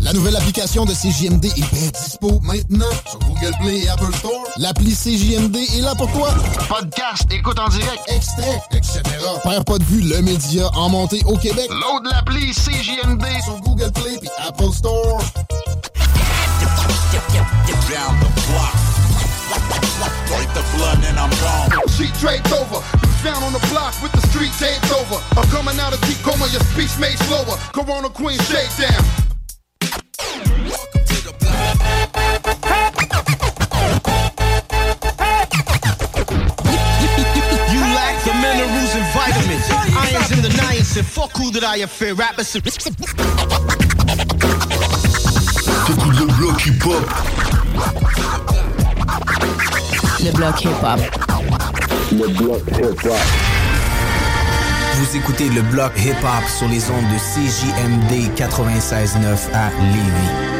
La nouvelle application de CJMD est bien dispo maintenant sur Google Play et Apple Store. L'appli CJMD est là pour toi. Podcast, écoute en direct, extrait, etc. Père pas de vue, le média en montée au Québec. Load l'appli CJMD sur Google Play et Apple Store. down the block. Break the blood and I'm gone. Sheet draped over. Found on the block with the street taped over. I'm coming out of deep coma, your speech made slower. Corona Queen shake down. Fuck who that I fear. Rappers. T'écoutes le bloc hip-hop. Le bloc hip-hop. Le bloc hip-hop. Vous écoutez le bloc hip-hop sur les ondes de CJMD 96.9 à Lévis.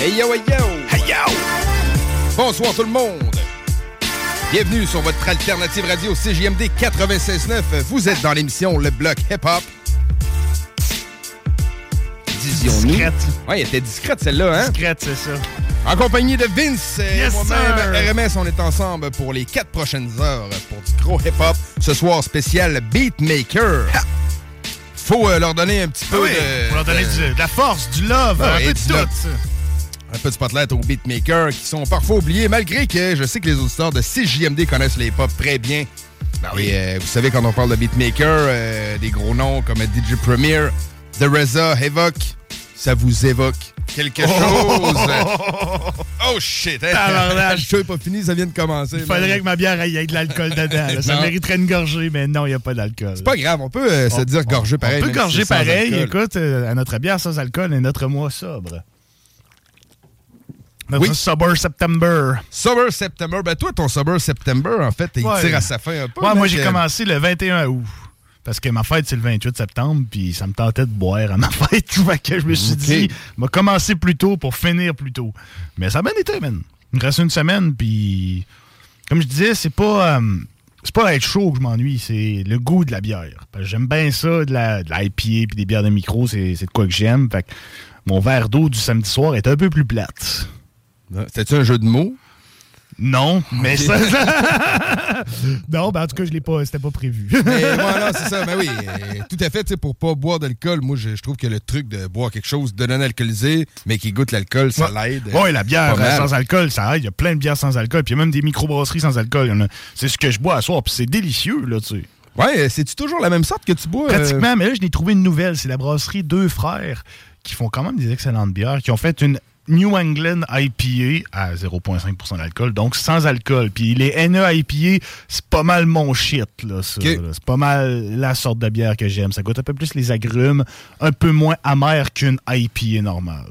Hey yo, hey yo! Hey yo! Bonsoir tout le monde! Bienvenue sur votre alternative radio CJMD 96.9. Vous êtes dans l'émission Le Bloc Hip Hop. Disions-nous. Discrète. Ouais, elle était discrète celle-là, hein? Discrète, c'est ça. En compagnie de Vince et Yes, moi-même, RMS, on est ensemble pour les quatre prochaines heures pour du gros hip-hop. Ce soir, spécial Beatmaker. Faut euh, leur donner un petit peu Ah oui, de... faut leur donner de- du- de la force, du love, Ah un peu de tout. Un peu de spotlight aux beatmakers qui sont parfois oubliés, malgré que je sais que les auditeurs de CJMD connaissent les pop très bien. Et euh, vous savez, quand on parle de beatmakers, euh, des gros noms comme DJ Premier, The Reza, Evoque, ça vous évoque quelque chose. Oh shit! Hein? Show est pas fini, ça vient de commencer. Il faudrait que ma bière aille avec de l'alcool dedans. là. Ça mériterait une gorgée, mais non, il n'y a pas d'alcool. C'est pas grave, on peut euh, se dire gorger pareil. On peut si gorger pareil. Écoute, euh, à notre bière sans alcool et notre mois sobre. Notre Oui. Sober September. Sober September. Ben toi, ton Sober September, en fait, il Ouais. tire à sa fin un peu. Ouais, moi, j'ai Euh, commencé le 21 août. Parce que ma fête, c'est le 28 septembre, puis ça me tentait de boire à ma fête. que je me suis dit, m'a commencé plus tôt pour finir plus tôt. Mais ça a bien été, man. Il me reste une semaine, puis comme je disais, c'est pas. euh, c'est pas être chaud que je m'ennuie, c'est le goût de la bière. J'aime bien ça, de la, de la IPA puis des bières de micro, c'est c'est de quoi que j'aime. Fait que mon verre d'eau du samedi soir est un peu plus plate. C'était-tu un jeu de mots? Non, mais ça. non, ben en tout cas, je l'ai pas. C'était pas prévu. Mais voilà, c'est ça. Mais oui, euh, tout à fait, tu sais, pour pas boire d'alcool, moi, je, je trouve que le truc de boire quelque chose de non alcoolisé, mais qui goûte l'alcool, ça l'aide. Oui, la bière euh, sans alcool, ça aide. Il y a plein de bières sans alcool. Puis il y a même des microbrasseries sans alcool. Il y en a- C'est ce que je bois à soir. Puis c'est délicieux, là, tu sais. Ouais, euh, c'est-tu toujours la même sorte que tu bois? euh? Pratiquement, mais là, je n'ai trouvé une nouvelle. C'est la brasserie Deux Frères qui font quand même des excellentes bières, qui ont fait une New England IPA à 0,5% d'alcool, donc sans alcool. Puis les NE IPA, c'est pas mal mon shit, là, ça, là. C'est pas mal la sorte de bière que j'aime. Ça goûte un peu plus les agrumes, un peu moins amer qu'une IPA normale.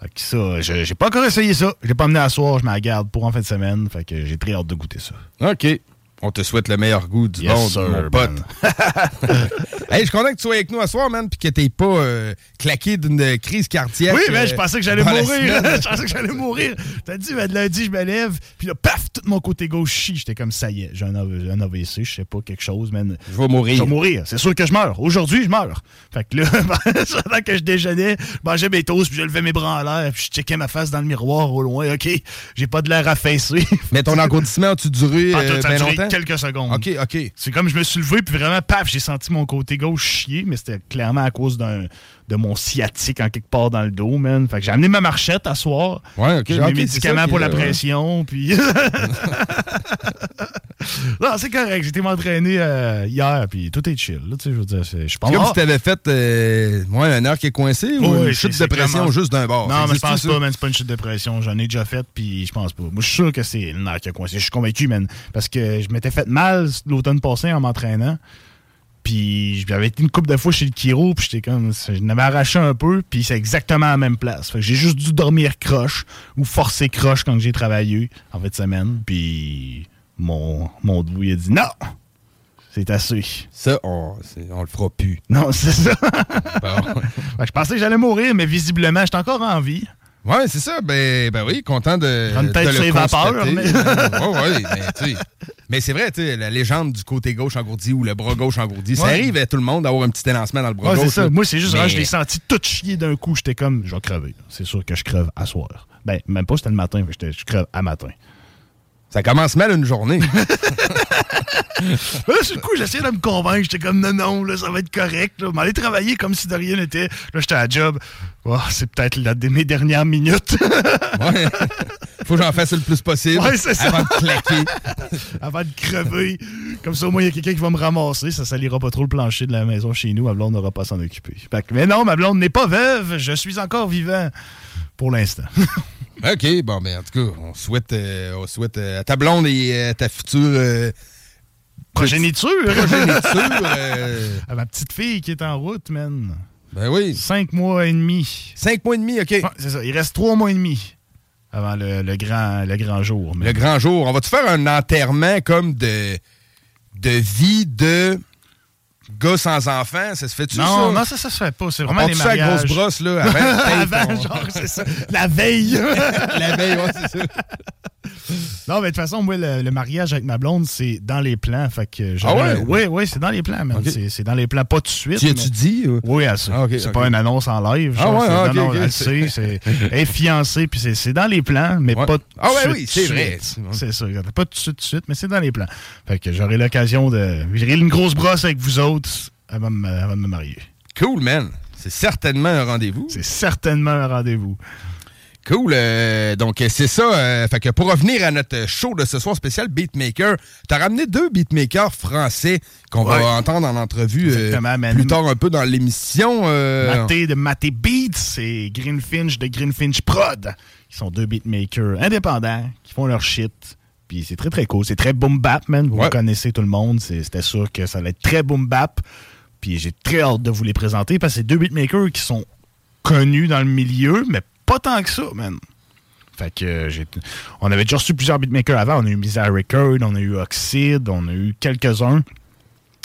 Fait que ça, je- j'ai pas encore essayé ça. J'ai pas amené à soir, je me la garde pour en fin de semaine. Fait que j'ai très hâte de goûter ça. OK. On te souhaite le meilleur goût du Yes, monde, sir, mon pote. hey, je suis content que tu sois avec nous à soir, man, puis que t'aies pas euh, claqué d'une crise cardiaque. Oui, mais euh, je pensais que j'allais mourir. je pensais que j'allais mourir. T'as dit, ben, lundi, je me lève, puis là, paf, tout mon côté gauche chie. J'étais comme, ça y est, j'ai un, un AVC, je sais pas, quelque chose, man. Je vais mourir. Je vais mourir. C'est sûr que je meurs. Aujourd'hui, je meurs. Fait que là, pendant que je déjeunais, je mangeais mes toasts, puis je levais mes bras en l'air, puis je checkais ma face dans le miroir au loin. OK, j'ai pas de l'air affaissé. Mais ton engourdissement, as-tu duré euh, ben longtemps? Quelques secondes. OK, OK. C'est comme je me suis levé, puis vraiment, paf, j'ai senti mon côté gauche chier, mais c'était clairement à cause d'un de mon sciatique en quelque part dans le dos, man. Fait que j'ai amené ma marchette à soir. Ouais. J'ai mes médicaments pour la ouais. pression, puis... non, c'est correct. Été m'entraîner euh, hier, puis tout est chill. Là, tu sais, je veux dire, c'est- je C'est comme si t'avais fait euh, ouais, un heure qui est coincé ou Oui, une chute de pression clairement- juste d'un bord. Non, mais je pense pas, man. C'est pas une chute de pression. J'en ai déjà fait, puis je pense pas. Moi, je suis sûr que c'est le nerf qui a coincé. Je suis convaincu, man. Parce que je m'étais fait mal l'automne passé en m'entraînant. Puis j'avais été une couple de fois chez le chiro, puis j'étais comme. Je n'avais arraché un peu, puis c'est exactement à la même place. Fait que j'ai juste dû dormir croche ou forcer croche quand j'ai travaillé en fin de semaine. Puis mon, mon doux, il a dit non! C'est assez. Ça, on, on le fera plus. Non, c'est ça. Bon. Je pensais que j'allais mourir, mais visiblement, j'étais encore en vie. Ouais, c'est ça. Ben, ben oui, content de. Une tête sur les vapeurs, mais- ouais, ouais, mais tu sais. Mais c'est vrai, tu sais, la légende du côté gauche engourdi ou le bras gauche engourdi, ça Ouais. arrive à tout le monde d'avoir un petit élancement dans le bras Ouais, gauche. ça. Moi, c'est juste, Mais- je l'ai senti tout chier d'un coup. J'étais comme, je vais crever. C'est sûr que je crève à soir. Ben, même pas, c'était le matin, je crève à matin. Ça commence mal une journée. Là, sur le coup, j'essayais de me convaincre. J'étais comme, non, non, là, ça va être correct. Là. M'aller travailler comme si de rien n'était. Là, j'étais à la job. Oh, c'est peut-être la de mes dernières minutes. ouais. Faut que j'en fasse le plus possible Ouais, c'est ça. avant de claquer. Avant de crever. Comme ça, au moins, il y a quelqu'un qui va me ramasser. Ça salira pas trop le plancher de la maison chez nous. Ma blonde n'aura pas à s'en occuper. Fait que- mais non, ma blonde n'est pas veuve. Je suis encore vivant. Pour l'instant. OK, bon, ben en tout cas, on souhaite, euh, on souhaite euh, à ta blonde et à ta future euh, Progéniture. progéniture. euh, À ma petite fille qui est en route, man. ben oui. Cinq mois et demi. Cinq mois et demi, OK. Ouais, c'est ça. Il reste trois mois et demi avant le, le grand, le grand jour. Le grand jour. On va te faire un enterrement comme de, de vie de gars sans enfants. Ça se fait-tu, ça? Non, non, ça, ça se fait pas. C'est vraiment des ça à mariages. grosse brosse, là, avant Avant, on- genre, c'est ça. La veille. La veille, ouais, c'est ça. non, mais de toute façon, moi, le, le mariage avec ma blonde, c'est dans les plans. Fait que Ah ouais? Oui, oui, c'est dans les plans, man. Ok. C'est- C'est dans les plans, pas tout de suite. Tu mais- dit? ou- Oui, elle sait. Ah, c'est pas une annonce en live. Ah ouais, c'est- ah, non, non, elle sait. C'est, elle est fiancée, puis c'est, c'est dans les plans, mais Ouais. pas tout Ah ouais, oui, c'est vrai. C'est ça. Pas tout de suite, tout de suite, mais c'est dans les plans. Fait que j'aurai l'occasion de. J'aurai une grosse brosse avec vous autres avant de me, avant de me marier. Cool, man. C'est certainement un rendez-vous. C'est certainement un rendez-vous. Cool. euh, donc, euh, c'est ça. euh, fait que pour revenir à notre show de ce soir spécial Beatmaker, t'as ramené deux beatmakers français qu'on Ouais. va entendre en entrevue euh, plus tard un peu dans l'émission. Maté de Maté Beats et Greenfinch de Greenfinch Prod, qui sont deux beatmakers indépendants qui font leur shit. Puis c'est très très cool. C'est très boom bap, man. Vous Ouais. connaissez tout le monde. C'était sûr que ça allait être très boom bap. Puis j'ai très hâte de vous les présenter parce que c'est deux beatmakers qui sont connus dans le milieu, mais pas tant que ça, man. Fait que euh, j'ai- on avait déjà reçu plusieurs beatmakers avant. On a eu Misère Record, on a eu Oxide, on a eu quelques-uns.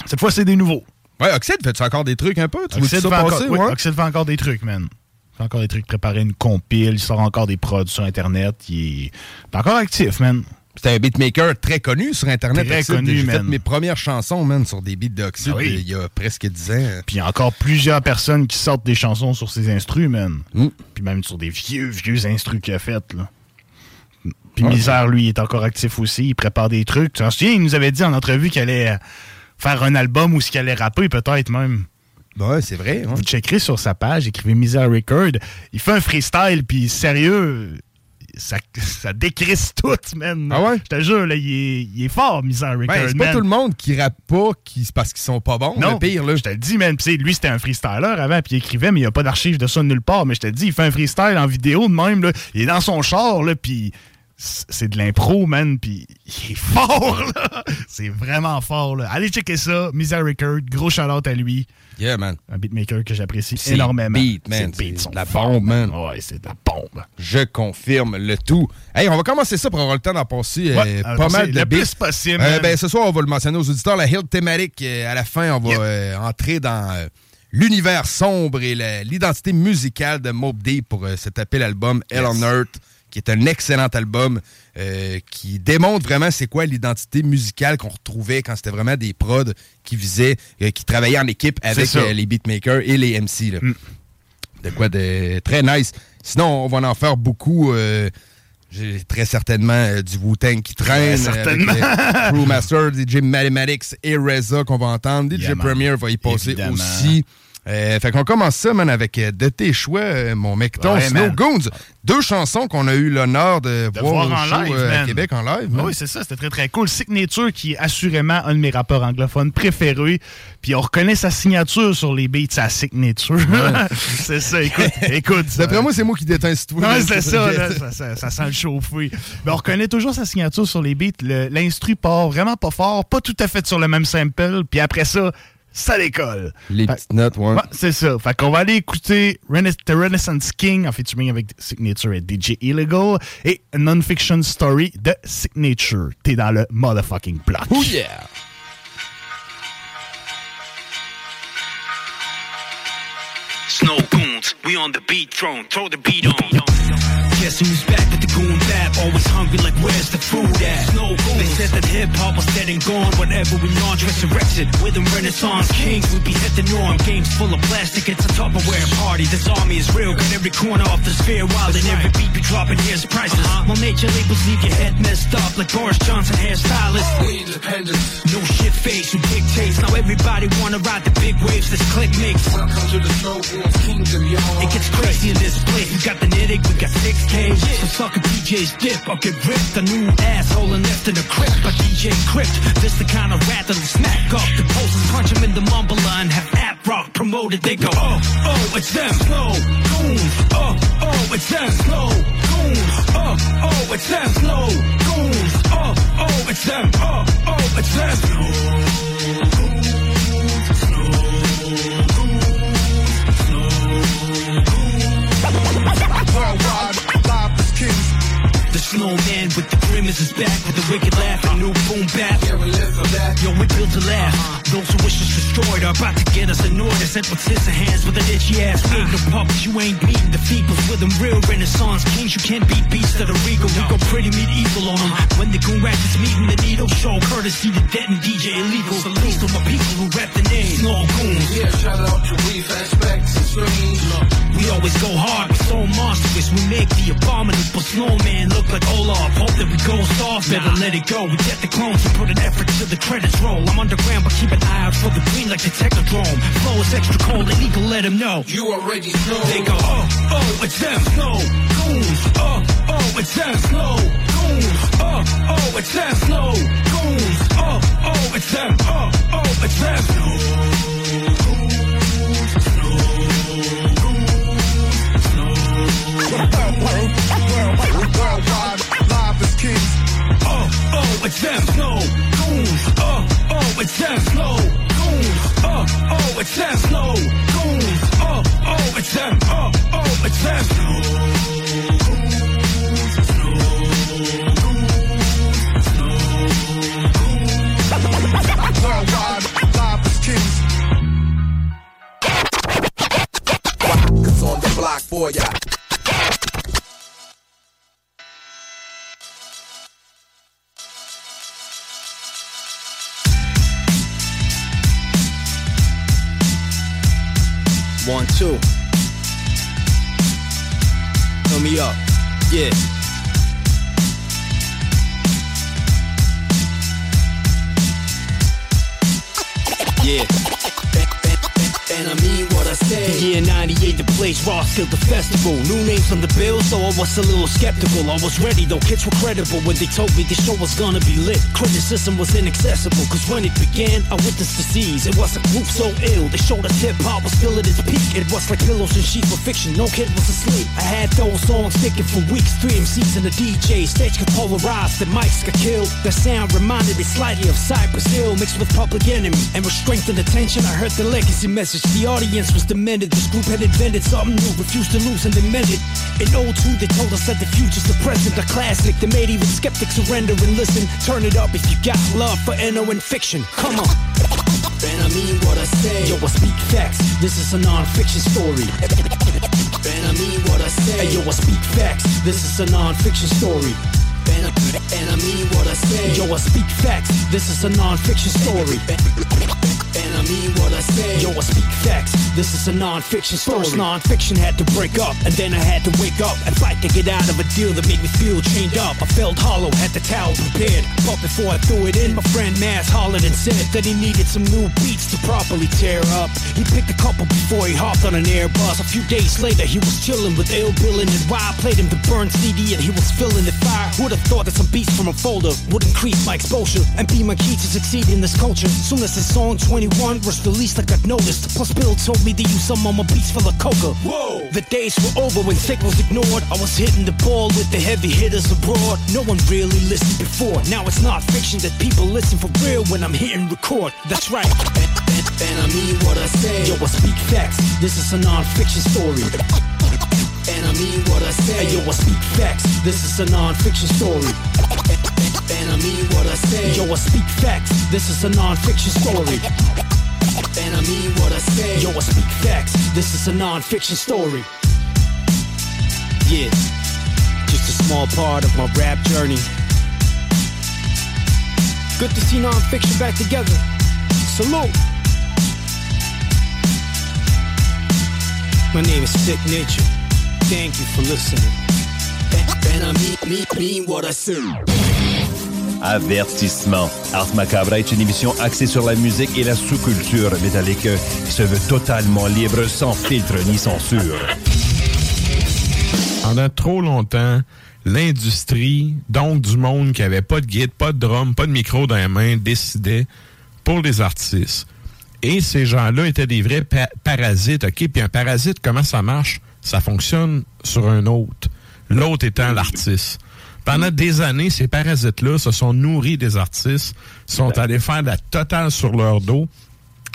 Cette fois, c'est des nouveaux. Ouais, Oxide, fais-tu encore des trucs un peu? Tu Oxide fait, encore, oui? Oxide fait encore des trucs, man. Il fait encore des trucs, préparer une compile, il sort encore des prods sur Internet. Il est encore actif, man. C'est un beatmaker très connu sur Internet. Très connu, J'ai fait mes premières chansons, man, sur des beats d'Oxide Ah oui. il y a presque 10 ans. Puis il y a encore plusieurs personnes qui sortent des chansons sur ses instrus, man. Mm. Puis même sur des vieux, vieux instrus qu'il a fait, là. Puis Ouais. Misère, lui, est encore actif aussi. Il prépare des trucs. Tu t'en souviens, il nous avait dit en entrevue qu'il allait euh, faire un album ou qu'il allait rapper, peut-être même. Ouais, c'est vrai. ouais. Vous checkerez sur sa page, écrivez Misère Record. Il fait un freestyle, puis sérieux, ça, ça décrisse tout, man. Ah ouais? Je te jure, là, il, est, il est fort, Misère Ben, c'est pas tout le monde qui rappe pas qui, parce qu'ils sont pas bons. Non, le pire, là. je te le dis, man. Sais, lui, c'était un freestyler avant, puis il écrivait, mais il n'y a pas d'archives de ça nulle part. Mais je te le dis, il fait un freestyle en vidéo de même, là. Il est dans son char, là, puis c'est de l'impro, man, puis il est fort, là. C'est vraiment fort, là. Allez checker ça. Miser Record, gros shout à lui. Yeah, man. Un beatmaker que j'apprécie énormément. Beat, man. C'est beat, de la bombe, man. Ouais, c'est de la bombe. Je confirme le tout. Hey, on va commencer ça pour avoir le temps d'en passer euh, pas mal de le beats. plus possible, Euh, ben, ce soir, on va le mentionner aux auditeurs. La Hill thématique, euh, à la fin, on va entrer dans l'univers sombre et l'identité musicale de Mob Deep pour se taper l'album Hell on Earth, qui est un excellent album euh, qui démontre vraiment c'est quoi l'identité musicale qu'on retrouvait quand c'était vraiment des prods qui visaient, euh, qui travaillaient en équipe avec euh, les beatmakers et les MC. là. De quoi de très nice. Sinon, on va en faire beaucoup. j'ai très certainement du Wu-Tang qui traîne. Très certainement. Avec, DJ Mathematics et Reza qu'on va entendre. DJ Yeah. Premier va y passer Évidemment. aussi. Euh, fait qu'on commence ça, man, avec euh, de tes choix, euh, mon mec. Ton Ouais, Snow. Goons. Deux chansons qu'on a eu l'honneur de, de voir, voir, au en show, live, euh, à. Québec en live. man. Oui, c'est ça, c'était très très cool. Signature qui est assurément un de mes rappeurs anglophones préférés. Puis on reconnaît sa signature sur les beats, sa signature. c'est ça, écoute, écoute. D'après moi, c'est moi qui déteins ce tout. Non, c'est ça, là, ça, ça- ça sent le chauffer. Mais on reconnaît toujours sa signature sur les beats. L'instru part vraiment pas fort, pas tout à fait sur le même sample. Puis après ça, ça décolle. Les petites notes, ouais. Ouais, c'est ça. Fait qu'on va aller écouter Rena- The Renaissance King en featuring avec Signature et DJ Illegal et A Non-Fiction Story de Signature. T'es dans le motherfucking block. Oh yeah! Snow goons, we on the beat throne, throw the beat on. Guess who's back with the goon bap? Always hungry, like where's the food at? Snow goons. They said that hip hop was dead and gone. Whatever we launch, resurrected. With them Renaissance kings, we be hit the norm. Games full of plastic, it's a Tupperware party. This army is real, got every corner off the sphere wild, and every beat be dropping. Here's prices. While uh-huh. nature labels leave your head messed up, like Boris Johnson hairstylist. We independent. No shit face who dictates. Now everybody wanna ride the big waves this click makes. Welcome to the Snow Goons Kingdom, yo. It gets crazy in this place. We got the Nittick, we got 6K. So sucker DJ's dip, I'll get ripped. A new asshole and left in the crypt by DJ Crypt. This the kind of rat that'll smack up the posters, punch him in the mumbler and have App Rock promoted. They go, oh, oh, it's them, slow goons. Oh, oh, it's them, slow goons. Oh, oh, it's them, slow goons. Oh, oh, it's them, oh, oh, it's them. The snowman with the grimace is back with the wicked laugh and new boom bap. Yeah, we live for that. Yo, we built to laugh. Uh-huh. Those who wish us destroyed are about to get us annoyed. order. Sent with scissor hands with an itchy ass. We ain't no puppets, you ain't beating the peoples with them real renaissance kings. You can't beat beasts that are regal. We go pretty medieval on them. Uh-huh. When the goon ratchets meet in the needle show, courtesy to Dead and DJ Illegal. Salute to my people who rap the name. Snow goons. Yeah, shout out to Reef Aspects and Strange. We always go hard, we're so monstrous. We make the abominable snowman look like Olaf. Hope that we go soft, better let it go. We get the clones and put an effort to the credits roll. I'm underground, but keep an eye out for the green like the Technodrome. Flow is extra cold, illegal, let them know. You already know. They go, oh, oh, it's them, snow goons. Oh, oh, it's them, snow goons. Oh, oh, it's them, snow goons. Oh, oh, it's them, oh, oh, it's them. Worldwide, live as kings. Oh, oh, it's them, snow goons. Oh, oh, it's them, snow goons. Oh, oh, it's them, snow goons. Oh, oh, it's them, oh, oh, it's them. Worldwide, live as kings. Cause on the block for ya. One, two. Fill me up. Yeah. Yeah. And I mean what I say. The year 98, the place Ross killed the festival. New names on the bill, so I was a little skeptical. I was ready though, kids were credible when they told me the show was gonna be lit. Criticism was inaccessible, cause when it began, I witnessed disease. It was a group so ill, they showed us hip hop was still at its peak. It was like pillows and sheets for fiction, no kid was asleep. I had those songs sticking for weeks, three MCs and a DJ. Stage got polarized, the mics got killed. The sound reminded me slightly of Cypress Hill mixed with Public Enemy. And with strength and attention, I heard the legacy message. The audience was demented. This group had invented something new, refused to lose and meant it. In 02, they told us that the future's the present, a classic that made even skeptics surrender and listen. Turn it up if you got love for NO and fiction. Come on. And I mean what I say. Yo, I speak facts. This is a non-fiction story. And I mean what I say. Hey, yo, I speak facts. This is a non-fiction story. And I, and I mean what I say. Yo, I speak facts. This is a non-fiction story. And I mean what I say. Yo, I speak facts. This is a non-fiction story. First non-fiction had to break up, and then I had to wake up and fight to get out of a deal that made me feel chained up. I felt hollow, had the towel prepared, but before I threw it in, my friend Mass hollered and said that he needed some new beats to properly tear up. He picked a couple before he hopped on an Airbus. A few days later, he was chilling with Ill Billin' and Why I played him the burn CD, and he was feeling the fire. Would thought that some beats from a folder would increase my exposure and be my key to succeed in this culture. Soon as his song 21 was released, I got noticed. Plus, Bill told me to use some on my beats for the coca. Whoa! The days were over when sick was ignored. I was hitting the ball with the heavy hitters abroad. No one really listened before. Now it's not fiction that people listen for real when I'm hitting record. That's right. And, and, and I mean what I say. Yo, I speak facts. This is a non-fiction story. And I mean what I say. Hey, yo, I speak facts. This is a non-fiction story. And, I mean what I say. Yo, I speak facts. This is a non-fiction story. And I mean what I say. Yo, I speak facts. This is a non-fiction story. Yeah, just a small part of my rap journey. Good to see non-fiction back together. Salute. My name is Sick Nature. Thank you for listening. And, I mean, mean, mean what I say. Avertissement. Ars Macabre est une émission axée sur la musique et la sous-culture métallique qui se veut totalement libre, sans filtre ni censure. Pendant trop longtemps, l'industrie, donc du monde qui avait pas de guide, pas de drum, pas de micro dans les mains, décidait pour les artistes. Et ces gens-là étaient des vrais pa- parasites, OK? Puis un parasite, comment ça marche? Ça fonctionne sur un autre. L'autre étant l'artiste. Pendant des années, ces parasites-là se sont nourris des artistes, sont allés faire la totale sur leur dos.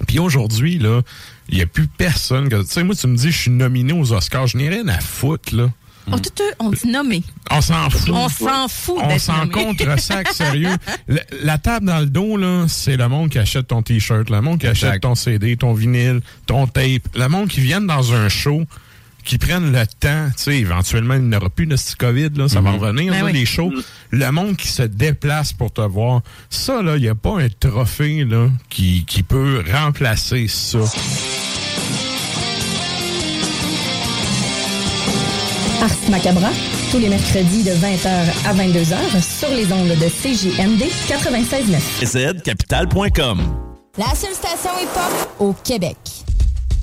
Puis aujourd'hui, là, il n'y a plus personne. que- Tu sais, moi, tu me dis, je suis nominé aux Oscars. Je n'ai rien à foutre, là. On, tout, tout- on dit nommé. On s'en fout. On s'en fout On s'en contre sac, sérieux. La, la table dans le dos, là, c'est le monde qui achète ton T-shirt, le monde qui achète ton CD, ton vinyle, ton tape, le monde qui vient dans un show, qui prennent le temps, tu sais, éventuellement, il n'y aura plus de ce COVID, là, ça va Mhm. revenir, Ben là, oui. les shows. Le monde qui se déplace pour te voir, ça, là, il n'y a pas un trophée, là, qui, qui peut remplacer ça. Ars Macabra, tous les mercredis de 20h à 22h sur les ondes de CJMD 96.9. zcapital.com La seule station hip-hop au Québec.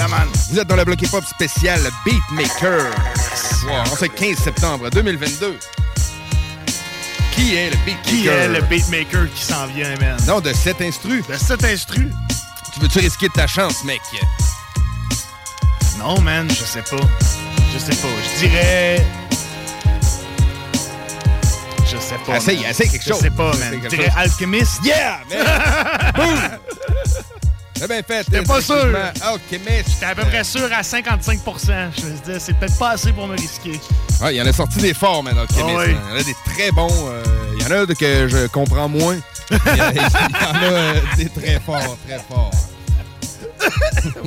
Yeah, man. Vous êtes dans le bloc hip-hop spécial Beatmaker. Wow, en ce 15 septembre 2022. Qui est le Beatmaker? Qui est le beatmaker qui s'en vient, man? Non, de 7 instrus. De 7 instrus? Tu veux-tu risquer ta chance, mec? Non, man, je sais pas. Je sais pas. Je dirais. Je sais pas. Essaye, essaye quelque chose. Je sais pas, man. Je dirais. Alchemist. Yeah, man! Boom! C'est bien fait. T'es pas sûr? effectivement. Alchemist. J'étais à peu près sûr à 55% Je me disais, c'est peut-être pas assez pour me risquer. Ouais, il y en a sorti des forts, man, Alchemist. Ah oui. Il y en a des très bons. euh, Il y en a de que je comprends moins. Il y, a- il y en a euh, des très forts, très forts.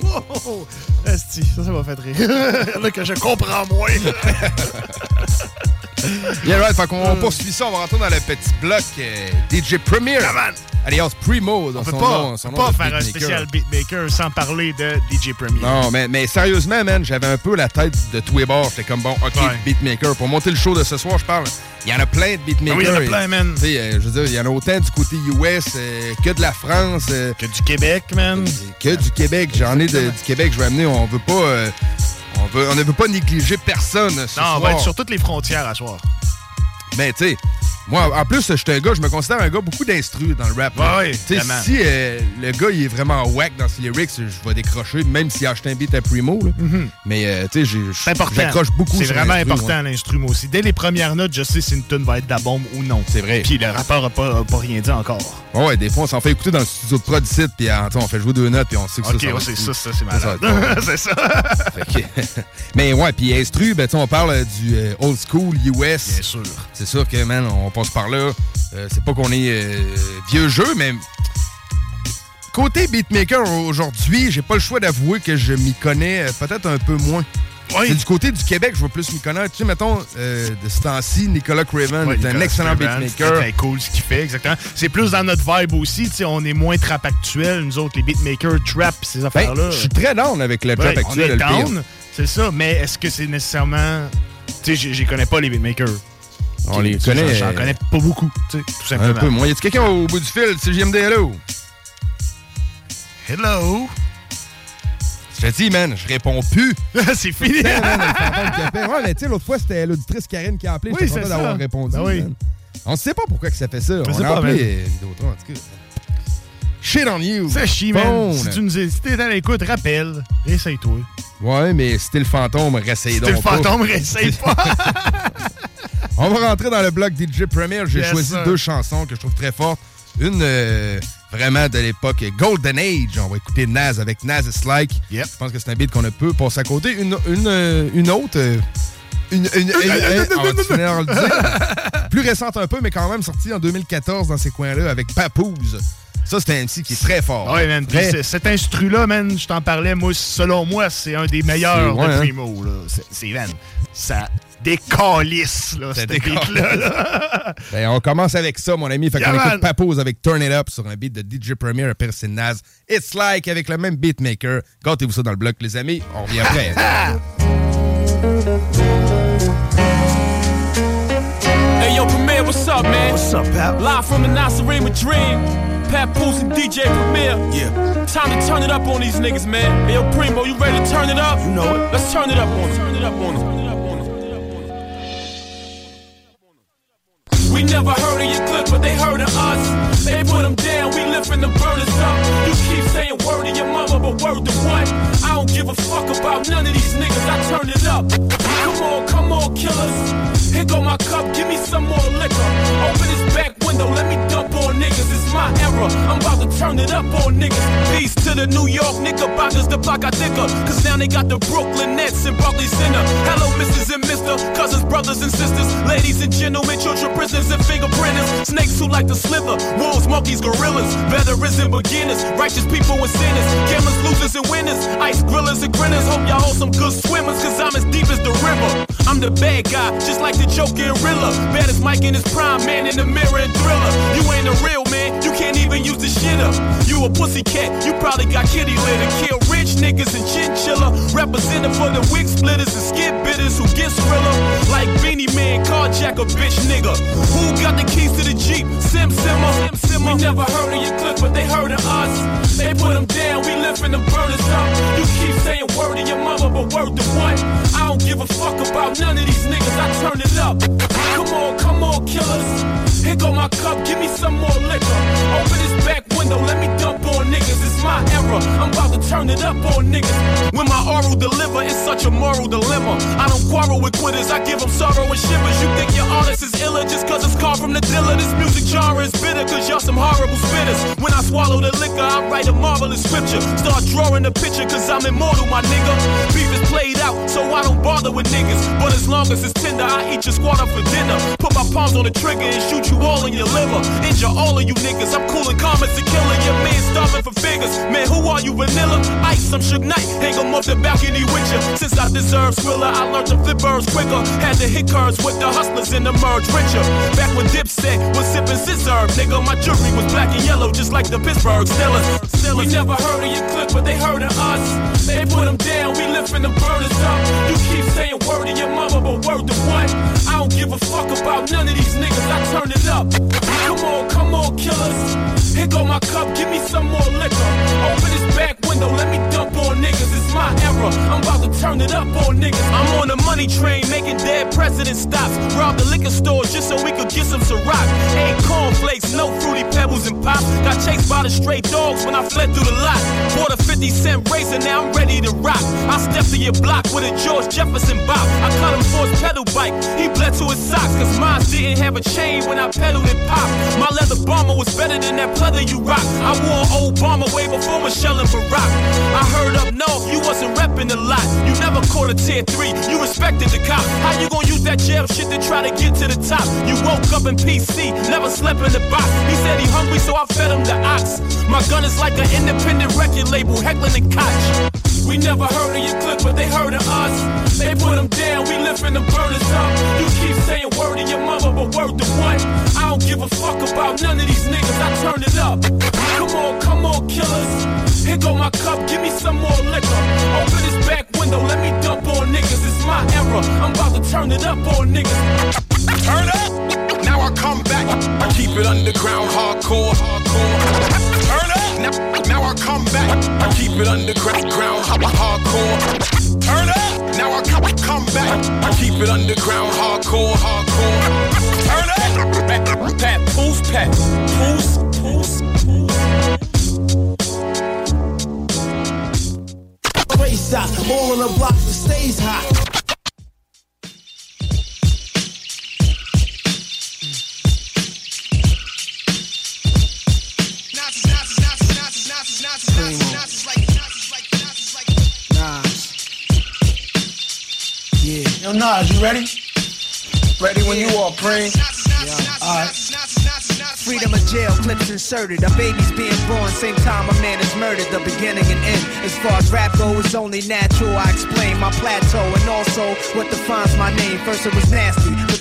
wow! Esti, ça, ça m'a fait rire. Là que je comprends moins. Yeah, right. Fait qu'on poursuit ça. On va rentrer dans le petit bloc euh, DJ Premier. Alias Primo. Dans On peut son pas, nom, on peut nom pas faire un spécial beatmaker sans parler de DJ Premier. Non, mais, mais sérieusement, man, j'avais un peu la tête de tous les bords. J'étais comme, bon, OK, Ouais. beatmaker. Pour monter le show de ce soir, je parle. Il y en a plein de beatmakers. Ah oui, il y en a plein, man. Tu sais, euh, je veux dire, il y en a autant du côté US euh, que de la France. que du Québec, man. Que du Québec. J'en ai de- du Québec, je vais amener. On veut pas... on, veut, on ne veut pas négliger personne ce Non, soir. on va être sur toutes les frontières à soir. Ben, tu sais, moi, en plus, je suis un gars, je me considère un gars beaucoup d'instru dans le rap. Ouais, si euh, le gars, il est vraiment whack dans ses lyrics, je vais décrocher, même s'il a acheté un beat à Primo. là. Mais, euh, tu sais, j'accroche beaucoup C'est vraiment important l'instrument aussi. Dès les premières notes, je sais si une tune va être de la bombe ou non. C'est vrai. Puis le rappeur a pas, a pas rien dit encore. Ouais, ouais, des fois, on s'en fait écouter dans le studio de prod ici, puis euh, on fait jouer deux notes, puis on sait que Ok, ça, ouais, c'est ça, ça, c'est malade. c'est ça. Que- Mais ouais, puis instru, ben, on parle du euh, old school US. Bien sûr. C'est sûr que, man, on passe par là. Euh, c'est pas qu'on est euh, vieux jeu, mais côté beatmaker aujourd'hui, j'ai pas le choix d'avouer que je m'y connais euh, peut-être un peu moins. C'est du côté du Québec, je veux plus m'y connaître. Tu sais, mettons, euh, de ce temps-ci, Nicolas Craven est un excellent Craven, beatmaker. C'est très cool ce qu'il fait, exactement. C'est plus dans notre vibe aussi. tu sais, On est moins trap actuel. Nous autres, les beatmakers, trap, ces affaires-là. Ben, je suis très down avec le trap Ouais, actuel, On est down, c'est ça. Mais est-ce que c'est nécessairement. Tu sais, les connais pas, les beatmakers. On les connaît, J'en connais pas beaucoup, tu sais, tout simplement. Un peu moins. Y a quelqu'un au bout du fil? C'est JMD, hello? Hello? Je te dis, man, je réponds plus. c'est fini. Putain, man, le fantôme qui appelle. Ouais, mais tu sais, l'autre fois, c'était l'auditrice Karine qui a appelé. Oui, c'est d'avoir répondu. Ben oui. On ne sait pas pourquoi que ça fait ça. Je On a pas, appelé Vidéotron, en tout cas. Shit on you. Ça chie, man. Si tu nous es- si t'es à l'écoute, rappelle. Réessaye-toi. Ouais, mais c'était le fantôme, réessaye Si donc t'es le fantôme, réessaye pas. On va rentrer dans le bloc DJ Premier. J'ai Yes, choisi deux chansons que je trouve très fortes. Une euh, vraiment de l'époque Golden Age. On va écouter Naz avec Naz is Like. Je pense que c'est un beat qu'on ne peut passer à côté. Une, une, euh, une autre. une, une- une-. Plus récente un peu, mais quand même sortie en 2014 dans ces coins-là avec Papoose. Ça, c'est un MC qui est très fort. Ouais, man. Très- cet instru-là, man, je t'en parlais, moi, selon moi, c'est un des meilleurs ouais, de hein. Primo, C'est, man, ça décalisse, là, Ça ce décalisse. beat-là. là. Ben, on commence avec ça, mon ami. Fait qu'on Yeah, écoute Papose avec Turn It Up sur un beat de DJ Premier. Après, c'est Naz. It's Like avec le même beatmaker. Gâtez-vous ça dans le bloc, les amis. On revient après. Hey yo, Premier, what's up, man? What's up, Pap? Live from the Nasarima Dream. Pat Poose and DJ Premier. Yeah. Time to turn it up on these niggas, man. Hey yo, Primo, you ready to turn it up? You know it. Let's turn it up on them. Turn it up on them. We never heard of your clip, but they heard of us. They put them down, we lifting the burners up. You keep saying word to your mother, but word to what? I don't give a fuck about none of these niggas, I turn it up. Come on, come on, killers. Here go my cup, give me some more liquor. Open this back window, let me dump on niggas. It's my era, I'm about to turn it up on niggas. Peace to the New York Knickerbockers, the block I thicker. Cause now they got the Brooklyn Nets and Barclays Center. Hello, Mrs. and Mr. Cousins, brothers and sisters, ladies and gentlemen, children, prisoners and fingerprinters. Snakes who like to slither, wolves, monkeys, gorillas, veterans and beginners, righteous people and sinners, gamblers, losers and winners, ice grillers and grinners. Hope y'all all some good swimmers, cause I'm as deep as the river. I'm the bad guy, just like the Joker and Rilla. Bad as Mike in his prime, man in the mirror and thriller. You ain't a real man, you can't even use the shit. You a pussycat, you probably got kitty litter. Kill rich niggas and chinchilla. Representing for the wig splitters and skid bitters who get thriller. Like Beanie Man, carjack a bitch nigga. Who got the keys to the Jeep? Sim Simmer. Sim Simmer. We never heard of your clip, but they heard of us. They put them down, we lifting the burners up. You keep saying word to your mother, but word to what? I don't give a fuck about none of these niggas, I turn it up. Come on, come on, killers. Here go my cup, give me some more liquor. Open this back window, let me dump on niggas. It's my era, I'm about to turn it up on niggas. When my oral deliver, it's such a moral dilemma. I don't quarrel with quitters, I give them sorrow and shivers. You think your artist is iller just cause it's carved from the dealer. This music genre is bitter cause y'all some horrible spitters. When I swallow the liquor, I write a marvelous scripture. Start drawing a picture cause I'm immortal, my nigga. Beef is played out, so I don't bother with niggas. But as long as it's tender, I eat your squad up for dinner. Put my palms on the trigger and shoot you all in your liver. Injure all of you niggas. I'm cool and calm as a killer. Your man starving for figures. Man, who are you, vanilla? Ice, I'm Suge Knight. Hang 'em off the balcony with ya. Since I deserve Skrilla, I learned to flip birds quicker. Had to hit curves with the hustlers and emerge richer. Back when Dipset was sipping scissor, nigga, my jewelry was black and yellow, just like the Pittsburgh Steelers. We never heard of your clique, but they heard of us. They put them down, we lifting the burners up. You keep saying word to your mother, but word to what? I don't give a fuck about none of these niggas, I turn it up. Come on, come on, killers. Here go my cup, give me some more liquor. Open this back window, let me dump on niggas. It's my era. I'm about to turn it up on niggas. I'm on the money train, making dead president stops. Rob the liquor store just so we could get some Ciroc. Ain't cornflakes, no fruity pebbles and pop. Got chased by the stray dogs when I fled through the lot. Bought a 50 cent razor, now I'm ready to rock. I stepped to your block with a George Jefferson bop. I cut him for his pedal bike. He bled to his socks, cause mine didn't have a chain when I pedaled and popped. My leather bomber was better than that pleather you rock. I wore an Obama way before Michelle and Barack. I heard up north, you wasn't repping a lot. You never caught a tier three, you respected the cop. How you gonna use that jail shit to try to get to the top? You woke up in PC, never slept in the box. He said he hungry, so I fed him the ox. My gun is like an independent record label, heckling and koch. We never heard of your clique, but they heard of us. They put them down, we lifting the burners up. You keep saying word to your mother, but word to what? I don't give a fuck about none of these niggas, I turn it up. Come on, come on, killers. Here go my cup, give me some more liquor. Open this back window, let me dump on niggas. It's my era. I'm about to turn it up on niggas. Turn up. Now I come back. I keep it underground, hardcore. hardcore. Turn up. Now, now I come back. I keep it underground, hardcore. Turn up. Now I come, come back. I keep it underground, hardcore, hardcore. Turn up. Pat, poof, pat, poof, poof. Race out, all on the block that stays hot. Yo, Nas, you ready? Ready when you are, Preem. Yeah. All right. Freedom of jail, clips inserted. A baby's being born, same time a man is murdered. The beginning and end. As far as rap goes, it's only natural. I explain my plateau and also what defines my name. First it was nasty,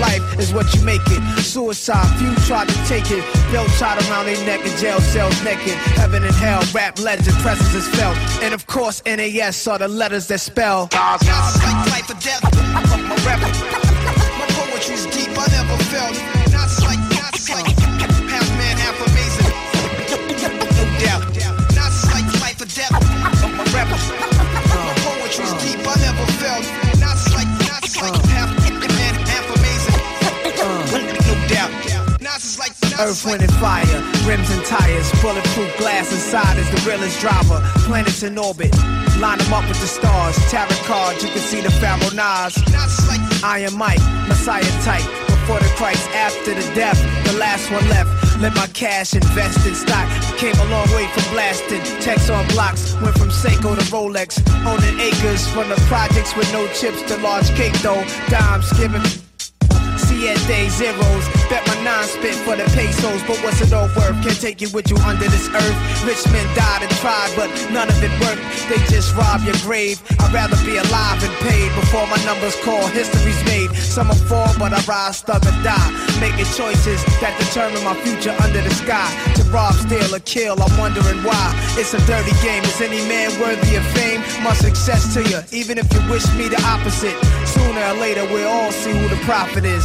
life is what you make it. Suicide, few tried to take it. Belt tied around their neck in jail cells naked. Heaven and hell, rap legend, presence is felt. And of course, NAS are the letters that spell. Like life or death. I'm. My poetry's deep, I never felt. Is like, is like Earth, wind, and fire, rims and tires, bulletproof glass inside is the realest driver. Planets in orbit, line them up with the stars. Tarot cards, you can see the Nas. Iron Mike, Messiah type. Before the Christ, after the death, the last one left. Let my cash invest in stock. Came a long way from blasting. Checks on blocks. Went from Seiko to Rolex. Owning acres from the projects with no chips to large cake though. Dimes giving Siete zeros. Bet my nine spit for the pesos, but what's it all worth? Can't take you with you under this earth. Rich men died and tried, but none of it worked. They just rob your grave. I'd rather be alive and paid before my numbers call. History's made. Some will fall, but I rise, thug or die. Making choices that determine my future under the sky. To rob, steal, or kill, I'm wondering why. It's a dirty game. Is any man worthy of fame? My success to you, even if you wish me the opposite. Sooner or later, we'll all see who the prophet is.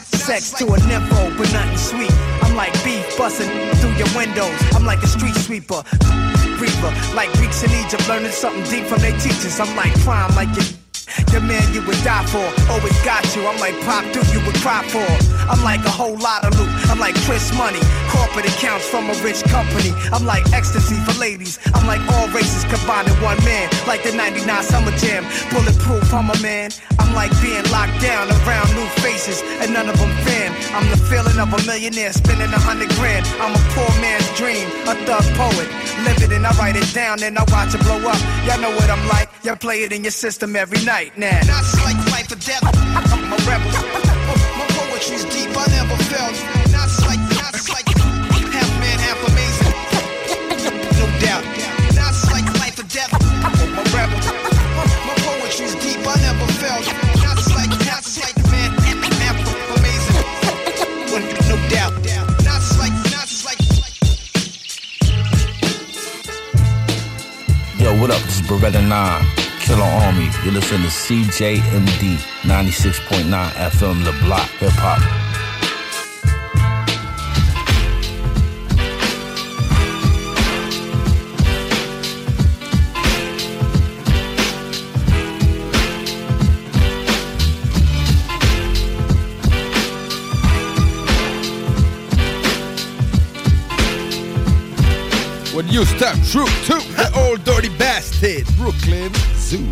next to a nympho, but nothing sweet. I'm like beef busting through your windows. I'm like a street sweeper. Reaper, like Greeks in Egypt, learning something deep from their teachers. I'm like prime, like your your man you would die for, always got you. I'm like Pop Duke, you would cry for. I'm like a whole lot of loot. I'm like Chris Money, corporate accounts from a rich company. I'm like ecstasy for ladies. I'm like all races combined in one man, like the 99 Summer Jam. Bulletproof, I'm a man. I'm like being locked down around new faces, and none of them fan. I'm the feeling of a millionaire spending a hundred grand. I'm a poor man's dream, a thug poet. Live it and I write it down, and I watch it blow up. Y'all know what I'm like. Y'all play it in your system every night now. Not like life or death. I'm a rebel. My poetry's deep. I never felt. What up? This is Beretta 9, Killer Army. You listen to CJMD 96.9 FM, The Block, Hip Hop. You step through to the old dirty bastard, Brooklyn Zoo.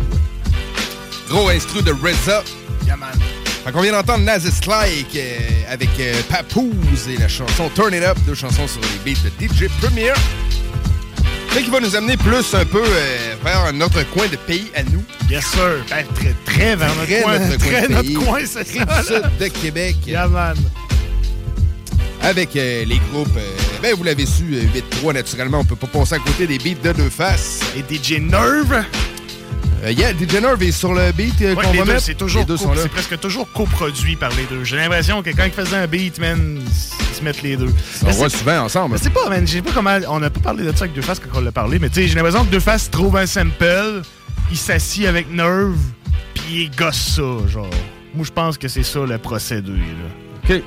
Gros instru de RZA. Yeah, man. Fait qu'on vient d'entendre Nazis Like euh, avec euh, Papoose et la chanson Turn It Up, deux chansons sur les beats de DJ Premier. Fait qu'il va nous amener plus un peu euh, vers notre coin de pays à nous. Yes, sir. Ben, très, très vers notre Très coin. notre coin Très de notre pays. coin, c'est ça. Là. de Québec. Yeah, man. Avec euh, les groupes, euh, ben vous l'avez su, euh, 8-3 naturellement, on peut pas passer à côté des beats de deux faces. Et DJ Nerve? Euh, yeah, DJ Nerve est sur le beat euh, Ouais, qu'on va deux, mettre. c'est toujours les deux co- sont là. c'est presque toujours coproduit par les deux. J'ai l'impression que quand ils faisaient un beat, man, ils se mettent les deux. On voit souvent ensemble. Je sais pas, man. Je sais pas comment. On n'a pas parlé de ça avec Deux Faces quand on l'a parlé, mais tu sais, j'ai l'impression que Deux Faces trouve un sample, il s'assit avec Nerve, puis il gosse ça, genre. Moi, je pense que c'est ça le procédé, là. OK.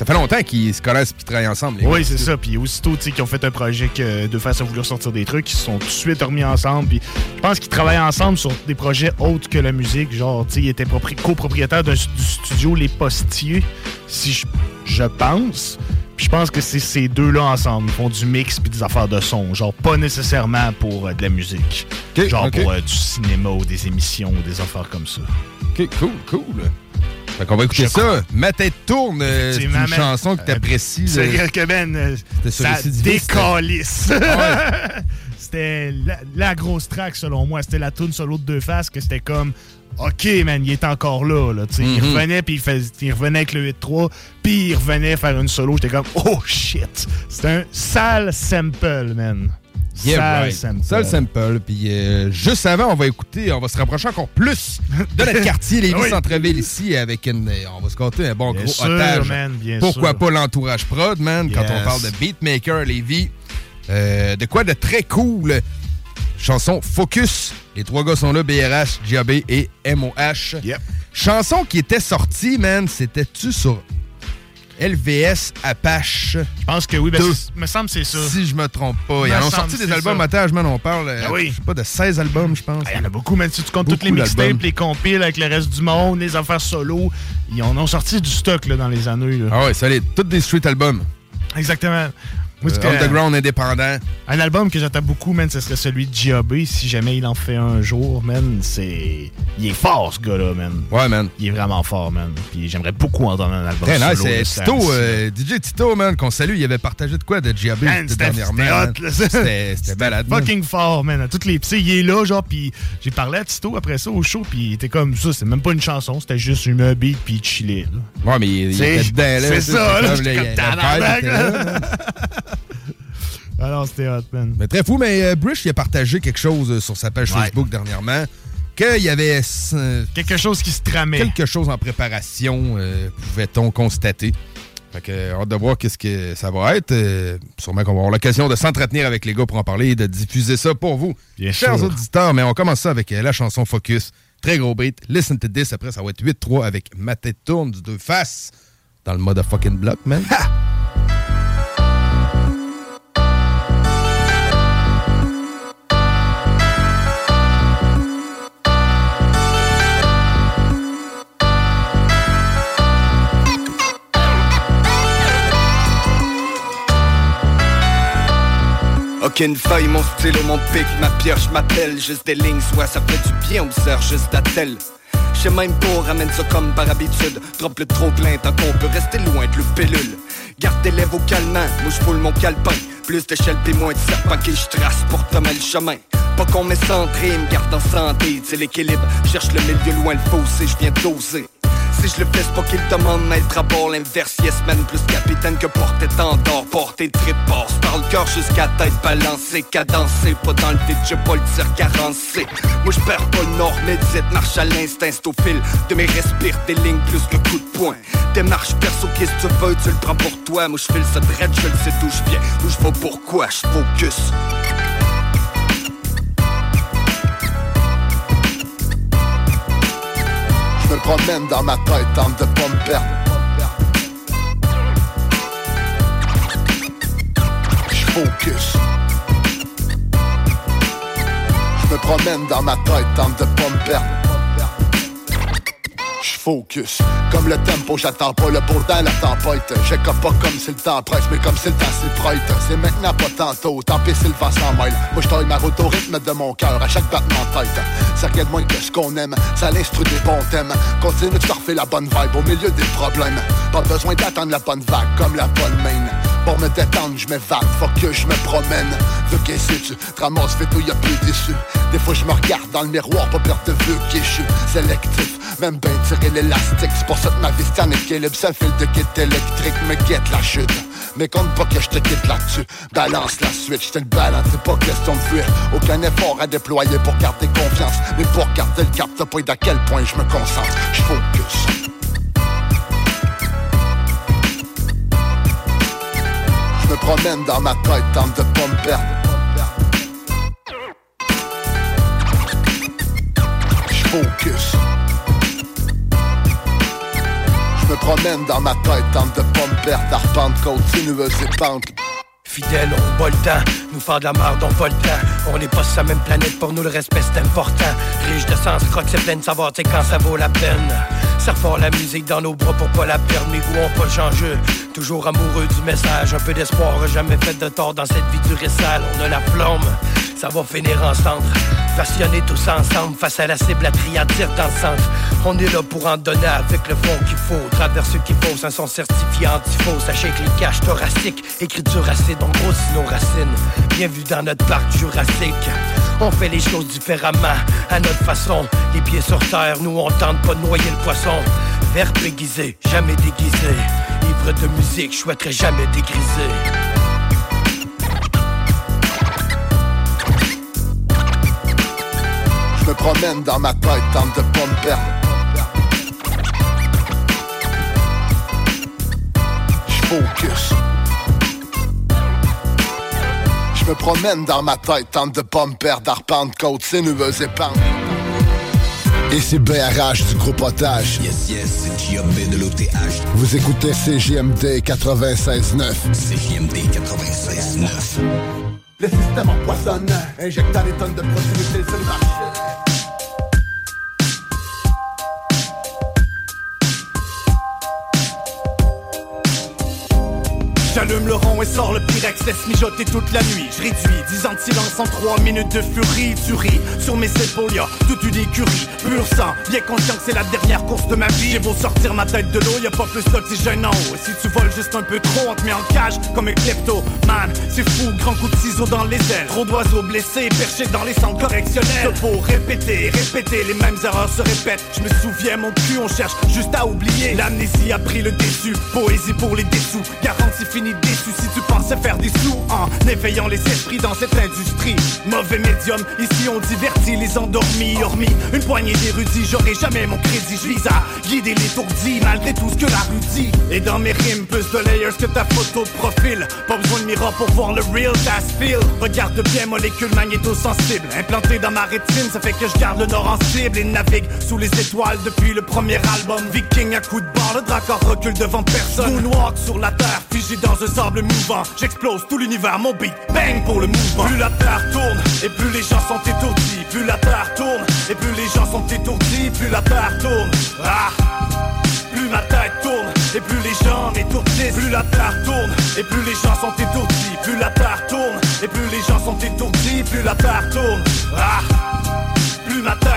Ça fait longtemps qu'ils se connaissent et qu'ils travaillent ensemble. les Oui, c'est ça. Puis aussitôt, qu'ils ont fait un projet que Deux Faces a voulu ressortir des trucs, ils se sont tout de suite remis ensemble. Puis je pense qu'ils travaillent ensemble sur des projets autres que la musique. Genre, tu sais, ils étaient propri- copropriétaires du studio Les Postiers, si je, je pense. Puis je pense que c'est ces deux-là ensemble. Ils font du mix puis des affaires de son. Genre, pas nécessairement pour euh, de la musique. genre pour euh, du cinéma ou des émissions ou des affaires comme ça. OK, cool, cool. Fait qu'on va écouter Je ça. crois. Ma tête tourne. euh, C'est une chanson que t'apprécies. C'est là. que Ben, euh, sur ça c'était- décalisse. Ah c'était la, la grosse track selon moi. C'était la tune solo de deux faces que c'était comme OK, man, il est encore là. Il Mhm. revenait, puis il, fais- il revenait avec le 8-3, puis il revenait faire une solo. J'étais comme Oh shit. C'était un sale sample, man. Yeah, sale right. sample. Sale sample. Puis euh, juste avant, on va écouter, on va se rapprocher encore plus de notre quartier, les Oui. Centre-Ville ici, avec une. euh, On va se compter un bon Bien gros sûr, otage. man, bien Pourquoi sûr. pas l'entourage prod, man, quand on parle de beatmaker, Lévis. Euh, de quoi de très cool? Chanson Focus. Les trois gars sont là, BRH, JAB et MOH. Chanson qui était sortie, man, c'était-tu sur LVS Apache? Je pense que oui, ben, me semble c'est ça. Si je me trompe pas. Ils ont sorti des albums ça. otages, man. On parle, Ah oui. je sais pas, de 16 albums, je pense. Il y en a beaucoup, même si tu comptes Beaucoup toutes les mixtapes, les compiles avec le reste du monde, les affaires solo. Ils en ont sorti du stock là, dans les années. là. Ah ouais, solide. Tous des street albums. Exactement. Moi, Euh, underground indépendant. Un album que j'attends beaucoup, man, ce serait celui de G.A.B. Si jamais il en fait un jour, man, c'est... Il est fort, ce gars-là, man. Ouais, man. Il est vraiment fort, man. Puis j'aimerais beaucoup entendre un album nice. C'est Tito, euh, DJ Tito, man, qu'on salue. Il avait partagé de quoi de c'était dernièrement. c'était là. C'était balade. fucking fort, man. À toutes les. Tu sais, il est là, genre, puis j'ai parlé à Tito après ça au show, puis il était comme ça. C'est même pas une chanson, c'était juste une beat, puis là. Ouais, mais il, il C'est- était dedans, là. c'est ça, là, comme Alors, c'était hot, man. Mais très fou, mais euh, Bruce, il a partagé quelque chose euh, sur sa page Ouais. Facebook dernièrement. Qu'il y avait. euh, Quelque chose qui se tramait. Quelque chose en préparation, euh, pouvait-on constater. Fait que, hâte de voir qu'est-ce que ça va être. Euh, sûrement qu'on va avoir l'occasion de s'entretenir avec les gars pour en parler et de diffuser ça pour vous. Bien Chers sûr. auditeurs, mais on commence ça avec euh, la chanson Focus. Très gros beat. Listen to this. Après, ça va être 8-3 avec Ma tête tourne du deux faces. dans le mode fucking block, man. Aucune feuille, mon stylo, mon pic, ma pioche m'appelle Juste des lignes, soit ça fait du bien, on sert juste à tel Je même pas, ramène ça comme par habitude. Drop le trop plein tant qu'on peut rester loin de le pilule. Garde tes lèvres au calmant, moi j'foule mon calepin. Plus d'échelle pis moins de serpent qui je trace pour tomber le chemin. Pas qu'on m'est centré, me garde en santé C'est l'équilibre, cherche le milieu loin le fossé, je viens doser si je le fais, pas qu'il demande d'être à bord. L'inverse, yes man, plus capitaine que porter tendor Porter trip passe par le cœur jusqu'à tête balancée. Cadencée, pas dans le vide, j'ai pas le tir carencé. Moi je perds pas le nord, médite, marche à l'instinct C'est au fil de mes respires, des lignes plus que coup de poing. Démarche perso, qu'est-ce que tu veux, tu le prends pour toi. Moi je file ce dread, je le sais d'où je viens. Où je vais pourquoi, je focus me promène dans ma tête, tente de pas me perdre. Je focus. Je me promène dans ma tête, tente de pas me. Focus. Comme le tempo, j'attends pas le temps, la tempête. Je pas comme si le temps presse, mais comme si le temps s'y prête. C'est maintenant, pas tantôt. Tant pis si le vent s'en mêle. Moi, je ma route au rythme de mon cœur, à chaque battement de tête. Ça regarde moins que ce qu'on aime. Ça l'instru des bons thèmes. Continue de surfer la bonne vibe au milieu des problèmes. Pas besoin d'attendre la bonne vague comme la bonne main. Me détendre, je m'évade, faut que je me promène. Veux que tu te ramasses, fais tout, y'a plus déçu. Des fois, je me regarde dans le miroir, pas perdre de vue, qui je suis sélectif. Même ben tirer l'élastique, c'est pour ça que ma vie c'est en équilibre. Ça file de kit électrique, me guette la chute. Mais compte pas que je te quitte là-dessus. Balance la suite, je te le balance, c'est pas question de fuir. Aucun effort à déployer pour garder confiance. Mais pour garder le cap, t'as pas à quel point je me concentre. Je focus. Promène dans ma tête, tente de pas me perdre. Je focus. Je me promène dans ma tête, tente de pas me perdre. Arpente continueuse et pente. Fidèle, on bat le temps, nous faire de la merde, on pas le temps. On n'est pas sur la même planète, pour nous le respect c'est important. Riche de sens, croque c'est plein de savoir, c'est quand ça vaut la peine. Fort la musique dans nos bras pour pas la perdre, mes goûts ont pas changé. Toujours amoureux du message, un peu d'espoir, jamais fait de tort dans cette vie du sale. On a la flamme, ça va finir ensemble. Passionnés tous ensemble, face à la cible, la triade dans le. On est là pour en donner avec le fond qu'il faut. Travers ceux qui faussent un son certifié anti-faux. Sachez que les caches thoraciques, écriture acide, on grossit nos racines. Bienvenue dans notre parc jurassique. On fait les choses différemment, à notre façon. Les pieds sur terre, nous on tente pas de noyer le poisson. Verbe aiguisé, jamais déguisé. Ivre de musique, je souhaiterais jamais dégriser. Je me promène dans ma tête, tente de pas me perdre. Je focus. Je me promène dans ma tête, tente de pas me perdre. Arpente, côte sinueuse pente. Et c'est BRH du groupe Otage. Yes, yes, c'est J.O.B. de l'OTH. Vous écoutez CJMD 96.9. CJMD 96.9. Le système empoisonne, injectant des tonnes de produits c'est le marché. J'allume le rond et sors le pyrex, laisse mijoter toute la nuit. Je réduis 10 ans de silence en 3 minutes de furie. Tu ris sur mes épaules, y'a toute une écurie. Pur sang, bien conscient que c'est la dernière course de ma vie. J'ai beau sortir ma tête de l'eau, y'a pas plus d'oxygène en haut. Et si tu voles juste un peu trop, on te met en cage comme un klepto. Man, c'est fou, grand coup de ciseaux dans les ailes. Trop d'oiseaux blessés, perchés dans les centres correctionnels. faut répéter, répéter, les mêmes erreurs se répètent. Je me souviens, mon cul, on cherche juste à oublier. L'amnésie a pris le déçu, poésie pour les dessous. Garantie finie déçu si tu pensais faire des sous en éveillant les esprits dans cette industrie. Mauvais médium, ici on divertit les endormis. Hormis une poignée d'érudits, j'aurai jamais mon crédit. Je vise à guider l'étourdi malgré tout ce que la rue dit. Et dans mes rimes, plus de layers que ta photo de profil. Pas besoin de miroir pour voir le real das feel. Regarde bien, molécule magnéto-sensible. Implanté dans ma rétine, ça fait que je garde le nord en cible et navigue sous les étoiles depuis le premier album. Viking à coup de barre, le dracor recule devant personne. Moonwalk sur la terre, figé dans un sable mouvant. J'explose tout l'univers, mon beat, bang pour le mouvement. Plus la terre tourne et plus les gens sont étourdis. Plus la terre tourne et plus les gens sont étourdis. Plus la terre tourne. Ah! Plus ma tête tourne et plus les gens m'étourdissent. Plus la terre tourne et plus les gens sont étourdis. Plus la terre tourne et plus les gens sont étourdis. Plus la terre tourne. Ah! Plus ma tête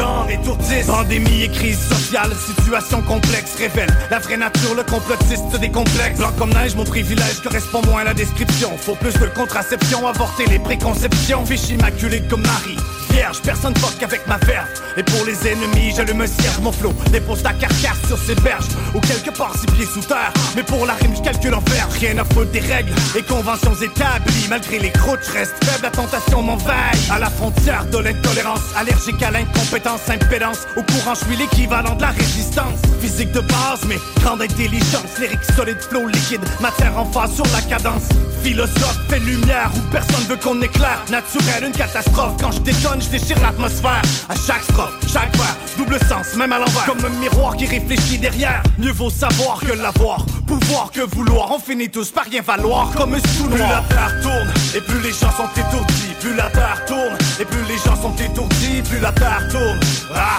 gens m'étourdissent. Pandémie et crise sociale, situation complexe révèle la vraie nature, le complotiste des complexes. Blanc comme neige, mon privilège correspond moins à la description. Faut plus de contraception, avorter les préconceptions. Fiche immaculé comme Marie. Vierge, personne fuck avec ma verve. Et pour les ennemis, je le me cierge mon flot. Dépose ta carcasse sur ces berges ou quelque part six pieds sous terre. Mais pour la rime, je calcule en fer. Rien à foutre des règles et conventions établies. Malgré les croûtes, je reste faible, la tentation m'envahit. À la frontière de l'intolérance, allergique à l'incompétence, impédance. Au courant, je suis l'équivalent de la résistance. Physique de base, mais grande intelligence. Lyrique solide, flow liquide, matière en phase sur la cadence. Philosophe, fait lumière où personne veut qu'on éclaire. Naturel, une catastrophe. Quand je déconne, je déchire l'atmosphère. À chaque strophe, chaque vers, double sens, même à l'envers. Comme un miroir qui réfléchit derrière. Mieux vaut savoir que l'avoir. Pouvoir que vouloir, on finit tous par rien valoir. Comme un sous Plus la terre tourne et plus les gens sont étourdis. Plus la terre tourne et plus les gens sont étourdis. Plus la terre tourne. Ah!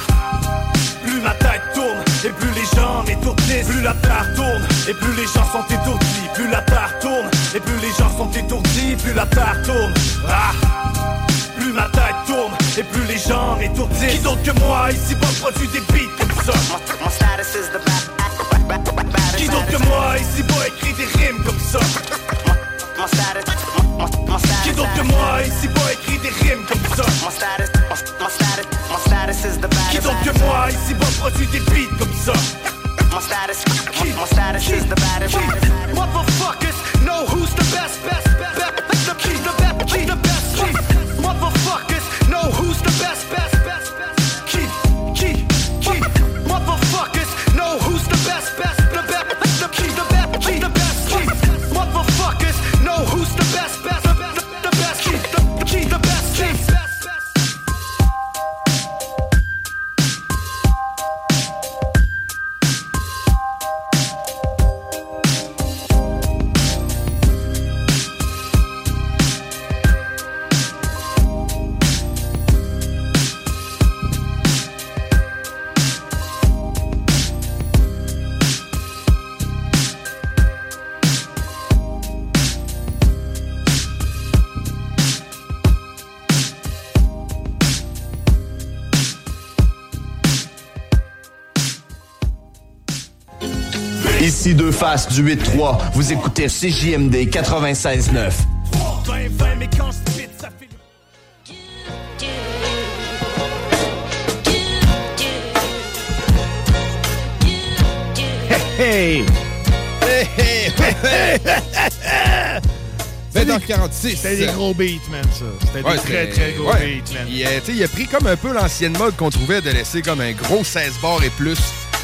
Plus ma tête tourne et plus les gens m'étourdissent. Plus la terre tourne et plus les gens sont étourdis. Plus la terre tourne et plus les gens sont étourdis. Plus la terre tourne. Ah! Plus ma tête tourne et plus les gens m'étourdissent. Qui d'autre que moi ici bas produit des beats comme ça? Mon status is the Qui d'autre que moi ici bas écrit des rimes comme ça? Qui d'autre que moi ici bas écrit des rimes comme ça? Qui d'autre que moi ici bas produit des beats comme ça? Mon status, mon status is the. Motherfuckers know who's the best, best, Du 8-3. Vous écoutez CJMD 96.9. 20, 20, mais quand je spit, ça fait. Hey! Hey, hey, hey, hey. 20h46. C'était des gros beats, man, ça. C'était des très, très gros ouais. beats, man. Il, euh, il a pris comme un peu l'ancienne mode qu'on trouvait de laisser comme un gros 16 bars et plus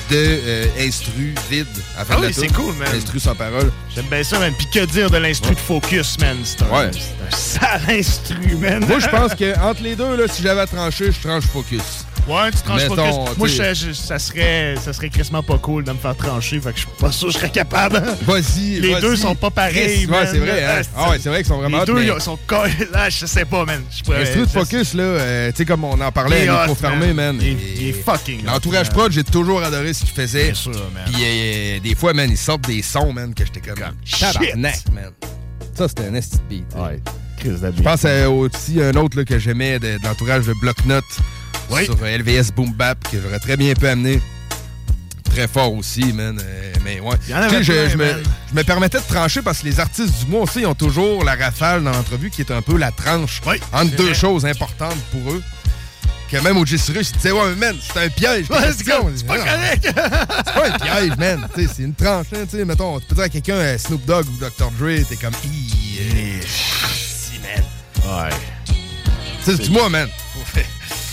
de euh, instru vide à fin Ah oui, c'est cool, man. Instru sans parole. J'aime bien ça, man. Puis que dire de l'instru de Focus, man? C'est un, Ouais. un sale instru, man. Moi, je pense que entre les deux, là, si j'avais à trancher, je tranche Focus. Ouais, tu tranches Mettons, Focus. Moi, t'sais- je- je- ça serait, ça serait crissement pas cool de me faire trancher. Fait que je suis pas sûr que je serais capable. Vas-y. Les deux sont pas pareils, Chris, man. Ouais, c'est vrai, hein? Ah ouais, c'est vrai qu'ils sont vraiment Les deux, mais- ils sont collés. Là, je sais pas, man. Je pourrais- je- Focus, là, euh, tu sais, comme on en parlait à micro fermé, man. Il est- il est fucking L'entourage prod, j'ai toujours adoré ce qu'il faisait. Bien sûr, man. Puis euh, des fois, man, ils sortent des sons, man, que j'étais comme. Tabarnak, man. Ça, c'était un esti beat. Ouais. Chris Je pense à aussi un autre là, que j'aimais de, de l'entourage de Blocknot Oui. sur euh, LVS Boom Bap que j'aurais très bien pu amener. Très fort aussi, man. Euh, mais ouais. Il y en avait je, plein, je me, je me permettais de trancher parce que les artistes du mois aussi, ils ont toujours la rafale dans l'entrevue qui est un peu la tranche Oui, entre deux vrai. choses importantes pour eux. Que même au Cyrus, il disait, ouais, man, c'est un piège. Ouais, c'est pas Non, correct. C'est pas un piège, man. Tu sais, c'est une tranche, hein, tu sais. Mettons, tu peux dire à quelqu'un euh, Snoop Dogg ou Dr. Dre, t'es comme, euh, si, man. Ouais. Dis-moi, man.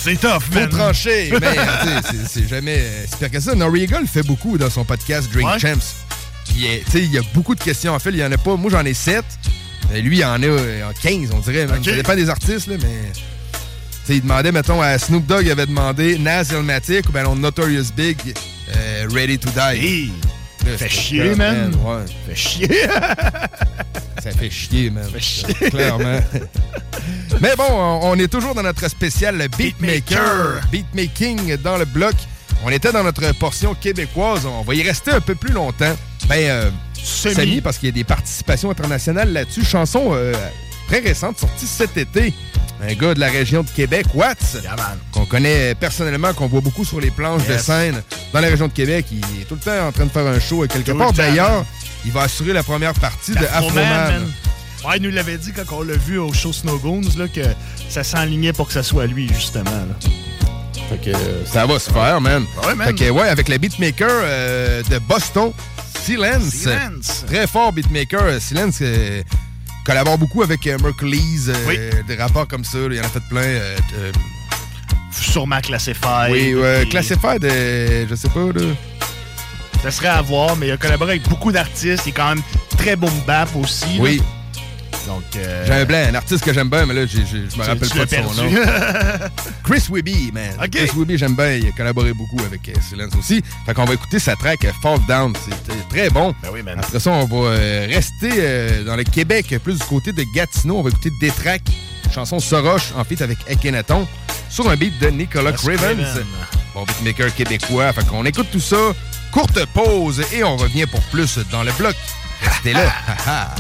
C'est tough, Faut man. trancher, mais sais, c'est- jamais euh, c'est pire que ça. Noriega le fait beaucoup dans son podcast Drink Ouais. Champs. Euh, il y a beaucoup de questions. En fait, il y en a pas. Moi, j'en ai 7. lui, il en a euh, 15, on dirait. même. Ça dépend des artistes, là, mais. Il demandait, mettons, à Snoop Dogg, il avait demandé Nas Illmatic ou ben non, Notorious Big, euh, Ready to Die. Là, Fait chier, man. Ouais. Fait chier. Ça fait chier, man. Fait chier. Clairement. Mais bon, on est toujours dans notre spécial Beatmaker. Beatmaking dans le bloc. On était dans notre portion québécoise. On va y rester un peu plus longtemps. Ben, euh, Semi. semi, parce qu'il y a des participations internationales là-dessus. Chanson euh, très récente, sortie cet été. Un gars de la région de Québec, Watts, qu'on connaît personnellement, qu'on voit beaucoup sur les planches de scène dans la région de Québec. Il est tout le temps en train de faire un show quelque Tout part. D'ailleurs, il va assurer la première partie de Afroman, Afroman. man. Ouais, il nous l'avait dit quand on l'a vu au show Snowgoons, là, que ça s'enlignait pour que ça soit lui, justement. Là. Fait que euh, ça va se faire, man. Ouais, man. Fait que, ouais, avec le beatmaker euh, de Boston, Silence. Silence. Très fort beatmaker. euh, Silence euh, collabore beaucoup avec euh, Mercury's, euh, des rapports comme ça. il en a fait plein. euh, euh, Sûrement Classified. oui, puis- Classified, je sais pas, là. Ça serait à voir, mais il a collaboré avec beaucoup d'artistes. Il est quand même très boom bap aussi. là. Donc, euh, J'ai un blanc, un artiste que j'aime bien, mais là, je me rappelle tu pas de son nom. Chris Webby, man. Chris Webby, j'aime bien. Il a collaboré beaucoup avec euh, Silence aussi. Fait qu'on va écouter sa track euh, Fall Down. C'est euh, très bon. Ben oui, man. Après ça, on va euh, rester dans le Québec, plus du côté de Gatineau. On va écouter Détrac, chanson Soroche, en fait avec Akhenaton, sur un beat de Nicolas Cravens. Craven. Bon beatmaker québécois. Fait qu'on écoute tout ça. Courte pause et on revient pour plus dans le bloc. Restez là.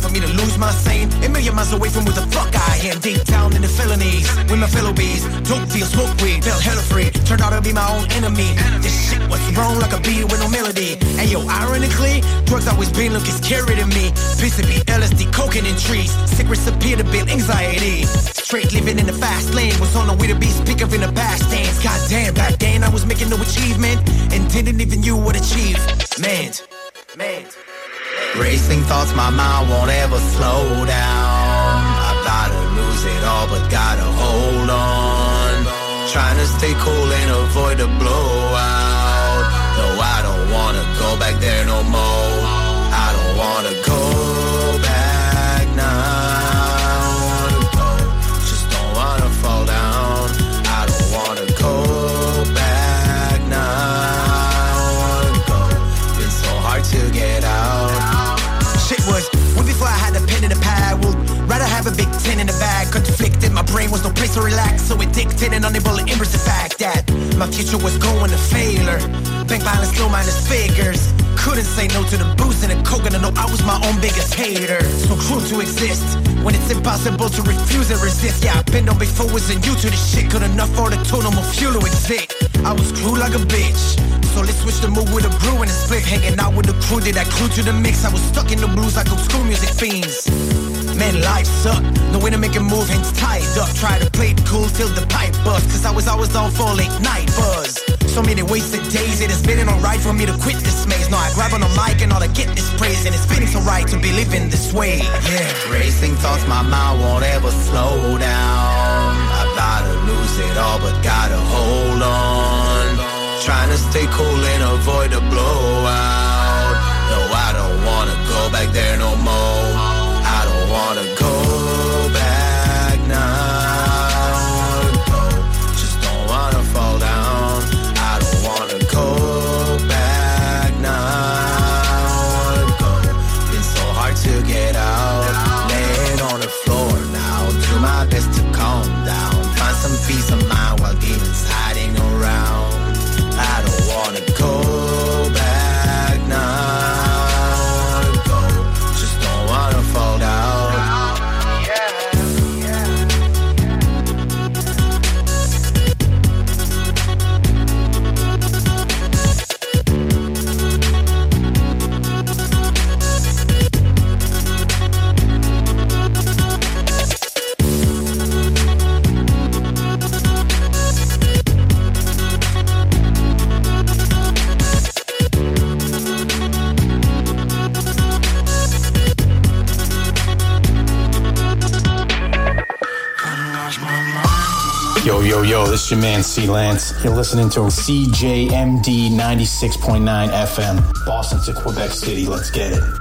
for me to lose my sane. A million miles away from where the fuck I am. Deep down in the felonies With my fellow bees. Dope deal, smoke weed, felt hella free. Turned out to be my own enemy. This shit was wrong like a beat with no melody. And yo, ironically Drugs always been looking scary to me. Be LSD, cocaine and trees. Secrets appear to build anxiety. Straight living in the fast lane. Was on the way to be speaker in the past tense Goddamn, back then I was making no achievement. And didn't even you would achieve Man, man Racing thoughts, my mind won't ever slow down. I gotta lose it all, but gotta hold on. Trying to stay cool and avoid the blowout. No, I don't wanna go back there no more. I don't wanna go brain was no place to relax. So addicted and unable to embrace the fact that my future was going to failure. Bank balance, low minus figures. Couldn't say no to the booze and the coke, and I know I was my own biggest hater. So cruel to exist when it's impossible to refuse and resist. Yeah, I've been on before, wasn't you to this shit. Good enough for the total more fuel to exist. I was cruel like a bitch. So let's switch the mood with a brew and a split. Hanging out with the crew, did I crew to the mix? I was stuck in the blues like those school music fiends. Man, life sucked. No way to make a move, hands tied up. Try to play it cool till the pipe bust. Cause I was always on for late night buzz. So many wasted days, it has been alright for me to quit this maze. Now I grab on a mic and all I get is praise. And it's feeling so right to be living this way. Yeah. Racing thoughts, my mind won't ever slow down. I gotta lose it all, but gotta hold on. Trying to stay cool and avoid a blow out. No, yo, yo, your man C Lance. You're listening to CJMD 96.9 FM, Boston to Quebec City. Let's get it.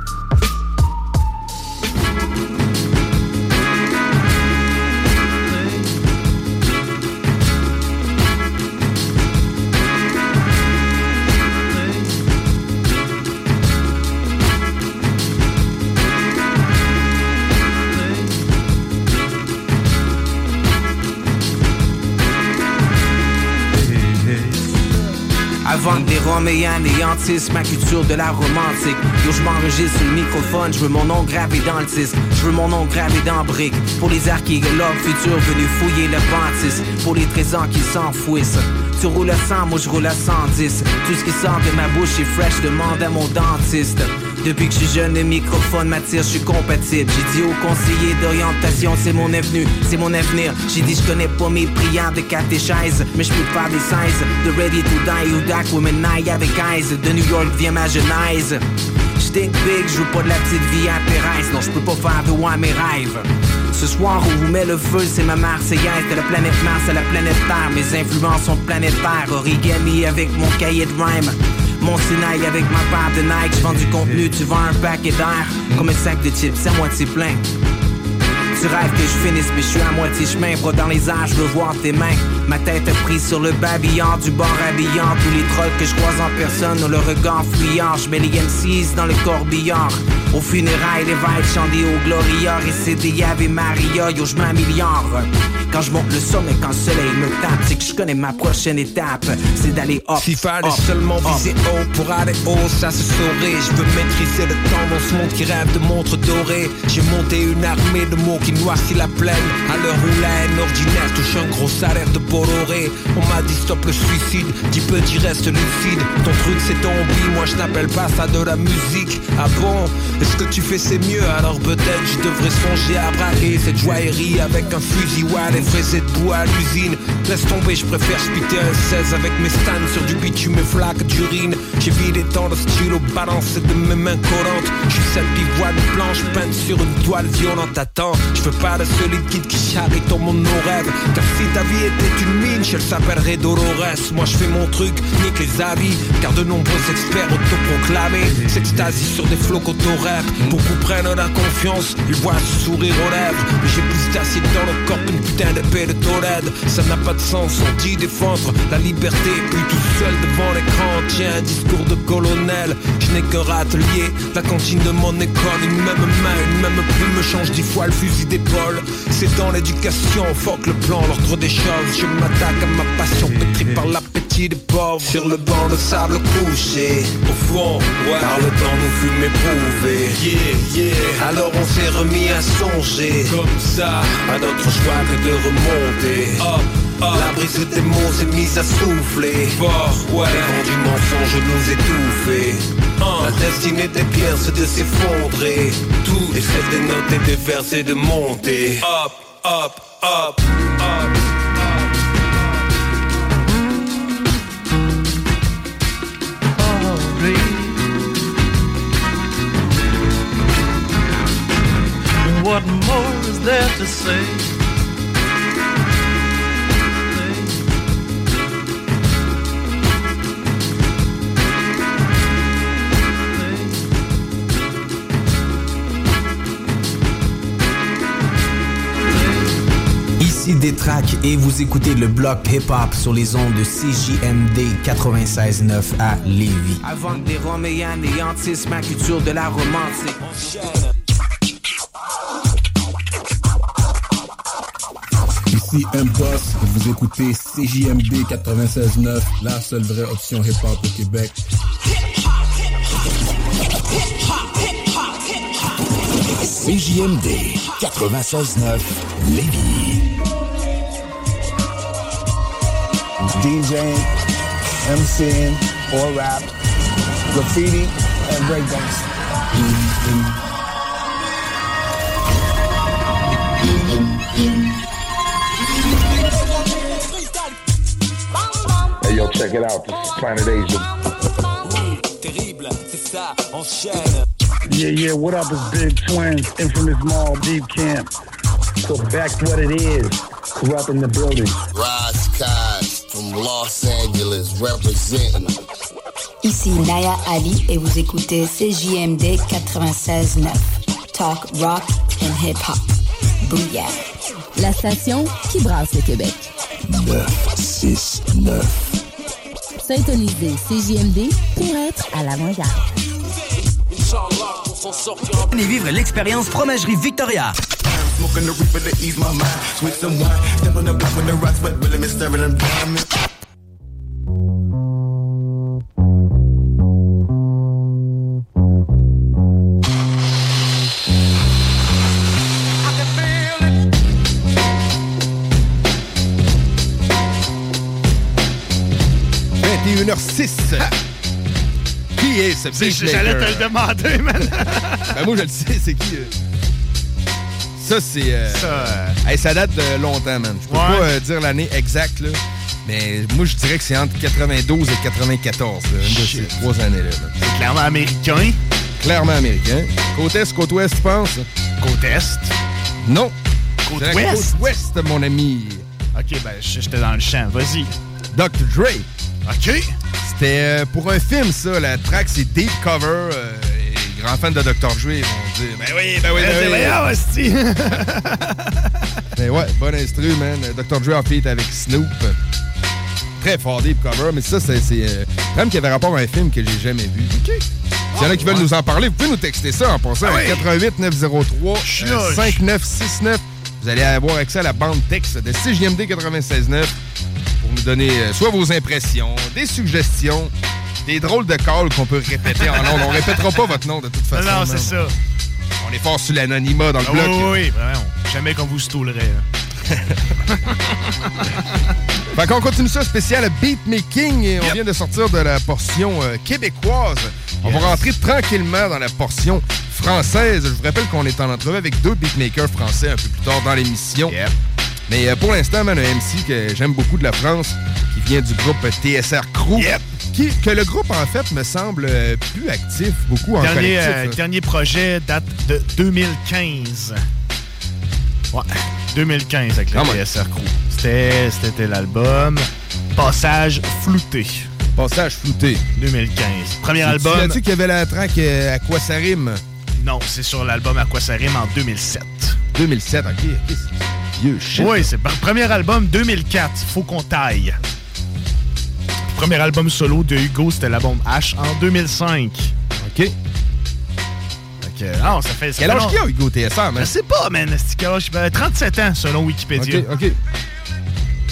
Anéantissent ma culture de la romantique. Yo je m'enregistre sur le microphone, je veux mon nom gravé dans le disque. Je veux mon nom gravé dans brique. Pour les archéologues futurs venus fouiller le bâtisse. Pour les trésors qui s'enfouissent. Tu roules à 100, moi je roule à 110 Tout ce qui sort de ma bouche est fresh, demande à mon dentiste depuis que je suis jeune, le microphone m'attire, je suis compatible. J'ai dit au conseiller d'orientation, c'est mon avenue, c'est mon avenir. J'ai dit, je connais pas mes prières de catéchèse, mais je peux faire des 16. De Ready to Die ou Dark Women Night avec Eyes. De New York vient ma genèse. J'tink big, je pas de la petite vie à Pérez. Non, je peux pas faire de moi mes rêves. Ce soir, on vous met le feu, c'est ma Marseillaise De la planète Mars à la planète Terre Mes influences sont planétaires Origami avec mon cahier de rhyme mon Sinaï avec ma part de Nike, je vends du contenu, tu vends un paquet d'air Comme un sac de chips, à moitié plein tu rêves que je finisse, mais je suis à moitié chemin. Bras dans les airs, je veux voir tes mains. Ma tête est prise sur le babillard du bord habillant. Tous les trolls que je croise en personne ont le regard fuyant. Je mets les M6 dans le corbillard. Au funérailles, les vibes chantent des hauts gloria. Et c'est des Ave Maria, yo, je m'améliore. Quand je monte le sommet, quand le soleil me tape, c'est que je connais ma prochaine étape. C'est d'aller hop. S'il fallait seulement viser haut pour aller haut, ça se saurait. Je veux maîtriser le temps dans ce monde qui rêve de montres dorées. J'ai monté une armée de mots qui noircit la plaine. À l'heure où la haine ordinaire touche un gros salaire de On m'a dit stop le suicide, dis petit reste lucide. Ton truc c'est ton hobby, moi je n'appelle pas ça de la musique. Ah bon? Est-ce que tu fais c'est mieux? Alors peut-être je devrais songer à braquer cette joaillerie avec un fusil ou à les fraiser debout à l'usine. Laisse tomber, je préfère spiter un 16 avec mes stands sur du bitume et flaques d'urine. J'ai vidé tant de stylo balancé de mes mains collantes. Je suis voit une planche peinte sur une toile violente. Attends, je veux pas de ce liquide qui charrie ton mon nos rêves. Car si ta vie était une mine, je s'appellerait Dolores. Moi je fais mon truc, nique les avis. Car de nombreux experts autoproclamés s'extasient sur des flots rap Beaucoup prennent la confiance, ils voient ce sourire aux lèvres. Mais j'ai plus d'acide dans le corps qu'une putain d'épée de Tolède. Ça n'a pas de sens, on dit défendre la liberté. Puis tout seul devant l'écran, tiens un discours de colonel. Je n'ai qu'un râtelier, la cantine de mon école. Une même main, une même plume me change dix fois le fusil d'épaule. C'est dans l'éducation, fuck le plan, l'ordre des choses. Je m'attaque à ma passion, pétrie par l'appétit des pauvres. Sur le banc de sable couché, au fond, ouais. Par le temps nous fûmes éprouvés. Yeah, yeah. Alors on s'est remis à songer, comme ça, à notre choix que de remonter. La brise des mots s'est mise à souffler. Fort, ouais. Les vents du mensonge nous étouffer. La destinée des pierres c'est de s'effondrer. Tout est fait des notes et des vers et de monter. Hop, hop, hop, hop. What more is there to say? Détrac et vous écoutez le bloc hip-hop sur les ondes de CJMD 96.9 à Lévis. Avant que des Roméens anéantissent ma culture de la romantique. Ici M-Boss, vous écoutez CJMD 96.9, la seule vraie option hip-hop au Québec. CJMD 96.9 Lévis. DJing, MCing, or rap, graffiti, and breakdance. Hey, yo, check it out. This is Planet Asia. Terrible, c'est ça, enchaîne. Yeah, yeah, what up? It's Big Twins, Infamous Mall, Deep Camp. So back to what it is. Corrupt in the building. Rise Skies from Los Angeles representing. Ici Naya Ali et vous écoutez CJMD 96.9. Talk, rock and hip-hop. Booyah. La station qui brasse le Québec. 969. Syntonisez CJMD pour être à l'avant-garde. Venez vivre l'expérience Fromagerie Victoria. 6 Qui est ce beatmaker? J'allais te le demander, man. ben moi, je le sais, c'est qui? euh? Ça, c'est... euh, Ça, euh, hey, ça date de longtemps, man. Je peux Ouais. pas euh, dire l'année exacte, là. Mais moi, je dirais que c'est entre 92 et 94, là, une de ces trois années-là. C'est clairement américain. Clairement américain. Côte Est, côte Ouest, tu penses? Côte Est? Non. Côte Ouest? Côte Ouest, mon ami. Ok, ben j'étais dans le champ. Vas-y. Dr. Dre. OK. C'était euh, pour un film, ça. La track, c'est Deep Cover. euh, les grands fans de Dr. Dre vont dire Ben oui, ben oui, ben oui. voyons, hostie. Mais ouais, bon instru, man. Dr. Dre en feat avec Snoop. Très fort, Deep Cover. Mais ça, c'est euh, quand même qu'il y avait rapport à un film que j'ai jamais vu. OK. S'il y en a qui veulent nous en parler, vous pouvez nous texter ça en passant Ah à oui. 88 903 Chioche. euh, 5969. Vous allez avoir accès à la bande texte de CJMD 96.9 pour nous donner euh, soit vos impressions, des suggestions, des drôles de calls qu'on peut répéter en ondes. On répétera pas votre nom de toute façon. non, c'est ça. On est fort sur l'anonymat dans le Ah bloc. oui, oui, vraiment. Jamais qu'on vous stoulerait. hein. Fait qu'on continue ça spécial beatmaking et on vient de sortir de la portion euh, québécoise. On va rentrer tranquillement dans la portion française. Je vous rappelle qu'on est en entrevue avec deux beatmakers français un peu plus tard dans l'émission. Mais euh, pour l'instant, man, un MC que j'aime beaucoup de la France, qui vient du groupe TSR Crew. Qui, que le groupe, en fait, me semble euh, plus actif, beaucoup en Dernier, collectif. euh, dernier projet date de 2015. Ouais, 2015 avec le. TSR Crew. C'était l'album Passage flouté. Passage flouté. 2015. Premier album. là-dessus qu'il y avait la track euh, À quoi ça rime? Non, c'est sur l'album À quoi ça rime en 2007. 2007, ok. Vieux shit. Oui, c'est par- premier album 2004. Faut qu'on taille. Premier album solo de Hugo, c'était l'album H en 2005. OK. Que, non, ça fait. ça Quel âge qu'il a, Hugo TSR, man? Je sais pas, man. C'est quel âge? Ben, 37 ans, selon Wikipédia. OK, OK.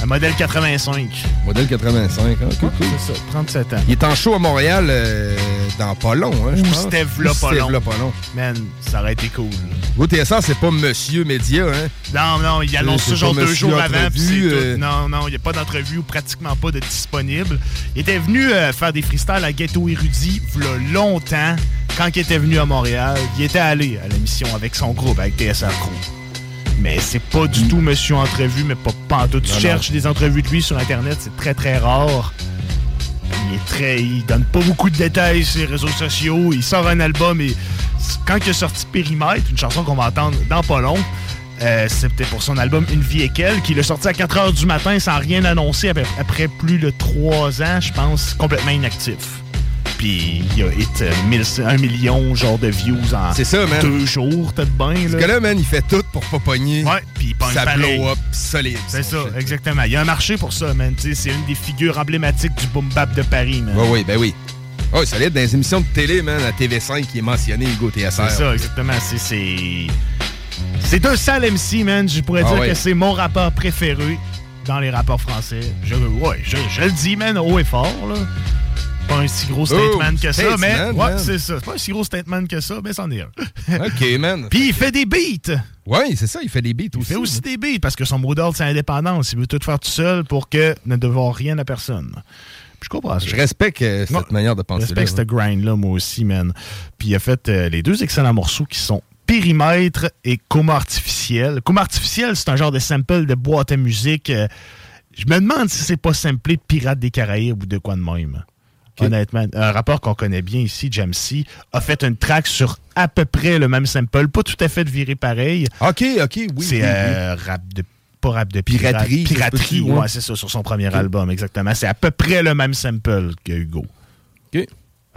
Un modèle 85. Modèle 85, hein? Cool, cool. C'est ça, 37 ans. Il est en show à Montréal euh, dans pas long, hein, je pense. v'là Ou pas c'était long. v'là pas long. Man, ça aurait été cool. Hugo TSR, c'est pas Monsieur Média, hein? Non, non, il annonce ça genre deux jours avant, tout. euh. Non, non, il n'y a pas d'entrevue ou pratiquement pas de disponible. Il était venu euh, faire des freestyles à Ghetto Érudit v'là longtemps. Quand il était venu à Montréal, il était allé à l'émission avec son groupe, avec TSR Crew. Mais c'est pas du tout monsieur entrevue, mais pas pantoute. Tu Non, non. cherches des entrevues de lui sur Internet, c'est très très rare. Il est très. Il donne pas beaucoup de détails sur les réseaux sociaux. Il sort un album et quand il a sorti Périmètre, une chanson qu'on va entendre dans pas long, euh, c'était pour son album Une vie et qu'elle, qu'il a sorti à 4 h du matin sans rien annoncer après, après plus de 3 ans, je pense, complètement inactif. Puis il a hit euh, mille- un million genre de views en ça, deux jours, peut-être bien. Ce là. gars-là, man, il fait tout pour pas pogner. Ouais, puis il pogne Ça pareil. blow up solide. C'est ça, exactement. Il y a un marché pour ça, man. C'est une des figures emblématiques du boom bap de Paris, man. Oui, oui, ben oui. Oh, solide. Dans les émissions de télé, man, à TV5, qui est mentionné, Hugo TSR. C'est ça, exactement. C'est- C'est. C'est un sale MC, man. Je pourrais Ah dire ouais. que c'est mon rappeur préféré dans les rapports français. Je, ouais, je, je le dis, man, haut et fort, là. Pas un si gros statement Oh, que ça, mais. statement, Ouais, c'est ça. C'est pas un si gros statement que ça, mais c'en est un. OK, man. Puis il fait des beats. Oui, c'est ça, il fait des beats Il aussi. fait aussi des beats parce que son mot d'ordre, c'est indépendance. Il veut tout faire tout seul pour que ne devoir rien à personne. Puis je comprends ça. Je respecte euh, cette manière de Je penser. respecte ce grind-là, moi aussi, man. Puis il a fait euh, les deux excellents morceaux qui sont Périmètre et Coma Artificiel. Coma Artificiel, c'est un genre de sample de boîte à musique. euh, je me demande si c'est pas samplé de Pirates des Caraïbes ou de quoi de même. Honnêtement, un rapport qu'on connaît bien ici, Jamsey, a fait une track sur à peu près le même sample, pas tout à fait de viré pareil. OK, OK, oui. C'est oui, euh, rap de pas rap de pirate- Piraterie, Piraterie, ouais. ouais, c'est ça, sur son premier album, exactement. C'est à peu près le même sample que Hugo. OK.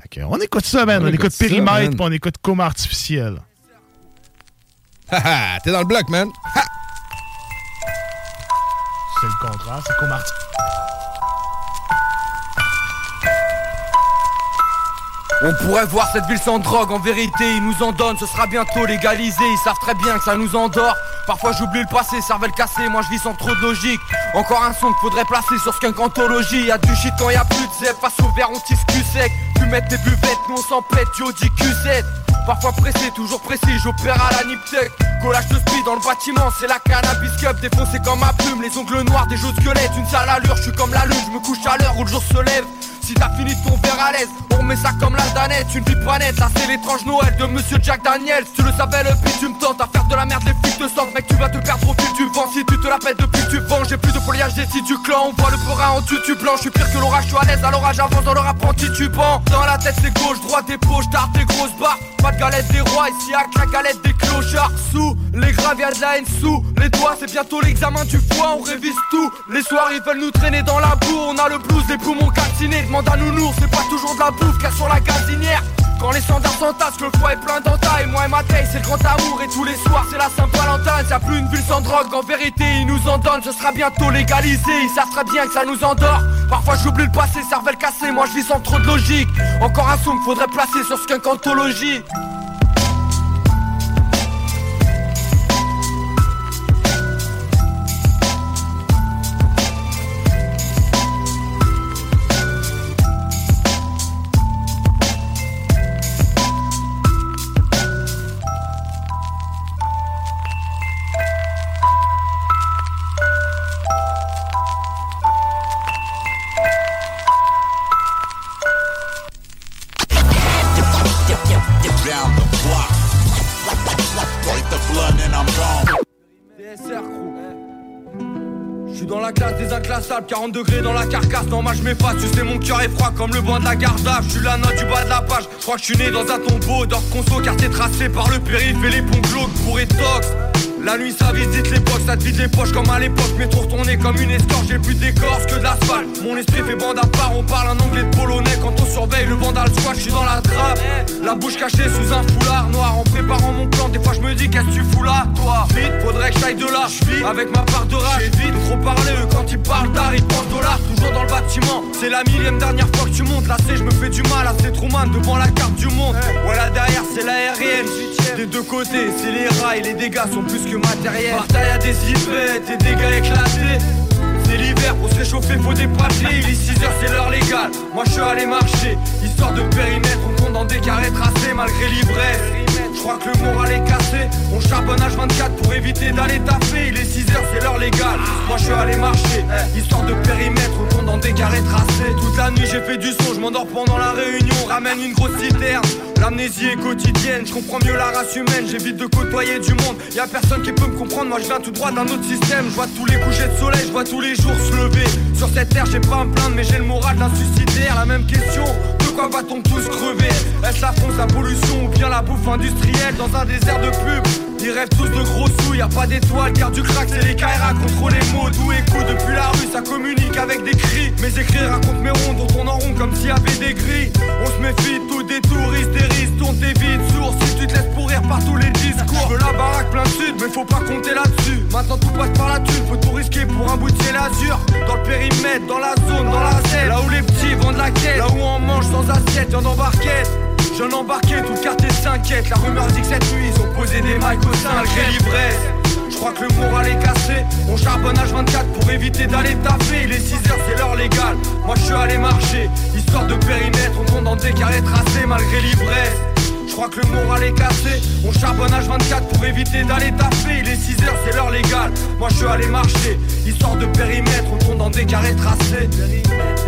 Fait que on écoute ça, man. On On, écoute écoute ça, Périmètre, puis on écoute Coma Artificiel. Haha, t'es dans le bloc, man. Ha! C'est le contraire, c'est Coma Artificiel. On pourrait voir cette ville sans drogue, en vérité ils nous en donnent, ce sera bientôt légalisé, ils savent très bien que ça nous endort. Parfois j'oublie le passé, cervelle cassée, moi je vis sans trop de logique. Encore un son qu'il faudrait placer sur Skunk Anthologie Y'a du shit quand y'a plus de zep, face au verre on tisse cul sec mettre des buvettes, nous on s'en pète, du dit Q7 Parfois pressé, toujours précis, j'opère à la Niptech Collage de speed dans le bâtiment, c'est la cannabis cup. Défoncé comme ma plume, les ongles noirs, des jeux squelettes Une sale allure, je suis comme la lune, je me couche à l'heure où le jour se lève. Si t'as fini ton verre à l'aise, on remet ça comme la danette, une vie pas nette, là c'est l'étrange Noël de Monsieur Jack Daniels. Tu le savais, le pire, tu me tentes à faire de la merde, les flics te sentent, mec, tu vas te perdre au fil du vent. Si tu te la pètes depuis que tu vends, j'ai plus de foliage des du clan, on voit le beurre en tutu blanc, je suis pire que l'orage, je suis à l'aise, l'orage avance dans leur apprenti tubant. La tête c'est gauche, droite des poches, d'art des grosses barres, pas de galette des rois, ici à la galette des clochards. Sous les graves, de la haine sous les doigts, c'est bientôt l'examen du foie, on révise tout. Les soirs ils veulent nous traîner dans la boue, on a le blues, les poumons calcinés, demande à nounours, c'est pas toujours de la bouffe, car sur la gazinière. Quand les standards s'entassent, le foie est plein d'entailles. Moi et ma taille, c'est le grand amour. Et tous les soirs, c'est la Saint-Valentin. Y'a plus une ville sans drogue, en vérité, ils nous en donnent. Ce sera bientôt légalisé, ils savent très bien que ça nous endort. Parfois j'oublie le passé, cervelle cassée. Moi je vis sans trop de logique. Encore un son faudrait placer sur Skunk Anthologie Down moi je m'efface, tu sais mon cœur est froid comme le banc de la garde. Je suis la note du bas de la page, crois que je suis né dans un tombeau d'or conso car t'es tracé par le périph' et les ponts glauques pour tox la nuit ça visite l'époque, ça te vide les poches comme à l'époque. Mais trop retourné comme une escorte, j'ai plus d'écorce que de l'asphalte. Mon esprit fait bande à part, on parle un anglais de polonais. Quand on surveille le vandal squat, je suis dans la trappe. La bouche cachée sous un foulard noir. En préparant mon plan, des fois je me dis qu'est-ce que tu fous là Toi, vite, faudrait que j'aille de là. Je avec ma part de rage, vite trop parlé Eux quand ils parlent d'art, ils pensent dollars Toujours dans le bâtiment, c'est la millième dernière fois que tu montes. Là c'est je me fais du mal, là c'est trop man devant la carte du monde. Voilà derrière c'est l'aérienne Des deux côtés, c'est les rails, les dégâts sont plus que matériels Bataille à des hypettes, des dégâts éclatés. C'est l'hiver, pour se réchauffer faut des papiers. Il est 6 heures, c'est l'heure légale. Moi je suis allé marcher, histoire de périmètre On compte dans des carrés tracés malgré l'ivresse Je crois que le moral est cassé. On charbonne H24 pour éviter d'aller taper Il est 6 heures, c'est l'heure légale. Moi je suis allé marcher, histoire de périmètre On compte dans des carrés tracés. Toute la nuit j'ai fait du son, je m'endors pendant la réunion. Ramène une grosse citerne. L'amnésie est quotidienne, je comprends mieux la race humaine. J'évite de côtoyer du monde, y a personne qui peut me comprendre. Moi je viens tout droit d'un autre système. Je vois tous les couchers de soleil, je vois tous les jours se lever. Sur cette terre j'ai pas me plaindre mais j'ai le moral d'un suicidaire. La même question, de quoi va-t-on crever? Est-ce la fonce, la pollution ou bien la bouffe industrielle Dans un désert de pub ils rêvent tous de gros sous, y a pas d'étoiles car du crack c'est les KRA contre les mots. Tout écho depuis la rue, ça communique avec des cris. Mes écrits racontent mes ronds dont on en rond comme s'il y avait des grilles. On se méfie tout des touristes, des risques, des vides sourd si tu te laisses pourrir par tous les discours. Je la baraque plein sud, mais faut pas compter là-dessus. Maintenant tout passe par la thune, faut tout risquer pour un bout de ciel azur. Dans le périmètre, dans la zone, dans la zèle là où les petits vendent la quête, là où on mange sans assiette, y'en embarquette. J'en embarqué, tout le quartier s'inquiète. La rumeur dit que cette nuit ils ont posé des mics au sein malgré l'ivresse. Je crois que le moral est cassé. On charbonne H24 pour éviter d'aller taper. Il est 6h, c'est l'heure légale. Moi je suis allé marcher, histoire de périmètre. On tombe dans des carrés tracés malgré l'ivresse. Je crois que le moral est cassé. On charbonne H24 pour éviter d'aller taper. Il est 6h, c'est l'heure légale. Moi je suis allé marcher, histoire de périmètre. On tombe dans des carrés tracés. Périmètre,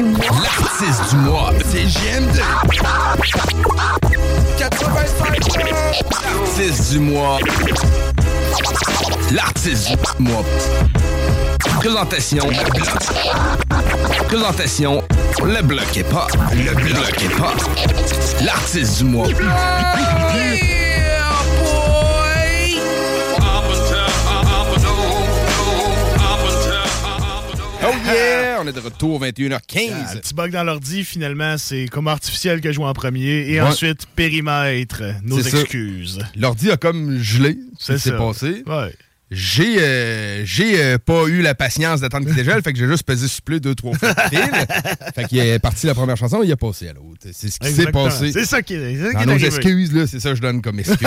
SR, 18ème. L'artiste du mois, c'est GMD. 85 L'artiste du mois. L'artiste du mois. Présentation, le bloc. Présentation, le bloc est pas. Le bloc est pas. L'artiste du mois. Oh yeah! On est de retour 21h15. Un petit bug dans l'ordi, finalement, c'est comme artificiel que je joue en premier. Et Ouais. ensuite, périmètre, nos excuses. L'ordi a comme gelé, C'est ça. passé. Ouais. J'ai euh, j'ai euh, pas eu la patience d'attendre qu'il dégèle, fait que j'ai juste pesé sur play deux, trois fois fait qu'il est parti la première chanson, il a passé à l'autre. C'est ce qui s'est passé. C'est ça qui est, Dans est nos arrivé. excuses, là, c'est ça que je donne comme excuse.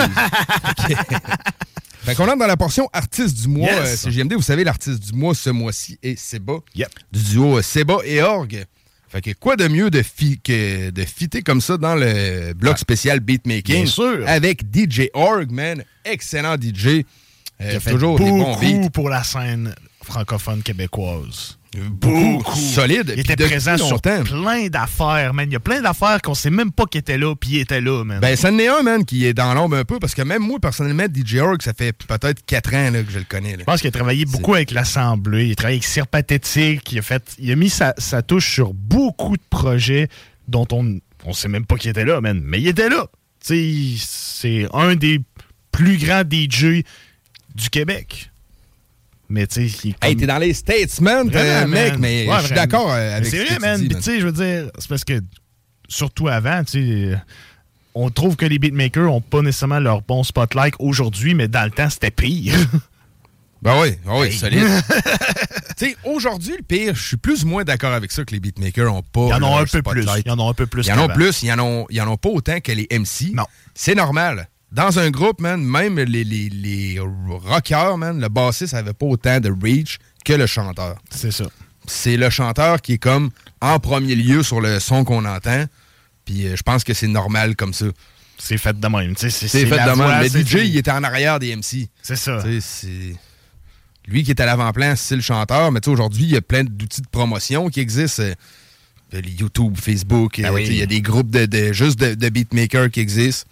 fait qu'on entre dans la portion artiste du mois. Yes. euh, CGMD, vous savez, l'artiste du mois ce mois-ci est Seba. Du duo euh, Seba et Org. Fait que quoi de mieux de, fi- que de fitter comme ça dans le bloc spécial beatmaking? Ah. Bien sûr. Avec DJ Org, man. Excellent DJ. Euh, a fait toujours des bons beats. beaucoup pour la scène francophone québécoise. Beaucoup. Solide. Il était présent sur plein d'affaires, man. Il y a plein d'affaires qu'on sait même pas qu'il était là, puis il était là, man. Ben, ça en est un, man, qui est dans l'ombre un peu, parce que même moi, personnellement, DJ Org, ça fait peut-être 4 ans là, que je le connais. là. Je pense qu'il a travaillé beaucoup avec l'Assemblée. Il a travaillé avec Cire Pathétique. Il a, fait, il a mis sa, sa touche sur beaucoup de projets dont on on sait même pas qu'il était là, man. Mais il était là. C'est un des plus grands DJ du Québec. Mais tu sais, Hey, t'es dans les States, man, Vraiment, euh, mec, mais Ouais, je suis d'accord euh, avec C'est ce vrai, man. tu sais, je veux dire, c'est parce que, surtout avant, tu sais, on trouve que les beatmakers ont pas nécessairement leur bon spotlight aujourd'hui, mais dans le temps, c'était pire. Ben oui, ben oui, Hey. solide. tu sais, aujourd'hui, le pire, je suis plus ou moins d'accord avec ça que les beatmakers ont pas. Ils en ont un peu plus. spotlight. Ils en ont un peu plus Ils en ont plus, ils en ont, ils en ont pas autant que les MC. Non. C'est normal. Dans un groupe, man, même les, les, les rockers, man, le bassiste avait pas autant de reach que le chanteur. C'est ça. C'est le chanteur qui est comme en premier lieu sur le son qu'on entend. Puis euh, je pense que c'est normal comme ça. C'est fait de même. C'est c'est fait de voix, même. Le DJ, il était en arrière des MC. C'est ça. C'est- Lui qui est à l'avant-plan, c'est le chanteur. Mais tu sais, aujourd'hui, il y a plein d'outils de promotion qui existent. euh, YouTube, Facebook, Ben euh, oui. il y a des groupes de, de- juste de, de beatmakers qui existent.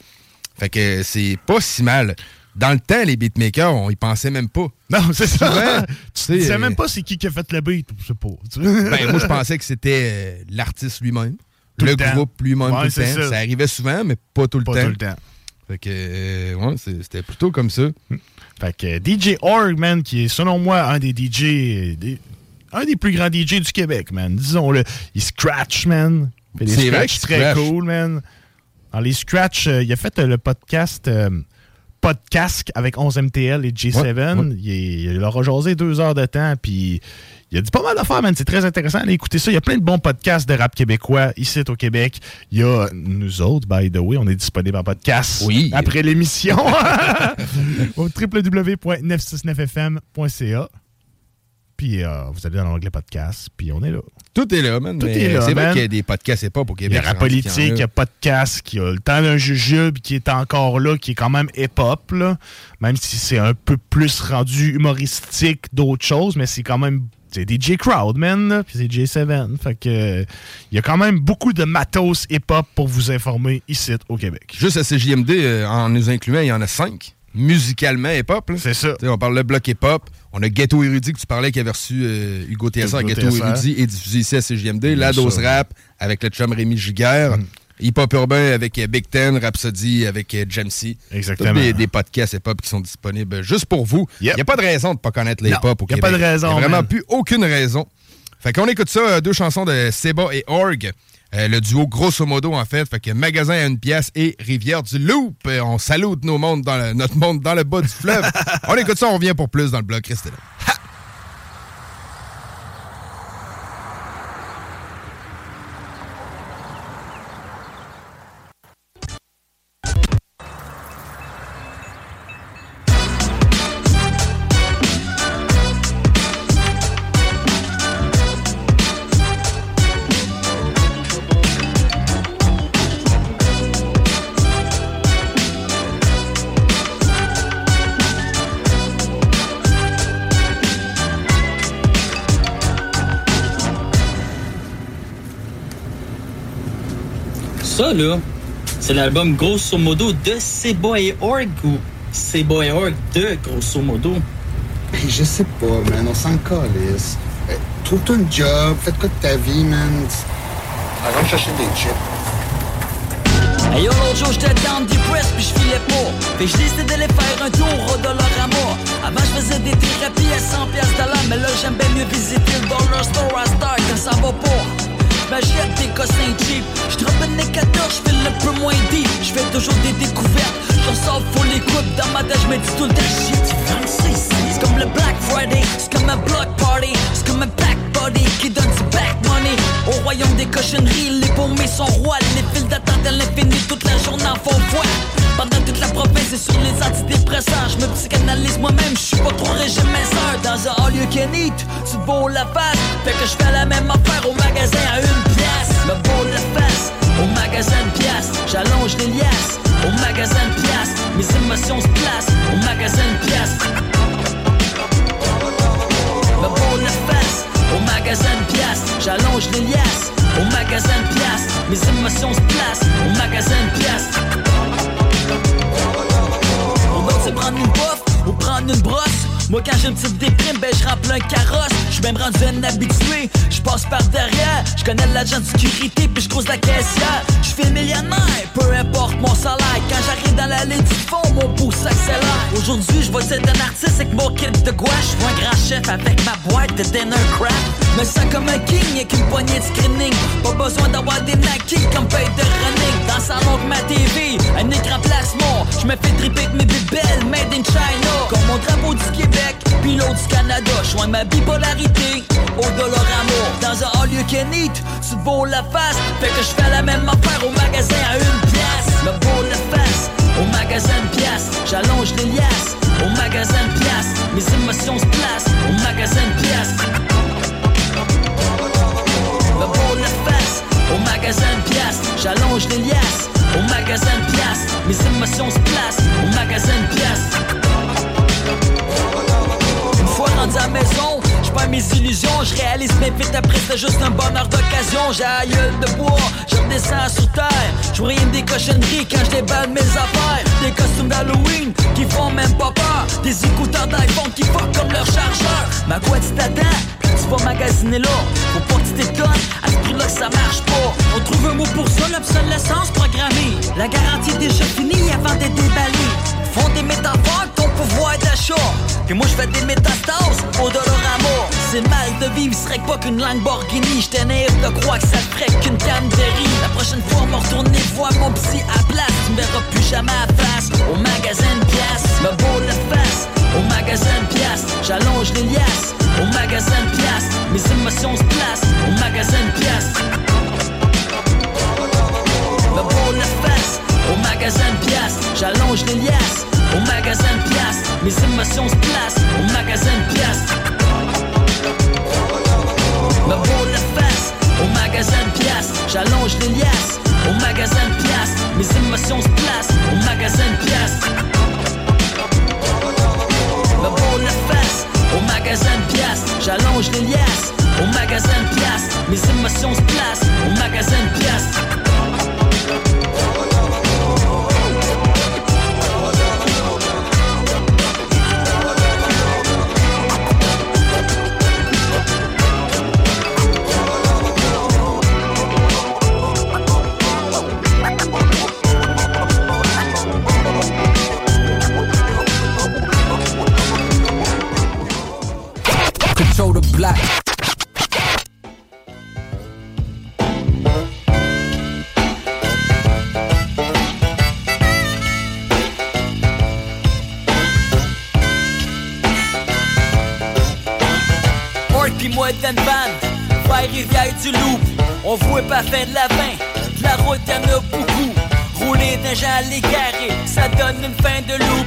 Fait que c'est pas si mal. Dans le temps, les beatmakers, on y pensait même pas. Non, c'est ça. Souvent, tu sais, sais euh, même pas c'est qui qui a fait le beat. Je sais pas. Ben, moi, je pensais que c'était euh, l'artiste lui-même. Tout le groupe lui-même Ouais, tout le temps. ça. Ça. arrivait souvent, mais pas tout le Pas temps. tout le temps. Fait que, euh, ouais, c'était plutôt comme ça. Fait que DJ Org, man, qui est selon moi un des DJ, des- un des plus grands DJ du Québec, man. Disons-le. Il scratch, man. C'est vrai très scratch. cool, man. Dans les scratch, euh, il a fait euh, le podcast euh, Podcast avec 11MTL et J7. Ouais, ouais. Il, est- il leur a jasé deux heures de temps, puis il a dit pas mal d'affaires, man. C'est très intéressant. Allez écouter ça. Il y a plein de bons podcasts de rap québécois ici au Québec. Il y a nous autres, by the way, on est disponible en podcast Oui. après l'émission au www.969fm.ca. Puis euh, vous allez dans l'onglet podcast, puis on est là. Tout est là, man. Tout est là, C'est vrai qu'il y a des podcasts hip-hop au Il y Québec. a rap c'est rendu qu'il politique, y il y a podcast, qui a le temps d'un jujube qui est encore là, qui est quand même hip-hop, là. Même si c'est un peu plus rendu humoristique d'autres choses, mais c'est quand même. C'est DJ Crowd, man, puis c'est J7. Fait que. euh, Il y a quand même beaucoup de matos hip-hop pour vous informer ici au Québec. Juste à CJMD, euh, en nous incluant, il y en a cinq. Musicalement hip-hop. là. C'est ça. On parle de bloc hip-hop. On a Ghetto Érudit que tu parlais qui avait reçu euh, Hugo TSR, Hugo Ghetto. Érudit et diffusé ici à CJMD. La dose rap avec le chum Rémi Giguère. Hip-Hop Urbain avec euh, Big Ten, Rhapsody avec euh, Jamsey. Exactement. Tous des, des podcasts hip-hop qui sont disponibles juste pour vous. Il Yep. n'y a pas de raison de ne pas connaître les Non, hip-hop au y a Québec. pas de raison, Il n'y a vraiment man. plus aucune raison. Fait qu'on écoute ça, deux chansons de Seba et Org. Euh, le duo grosso modo en fait, fait que magasin à une pièce et rivière du Loup. Euh, on salue nos mondes dans le- notre monde dans le bas du fleuve. on écoute ça, on revient pour plus dans le bloc. Restez là. Ça, là, c'est l'album grosso modo de Seba et Org ou Seba et Org de grosso modo? Ben, je sais pas, man. On s'en calisse. Euh, Trouve-toi une job. Fais quoi de ta vie, man. Arrête de chercher des chips. Hey yo, l'autre jour, j'étais down depressed puis je filais pas. Fait que j'ai décidé d'aller faire un tour au Dollarama. Avant, je faisais des thérapies à 100 piastres de l'heure, mais là, j'aime bien mieux visiter le Dollar Store à Star quand ça va pas. J'm'achète des cossins cheap. J'droppe une nécateur, j'fais le peu moins deep. J'fais toujours des découvertes. J'en sors, faut les coupes. Dans ma tête, j'me dis tout le shit. C'est comme le Black Friday, c'est comme un block party. C'est comme un pack body qui donne du back money. Au royaume des cochonneries, les paumés sont rois. Les files d'attente à l'infini, toute la journée en font foi. Pendant toute la province et sur les antidépresseurs, je me psychanalyse moi-même, je suis pas trop régime. Dans un all you can eat, tu beau la face. Fait que je fais la même affaire au magasin à une pièce. Me beau la face, au magasin de pièces. J'allonge les liasses, au magasin de pièces. Mes émotions se placent, au magasin de pièces. Me beau la face, au magasin de pièces. J'allonge les liasses, au magasin de pièces. Mes émotions se placent, au magasin de pièces. Se prendre une bouffe ou prendre une brosse. Moi quand j'ai une petite déprime, ben je remplis un carrosse. Je même rendu un habitué. Je passe par derrière. Je connais l'agent de sécurité puis je cause la caissière. Je fais millionnaire, peu importe mon salaire. Quand j'arrive dans l'allée du fond, mon pouce s'accélère. Aujourd'hui, je vais être un artiste avec mon kit de gouache. Je un grand chef avec ma boîte de dinner crap. Me sens comme un king avec une poignée de screening. Pas besoin d'avoir des naquilles comme paye de running. Dans sa longue ma TV, un écran plasma. Je me fais dripper avec mes bébelles made in China. Comme mon drapeau du Québec, puis du Canada. Je ma bipolarité au dollar amour. Dans un all you can eat, tu te la face. Fait que je fais la même affaire au magasin à une pièce. Me beau la face, au magasin de pièces. J'allonge les liasses, au magasin de pièces. Mes émotions se placent, au magasin de pièces. Magasin de pièces. J'allonge les liasses, au magasin de pièces. Mes émotions se placent, au magasin de pièces. Une fois rendu à maison, perds mes illusions, je réalise mes vite après c'est juste un bonheur d'occasion. J'ai la gueule de bois, je redescends sur terre. Je rien des cochonneries quand je déballe mes affaires. Des costumes d'Halloween qui font même pas peur. Des écouteurs d'iPhone qui fuck comme leur chargeur. Ma quoi tu t'attends? Tu vas magasiner là, faut pas que tu t'étonnes, à ce prix-là ça marche pas. On trouve un mot pour ça, l'obsolescence programmée. La garantie est déjà finie avant d'être déballée. Font des métaphores ton pouvoir d'achat. Puis moi je fais des métastases au dollarama. C'est mal de vivre, serait pas qu'une Lamborghini? J'étais naïf de croire que ça ferait qu'une canne. La prochaine fois, va retourner voir mon psy à place. Tu me verras plus jamais à face au magasin de pièces. Me beau la face au magasin de pièces. J'allonge les liasses au magasin de pièces. Mes émotions se placent au magasin de pièces. Au magasin de pièces. J'allonge les liasses au magasin de pièces. Mes émotions se placent au magasin de pièces. Me beau la face au magasin de pièces. J'allonge les liasses au magasin de pièces. Mes émotions se placent au magasin de pièces. Me beau la face au magasin de pièces. J'allonge les liasses au magasin de pièces. Mes émotions se placent au magasin de pièces. Rivière-du-Loup. On voit pas fin de la fin, de la route y'en a beaucoup. Rouler d'un à l'égaré, ça donne une fin de loup.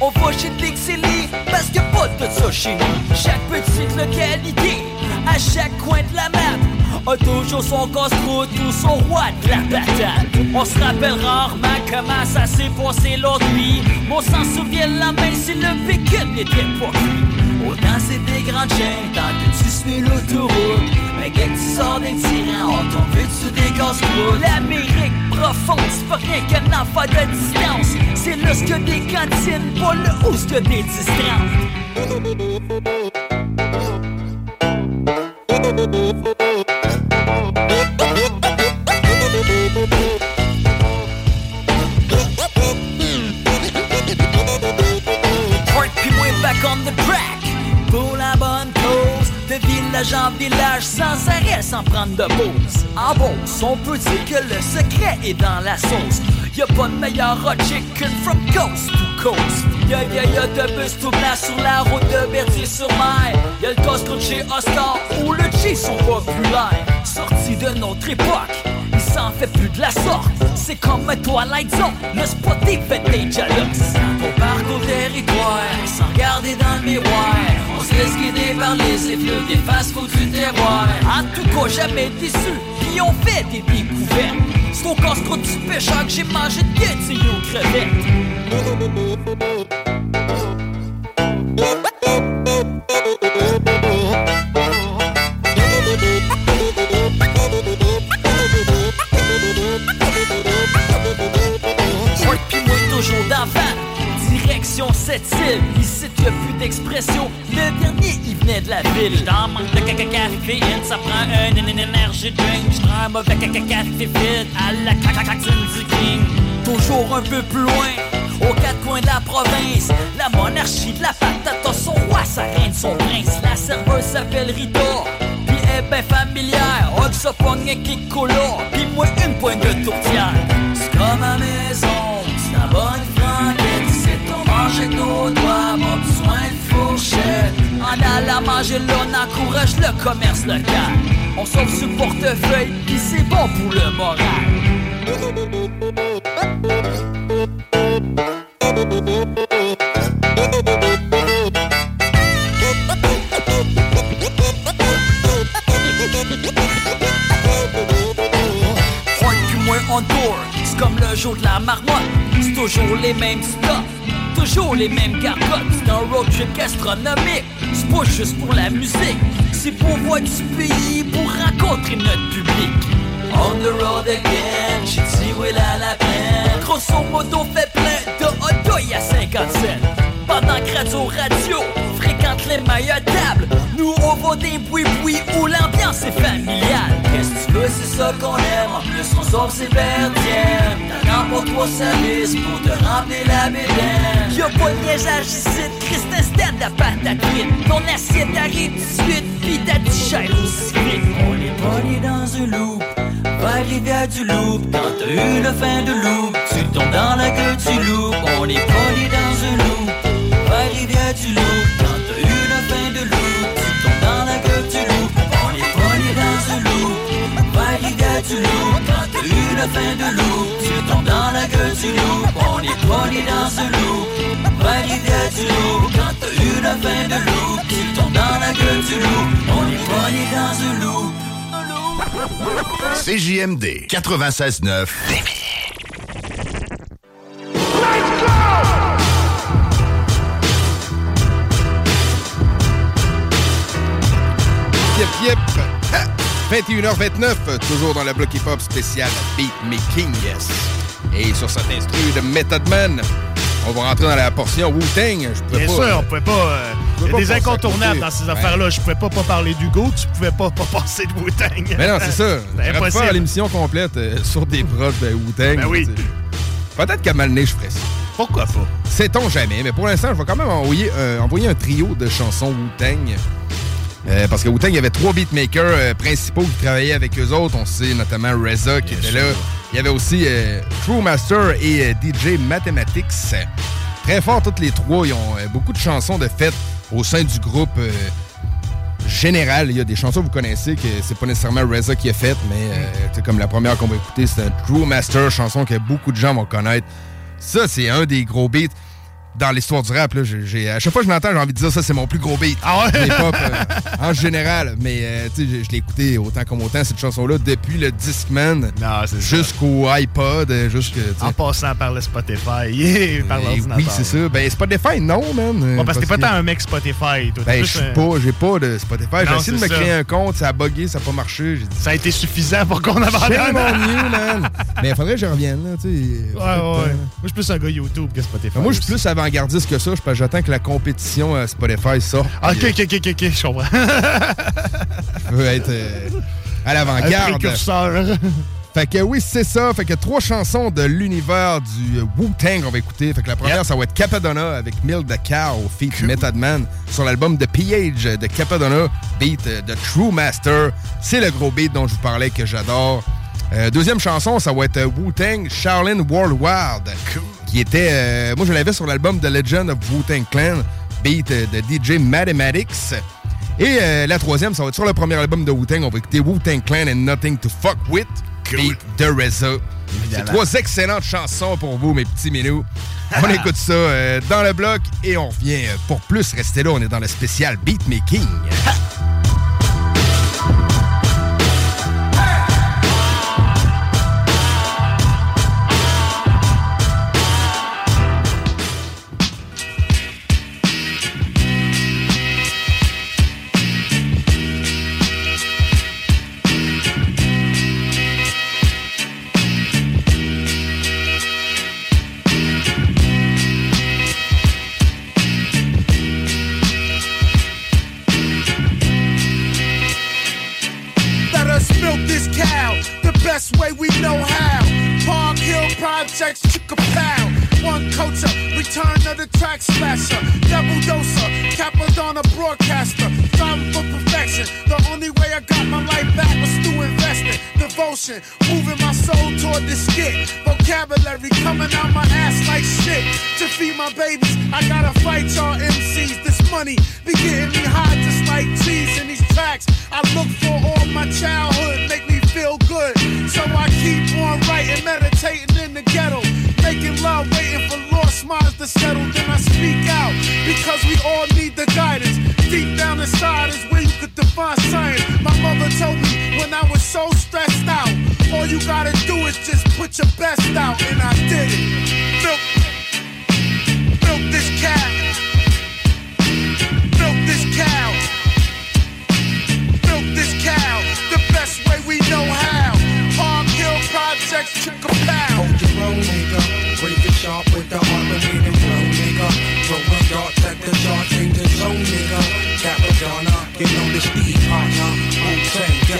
On va chez Dixili, parce que pas de ça chez nous. Chaque petite localité, à chaque coin de la map, a toujours son casse-croûte ou son roi de la patate. On se rappelle rarement comment ça s'est passé l'autre nuit. Mais on s'en souvient la main si le véhicule n'était pas cuit. Autant c'est des grandes chaînes, tant que tu suis l'autoroute. Mais quand tu sors des tyrans, on tombe dessus des casse-croûtes. L'Amérique profonde, c'est pas rien qu'un enfant de distance. C'est là ce que des cantines, pas le haut ce que des distances. De village en village sans arrêt sans prendre de pause. En Beauce on peut dire que le secret est dans la sauce Y'a pas de meilleur hot chicken from coast to coast. Y'a y'a y'a de bus tout blanc sur la route de Berthier-sur-Mer Y'a le Costco chez Oscar où le G sont populaires Sorti de notre époque il s'en fait plus de la sorte. C'est comme un Twilight Zone Le spot est fait des jaloux Territoire Sans regarder dans le miroir. On se laisse guider par les effluves Des fast-food du terroir. En tout cas jamais déçu Puis on fait des découvertes. C'est au casse-croûte du pêcheur Que j'ai mangé de guettilles aux crevettes île, ici y'a plus d'expression. Le dernier il venait de la ville. Dans manque de caca caféine, ça prend un, énergie drink J'prends un mauvais caca café vite à la cacacacine du king. Toujours un peu plus loin, aux quatre coins de la province. La monarchie de la patate a son roi, sa reine, son prince. La serveuse s'appelle Rita Puis elle est ben familière, on se pogne qui cola Puis moi une pointe de tourtière manger là, on encourage le commerce local. On sauve sur le portefeuille, puis c'est bon pour le moral. C'est comme le jour de la marmotte. C'est toujours les mêmes stops, toujours les mêmes gargotes. C'est un road trip gastronomique, pas juste pour la musique. C'est pour voir du pays, pour rencontrer notre public. On the road again, j'ai dit oui la peine Grosso modo fait plein de hot à 57 Pendant Radio Radio fréquente les meilleures tables Nous on va des boui-boui où l'ambiance est familiale. Qu'est-ce que tu c'est ça qu'on aime. En plus on sauve ses vertièmes T'as pour toi service pour te remplir la bédaine. Y'a pas de liégeage ici, Christin Stand à patate Ton assiette arrive tout de suite, pis ta digère aussi vite On est pogné dans une loupe rivière du loup Quand t'as eu le fin de loup Tu tombes dans la gueule du loup. On est pogné dans un loup rivière du loup. Quand t'as eu le fin de loup Tu tombes dans la gueule du loup. On est pogné dans un loup. Rivière du loup. Quand t'as eu le fin de loup Tu tombes dans la gueule du loup. On est pogné dans un loup. Rivière du loup. Quand t'as eu le fin de loup Tu tombes dans la gueule du loup. On est pogné dans un loup. CJMD 96.9 Yep, yep. Ah, 21h29, toujours dans la bloc hip-hop spécial Beat Making, yes. Et sur cet instru de Method Man, on va rentrer dans la portion Wu-Tang. Bien pas, sûr, euh, on pouvait pas. euh, Il y a des incontournables dans ces Ouais. affaires-là. Je pouvais pas, pas parler d'Hugo, tu pouvais pas, pas passer de Wu-Tang. Mais non, c'est ça. C'est J'aurais pu faire l'émission complète euh, sur des proches de Wu-Tang. Ben oui. Peut-être qu'à Malné, je ferais ça. Pourquoi pas? Sait-on jamais, mais pour l'instant, je vais quand même envoyer, euh, envoyer un trio de chansons Wu-Tang. Euh, parce que Wu-Tang, il y avait trois beatmakers euh, principaux qui travaillaient avec eux autres. On sait notamment Reza qui était là. Il y avait aussi euh, True Master et euh, DJ Mathematics. Très fort, toutes les trois. Ils ont beaucoup de chansons de fête au sein du groupe. général. Il y a des chansons que vous connaissez que c'est pas nécessairement Reza qui a fait, mais sais, comme la première qu'on va écouter, c'est un True Master, chanson que beaucoup de gens vont connaître. Ça, c'est un des gros beats dans l'histoire du rap. Là, j'ai- à chaque fois que je l'entends, j'ai envie de dire ça, c'est mon plus gros beat. Ah ouais? Euh, en général. Mais euh, tu sais, je, je l'ai écouté autant comme autant, cette chanson-là, depuis le Discman jusqu'au iPod. euh, jusque. En passant par le Spotify par Et l'ordinateur. Oui, c'est ça. Ben, Spotify, non, man. euh, Ouais, parce que t'es pas tant un mec Spotify. Toi, Ben, je suis pas, j'ai pas de Spotify. J'ai essayé de me créer un compte, ça a bugué, ça a pas marché. Dit, Ça a été suffisant pour qu'on abandonne. mon mieux, man. Mais il faudrait que je revienne, là, tu sais. Ouais, ouais, ouais. Moi, je suis plus un gars YouTube que Spotify. Moi, je suis plus avant-gardiste que ça. Je- J'attends que la compétition à Spotify sorte. Ah, Ok, ok, ok, ok, ok, je comprends. Je veux être euh, à l'avant-garde. précurseur. Fait que oui, c'est ça. Fait que trois chansons de l'univers du euh, Wu-Tang qu'on va écouter. Fait que la première, ça va être Capadonna avec Mill the Cow, feat Method Man, sur l'album de PH de Capadonna, beat euh, de True Master. C'est le gros beat dont je vous parlais que j'adore. Euh, deuxième chanson, ça va être euh, Wu-Tang Shaolin Worldwide, qui était, euh, moi je l'avais sur l'album The Legend of Wu-Tang Clan, beat euh, de DJ Mathematics. Et euh, la troisième, ça va être sur le premier album de Wu-Tang. On va écouter Wu-Tang Clan and Nothing to Fuck With, beat de RZA. C'est trois excellentes chansons pour vous, mes petits minous. On écoute ça euh, dans le bloc et on revient pour plus. Restez là, on est dans le spécial Beatmaking. best way we know how. Park Hill Projects, chick a pow. One culture, return of the track slasher. Double doser, Capadonna broadcaster. Striving for perfection. The only way I got my life back was through investing. Devotion, moving my soul toward the skit. Vocabulary coming out my ass like shit. To feed my babies, I gotta fight y'all MCs. This money be getting me high just like cheese in these tracks. I look for all my childhood, make me feel good. So I keep on writing, meditating in the ghetto. Making love, waiting for lost minds to settle. Then I speak out because we all need the guidance. Deep down inside is where you could define science. My mother told me when I was so stressed out, all you gotta do is just put your best out, and I did it. Milk, milk this cow. Milk this cow. Milk this cow the best way we know how. Park Hill Projects, a pow. Hold your own in the zone, nigga. Capadonna, you know the Steve partner.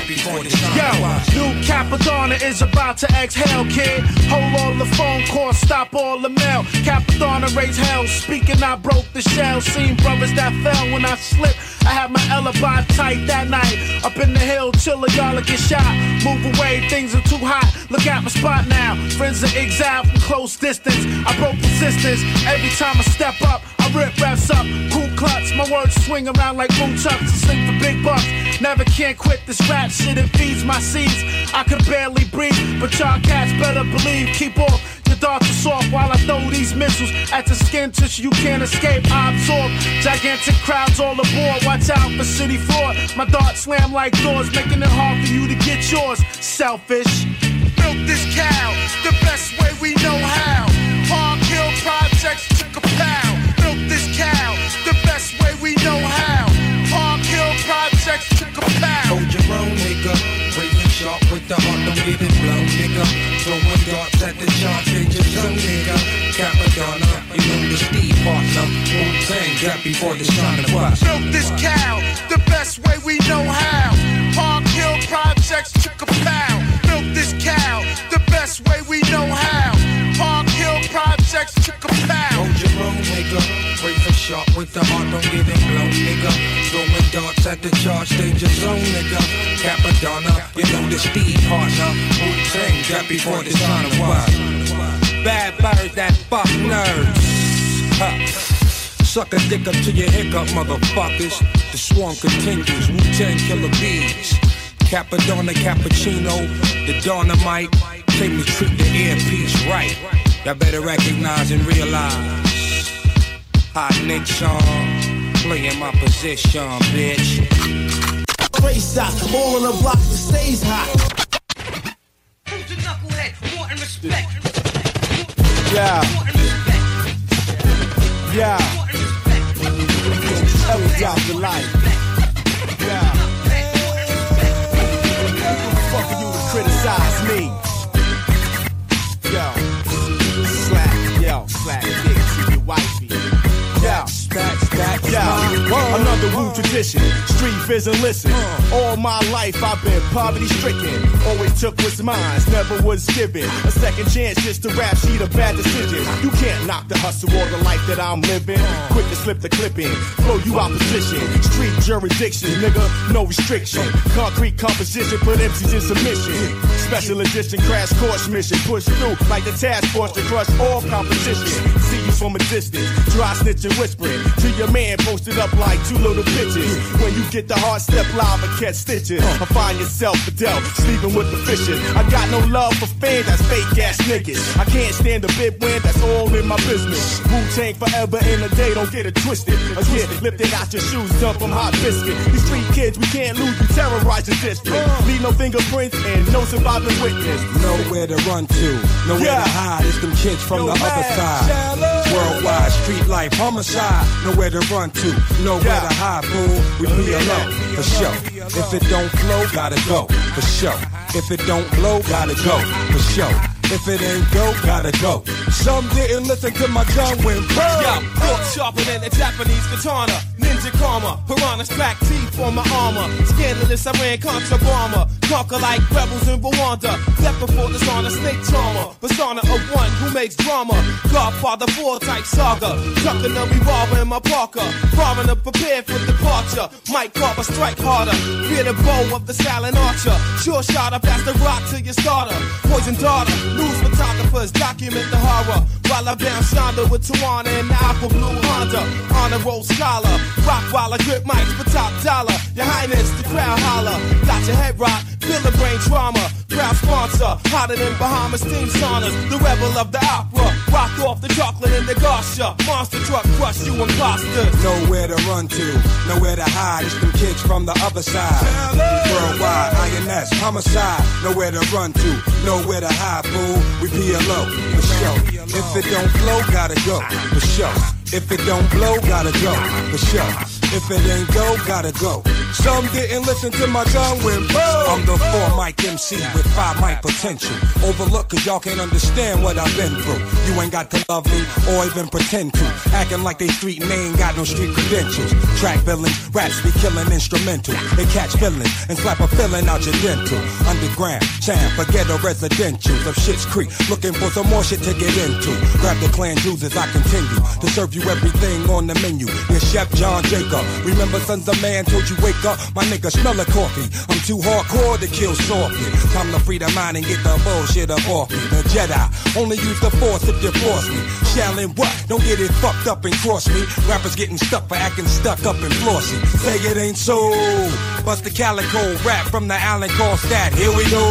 Before the Yo, new Capadonna is about to exhale, kid. Hold all the phone calls, stop all the mail. Capadonna raise hell, speaking, I broke the shell. Seen brothers that fell when I slipped. I had my alibi tight that night. Up in the hill, chiller, y'all get shot. Move away, things are too hot. Look at my spot now. Friends are exiled from close distance. I broke resistance. Every time I step up, I rip reps up. Cool clutch, my words swing around like boom chucks. Sing for big bucks. Never can't quit this rap shit, it feeds my seeds. I could barely breathe, but y'all cats better believe. Keep off your darts are soft while I throw these missiles at the skin tissue you can't escape. I absorb gigantic crowds all aboard. Watch out for city fraud. My darts slam like doors, making it hard for you to get yours. Selfish. Milk this cow the best way we know how. Darts at the charts in your zone, nigga. Capadonna, you know the Steve partner. Wu-Tang, got before the sun to rise. Milk this cow the best way we know how. Park Hill Projects, chick a pow. Milk this cow the best way we know how. Park Hill Projects, chick a pow. Hold your own nigga. Razor sharp with the heart, don't get it. At the charge, danger zone, nigga. Capadonna, you know the Steve partner. Uh. Wu-Tang, got before the sun to rise. Bad birds that fuck. Huh. Suck a dick up to your hiccup, motherfuckers. The swarm continues. Wu Tang killer bees. Capadonna cappuccino. The dynamite. Take me treat the earpiece right. Y'all better recognize and realize. Hot Nick Sean. Playing my position, bitch. Race out, all on the block that stays hot. Yeah. Yeah. Ever drop the light. Yeah. Who the fuck are you to criticize me? Yo. Slack, yo, slack dick to your wifey. Yeah. Yeah. Another Wu tradition. Street vision, listen. All my life I've been poverty stricken. Always took what's mine, never was given. A second chance just to rap sheet a bad decision. You can't knock the hustle or the life that I'm living. Quick to slip the clip in, blow you opposition. Street jurisdiction, nigga, no restriction. Concrete composition, put MCs in submission. Special edition crash course mission, push through like the task force to crush all competition. See you from a distance, dry snitching, whispering to your man posted up like two little bitches. When you get the hard step live and catch stitches, I find yourself a Fidel, sleeping with the fishes. I got no love for fans, that's fake ass niggas. I can't stand the big win, that's all in my business. Wu Tang forever in a day, don't get it twisted. A kid lifting out your shoes, dump them hot biscuit. These street kids, we can't lose, we terrorize the district. Leave no fingerprints and no surviving witness. Nowhere to run to, nowhere Yeah. to hide. It's them kids from Yo, the other side. shallow. Worldwide street life, homicide. Nowhere to run to, nowhere to hide, fool. We be alone, for sure. If it don't flow, gotta go, for sure. If it don't blow, gotta go, for sure. If it ain't go, gotta go. Some didn't listen to my gun when bro. Yeah, thought sharper than a Japanese katana. Ninja karma, piranhas crack teeth on my armor. Scandalous, I ran contra bomber. Conquer like rebels in Rwanda. Left before the dishonor, snake charmer. Persona of one who makes drama. Godfather 4 type saga. Tucking a revolver in my Parker. Foreigner prepared for departure. Might carve a strike harder. Fear the bow of the silent archer. Sure shot up as the rock to your starter. Poison daughter. News photographers document the horror. While I bounce Shonda with Tawana and the Apple Blue Honda. Honor roll scholar. Rock while I grip mics for top dollar. Your Highness, the crowd holler. Got your head rock. Feel the brain trauma. Proud sponsor. Hotter than Bahamas steam saunas. The rebel of the opera. Rock off the chocolate in the gosha. Monster truck crush you imposters. Nowhere to run to, nowhere to hide. It's them kids from the other side. Worldwide, INS, homicide. Nowhere to run to, nowhere to hide, fool. We PLO, for sure. If it don't flow, gotta go, for sure. If it don't blow, gotta go, for sure. If it ain't go, gotta go. Some didn't listen to my tongue when boom. I'm the four mic MC with five mic potential. Overlook cause y'all can't understand what I've been through. You ain't got to love me or even pretend to. Acting like they street and they ain't got no street credentials. Track villains, raps be killing instrumental. They catch feelings and slap a feeling out your dental. Underground, champ, forget the residentials of Shit's Creek. Looking for some more shit to get into. Grab the clan juice as I continue to serve you everything on the menu. Your chef John Jacob. Remember, sons of man told you wake up. My nigga smell of coffee. I'm too hardcore to kill softly. Time to free the mind and get the bullshit up off me. The Jedi only use the force if you force me. Shallin' what? Don't get it fucked up and cross me. Rappers getting stuck for acting stuck up and flossy. Say it ain't so. Bust the calico rap from the Allen call stat. Here we go.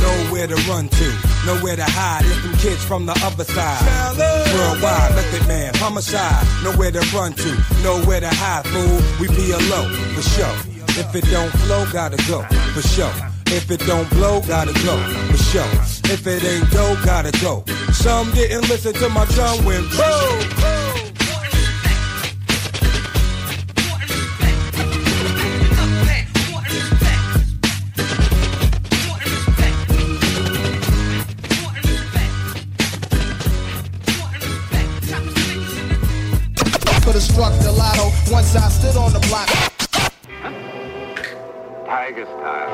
Nowhere to run to, nowhere to hide. It's them kids from the other side. Worldwide, method man, homicide. Nowhere to run to, nowhere to hide, fool. We be alone, for sure. If it don't flow, gotta go, for sure. If it don't blow, gotta go, for sure. If it ain't go, gotta go. Some didn't listen to my tongue when boom. Could have struck the lotto once I stood on the block. Tiger style.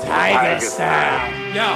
Tiger style. Yo.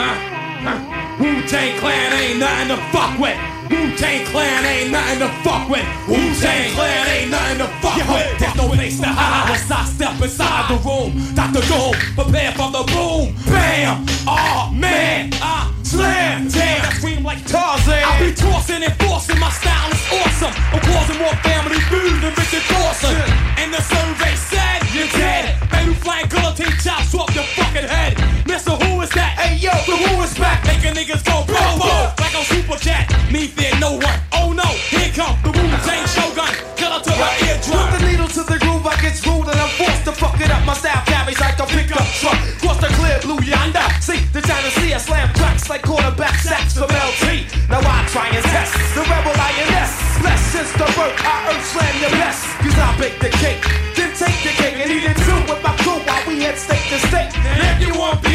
Huh. Huh. Wu-Tang Clan ain't nothing to fuck with. Wu-Tang Clan ain't nothing to fuck with. Wu-Tang Clan ain't nothing to fuck with. There's no place to hide once I step inside the room. Dr. Doom, prepare for the boom. Bam! Oh man, I Slam, damn, I scream like Tarzan. I be tossing and forcing, my style is awesome. I'm causing more family feud than Richard Dawson. And the survey said you're dead. Baby flying guillotine chops off your fucking head. Mister, who is that? Hey yo, the who is back? Making niggas go boom like a super jet. Me fear no one. Oh no, here come the Wu Tang Shogun. Killer to my eardrum. A pickup truck. Cross the clear blue yonder. See, the see I slam tracks like quarterback sacks from LT. Now I try and test the rebel INS. Less since the birth, I earth slam your best. Cause I bake the cake, then take the cake and eat it too with my crew while we head state to state. And if you want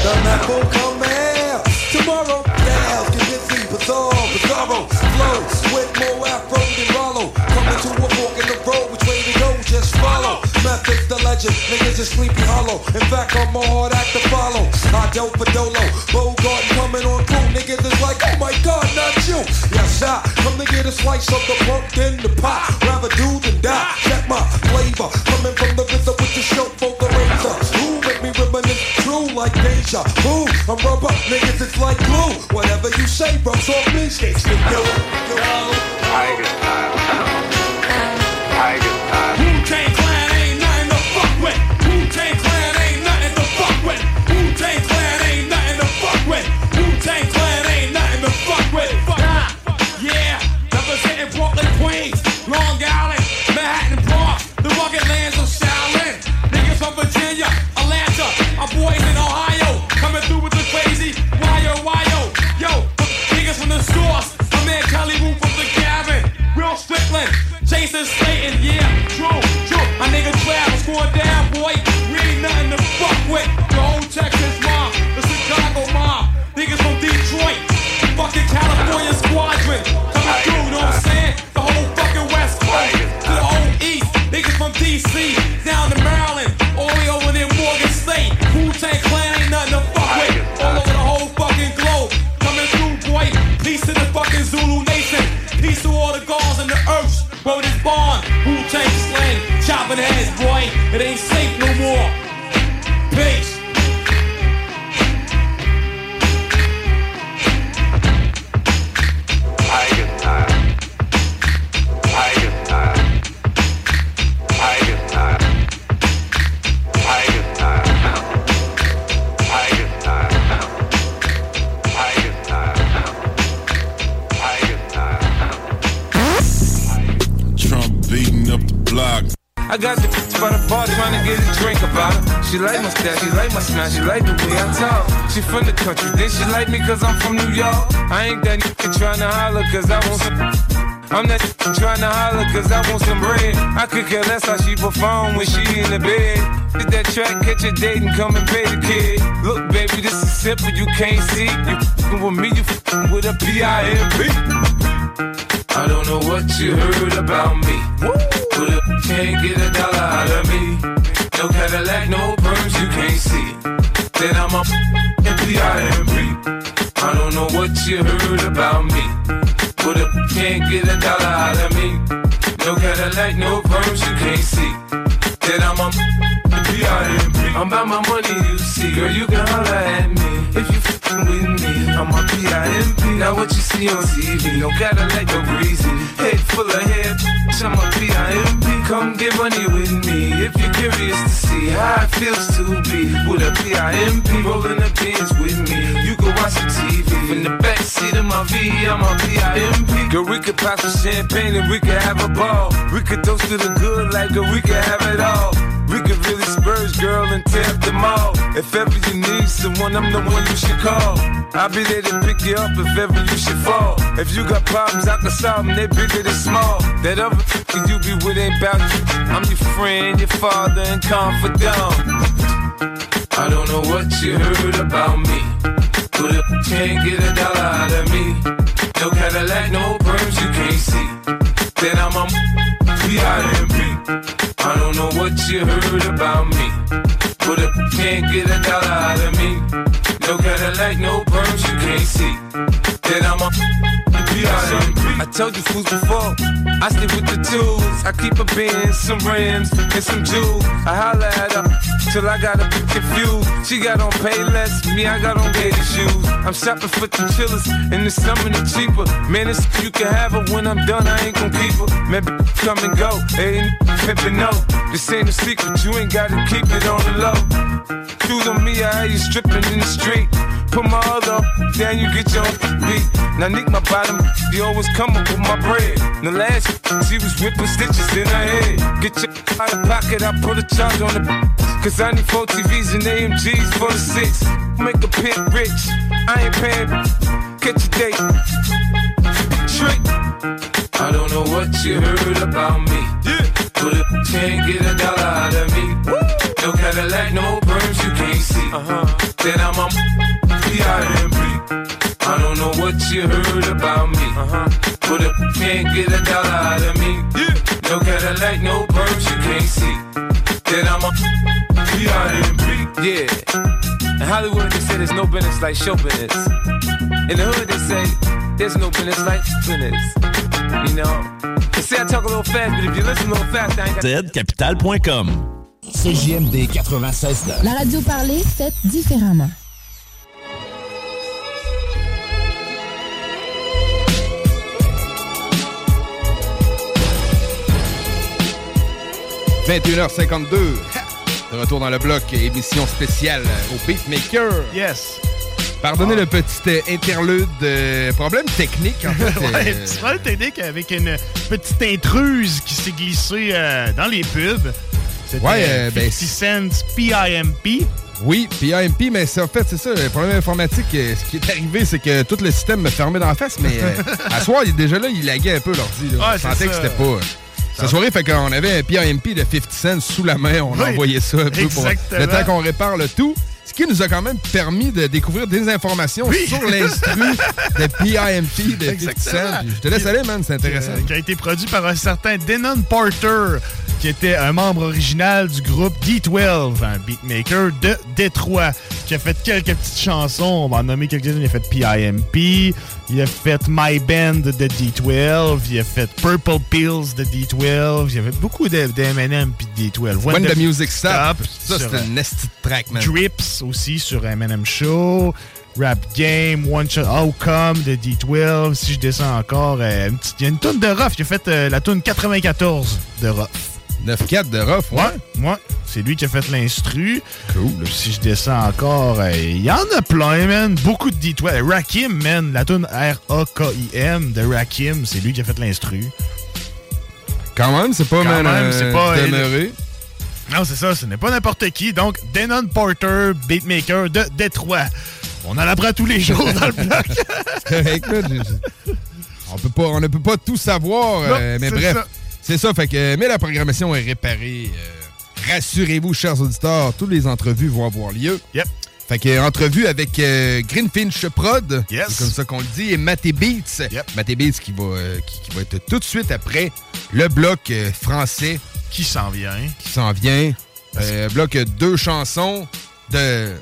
The apple come out tomorrow. Now can get me bizarre, bizarro flows with more afro than Rollo. Coming to a fork in the road, which way to go? Just follow. Method the legend, niggas is sleepy hollow. In fact, I'm a hard act to follow. I dope for dolo, Bogart coming on crew. Niggas is like, oh my god, not you. Yes, I come to get a slice of the pumpkin, the pot. Like deja? I'm rubber, niggas, it's like glue. Whatever you say, rubs off me, to you. True. My nigga Travis going down, She like my style, she like my smile, she like the way I talk. She from the country, then she like me cause I'm from New York. I ain't that nigga trying to holler cause I want some. I'm that to holler cause I want some bread. I could care less how she perform when she in the bed. Hit that track, catch a date and come and pay the kid. Look, baby, this is simple, you can't see. You fing with me, you fing with a P-I-M-P. I don't know what you heard about me. But if you can't get a dollar out of me, no Cadillac, no perms, you can't see. Then I'm a don't know what you heard about me. But you can't get a dollar out of me, no Cadillac, no perms, you can't see. Then I'm a M-P-I-M-P. I'm about my money, you see. Girl, you can holler at me if you f***ing with me. I'm a P-I-M-P. Now what you see on TV, no Cadillac, no breezy. Head full of hair, I'm a P-I-M-P. Come get money with me if you're curious to see how it feels to be with a a P-I-M-P. Rolling the pins with me. You can watch the TV in the back seat of my V. I'm a P-I-M-P. Girl, we could pop some champagne and we could have a ball. We could toast to the good like girl, we could have it all. We could really spurge, girl, and tear up the mall. If ever you need someone, I'm the one you should call. I'll be there to pick you up if ever you should fall. If you got problems, I can solve them, they bigger than small. That other you be with ain't about you. I'm your friend, your father, and confidant. I don't know what you heard about me. But if can't get a dollar out of me, no Cadillac, no perms, you can't see. Then I'm a. I don't know what you heard about me. But a can't get a dollar out of me. No Cadillac, no perms, you can't see. That I'm a I told you fools before, I stick with the tools. I keep a bin, some rims, and some jewels. I holla at her till I got a bit confused. She got on pay less, me I got on gator shoes. I'm shopping for the chillers, and the summer the cheaper. Man, it's you can have her when I'm done, I ain't gon' keep her. Man, come and go, ain't pimpin' no. This ain't a secret, you ain't gotta keep it on the low. Shoes on me, I hear you stripping in the street. Put my other down, you get your beat. Now nick my bottom, you always come up with my bread. The last she was whipping stitches in her head. Get your out of pocket, I put a charge on the Cause I need four TVs and AMGs for the six. Make a pimp rich, I ain't paying. Catch a date. Trick. I don't know what you heard about me. Yeah. But a can't get a dollar out of me. No Cadillac, no perms, you can't see. Uh-huh. Then I'm a P.I.M.P. I don't know what you heard about me. Uh-huh. But a can't get a dollar out of me. No Cadillac, no perms, you can't see. Then I'm a P.I.M.P. Yeah. In Hollywood, they say there's no business like show business. In the hood, they say there's no business like business. You know? They say I talk a little fast, but if you listen a little fast, I ain't got... zcapital.com. CJMD 96.9. La radio parlée, faite différemment. – 21h52. De retour dans le bloc, émission spéciale au Beatmaker. Yes. Pardonnez le petit euh, interlude. euh, problème technique, en fait. ouais, euh, petit problème technique avec une petite intruse qui s'est glissée euh, dans les pubs. C'était Ouais, euh, ben, 50 Cent PIMP. Oui, puis AMP, mais c'est en fait, c'est ça, le problème informatique, ce qui est arrivé, c'est que tout le système me fermait dans la face, mais à soir, il- déjà là, il laguait un peu l'ordi. Ouais, Je sentais que c'était pas... Cette soirée, fait qu'on avait un PIMP de 50 cents sous la main, on Oui, envoyait ça un peu pour le temps qu'on répare le tout. Ce qui nous a quand même permis de découvrir des informations sur l'instru de PIMP de 50 Exactement. Cent. Puis Je te laisse aller, man, c'est intéressant. Euh, qui a été produit par un certain Denon Porter, qui était un membre original du groupe D12, un beatmaker de Détroit, qui a fait quelques petites chansons. On va en nommer quelques-unes. Il a fait PIMP, il a fait My Band de D12, il a fait Purple Pills de D12, il a fait beaucoup de, de M&M puis de D12. When the Music Stop, ça, c'était euh, une nasty track, man. Drips aussi sur M&M Show. Rap Game, One Shot Outcome de D12. Si je descends encore, euh, une petite- il y a une tonne de Ruff. Il a fait euh, la tune 94 de Ruff. 9-4 de Ruff, ouais. Ouais, C'est lui qui a fait l'instru. Cool. Si je descends encore, euh, il y en a plein, man. Beaucoup de D12. Rakim, man. La tune R-A-K-I-M de Rakim, c'est lui qui a fait l'instru. Quand même, c'est pas, Quand même, euh, c'est pas... demeuré. Non, c'est ça, ce n'est pas n'importe qui. Donc, Denon Porter, beatmaker de Détroit. On en apprend tous les jours dans le bloc. correct, On, peut pas, on ne peut pas tout savoir, Non, euh, mais bref. ça. C'est ça, fait que, mais la programmation est réparée. euh, Rassurez-vous, chers auditeurs, toutes les entrevues vont avoir lieu. Yep. Fait que, entrevue avec euh, Greenfinch Prod, Yes. c'est comme ça qu'on le dit, et Maté Beats. Maté Beats qui va, euh, qui, qui va être tout de suite après le bloc euh, français. Qui s'en vient. Qui s'en vient. Euh, bloc euh, deux chansons de...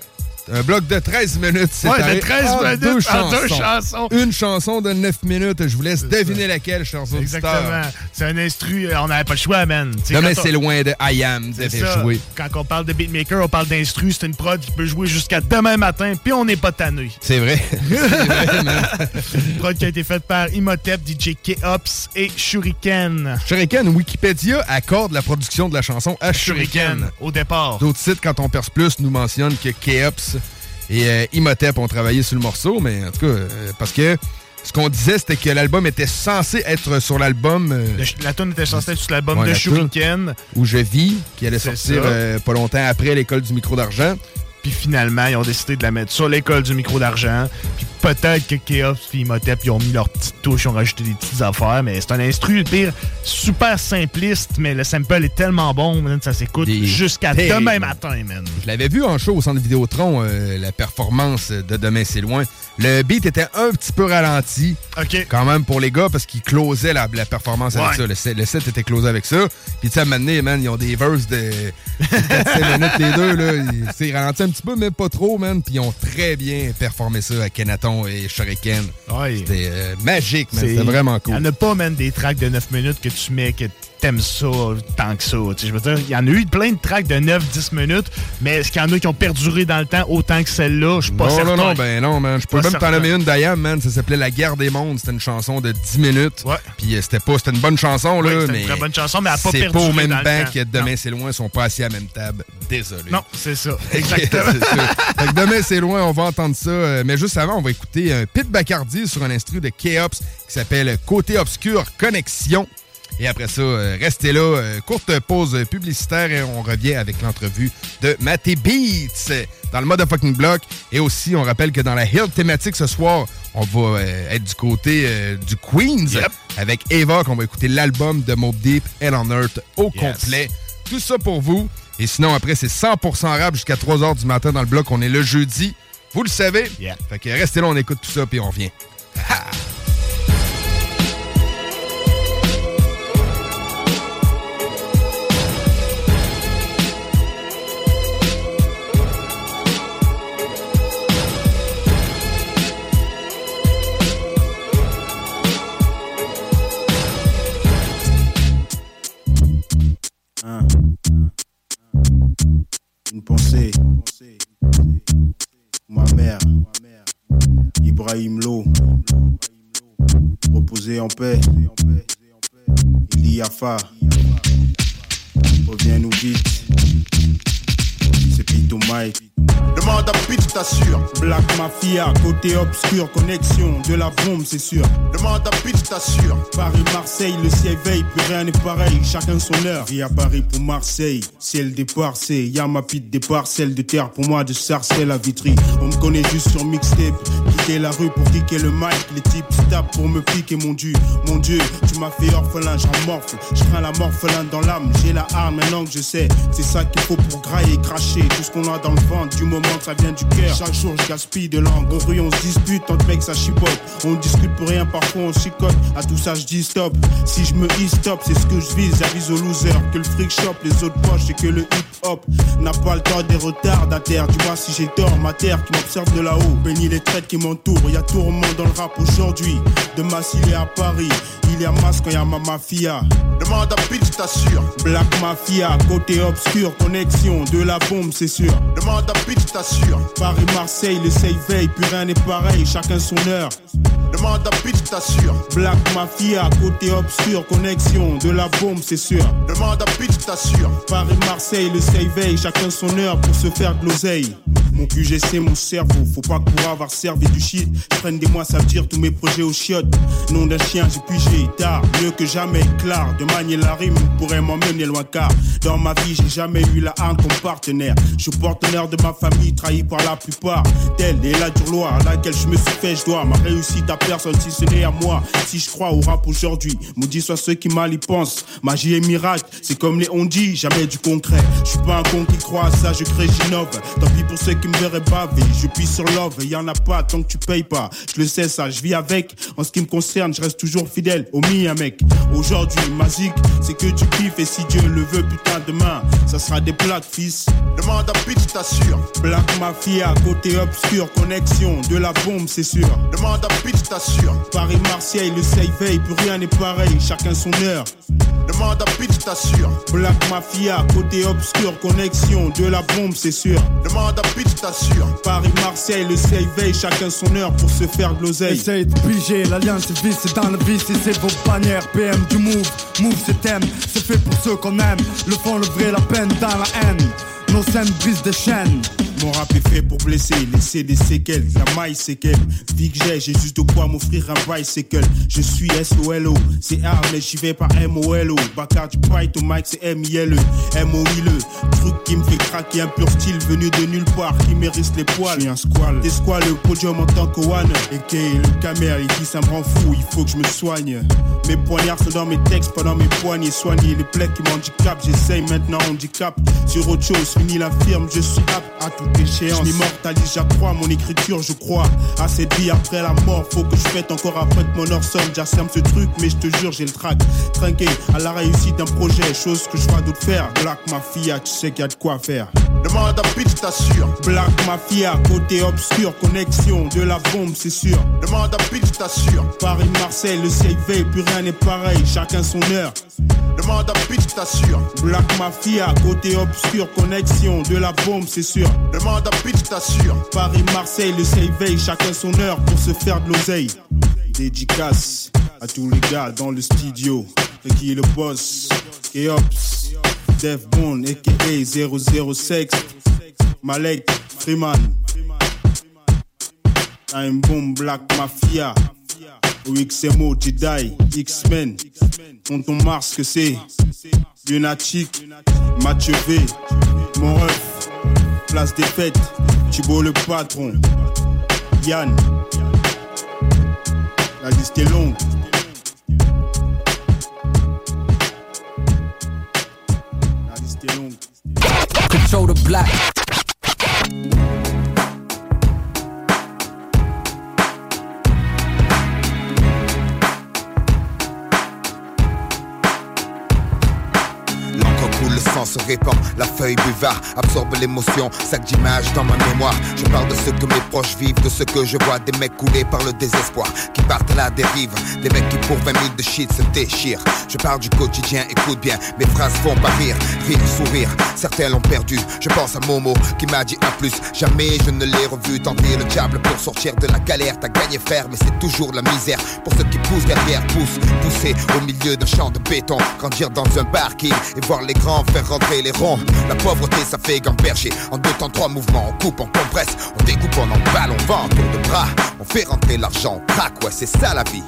Un bloc de 13 minutes. c'est Ouais, de arrêt 13 en minutes deux en deux chansons. Une chanson de 9 minutes. Je vous laisse deviner laquelle, auditeurs. Exactement. C'est un instru, euh, on n'avait pas le choix, man. Non, mais c'est loin de I Am ça. jouer. Quand on parle de beatmaker, on parle d'instru. C'est une prod qui peut jouer jusqu'à demain matin, puis on n'est pas tanné. C'est vrai. C'est vrai, man. Une prod qui a été faite par Imhotep, DJ K-Ops et Shuriken. Shuriken, Wikipédia accorde la production de la chanson à Shuriken, Shuriken. au départ. D'autres sites, quand on perce plus, nous mentionnent que Keops et euh, Imhotep ont travaillé sur le morceau, mais en tout cas, euh, parce que ce qu'on disait, c'était que l'album était censé être sur l'album euh, La tune était censée être sur l'album Ouais, de la. Shuriken. où je vis, qui allait sortir euh, pas longtemps après l'école du micro d'argent. Puis finalement, ils ont décidé de la mettre sur l'école du micro d'argent. Puis Peut-être que Keops et Imhotep ils ont mis leurs petites touches, ils ont rajouté des petites affaires, mais c'est un instru, pire, super simpliste, mais le sample est tellement bon, man, ça s'écoute jusqu'à demain matin, man. Je l'avais vu en show au centre Vidéotron, euh, la performance de Demain c'est loin. Le beat était un petit peu ralenti. Quand même pour les gars, parce qu'ils closaient la, la performance avec ça. Le set, le set était closé avec ça. Puis tu sais, à un moment donné, man, ils ont des verses de 4 minutes les deux. Là. Ils- C'est ralenti un petit peu, mais pas trop, man. Puis ils ont très bien performé ça à Kenaton et Shuriken. C'était euh, magique, man. C'était vraiment cool. Il n'y en a pas, man, des tracks de 9 minutes que tu mets, que t'aimes ça tant que ça. Je veux dire, il y en a eu plein de tracks de 9-10 minutes, mais est-ce qu'il y en a qui ont perduré dans le temps autant que celle-là? Je suis pas non, certain. non, non, ben non, man. Je peux même t'en nommer une d'Ayam, man. Ça s'appelait La guerre des mondes. C'était une chanson de 10 minutes. Ouais. Puis euh, c'était pas, c'était une bonne chanson, là. Oui, c'était une très bonne chanson, mais elle a pas C'est perduré pas au même banc que Demain c'est loin, ils sont pas assis à la même table. Désolé. Non, c'est ça. C'est Exactement. ça. Fait que demain, c'est loin, on va entendre ça. Euh, Mais juste avant, on va écouter un Pit Bacardi sur un instru de K-Ops qui s'appelle Côté Obscur Connexion. Et après ça, euh, restez là. euh, courte pause publicitaire et on revient avec l'entrevue de Maté Beats dans le motherfucking block. Et aussi, on rappelle que dans la Hill thématique ce soir, on va euh, être du côté euh, du Queens avec Eva, qu'on va écouter l'album de Mob Deep, Hell on Earth au Yes. complet. Tout ça pour vous. Et sinon, après, c'est 100% rap jusqu'à 3 h du matin dans le bloc. On est le jeudi. Vous le savez. Fait que restez là, on écoute tout ça, puis on revient. Hein. Une pensée. Ma mère. Ibrahim Lo. Reposer en paix. Iliafa. Reviens-nous vite. C'est Pito Mike. Demande à Pitch, t'assure. Black Mafia, côté obscur, connexion de la bombe, c'est sûr. Demande à Pitch, t'assure. Paris, Marseille, le ciel veille, plus rien n'est pareil, chacun son heure. Vie à Paris pour Marseille, ciel départ, c'est y'a ma pite départ, celle de terre pour moi de Sarcelles à Vitry. On me connaît juste sur mixtape, quitter la rue pour kicker le mic, les types tapent pour me piquer mon dieu. Mon dieu, tu m'as fait orphelin, j'en morfle, je la morphelin dans l'âme, j'ai la arme maintenant que je sais, c'est ça qu'il faut pour grailler et cracher tout ce qu'on a dans le ventre, du moment que ça vient du cœur. Chaque jour je gaspille de langue, en rue on se dispute, entre mecs ça chipote, on discute pour rien, parfois on chicote, à tout ça je dis stop. Si je me hisse stop, c'est ce que je vise, j'avise aux losers, que le fric shop, les autres poches et que le hip hop n'a pas le temps des retardataires. Dis-moi si j'ai tort, ma terre qui m'observe de là-haut, bénis les traites qui m'entourent, y a tourment dans le rap aujourd'hui. Demain s'il est à Paris, il y a masque quand y a ma mafia. Demande à Pitch, t'assure. Black Mafia, côté obscur, connexion de la c'est sûr. Demande à Pitch, t'assure. Paris, Marseille, le save veille, plus rien n'est pareil, chacun son heure. Demande à Pitch, t'assure. Black Mafia, côté obscur, connexion de la bombe, c'est sûr. Demande à Pitch, t'assure. Paris, Marseille, le save chacun son heure pour se faire de l'oseille. Mon QGC, mon cerveau, faut pas que avoir servi du shit, je prenne des mois, ça tire tous mes projets aux chiottes. Nom d'un chien, j'ai pigé tard, mieux que jamais, clair. De manier la rime pourrait m'emmener loin car dans ma vie, j'ai jamais eu la haine comme Je suis partenaire de ma famille, trahi par la plupart. Telle est la dure loi à laquelle je me suis fait, je dois ma réussite à personne si ce n'est à moi. Si je crois au rap aujourd'hui, maudit soit ceux qui mal y pensent. Magie et miracle, c'est comme les on dit, jamais du concret. Je suis pas un con qui croit à ça, je crée, j'innove. Tant pis pour ceux qui me verraient baver, je pisse sur love, y en a pas tant que tu payes pas. Je le sais ça, je vis avec. En ce qui me concerne, je reste toujours fidèle au mien, mec. Aujourd'hui, ma c'est que tu kiffes et si Dieu le veut, putain, demain, ça sera des plaques, fils. Demande à Pitch, t'assure. Black Mafia, côté obscur, connexion de la bombe, c'est sûr. Demande à Pitch, t'assure. Paris, Marseille, le save veille, plus rien n'est pareil, chacun son heure. Demande à Pitch, t'assure. Black Mafia, côté obscur, connexion de la bombe, c'est sûr. Demande à Pitch, t'assure. Paris, Marseille, le save veille, chacun son heure pour se faire de l'oseille. Essaye de piger, l'alliance c'est vice, c'est dans le vice et c'est vos bannières. PM du move, move c'est thème, c'est fait pour ceux qu'on aime. Le fond, le vrai, la peine dans la haine. Nos scènes brisent des chaînes. Mon rap est fait pour blesser, laisser des séquelles. La maille séquelle. Vie que j'ai, j'ai juste de quoi m'offrir un bicycle. Je suis SOLO, c'est A, mais j'y vais par MOLO. Bacard du Bright au mic, c'est M-I-L-E. M-O-I-L-E. Truc qui me fait craquer, un pur style venu de nulle part, qui mérite les poils. Je suis un squal. Des squales, le podium en tant que one. Et que le caméra, il dit ça me rend fou, il faut que je me soigne. Mes poignards sont dans mes textes, pas dans mes poignets. Soigner les plaies qui m'handicapent, j'essaye maintenant handicap. Sur autre chose, fini la firme, je suis apte à toute échéance. Je m'immortalise, j'accrois mon écriture, je crois. À cette vie après la mort, faut que je fête encore après que mon heure sonne. J'asserme ce truc, mais je te jure, j'ai le trac. Trinqué à la réussite d'un projet, chose que je vois d'autres faire. Black Mafia, tu sais qu'il y a de quoi faire. Demande à bitch, t'assure. Black Mafia, côté obscur, connexion de la bombe, c'est sûr. Demande à bitch, t'assure. Paris, Marseille, le veille, plus rien n'est pareil, chacun son heure. Demande à bitch, t'assure. Black Mafia, côté obscur, connexion de la bombe, c'est sûr. Demande à bitch, t'assure. Paris, Marseille, le ciel veille, chacun son heure pour se faire de l'oseille. Dédicace à tous les gars dans le studio. Et qui est le boss? Keops, Def Bond, a.k.a. 006, Malek, Freeman. Time Boom, Black Mafia. OXMO, Jedi, X-Men. Tonton Mars, que c'est? Lunatic, Mathieu V, Mon ref, Place des fêtes, Thibaut le patron, Yann. La liste est longue. La liste est longue. Control the black. Se répand, la feuille buvard absorbe l'émotion, sac d'images dans ma mémoire. Je parle de ce que mes proches vivent, de ce que je vois, des mecs coulés par le désespoir, qui partent à la dérive, des mecs qui pour 20 000 de shit se déchirent. Je parle du quotidien, écoute bien, mes phrases font pas rire, rire, sourire. Certains l'ont perdu, je pense à Momo qui m'a dit un plus. Jamais je ne l'ai revu tenter le diable pour sortir de la galère. T'as gagné faire, mais c'est toujours la misère. Pour ceux qui poussent derrière, poussent, pousser au milieu d'un champ de béton, grandir dans un parking et voir les grands faire rentrer les ronds. La pauvreté, ça fait gamberger. En deux temps, trois mouvements, on coupe, on compresse, on découpe, on emballe, on vend, tour de bras. On fait rentrer l'argent, on craque, ouais, c'est ça la vie.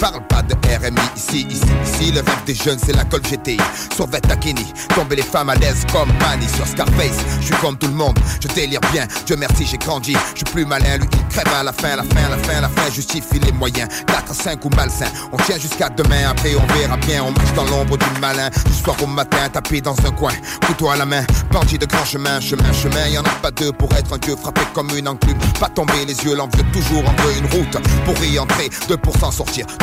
Parle pas de RMI ici, ici, ici. Le rêve des jeunes, c'est la Golf GTI. Sur Takini, tomber les femmes à l'aise comme Manny sur Scarface. Je suis comme tout le monde, je délire bien. Dieu merci, j'ai grandi. Je suis plus malin, lui il crève à la fin, la fin, la fin, la fin. Justifie les moyens. 4 à 5 ou malsain. On tient jusqu'à demain, après on verra bien. On marche dans l'ombre du malin. Du soir au matin, tapé dans un coin. Couteau à la main, bandit de grand chemin, chemin, chemin. Y en a pas deux pour être un dieu frappé comme une enclume. Pas tomber les yeux, l'envieux toujours en veut une route. Pour y entrer, deux pour s'en sortir.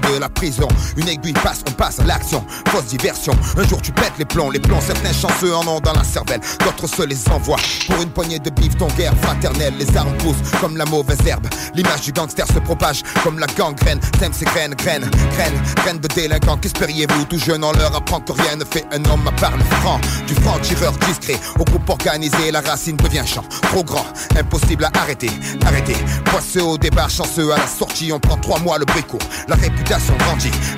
de la prison. Une aiguille passe, on passe à l'action. Fausse diversion. Un jour tu pètes les plombs, les plombs. Certains chanceux en ont dans la cervelle. D'autres se les envoient. Pour une poignée de bif, ton guerre fraternelle. Les armes poussent comme la mauvaise herbe. L'image du gangster se propage comme la gangrène. T'aimes ces graines, graines, graines, graines de délinquants. Qu'espériez-vous Tout jeune, on leur apprend que rien ne fait un homme à part le franc. Du franc tireur discret au groupe organisé, la racine devient champ. Trop grand, impossible à arrêter, arrêter. Poisseux au départ, chanceux à la sortie, on prend trois mois le bricot. La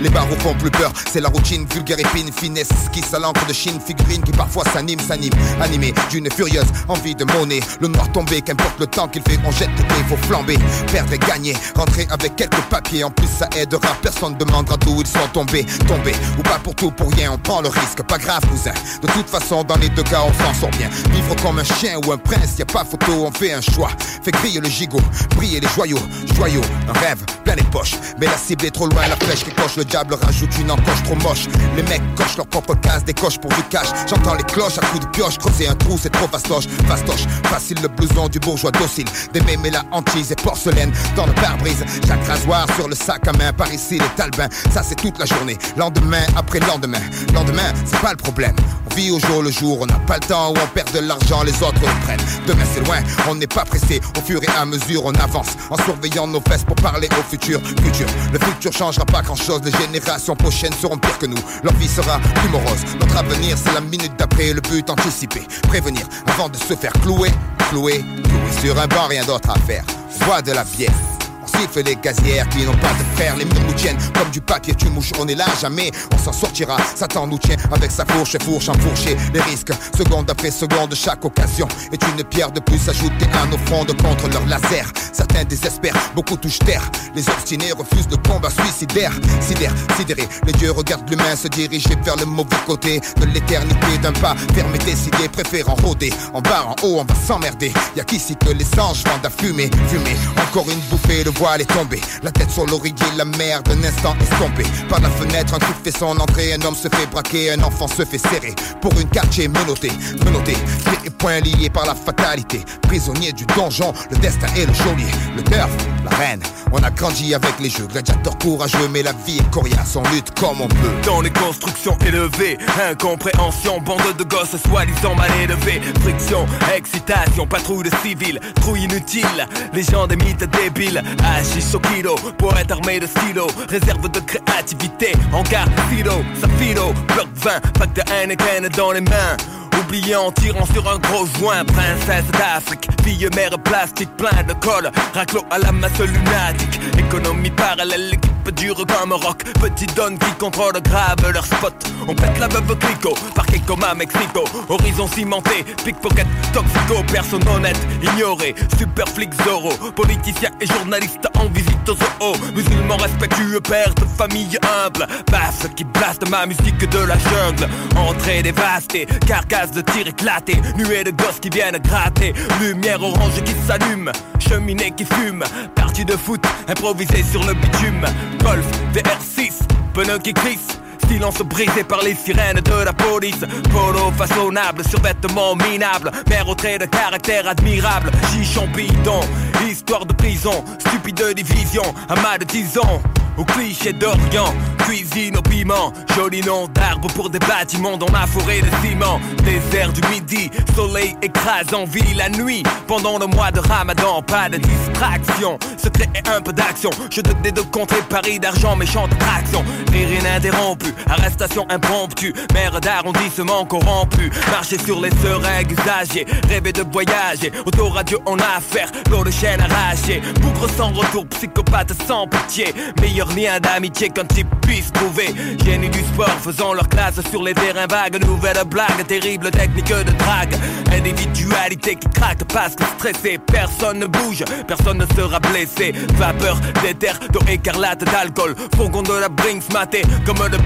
les barreaux font plus peur. C'est la routine, vulgaire épine, finesse, esquisse à l'encre de Chine, figurine qui parfois s'anime, s'anime. Animé d'une furieuse envie de monnaie. Le noir tombé, qu'importe le temps qu'il fait, on jette l'épée, faut flamber. Perdre et gagner, rentrer avec quelques papiers. En plus, ça aidera, personne demandera d'où ils sont tombés. Tombés, ou pas pour tout, pour rien, on prend le risque, pas grave, cousin. De toute façon, dans les deux cas, on s'en sort bien. Vivre comme un chien ou un prince, y a pas photo, on fait un choix. Fait crier le gigot, briller les joyaux, joyaux, un rêve, plein les poches. Mais la cible est trop loin, la flèche qui coche, le diable rajoute une encoche trop moche. Les mecs cochent leur propre case, des coches pour du cash. J'entends les cloches à coups de pioche, creuser un trou, c'est trop fastoche. Fastoche, facile le blouson du bourgeois docile. Des mémés la hantise et porcelaine dans le pare-brise. Chaque rasoir sur le sac à main, par ici les talbins. Ça c'est toute la journée, lendemain après lendemain. Lendemain, c'est pas le problème. On vie au jour le jour. On n'a pas le temps où on perd de l'argent, les autres le prennent. Demain c'est loin, on n'est pas pressé. Au fur et à mesure, on avance en surveillant nos fesses pour parler au futur. Futur, le futur changera pas grand chose. Les générations prochaines seront pires que nous. Leur vie sera plus morose. Notre avenir, c'est la minute d'après. Le but anticipé, prévenir avant de se faire clouer, clouer, clouer sur un banc, rien d'autre à faire. Bois de la bière. Les gazières qui n'ont pas de frères, les murs nous tiennent comme du papier, tu mouches, on est là jamais, on s'en sortira, Satan nous tient avec sa fourche et fourche enfourchée, les risques, seconde après seconde, chaque occasion est une pierre de plus ajoutée à nos frondes contre leur laser, certains désespèrent, beaucoup touchent terre, les obstinés refusent le combat suicidaire, sidère, sidéré, les dieux regardent l'humain se diriger vers le mauvais côté de l'éternité d'un pas fermé décidé, préférant rôder, en bas, en haut, on va s'emmerder, y'a qu'ici que les anges vendent à fumer, fumer, encore une bouffée, le est la tête sur l'oreiller, la mer d'un instant estompée. Par la fenêtre, un coup fait son entrée, un homme se fait braquer, un enfant se fait serrer. Pour une quartier menottée, menottée, pieds et poings liés par la fatalité. Prisonnier du donjon, le destin est le geôlier, le turf, la reine. On a grandi avec les jeux, gladiateurs courageux, mais la vie est coriace, on lutte comme on peut. Dans les constructions élevées, incompréhension, bande de gosses soi-disant mal élevés, friction, excitation, patrouille de civils, trou inutile, les gens des mythes débiles, agissent au kilo, poète armé de stylo, réserve de créativité, en garde philo, safilo, bloc 20, pack de Heineken dans les mains. Oublié en tirant sur un gros joint, princesse d'Afrique, fille mère plastique, plein de colle, raclo à la masse lunatique, économie parallèle, dure comme rock, petit donne qui contrôle grave leur spot. On pète la veuve clico, parquet comme à Mexico, horizon cimenté, pickpocket, toxico, personne honnête, ignoré, super flic Zorro, politicien et journaliste en visite au zoo, musulman respectueux, père de famille humble, basse qui blaste ma musique de la jungle, entrée dévastée, carcasse de tir éclaté, nuée de gosses qui viennent gratter, lumière orange qui s'allume, cheminée qui fume, partie de foot improvisée sur le bitume, golf, VR6, pneus qui crissent. Silence brisé par les sirènes de la police. Polo façonnable, survêtement minable. Mère au trait de caractère admirable. Chichon bidon, histoire de prison. Stupide division, amas de tisons au cliché d'Orient, cuisine au piment, joli nom d'arbre pour des bâtiments dans ma forêt de ciment, désert du midi, soleil écrase en vie la nuit, pendant le mois de ramadan, pas de distraction, secret et un peu d'action, je te deux contrées Paris d'argent, méchante attraction, rire ininterrompu, arrestation impromptue, mère d'arrondissement corrompu, marcher sur les seringues exagées, rêver de voyager, autoradio en affaire, l'eau de chaîne arrachée, bougre sans retour, psychopathe sans pitié, meilleur lien d'amitié qu'un type puisse trouver. Génie du sport faisant leur classe sur les terrains vagues. Nouvelle blague, terrible technique de drague. Individualité qui craque parce que stressé, personne ne bouge, personne ne sera blessé. Vapeur d'éther, d'eau écarlate, d'alcool. Fourgon de la Brinks maté comme le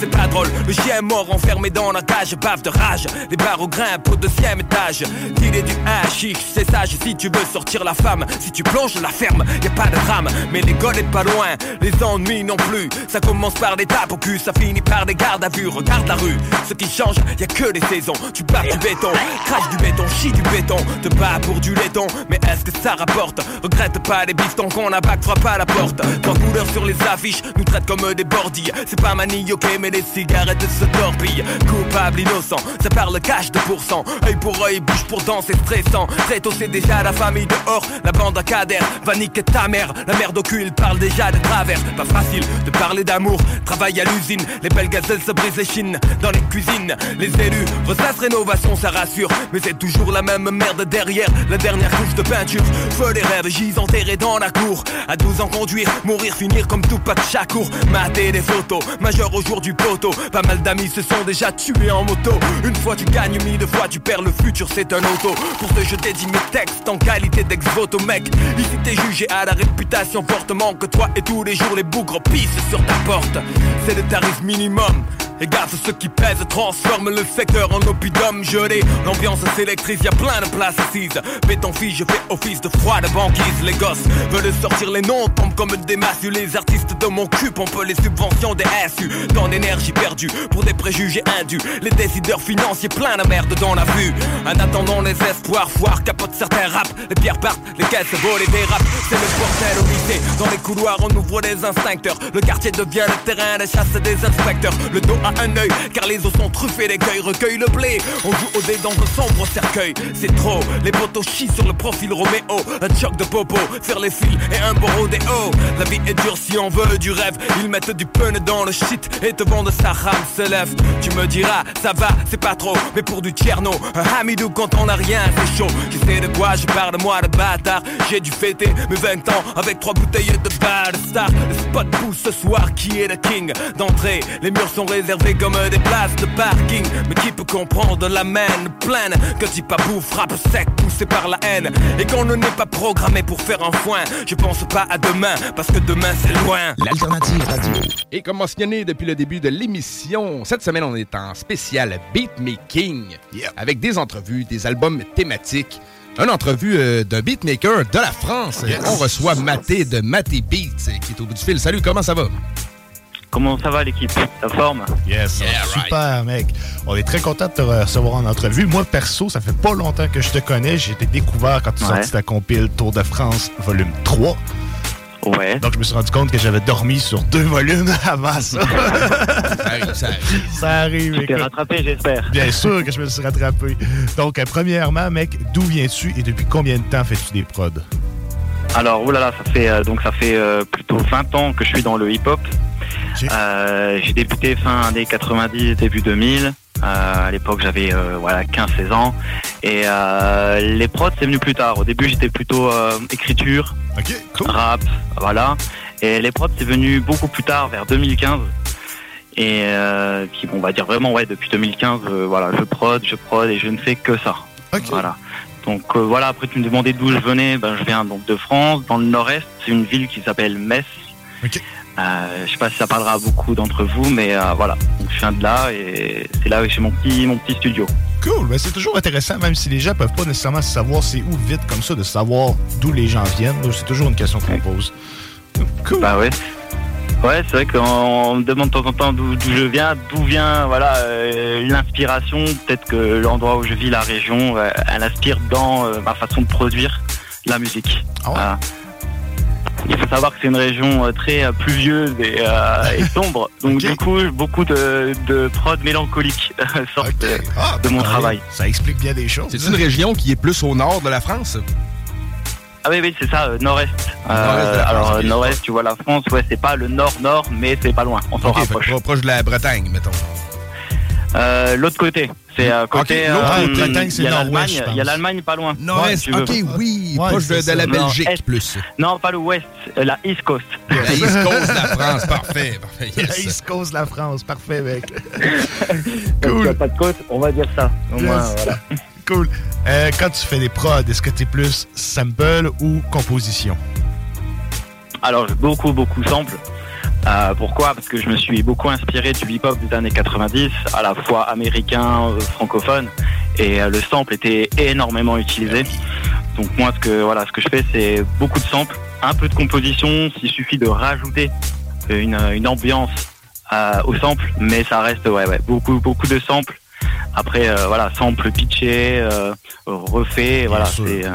c'est pas drôle. Le chien mort enfermé dans la cage, bave de rage. Les barreaux grimpent au deuxième étage. Qu'il est du hashish, c'est sage si tu veux sortir la femme. Si tu plonges la ferme, y a pas de drame. Mais l'école est pas loin, les ennuis non plus. Ça commence par des tapes au cul, ça finit par des gardes à vue. Regarde la rue, ce qui change, y a que les saisons. Tu bats du béton, crache du béton, chie du béton. Te bats pour du laiton, mais est-ce que ça rapporte? Regrette pas les bifs tant qu'on a bac, frappe à la porte. Trois couleurs sur les affiches, nous traitent comme des bordilles. C'est pas manioqué, mais les cigarettes se torpillent. Coupable, innocent, ça parle cash de pourcent. Œil pour œil, bouche pour dent, c'est stressant. Très tôt, déjà la famille dehors. La bande à cadère va niquer ta mère. La merde au cul, il parle déjà de travers. Pas facile de parler d'amour, travail à l'usine. Les belles gazelles se brisent les chines dans les cuisines. Les élus ressassent rénovation, ça rassure. Mais c'est toujours la même merde derrière la dernière couche de peinture. Feu les rêves, gis enterrés dans la cour. À 12 ans conduire, mourir, finir comme tout pas de chacour. Mater des photos, majeur au jour du poteau. Pas mal d'amis se sont déjà tués en moto. Une fois tu gagnes, mille fois tu perds, le futur c'est un auto. Pour te jeter dit mes textes en qualité d'ex-voto, mec. Ici t'es jugé à la réputation fortement que toi et tous les jours les bougres pissent sur ta porte. C'est le tarif minimum. Et garde ceux qui pèsent, transforme le secteur en oppidum gelé. L'ambiance s'électrise, y a plein de places assises. Béton fille, je fais office de froid de banquise. Les gosses veulent sortir les noms, tombent comme des masses. Les artistes de mon cul pompent les subventions des SU. Dans l'énergie perdue pour des préjugés indus. Les décideurs financiers plein de merde dans la vue. En attendant les espoirs, foire capote certains rap. Les pierres partent, les caisses volent et dérapent. C'est le bordel au lycée. Dans les couloirs, on ouvre des instincteurs. Le quartier devient le terrain de chasse des inspecteurs. Le dos à un œil, car les os sont truffés d'écueils, recueille le blé. On joue au dé dans un sombre cercueil, c'est trop. Les poteaux chient sur le profil Roméo, un choc de popo, faire les fils et un beau rodéo. La vie est dure si on veut du rêve, ils mettent du pun dans le shit et te vendent sa rame se lève. Tu me diras, ça va, c'est pas trop, mais pour du tierno, un hamidou quand on a rien, c'est chaud. Tu sais de quoi je parle, moi de bâtard. J'ai dû fêter mes 20 ans avec trois bouteilles de bad star. Le spot pousse ce soir, qui est le king d'entrée Les murs sont réservés comme des places de parking. Mais qui peut comprendre la main pleine que si pas bouffe, frappe sec, poussé par la haine. Et qu'on ne n'est pas programmé pour faire un foin. Je pense pas à demain, parce que demain c'est loin. L'alternative radio. Et comme mentionné depuis le début de l'émission, cette semaine, on est en spécial beatmaking. Avec des entrevues, des albums thématiques. Une entrevue euh, d'un beatmaker de la France. Yes. On reçoit Maté de Maté Beats euh, qui est au bout du fil. Salut, comment ça va? Comment ça va l'équipe? La forme? Yes, super, mec. On est très content de te recevoir en entrevue. Moi, perso, ça fait pas longtemps que je te connais. J'ai été découvert quand tu Ouais. sortis ta compile Tour de France, volume 3. Ouais. Donc, je me suis rendu compte que j'avais dormi sur deux volumes avant ça. ça arrive, ça arrive. Ça arrive, Tu t'es rattrapé, j'espère. Bien sûr que je me suis rattrapé. Donc, euh, premièrement, mec, d'où viens-tu et depuis combien de temps fais-tu des prods? Alors, oulala, ça fait euh, donc ça fait euh, plutôt 20 ans que je suis dans le hip-hop. Euh, j'ai débuté fin des 90, début 2000. Euh, à l'époque, j'avais euh, voilà 15-16 ans. Et euh, les prods, c'est venu plus tard. Au début, j'étais plutôt euh, écriture, rap, voilà. Et les prods, c'est venu beaucoup plus tard, vers 2015. Et euh, puis, bon, on va dire vraiment, ouais, depuis 2015, euh, voilà, je prod, je prod et je ne fais que ça. Voilà. Donc euh, voilà, après tu me demandais d'où je venais, ben, je viens donc de France, dans le nord-est, c'est une ville qui s'appelle Metz. Euh, je sais pas si ça parlera à beaucoup d'entre vous, mais euh, voilà, donc, je viens de là et c'est là où j'ai mon petit, mon petit studio. Cool, ben, c'est toujours intéressant, même si les gens peuvent pas nécessairement savoir c'est où vite comme ça, de savoir d'où les gens viennent. C'est toujours une question qu'on pose. Cool. Bah ouais. Ouais, c'est vrai qu'on me demande de temps en temps d'où d'où je viens, d'où vient voilà euh, l'inspiration. Peut-être que l'endroit où je vis, la région, euh, elle inspire dans euh, ma façon de produire la musique. Voilà. Il faut savoir que c'est une région euh, très euh, pluvieuse et, euh, et sombre. Donc du coup, beaucoup de, de prod mélancoliques sortent de, de mon travail. Ça explique bien des choses. C'est une région qui est plus au nord de la France? Ah oui, oui, c'est ça, euh, nord-est. Euh, alors, nord-est, tu vois la France, ouais, c'est pas le nord-nord, mais c'est pas loin. On s'en Ok, fait rapproche. que proche de la Bretagne, mettons. Euh, L'autre côté, c'est à côté. l'autre euh, côté. Bretagne, c'est il y a nord-ouest, l'Allemagne, il y a l'Allemagne pas loin. Nord-est, Ouais, si tu veux. ok, oui, proche de, de la Belgique, Nord-est. plus. Non, pas l'ouest, la East Coast. La East Coast de la France, parfait, parfait. La East Coast de la France, parfait, mec. Cool. A pas de côte, on va dire ça. Au moins, Yes. voilà. Cool. Euh, quand tu fais des prods, est-ce que tu es plus sample ou composition? Alors, beaucoup, beaucoup sample. Euh, pourquoi? Parce que je me suis beaucoup inspiré du hip-hop des années 90, à la fois américain, euh, francophone, et le sample était énormément utilisé. Donc moi, ce que voilà, ce que je fais, c'est beaucoup de samples, un peu de composition. S'il suffit de rajouter une, une ambiance au sample, mais ça reste ouais, ouais, beaucoup, beaucoup de samples. Après, euh, voilà, sample pitché, euh, refait, voilà, c'est. euh,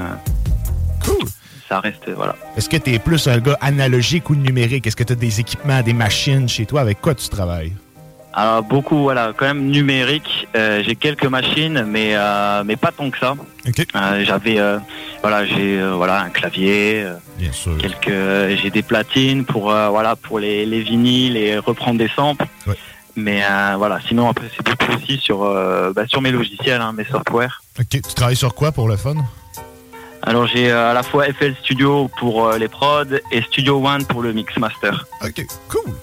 Ça reste, voilà. Est-ce que tu es plus un gars analogique ou numérique? Est-ce que tu as des équipements, des machines chez toi? Avec quoi tu travailles? Alors beaucoup, voilà, quand même numérique. Euh, j'ai quelques machines, mais euh, mais pas tant que ça. Euh, J'avais, euh, voilà, j'ai euh, voilà un clavier. euh, Bien sûr. Quelques, j'ai des platines pour euh, voilà pour les, les vinyles et reprendre des samples. Mais euh, voilà, sinon après c'est beaucoup aussi sur euh, bah, sur mes logiciels, hein, mes softwares. Ok, tu travailles sur quoi pour le fun? Alors j'ai euh, à la fois FL Studio pour les prods et Studio One pour le mix master. Ok, cool.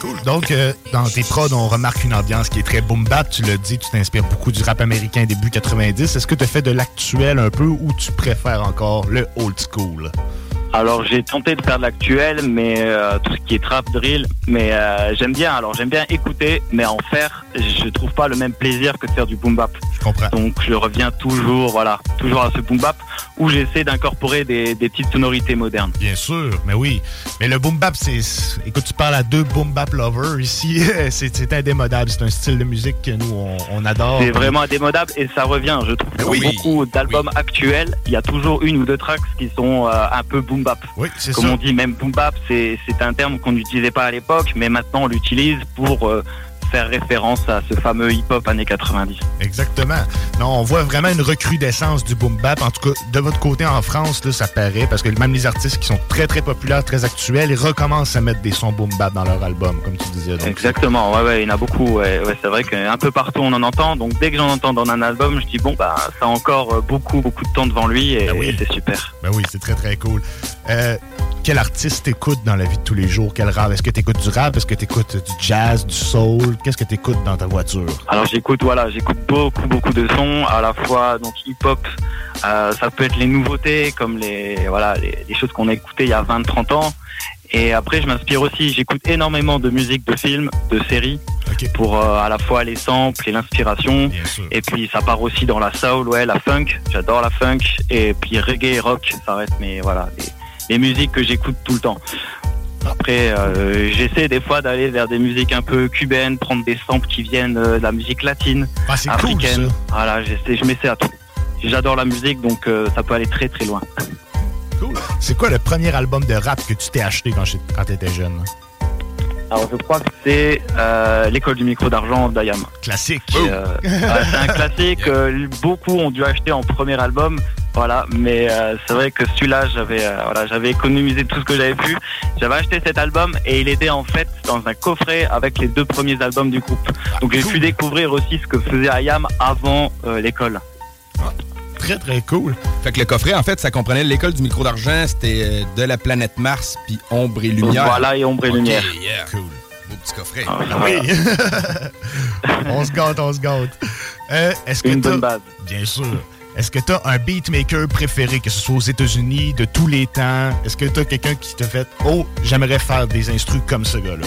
Cool. Donc, dans tes prods, on remarque une ambiance qui est très boom bap. Tu l'as dit, tu t'inspires beaucoup du rap américain début 90. Est-ce que tu fais de l'actuel un peu ou tu préfères encore le old school? Alors j'ai tenté de faire de l'actuel, mais euh, tout ce qui est trap drill, mais euh, j'aime bien. Alors j'aime bien écouter, mais en faire, je trouve pas le même plaisir que de faire du boom bap. Je comprends. Donc je reviens toujours, voilà, toujours à ce boom bap où j'essaie d'incorporer des, des petites sonorités modernes. Bien sûr, mais oui. Mais le boom bap, c'est. Écoute, tu parles à deux boom bap lovers ici. c'est c'est indémodable. C'est un style de musique que nous, on, on adore. C'est vraiment indémodable et ça revient. Je trouve que Oui. beaucoup d'albums actuels, il y a toujours une ou deux tracks qui sont euh, un peu boom bap. Oui, c'est Comme ça. on dit, même boom bap, c'est c'est un terme qu'on n'utilisait pas à l'époque, mais maintenant on l'utilise pour euh, faire référence à ce fameux hip-hop années 90. Exactement. Non, on voit vraiment une recrudescence du boom bap. En tout cas, de votre côté en France, là, ça paraît parce que même les artistes qui sont très très populaires, très actuels, ils recommencent à mettre des sons boom bap dans leur album, comme tu disais. Donc, Exactement, ouais, ouais, il y en a beaucoup. Ouais, ouais, c'est vrai qu'un peu partout on en entend. Donc dès que j'en entends dans un album, je dis bon, bah, ça a encore euh, beaucoup, beaucoup de temps devant lui et, et c'est super. Ben oui, c'est très très cool. Euh, quel artiste t'écoutes dans la vie de tous les jours? Quel rap? Est-ce que t'écoutes du rap? Est-ce que t'écoutes du jazz, du soul? Qu'est-ce que t'écoutes dans ta voiture? Alors j'écoute voilà, j'écoute beaucoup beaucoup de sons, à la fois donc hip-hop, euh, ça peut être les nouveautés comme les voilà les, les choses qu'on a écoutées il y a 20-30 ans. Et après je m'inspire aussi, j'écoute énormément de musique, de films, de séries pour euh, à la fois les samples et l'inspiration. Et puis ça part aussi dans la soul, ouais, la funk, j'adore la funk et puis reggae et rock, ça reste mais voilà les, les musiques que j'écoute tout le temps. Après, euh, j'essaie des fois d'aller vers des musiques un peu cubaines, prendre des samples qui viennent euh, de la musique latine, Ah, cool, africaine. voilà, j'essaie, je m'essaie à tout. J'adore la musique, donc euh, ça peut aller très très loin. C'est quoi le premier album de rap que tu t'es acheté quand, quand t'étais jeune? Alors je crois que c'est euh, l'école du micro d'argent d'Ayam. Classique. Euh, ouais, c'est un classique. euh, beaucoup ont dû acheter en premier album. Voilà, mais euh, c'est vrai que celui-là, j'avais euh, voilà, j'avais économisé tout ce que j'avais pu. J'avais acheté cet album et il était en fait dans un coffret avec les deux premiers albums du groupe. Donc j'ai pu découvrir aussi ce que faisait Ayam avant euh, l'école. Très, très cool. Fait que le coffret, en fait, ça comprenait l'école du micro d'argent, c'était euh, de la planète Mars, puis Ombre et Lumière. Voilà, et Ombre et Lumière. yeah. Cool. Beau petit coffret. Ah, Oui. on se gâte, on se gâte. Euh, Est-ce que Une bonne base. Bien sûr. Est-ce que tu as un beatmaker préféré, que ce soit aux États-Unis, de tous les temps? Est-ce que tu as quelqu'un qui t'a fait Oh, j'aimerais faire des instrus comme ce gars-là?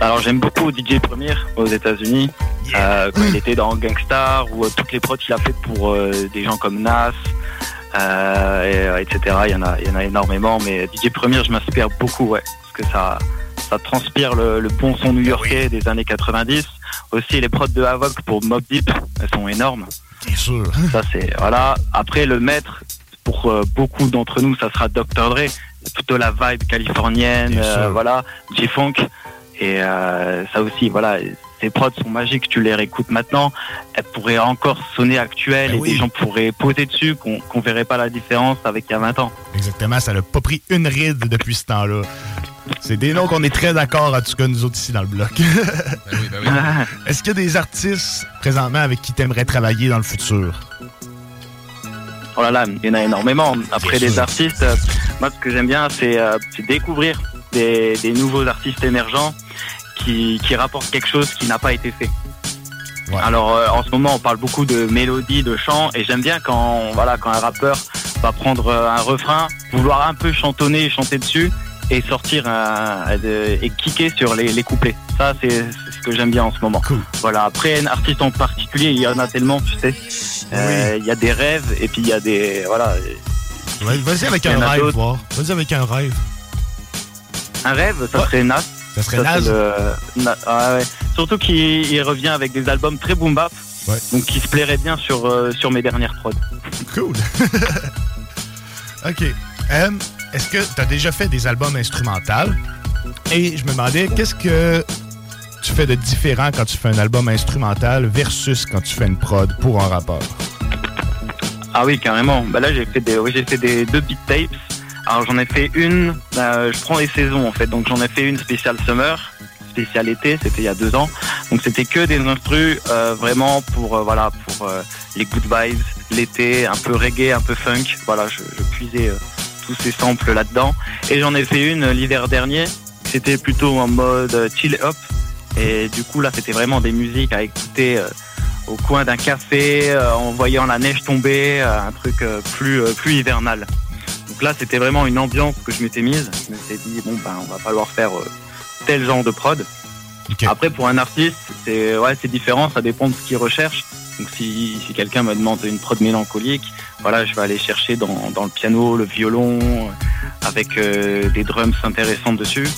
Alors j'aime beaucoup DJ Premier aux États-Unis. Euh, quand il était dans Gangstar ou euh, toutes les prods qu'il a fait pour euh, des gens comme Nas, et, etc. Il y en a, il y en a énormément, mais DJ Premier, je m'inspire beaucoup, ouais, parce que ça, ça transpire le, le bon son new-yorkais des années 90. Aussi les prods de Havoc pour Mob Deep, elles sont énormes. Bien sûr. Ça c'est voilà. Après le maître pour euh, beaucoup d'entre nous, ça sera Dr Dre. Plutôt la vibe californienne, euh, voilà, G-Funk. Et euh, ça aussi, voilà, ces prods sont magiques. Tu les réécoutes maintenant, elles pourraient encore sonner actuelles Ben et oui. des gens pourraient poser dessus qu'on qu'on verrait pas la différence avec il y a 20 ans. Exactement, ça n'a pas pris une ride depuis ce temps-là. C'est des noms qu'on est très d'accord, en tout cas, nous autres ici dans le bloc. Est-ce qu'il y a des artistes présentement avec qui tu aimerais travailler dans le futur? Oh là là, il y en a énormément. Après les artistes, euh, moi ce que j'aime bien, c'est euh, découvrir des, des nouveaux artistes émergents qui, qui rapportent quelque chose qui n'a pas été fait. Alors euh, en ce moment, on parle beaucoup de mélodie, de chant, et j'aime bien quand voilà quand un rappeur va prendre un refrain, vouloir un peu chantonner et chanter dessus, et sortir un, et kicker sur les, les couplets. Ça, c'est ce que j'aime bien en ce moment. Voilà. Après, un artiste en particulier, il y en a tellement, tu sais. Euh, Il y a des rêves, et puis il y a des voilà. Vas-y avec un rêve. Vas-y avec un rêve. Un rêve, ça serait Nas. Ça serait le- Na- ah ouais. Surtout qu'il il revient avec des albums très boom bap, donc qui se plairait bien sur, euh, sur mes dernières prods. Cool. OK. Euh, Est-ce que tu as déjà fait des albums instrumentaux? Et je me demandais, qu'est-ce que tu fais de différent quand tu fais un album instrumental versus quand tu fais une prod pour un rappeur? Ah oui, carrément. Bah là, j'ai fait des, j'ai fait des deux beat tapes. Alors j'en ai fait une. euh, je prends les saisons en fait. Donc j'en ai fait une spéciale summer, spéciale été. C'était il y a deux ans. Donc c'était que des instrus euh, vraiment pour euh, pour euh, les good vibes, l'été, un peu reggae, un peu funk. Voilà, je, puisais tous ces samples là-dedans. Et j'en ai fait une l'hiver dernier. C'était plutôt en mode euh, chill up. Et du coup là, c'était vraiment des musiques à écouter. euh, au coin d'un café euh, en voyant la neige tomber, un truc plus, plus hivernal. Donc là, c'était vraiment une ambiance que je m'étais mise. Je m'étais dit, bon, ben, on va falloir faire tel genre de prod. Après, pour un artiste, c'est ouais, c'est différent, ça dépend de ce qu'il recherche. Donc si, si quelqu'un me demande une prod mélancolique, voilà, je vais aller chercher dans, dans le piano, le violon, euh, avec euh, des drums intéressants dessus.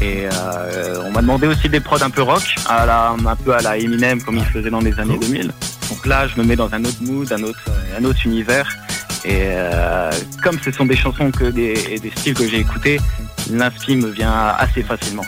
Et euh, on m'a demandé aussi des prods un peu rock, à la, un peu à la Eminem comme il faisait dans les années 2000. Donc là, je me mets dans un autre mood, un autre, un autre univers. Et euh, comme ce sont des chansons que des, et des styles que j'ai écoutés, l'inspi me vient assez facilement.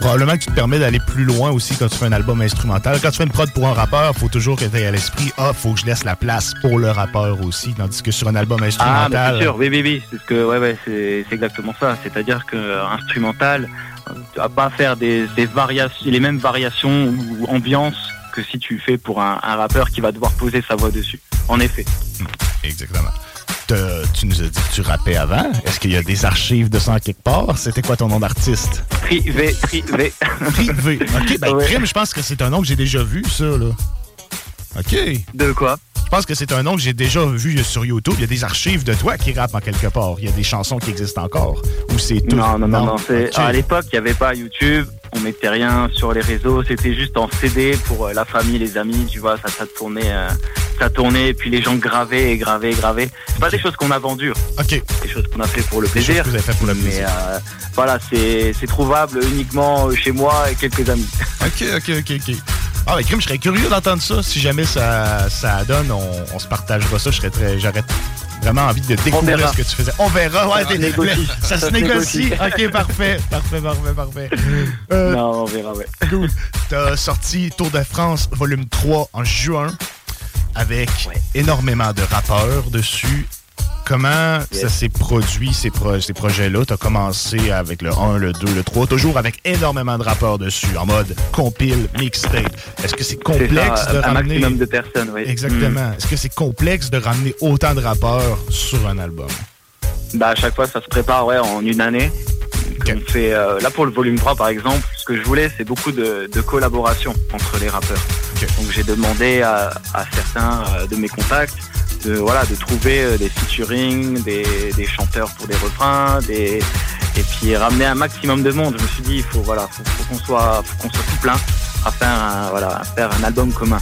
Probablement que tu te permets d'aller plus loin aussi quand tu fais un album instrumental. Quand tu fais une prod pour un rappeur, faut toujours que tu aies à l'esprit, ah, faut que je laisse la place pour le rappeur aussi. Tandis que sur un album Ah, instrumental. c'est sûr, oui, oui, oui, c'est ce que, ouais, ouais, c'est exactement ça. C'est-à-dire que euh, instrumental, euh, tu vas pas faire des, des variations, les mêmes variations ou ambiances que si tu fais pour un, un rappeur qui va devoir poser sa voix dessus. En effet. Exactement. Tu nous as dit que tu rappais avant. Est-ce qu'il y a des archives de ça quelque part? C'était quoi ton nom d'artiste? Privé, privé. Privé. OK, ben Ouais. crime, je pense que c'est un nom que j'ai déjà vu, ça, là. OK. De quoi? Je pense que c'est un nom que j'ai déjà vu sur YouTube. Il y a des archives de toi qui rappent en quelque part. Il y a des chansons qui existent encore. Ou c'est tout? Non, non, non, non. À l'époque, il n'y avait pas YouTube, on mettait rien sur les réseaux, c'était juste en CD pour euh, la famille, les amis, tu vois, ça, ça tournait, euh, ça tournait, et puis les gens gravaient et gravaient et gravaient. C'est pas des choses qu'on a vendues. OK. Des choses qu'on a fait pour le Des plaisir. choses que vous avez fait pour le Mais plaisir. euh, voilà, c'est trouvable uniquement chez moi et quelques amis. OK, OK, OK, OK. Ah, ben, crime, je serais curieux d'entendre ça. Si jamais ça, ça donne, on, on se partagera ça. Je serais très, j'aurais vraiment envie de découvrir ce que tu faisais. On verra. Ouais, Ça négocie. Ça, se négocie. OK, parfait. Parfait, parfait, parfait. Euh, non, on verra, ouais. Cool. T'as sorti Tour de France volume 3 en juin avec énormément de rappeurs dessus. Comment ça s'est produit, ces, pro- ces projets-là? T'as commencé avec le 1, le 2, le 3, toujours avec énormément de rappeurs dessus, en mode compile, mixtape. Est-ce que c'est complexe ça, de un ramener... maximum de personnes, oui. Exactement. Est-ce que c'est complexe de ramener autant de rappeurs sur un album? Bah, à chaque fois, ça se prépare ouais, en une année. On fait, euh, là, pour le volume 3, par exemple, ce que je voulais, c'est beaucoup de, de collaboration entre les rappeurs. Donc, j'ai demandé à, à certains euh, de mes contacts de, voilà, de trouver euh, des featuring, des, des chanteurs pour des refrains, des, et puis ramener un maximum de monde. Je me suis dit, il faut, voilà, faut, faut qu'on soit, qu'on soit tout plein à faire un, voilà, à faire un album commun.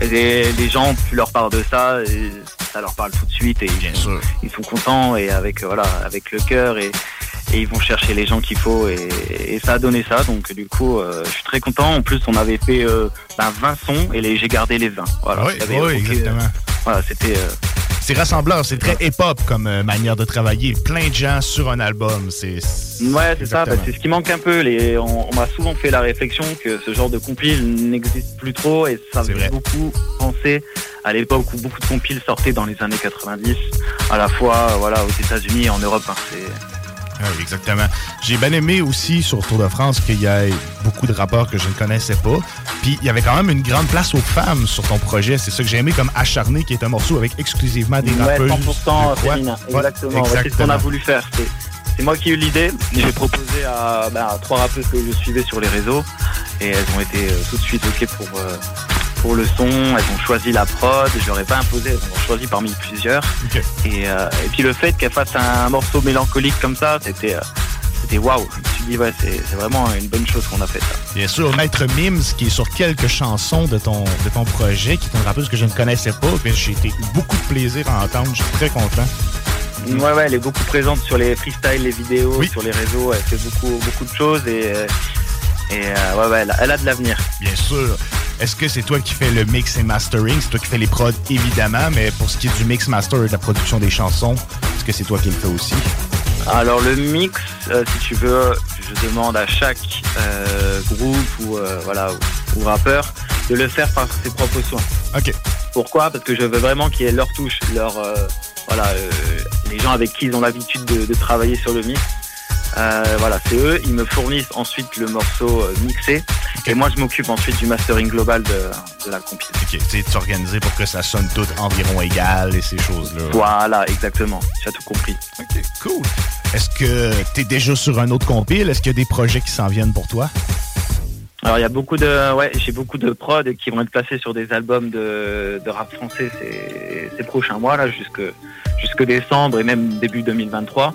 Et les, les gens, tu leur parles de ça, et ça leur parle tout de suite et ils, sont, ils sont contents et avec voilà avec le cœur et, et ils vont chercher les gens qu'il faut et, et ça a donné ça donc du coup euh, je suis très content. En plus on avait fait euh, ben, 20 sons et j'ai gardé les 20. Voilà. Oui, aucun- exactement. Voilà c'était. euh, C'est rassembleur, c'est très hip-hop comme euh, manière de travailler. Plein de gens sur un album, c'est... Ouais, c'est ça, c'est ce qui manque un peu. Les, on on m'a souvent fait la réflexion que ce genre de compile n'existe plus trop et ça me fait beaucoup penser à l'époque où beaucoup de compiles sortaient dans les années 90, à la fois euh, voilà, aux États-Unis et en Europe. hein. C'est- Ah Oui, exactement. J'ai bien aimé aussi sur Tour de France qu'il y ait beaucoup de rappeurs que je ne connaissais pas. Puis il y avait quand même une grande place aux femmes sur ton projet. C'est ça que j'ai aimé comme Acharné, qui est un morceau avec exclusivement des Ouais, rappeuses. 100% de quoi? féminin. Ouais, exactement. Ouais, c'est ce qu'on a voulu faire. C'est- moi qui ai eu l'idée. J'ai proposé à, bah, à trois rappeuses que je suivais sur les réseaux et elles ont été euh, tout de suite ok pour euh, pour le son. Elles ont choisi la prod. Je leur ai pas imposé. Elles ont choisi parmi plusieurs. Et, euh, et puis le fait qu'elles fassent un morceau mélancolique comme ça, c'était euh, c'était waouh. Je me suis dit ouais, c'est vraiment une bonne chose qu'on a fait ça. Bien sûr, Maître Mims, qui est sur quelques chansons de ton, de ton projet, qui est une rappeuse que je ne connaissais pas, mais j'ai été beaucoup de plaisir à entendre. Je suis très content. Ouais, ouais, elle est beaucoup présente sur les freestyles, les vidéos, sur les réseaux. Elle fait beaucoup, beaucoup de choses et, euh, et euh, ouais, ouais, elle, a- elle a de l'avenir. Bien sûr. Est-ce que c'est toi qui fais le mix et mastering? C'est toi qui fais les prods, évidemment, mais pour ce qui est du mix master et de la production des chansons, est-ce que c'est toi qui le fais aussi? Alors le mix, euh, si tu veux, je demande à chaque euh, groupe ou euh, voilà ou, ou rappeur de le faire par ses propres soins. Ok. Pourquoi? Parce que je veux vraiment qu'il y ait leur touche, leur voilà les gens avec qui ils ont l'habitude de, de travailler sur le mix. Euh, voilà, c'est eux. Ils me fournissent ensuite le morceau euh, mixé et moi je m'occupe ensuite du mastering global de, de la compil. Ok, tu sais, t'organiser pour que ça sonne tout environ égal et ces choses-là. Voilà, exactement. Tu as tout compris. Ok, cool. Est-ce que t'es déjà sur un autre compile? Est-ce qu'il y a des projets qui s'en viennent pour toi? Alors il y a beaucoup de ouais j'ai beaucoup de prods qui vont être placés sur des albums de, de rap français ces, ces prochains mois là jusque jusque décembre et même début 2023.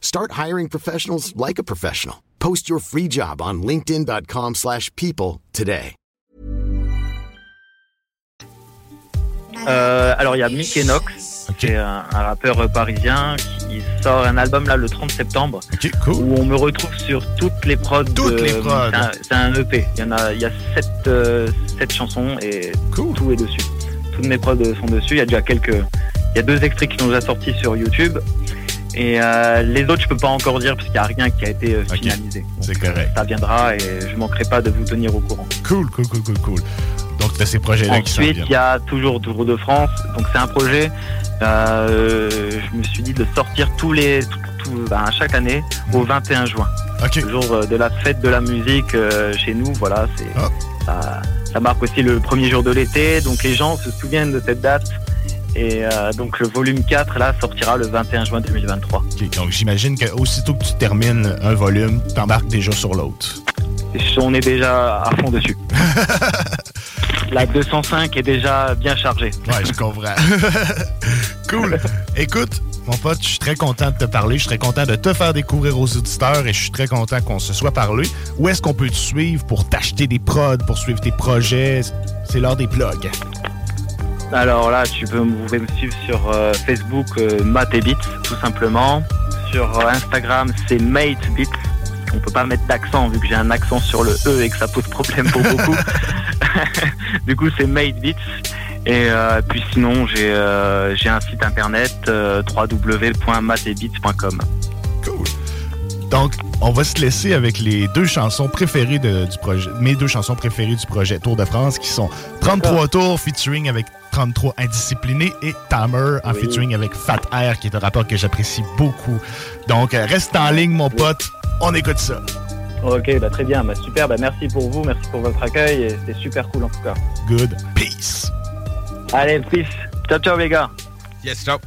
Start hiring professionals like a professional. Post your free job on linkedin.com/people slash people today. Euh, alors il y a Mick Enox, qui est un, un rappeur parisien qui sort un album là le 30 septembre, où on me retrouve sur toutes les prods. Toutes de- les prods. C'est un, un EP. Il y en a, il y a sept, euh, sept chansons et tout est dessus. Toutes mes prods sont dessus. Il y a déjà quelques, il y a deux extraits qui sont déjà sortis sur YouTube. Et euh, les autres, je peux pas encore dire parce qu'il n'y a rien qui a été euh, finalisé. C'est correct. Ça viendra et je manquerai pas de vous tenir au courant. Cool, cool, cool, cool, cool. Donc, t'as ces projets-là Ensuite, il y a toujours Tour de France. Donc, c'est un projet. euh, je me suis dit de sortir tous les, tout- tout- ben, chaque année au 21 juin. Le jour euh, de la fête de la musique euh, chez nous. Voilà, c'est ça, ça marque aussi le premier jour de l'été. Donc, les gens se souviennent de cette date. Et euh, donc, le volume 4 là sortira le 21 juin 2023. Ok, Donc, j'imagine qu'aussitôt que tu termines un volume, t'embarques déjà sur l'autre. On est déjà à fond dessus. la 205 est déjà bien chargée. Ouais, je comprends. cool. Écoute, mon pote, je suis très content de te parler. Je suis très content de te faire découvrir aux auditeurs et je suis très content qu'on se soit parlé. Où est-ce qu'on peut te suivre pour t'acheter des prods, pour suivre tes projets? C'est l'heure des plugs. Alors là, tu peux, vous me suivre sur euh, Facebook, euh, tout simplement. Sur euh, Instagram, c'est Mate Beats. On peut pas mettre d'accent vu que j'ai un accent sur le E et que ça pose problème pour beaucoup. du coup, c'est Mate Beats. Et euh, puis sinon, j'ai un site internet www.matebeats.com. Donc, on va se laisser avec les deux chansons préférées de- du projet, mes deux chansons préférées du projet Tour de France, qui sont 33 tours featuring avec 33 indisciplinés et Tamer en Oui. featuring avec Fat Air, qui est un rapport que j'apprécie beaucoup. Donc, euh, reste en ligne, mon pote. On écoute ça. Ok, bah très bien, bah super, bah merci pour vous, merci pour votre accueil et c'est super cool en tout cas. Good. Peace. Allez, peace. Ciao, ciao les gars. Yes, ciao.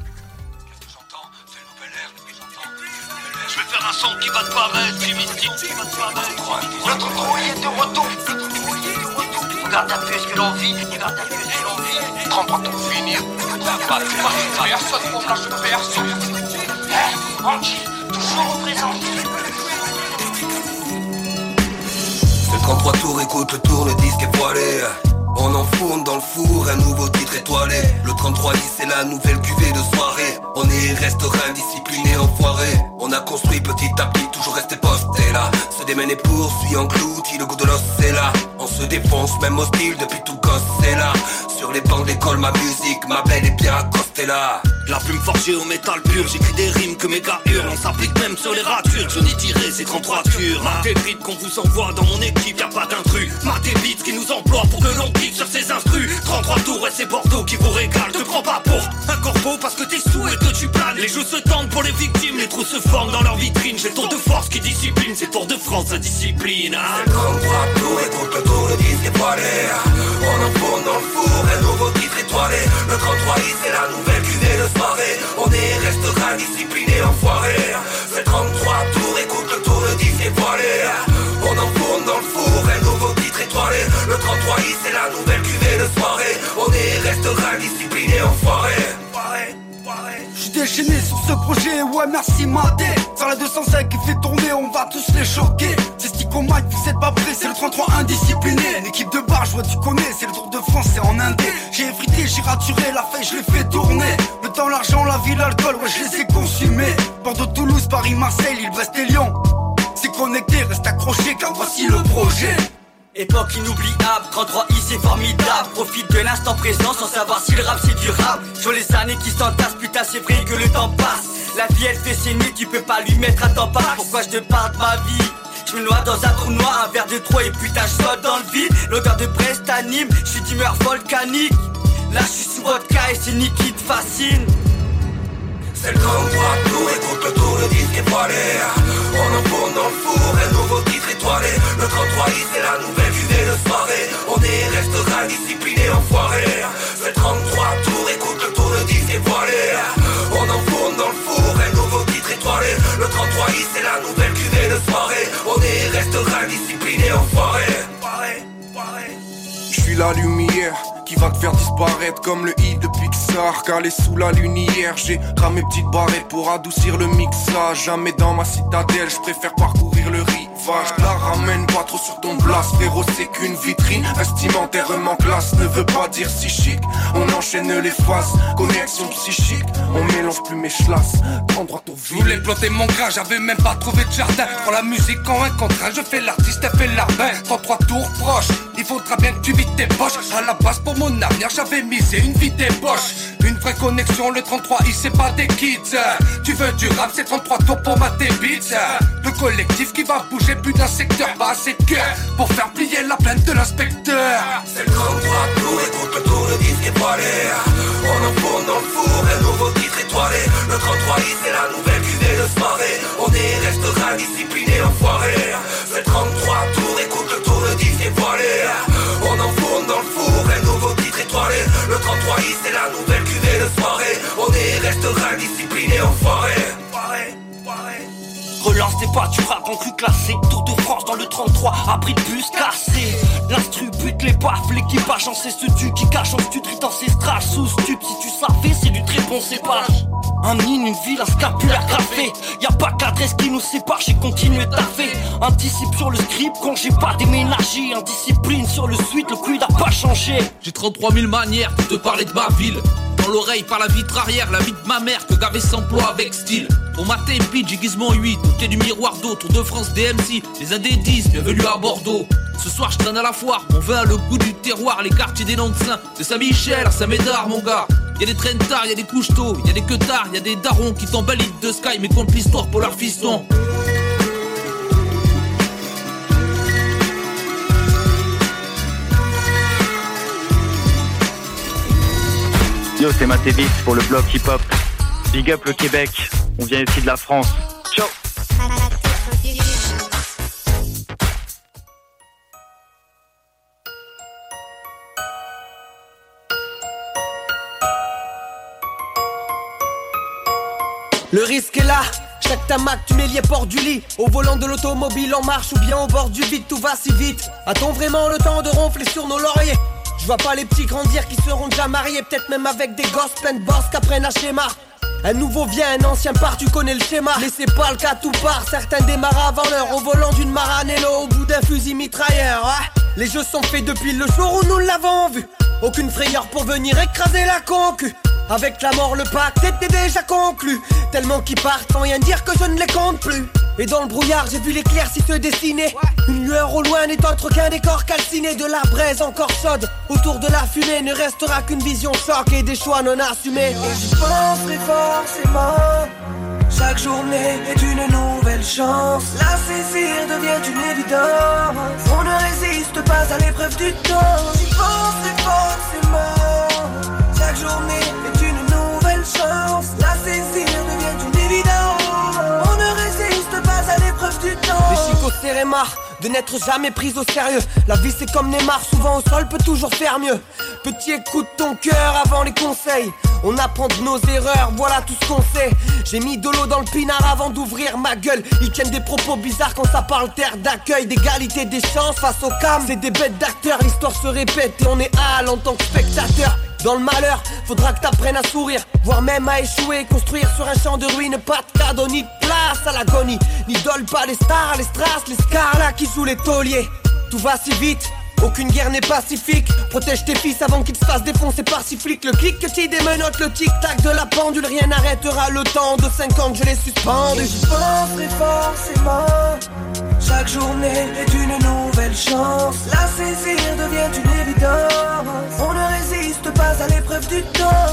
Regarde vit, vit. 33 pour finir. Personne représenté. C'est 33 tours, écoute le tour, le disque est voilé. On enfourne dans le four un nouveau titre étoilé. Le 33 10 c'est la nouvelle cuvée de soirée. On est restera indiscipliné, enfoiré. On a construit petit à petit, toujours resté posté là. Se démène et poursuit, englouti, le goût de l'os c'est là. On se défonce, même hostile depuis tout gosse c'est là. Sur les bancs d'école, ma musique, ma belle est bien accostée là. La plume forgée au métal pur, j'écris des rimes que mes gars hurlent. On s'applique même sur les ratures, je n'ai tiré ces 33 tures. Marquez vite qu'on vous envoie dans mon équipe, y a pas d'intrus. Vite qui nous emploie pour que l'on kick sur ces instrus. 33 tours et c'est Bordeaux qui vous régale. Te prends pas pour un corbeau parce que t'es sous et que tu planes. Les jeux se tendent pour les victimes, les trous se forment dans leur vitrine. J'ai le tour de force qui discipline, c'est Tour de France, la discipline. Hein. 33 tours, écoute le tour, le disque étoilé. On enfourne dans le four un nouveau titre étoilé. Le 33 10 c'est la nouvelle cuvée de soirée. On est restera discipliné, enfoiré. C'est 33 tours, écoute le tour, le disque étoilé. On enfourne dans le four un nouveau titre étoilé. Le 33 10 c'est la nouvelle cuvée de soirée. On est restera discipliné, enfoiré. Je déchaîné sur ce projet, ouais merci Maté Sur la 205 qui fait tourner, on va tous les choquer Vous êtes pas prêts, c'est le 33 indiscipliné. L'équipe de bar, je vois tu connais, c'est le Tour de France, c'est en Indé J'ai effrité, j'ai raturé, la feuille, je l'ai fait tourner. Le temps, l'argent, la vie, l'alcool, ouais je les ai consumés. Bordeaux, Toulouse, Paris, Marseille, Lille, Brest et Lyon C'est connecté, reste accroché car voici le projet. Époque inoubliable, 33 i c'est formidable. Profite de l'instant présent sans savoir si le rap c'est durable Sur les années qui s'entassent, putain c'est vrai que le temps passe. La vie elle fait saigner, tu peux pas lui mettre à temps pas Pourquoi je te parle de ma vie? Je me noie dans un trou noir, un verre de trop et putain je saute dans le vide. L'odeur de Brest anime, je suis d'humeur volcanique. Là je suis sous vodka et c'est Nick qui te fascine. C'est le 33 tours, écoute le tour, le disque étoilé On enfourne dans le four un nouveau titre étoilé. Le 33 10 c'est la nouvelle cuvée de soirée. On est restera discipliné, enfoiré. C'est 33 tours, écoute le tour, le disque étoilé On enfourne dans le four un nouveau titre étoilé. Le 33 10 c'est la nouvelle Je suis la lumière qui va te faire disparaître comme le i de Pixar Calé sous la lumière, j'ai ramé petite barrette pour adoucir le mixage. Jamais dans ma citadelle, je préfère parcourir le Va, je la ramène pas trop sur ton blast. Frérot c'est qu'une vitrine. Vestimentairement classe ne veut pas dire si chic On enchaîne les phases. Connexion psychique. On mélange plus mes chlasses. Prends droit au Je voulais planter mon gras, j'avais même pas trouvé de jardin. Prends la musique en un contrat, je fais l'artiste, elle fait l'arbin 33 tours proches, il faudra bien que tu vides tes poches. À la base pour mon avenir, j'avais misé une vie des poches Une vraie connexion, le 33 il c'est pas des kids. Tu veux du rap, c'est 33 tours pour mater beats Le collectif qui va bouger plus d'un secteur Pas assez de cœur pour faire plier la plainte de l'inspecteur. C'est le 33 tours, écoute le tour, le disque étoilé. On enfourne dans le four, un nouveau titre étoilé. Le 33 i c'est la nouvelle cuvée de soirée. On est restera discipliné enfoiré. C'est le 33 tours, écoute le tour, le disque étoilé. On enfourne dans le four, un nouveau titre étoilé. Le 33 i c'est la nouvelle cuvée de soirée. On est restera discipliné enfoiré Relance tes pas, tu rap en cul classé. Tour de France dans le 33, a pris le bus cassé. L'instru bute les baffes, l'équipage en ce tu qui cache en stud ancestral sous stup. Si tu savais, c'est du très bon cépage. Un hymne, une ville, un scapulaire gravé. Y a pas qu'adresse qui nous sépare, j'ai continué taffer. Anticipe sur le script quand j'ai pas déménagé. Indiscipline sur le suite, le quid a pas changé. J'ai 33 000 manières de parler de ma ville. Dans l'oreille, par la vitre arrière, la vie de ma mère que Gavé s'emploie avec style. Pour ma pitch, aiguisement 8, côté du miroir d'eau, Tour de France DMC, les indés 10, bienvenue à Bordeaux. Ce soir, je traîne à la foire, mon vin le goût du terroir, les quartiers des noms de Saint-Michel à Saint-Médard, mon gars. Y a des trains tard, y a des couches tôt, y a des queutards, y a des darons qui t'emballent de Sky, mais comptent l'histoire pour leur fiston. Yo, c'est Mathévis pour le blog hip-hop. Big up le Québec, on vient ici de la France. Le risque est là, chaque tamac tu mets lié port du lit. Au volant de l'automobile en marche ou bien au bord du vide Tout va si vite, a-t-on vraiment le temps de ronfler sur nos lauriers? Je vois pas les petits grandir qui seront déjà mariés. Peut-être même avec des gosses pleins de boss qu'apprennent un schéma un nouveau vient, un ancien part, tu connais le schéma Mais c'est pas le cas, tout part, certains démarrent avant l'heure Au volant d'une Maranello, au bout d'un fusil mitrailleur ouais. Les jeux sont faits depuis le jour où nous l'avons vu Aucune frayeur pour venir écraser la concu avec la mort, le pacte était déjà conclu. Tellement qu'ils partent sans rien dire que je ne les compte plus. Et dans le brouillard, j'ai vu l'éclaircie se dessiner. Une lueur au loin n'est autre qu'un décor calciné. De la braise encore chaude. Autour de la fumée ne restera qu'une vision choc et des choix non assumés. Et j'y penserai forcément. Chaque journée est une nouvelle chance. La saisir devient une évidence. On ne résiste pas à l'épreuve du temps. J'y penserai forcément. Chaque journée est une nouvelle chance. La saisir Les chicots serrés marre de n'être jamais prise au sérieux. La vie c'est comme Neymar, souvent au sol peut toujours faire mieux. Petit écoute ton cœur avant les conseils. On apprend de nos erreurs, voilà tout ce qu'on sait. J'ai mis de l'eau dans le pinard avant d'ouvrir ma gueule. Ils tiennent des propos bizarres quand ça parle terre d'accueil, d'égalité des chances face au cam. C'est des bêtes d'acteurs, l'histoire se répète et on est hal en tant que spectateur. Dans le malheur, faudra que t'apprennes à sourire, voire même à échouer, construire sur un champ de ruines, pas de cadeau ni de place à l'agonie, n'idole pas les stars, les strass, les scarlas qui jouent les tauliers. Tout va si vite, aucune guerre n'est pacifique. Protège tes fils avant qu'ils se fassent défoncer par six flics. Le clic que tu démenotes, le tic-tac de la pendule, rien n'arrêtera le temps de 50 je les suspendu. J'y penserai forcément. Chaque journée est une nouvelle chance. La saisir devient une évidence. On ne résiste pas à l'épreuve du temps.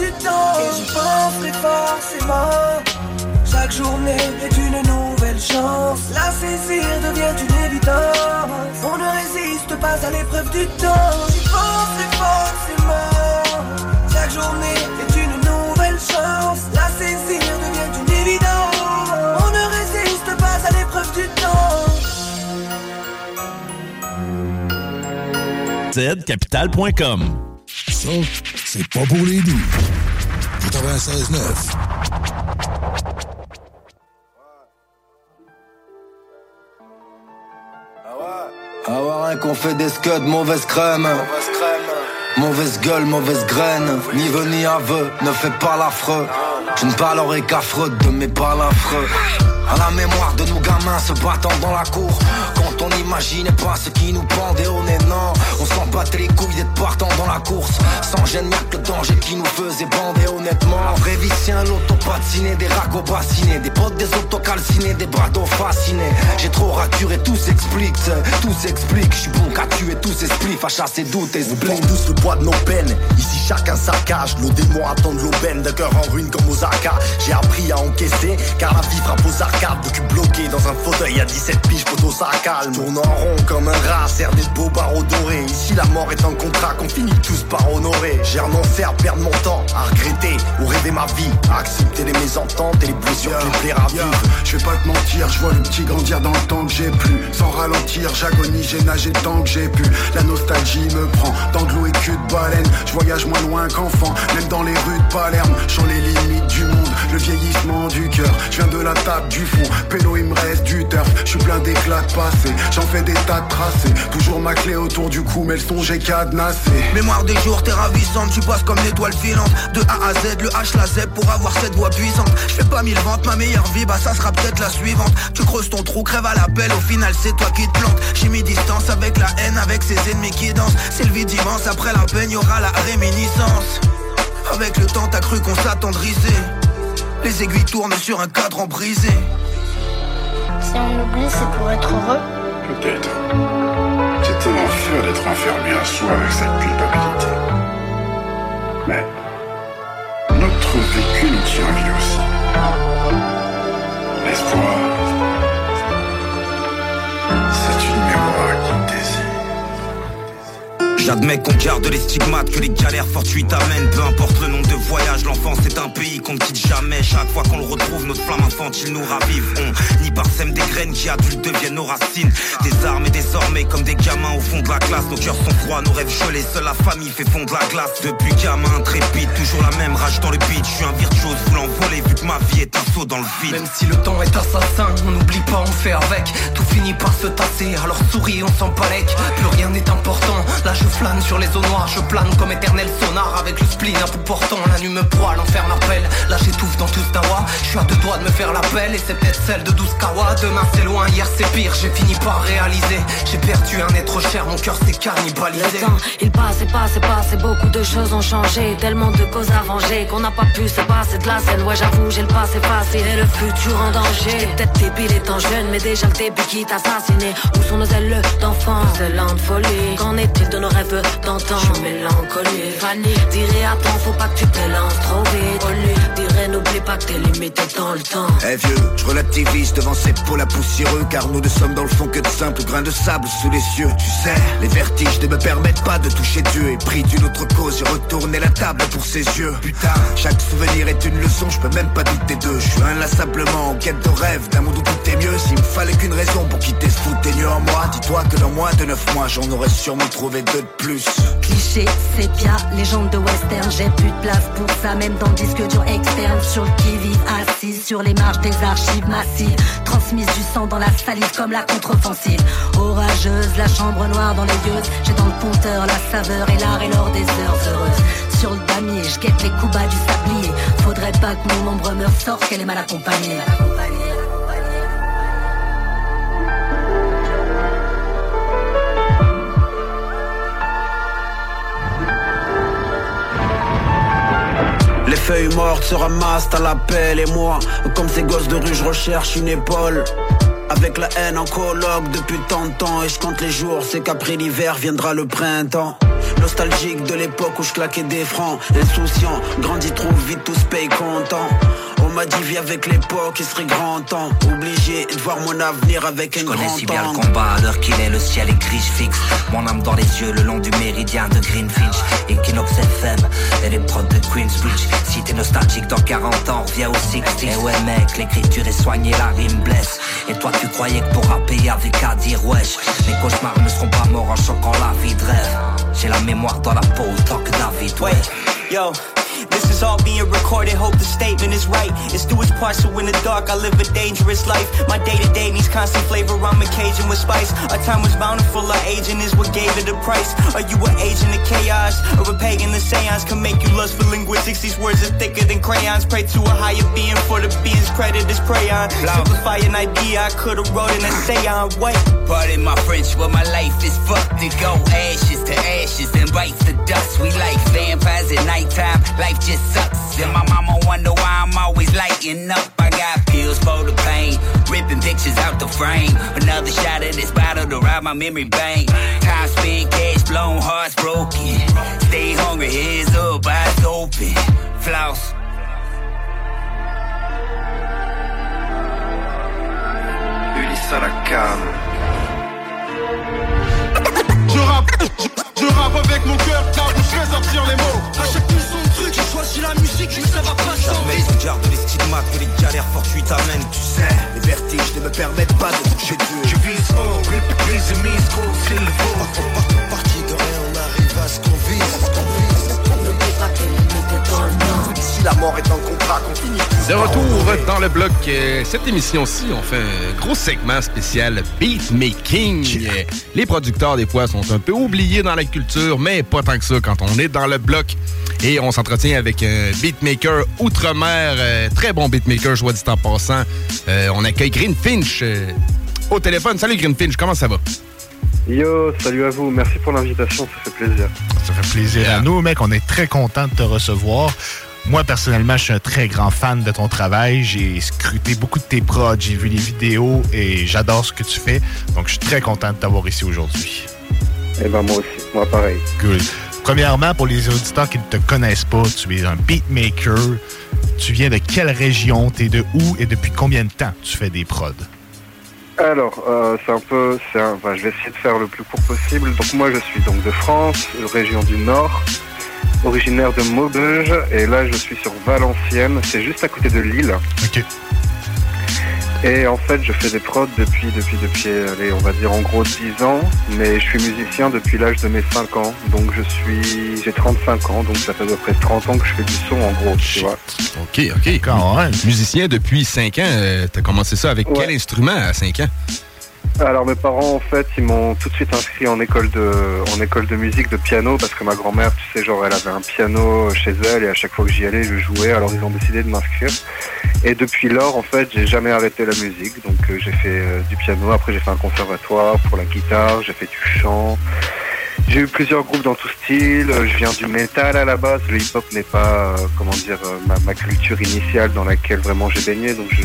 Et j'y penserai forcément. Chaque journée est une nouvelle chance. La saisir devient une évidence. On ne résiste pas à l'épreuve du temps. J'y penserai forcément. Chaque journée est une nouvelle chance. La saisir devient une évidence. On ne résiste pas à l'épreuve du temps. zcapital.com. C'est pas pour les doux. 96.9. Avoir un qu'on fait des scuds, mauvaise crème. Mauvaise gueule, mauvaise graine, ni vœu ni aveu, ne fais pas l'affreux. Je ne parlerai qu'affreux de mes affreux à la mémoire de nos gamins se battant dans la cour. Quand on n'imaginait pas ce qui nous pendait au nez Non, on s'en battait les couilles d'être partant dans la course. Sans gêne, que le danger qui nous faisait bander honnêtement. La vraie vie c'est un loto patiné, des ragots bassinés Des potes, des autocalcinés, des bateaux fascinés. J'ai trop raturé, tout s'explique, tout s'explique. Je suis bon qu'à tuer tous ces spliffs, à chasser doutes et On tous le poids de nos peines, ici chacun saccage Nos démons attendent l'aubaine, d'un cœur en ruine comme Osaka J'ai appris à encaisser, car la vie frappe aux arcades de cul bloqué dans un fauteuil à 17 piges, photo ça calme. Tourne rond comme un rat, serre des beaux barreaux dorés. Ici la mort est un contrat qu'on finit tous par honorer. J'ai renoncé à perdre mon temps, à regretter ou rêver ma vie. Accepter les mésententes et les blessures yeah, qui plaira yeah. Je vais pas te mentir, je vois le petit grandir dans le temps que j'ai plus. Sans ralentir, j'agonie, j'ai nagé tant que j'ai pu. La nostalgie me prend, d'anglo et cul de baleine. Je voyage moins loin qu'enfant, même dans les rues de Palerme. J'en les limites du monde, le vieillissement du cœur. Je viens de la table du fond, Pélo il me reste du turf, je suis plein d'éclats de passé. J'en fais des tas de tracés. Toujours ma clé autour du cou mais le son j'ai cadenassé. Mémoire des jours t'es ravissante. Tu passes comme l'étoile filante. De A à Z le H la Z pour avoir cette voix puissante. Je fais pas mille ventes ma meilleure vie bah ça sera peut-être la suivante. Tu creuses ton trou crève à l'appel Au final c'est toi qui te plante J'ai mis distance avec la haine avec ses ennemis qui dansent. C'est le vide immense après la peine y'aura la réminiscence. Avec le temps t'as cru qu'on s'attendrissait. Les aiguilles tournent sur un cadre brisé. Si on oublie, c'est pour être heureux Peut-être. C'est un enfer d'être enfermé à soi avec cette culpabilité. Mais notre vécu nous tient en vie aussi. L'espoir, J'admets qu'on garde les stigmates, que les galères fortuites amènent. Peu importe le nom de voyage, l'enfance est un pays qu'on ne quitte jamais. Chaque fois qu'on le retrouve, notre flamme infantile nous ravive. On n'y parsème des graines qui adultes deviennent nos racines. Des armes et désormais comme des gamins au fond de la classe. Nos cœurs sont froids, nos rêves gelés. Seule la famille fait fondre la glace. Depuis gamin intrépide, toujours la même rage dans le beat. Je suis un virtuose voulant voler vu que ma vie est un saut dans le vide. Même si le temps est assassin, on n'oublie pas, on fait avec. Tout finit par se tasser, alors souris, on s'en palèque. Plus rien n'est important, je flâne sur les eaux noires, je plane comme éternel sonar avec le spleen à bout portant. La nuit me broie, l'enfer m'appelle. Là j'étouffe dans tout ce dawa. Je suis à deux doigts de me faire l'appel et c'est peut-être celle de 12 kawa. Demain c'est loin, hier c'est pire. J'ai fini par réaliser. J'ai perdu un être cher, mon cœur s'est cannibalisé. Le temps, il passe et passe et passe et beaucoup de choses ont changé. Tellement de causes à venger qu'on n'a pas pu se passer de la scène. Ouais, j'avoue, j'ai le passé facile et le futur en danger. Peut-être débile étant jeune, mais déjà le début qui t'a assassiné. Où sont nos ailes d'enfant, nos de folie Qu'en est-il de nos rêves d'antan Je suis mélancolique Fanny dirait attends faut pas que tu t'élances trop vite dirait n'oublie pas que t'es limité dans le temps. Eh vieux, je relativise devant ces pôles poussiéreux Car nous ne sommes dans le fond que de simples grains de sable sous les cieux Tu sais, les vertiges ne me permettent pas de toucher Dieu Et pris d'une autre cause, j'ai retourné la table pour ses yeux. Putain, chaque souvenir est une leçon, je peux même pas douter d'eux. Je suis inlassablement en quête de rêve, d'un monde où tout est mieux. S'il me fallait qu'une raison pour quitter ce foutu en moi Dis-toi que dans moins de neuf mois, j'en aurais sûrement trouvé deux de plus. Cliché, sépia, légende de western J'ai plus de place pour ça, même dans le disque dur externe Sur le qui-vive, assise sur les marges des archives massives Transmise du sang dans la salive comme la contre-offensive. Orageuse, la chambre noire dans les yeux J'ai dans le compteur la saveur et l'art et l'or des heures heureuses. Sur le damier, je guette les coups bas du sablier. Faudrait pas que mon ombre me sorte qu'elle est mal accompagnée Les feuilles mortes se ramassent à l'appel et moi, comme ces gosses de rue, je recherche une épaule. Avec la haine en colloque depuis tant de temps et je compte les jours, c'est qu'après l'hiver viendra le printemps. Nostalgique de l'époque où je claquais des francs, insouciant, grandit trop vite, tous paye content. On m'a dit vie avec l'époque, il serait grand temps. Obligé de voir mon avenir avec un Je grand connais si temps bien le combat à l'heure qu'il est, le ciel est gris, je fixe Mon âme dans les yeux le long du méridien de Greenwich. Equinox FM et les prods de Queensbridge. Si t'es nostalgique dans 40 ans, reviens au 60 Eh ouais mec, l'écriture est soignée, la rime blesse. Et toi tu croyais que pour rapper y'avait qu'à dire wesh. Mes cauchemars ne seront pas morts en choquant la vie de rêve. J'ai la mémoire dans la peau autant que David, ouais. Yo, This is all being recorded, hope the statement is right. It's do its part, so in the dark I live a dangerous life. My day to day needs constant flavor, I'm occasion with spice. Our time was bountiful, our aging is what gave it a price. Are you an agent of chaos? Or a pagan the seance can make you lust for linguistics? These words are thicker than crayons. Pray to a higher being for the being's credit is pray on. Simplify an idea I could've wrote an essay on. Wait. Pardon my French, but my life is fucked to go ashes to ashes and bites to dust. We like vampires at nighttime, life just sucks. And my mama wonder why I'm always lighting up. I got pills for the pain, ripping pictures out the frame. Another shot of this bottle to ride my memory bank. Time spent, cash blown, hearts broken. Stay hungry, heads up, eyes open. Floss. Je rappe, je, rappe avec mon cœur, car je sortir les mots. Choisi la musique, mais ça va pas sans Mais tu gardes les stigmates que les galères fortuites amènent, tu sais. Les vertiges ne me permettent pas de toucher Dieu. Je vise haut, brise mise, c'est le la mort est en contrat, qu'on finit tous De retour dans le bloc, euh, cette émission-ci, on fait un gros segment spécial beatmaking. Les producteurs, des fois, sont un peu oubliés dans la culture, mais pas tant que ça quand on est dans le bloc. Et on s'entretient avec un beatmaker outre-mer, euh, très bon beatmaker, je vois dit en passant. Euh, on accueille Green Finch euh, au téléphone. Salut Green Finch, comment ça va? Yo, salut à vous, merci pour l'invitation, ça fait plaisir. Ça fait plaisir à nous, mec. On est très content de te recevoir. Moi, personnellement, je suis un très grand fan de ton travail. J'ai scruté beaucoup de tes prods, j'ai vu les vidéos et j'adore ce que tu fais. Donc, je suis très content de t'avoir ici aujourd'hui. Eh ben moi aussi, moi pareil. Good. Premièrement, pour les auditeurs qui ne te connaissent pas, tu es un beatmaker. Tu viens de quelle région? T'es de où et depuis combien de temps tu fais des prods? Alors, euh, c'est un peu, c'est un- enfin, je vais essayer de faire le plus court possible. Donc moi, je suis donc de France, région du Nord, originaire de Maubeuge, et là, je suis sur Valenciennes. C'est juste à côté de Lille. Ok. Et en fait, je fais des prods depuis, depuis, depuis, allez, on va dire en gros 10 ans, mais je suis musicien depuis l'âge de mes 5 ans. Donc je suis, j'ai 35 ans, donc ça fait à peu près 30 ans que je fais du son en gros, tu vois. OK, OK. Musicien depuis 5 ans. euh, T'as commencé ça avec quel instrument à 5 ans? Alors mes parents en fait ils m'ont tout de suite inscrit en école de en école de musique de piano parce que ma grand-mère tu sais genre elle avait un piano chez elle et à chaque fois que j'y allais je jouais. Alors ils ont décidé de m'inscrire. Et depuis lors en fait j'ai jamais arrêté la musique. Donc euh, j'ai fait euh, du piano. Après j'ai fait un conservatoire pour la guitare j'ai fait du chant j'ai eu plusieurs groupes dans tout style. Je viens du métal à la base. Le hip-hop n'est pas, euh, comment dire, euh, ma, ma culture initiale dans laquelle vraiment j'ai baigné. Donc je,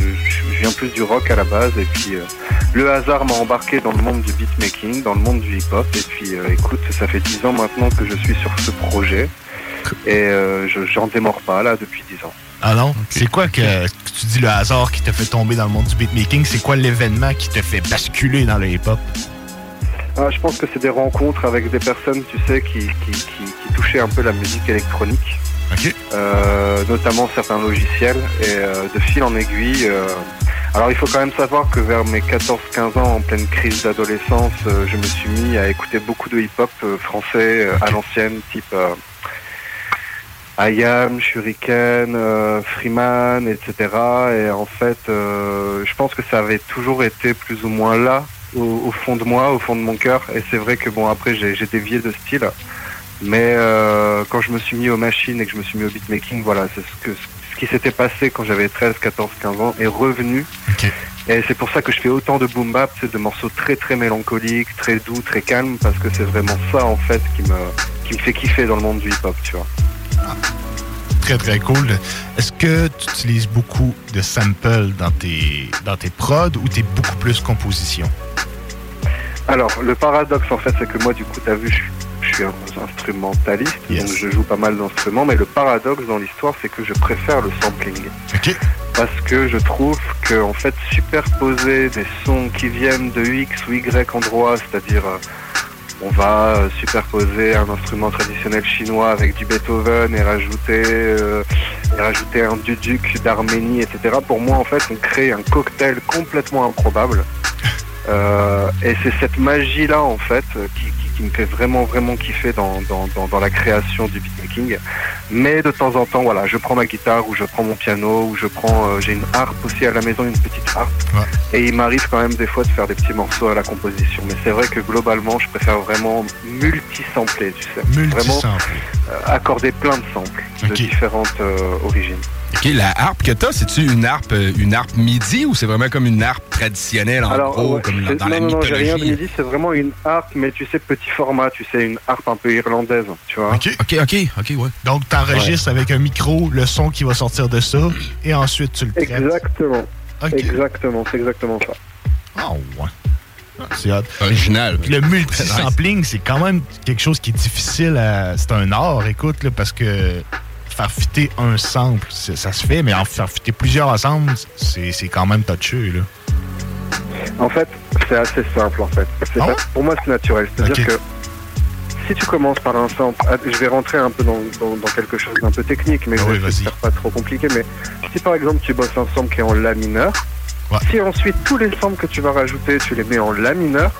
viens plus du rock à la base. Et puis euh, le hasard m'a embarqué dans le monde du beatmaking, dans le monde du hip-hop. Et puis euh, écoute, ça fait 10 ans maintenant que je suis sur ce projet. Et euh, je j'en démords pas là depuis 10 ans. Ah non? C'est quoi que tu dis le hasard qui t'a fait tomber dans le monde du beatmaking? C'est quoi l'événement qui te fait basculer dans le hip-hop? Ah, je pense que c'est des rencontres avec des personnes, tu sais, qui, qui, qui, qui touchaient un peu la musique électronique. Euh, notamment certains logiciels. Et euh, de fil en aiguille. euh, alors il faut quand même savoir que vers mes 14-15 ans, en pleine crise d'adolescence, euh, je me suis mis à écouter beaucoup de hip-hop euh, français euh, à l'ancienne, type euh, IAM, Shuriken, euh, Freeman, etc. Et en fait, euh, je pense que ça avait toujours été plus ou moins là, au, au fond de moi, au fond de mon cœur. Et c'est vrai que bon, après, j'ai dévié de style. Mais euh, quand je me suis mis aux machines et que je me suis mis au beatmaking, voilà, c'est ce, que, ce qui s'était passé quand j'avais 13, 14, 15 ans est revenu. Et c'est pour ça que je fais autant de boom bap, c'est de morceaux très très mélancoliques, très doux, très calmes, parce que c'est vraiment ça en fait qui me, qui me fait kiffer dans le monde du hip-hop, tu vois. Très, très cool. Est-ce que tu utilises beaucoup de samples dans tes, dans tes prods ou t'es beaucoup plus composition? Alors, le paradoxe, en fait, c'est que moi, du coup, t'as vu, je, suis- je suis un instrumentaliste, donc je joue pas mal d'instruments, mais le paradoxe dans l'histoire, c'est que je préfère le sampling. Parce que je trouve que, en fait, superposer des sons qui viennent de X ou Y endroit, c'est-à-dire, euh, on va euh, superposer un instrument traditionnel chinois avec du Beethoven et rajouter, euh, et rajouter un duduk d'Arménie, etc. Pour moi, en fait, on crée un cocktail complètement improbable. Euh, et c'est cette magie-là, en fait, euh, qui, qui- qui me fait vraiment, vraiment kiffer dans, dans, dans, dans la création du beatmaking. Mais de temps en temps, voilà, je prends ma guitare ou je prends mon piano ou je prends, euh, j'ai une harpe aussi à la maison, une petite harpe. Et il m'arrive quand même des fois de faire des petits morceaux à la composition. Mais c'est vrai que globalement, je préfère vraiment multi-sampler, tu sais. Vraiment euh, accorder plein de samples de différentes euh, origines. OK, la harpe que t'as, c'est-tu une harpe, euh, une harpe midi ou c'est vraiment comme une harpe traditionnelle en Alors, gros, ouais, comme dans la non, non, non, j'ai rien de mythologie? midi, c'est vraiment une harpe, mais tu sais, petit format, tu sais, une harpe un peu irlandaise, tu vois. OK. OK, OK, OK, ouais. Donc, t'enregistres avec un micro le son qui va sortir de ça et ensuite tu le traites. Exactement. Exactement, c'est exactement ça. Ah ouais. Ah, C'est hot. original. Le multi-sampling, c'est quand même quelque chose qui est difficile à. C'est un art, écoute, là, parce que faire fitter un sample, ça se fait, mais en faire fitter plusieurs ensemble, c'est quand même touché, là. En fait, c'est assez simple, en fait. Ah pas- pour moi, c'est naturel. C'est-à-dire que si tu commences par un sample, ah, je vais rentrer un peu dans, dans- dans quelque chose d'un peu technique, mais je vais faire pas trop compliqué. Mais si par exemple tu bosses un sample qui est en la mineur, si ensuite tous les samples que tu vas rajouter, tu les mets en la mineur,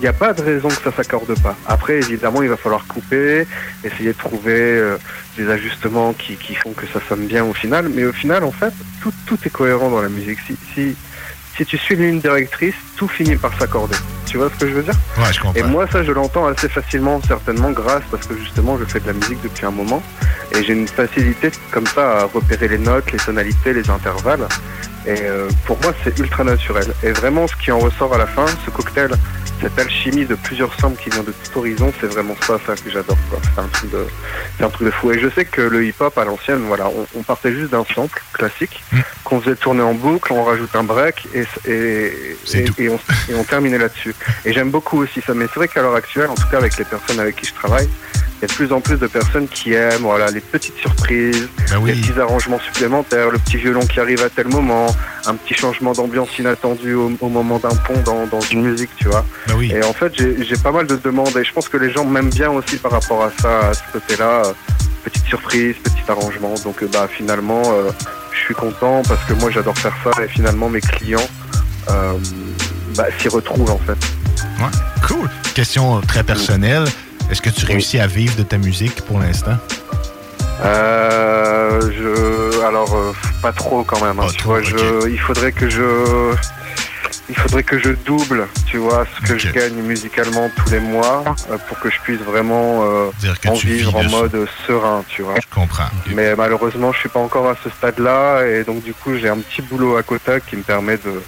il n'y a pas de raison que ça s'accorde pas. Après, évidemment, il va falloir couper, essayer de trouver euh, des ajustements qui, font que ça sonne bien au final. Mais au final, en fait, tout, est cohérent dans la musique. Si, si, si tu suis une ligne directrice, tout finit par s'accorder. Tu vois ce que je veux dire Ouais, je comprends. Et moi, ça, je l'entends assez facilement, certainement, grâce parce que justement, je fais de la musique depuis un moment et j'ai une facilité comme ça à repérer les notes, les tonalités, les intervalles. Et euh, pour moi, c'est ultra naturel. Et vraiment, ce qui en ressort à la fin, ce cocktail, cette alchimie de plusieurs samples qui vient de tout horizon, c'est vraiment ça, ça que j'adore. quoi. C'est un truc de, c'est un truc de fou. Et je sais que le hip-hop à l'ancienne, voilà, on, on partait juste d'un sample classique qu'on faisait tourner en boucle, on rajoute un break et, et, et, et on, et on terminait là-dessus. Et j'aime beaucoup aussi ça. Mais c'est vrai qu'à l'heure actuelle, en tout cas avec les personnes avec qui je travaille, il y a de plus en plus de personnes qui aiment voilà, les petites surprises, les petits arrangements supplémentaires, le petit violon qui arrive à tel moment, un petit changement d'ambiance inattendu au, au moment d'un pont dans, dans une musique, tu vois. Et en fait, j'ai pas mal de demandes et je pense que les gens m'aiment bien aussi par rapport à ça, à ce côté-là. Petite surprise, petit arrangement. Donc euh, bah finalement, euh, je suis content parce que moi j'adore faire ça et finalement mes clients euh, bah, s'y retrouvent en fait. Ouais. Cool. Question très personnelle. Est-ce que tu réussis à vivre de ta musique pour l'instant? Euh, je, alors euh, pas trop quand même. hein, tu vois, je, il faudrait que je, il faudrait que je double, tu vois, ce que je gagne musicalement tous les mois euh, pour que je puisse vraiment euh, en vivre en ça. mode serein, tu vois. Je comprends. Mais malheureusement, je suis pas encore à ce stade-là et donc du coup, j'ai un petit boulot à côté qui me permet de,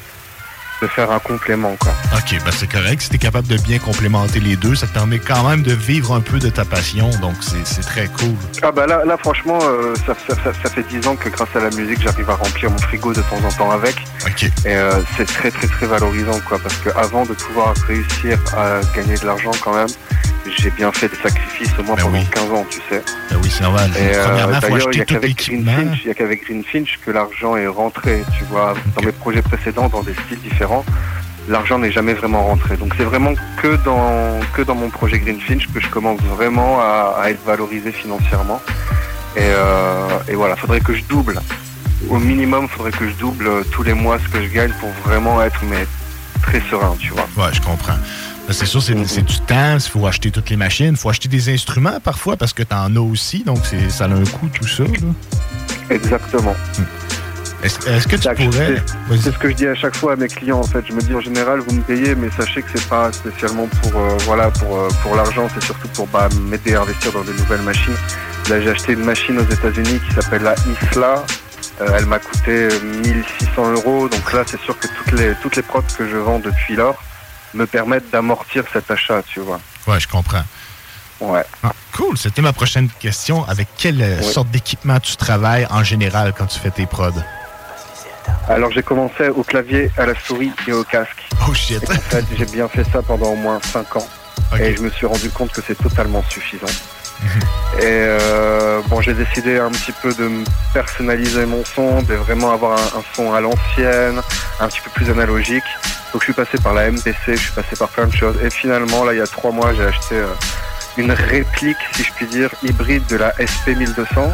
de faire un complément, quoi. OK, ben c'est correct. Si tu es capable de bien complémenter les deux, ça te permet quand même de vivre un peu de ta passion. Donc, c'est très cool. Ah bah là, là franchement, euh, ça, ça, ça, ça fait 10 ans que grâce à la musique, j'arrive à remplir mon frigo de temps en temps avec. Ok. Et euh, c'est très très très valorisant quoi, parce que avant de pouvoir réussir à gagner de l'argent quand même, j'ai bien fait des sacrifices au moins pendant 15 ans, tu sais. Ben oui, c'est normal. Et euh, d'ailleurs, il n'y a qu'avec a qu'avec Greenfinch que l'argent est rentré, tu vois. Dans mes projets précédents, dans des styles différents, l'argent n'est jamais vraiment rentré. Donc c'est vraiment que dans que dans mon projet Greenfinch que je commence vraiment à, à être valorisé financièrement. Et, euh, et voilà, faudrait que je double. Au minimum, faudrait que je double tous les mois ce que je gagne pour vraiment être mais très serein, tu vois. Ouais, je comprends. C'est sûr, c'est c'est du temps, il faut acheter toutes les machines, il faut acheter des instruments parfois parce que tu en as aussi, donc c'est- ça a un coût tout ça. là. Exactement. Est-ce est-ce que tu pourrais... C'est ce que je dis à chaque fois à mes clients en fait. Je me dis en général vous me payez mais sachez que c'est pas spécialement pour euh, voilà pour euh, pour l'argent, c'est surtout pour bah, m'aider à investir dans de nouvelles machines. Là j'ai acheté une machine aux États-Unis qui s'appelle la Isla. Euh, elle m'a coûté euh, 1600 euros. Donc là c'est sûr que toutes les toutes les prods que je vends depuis lors me permettent d'amortir cet achat, tu vois. Ouais, je comprends. Ouais. Ah, cool, c'était ma prochaine question. Avec quelle euh, sorte d'équipement tu travailles en général quand tu fais tes prods? Alors j'ai commencé au clavier, à la souris et au casque. Oh shit. En fait, j'ai bien fait ça pendant au moins 5 ans. Et je me suis rendu compte que c'est totalement suffisant. Et euh, bon, j'ai décidé un petit peu de personnaliser mon son, de vraiment avoir un, un son à l'ancienne, un petit peu plus analogique. Donc je suis passé par la MPC, je suis passé par plein de choses. Et finalement, là, il y a trois mois, j'ai acheté euh, une réplique, si je puis dire, hybride de la SP 1200,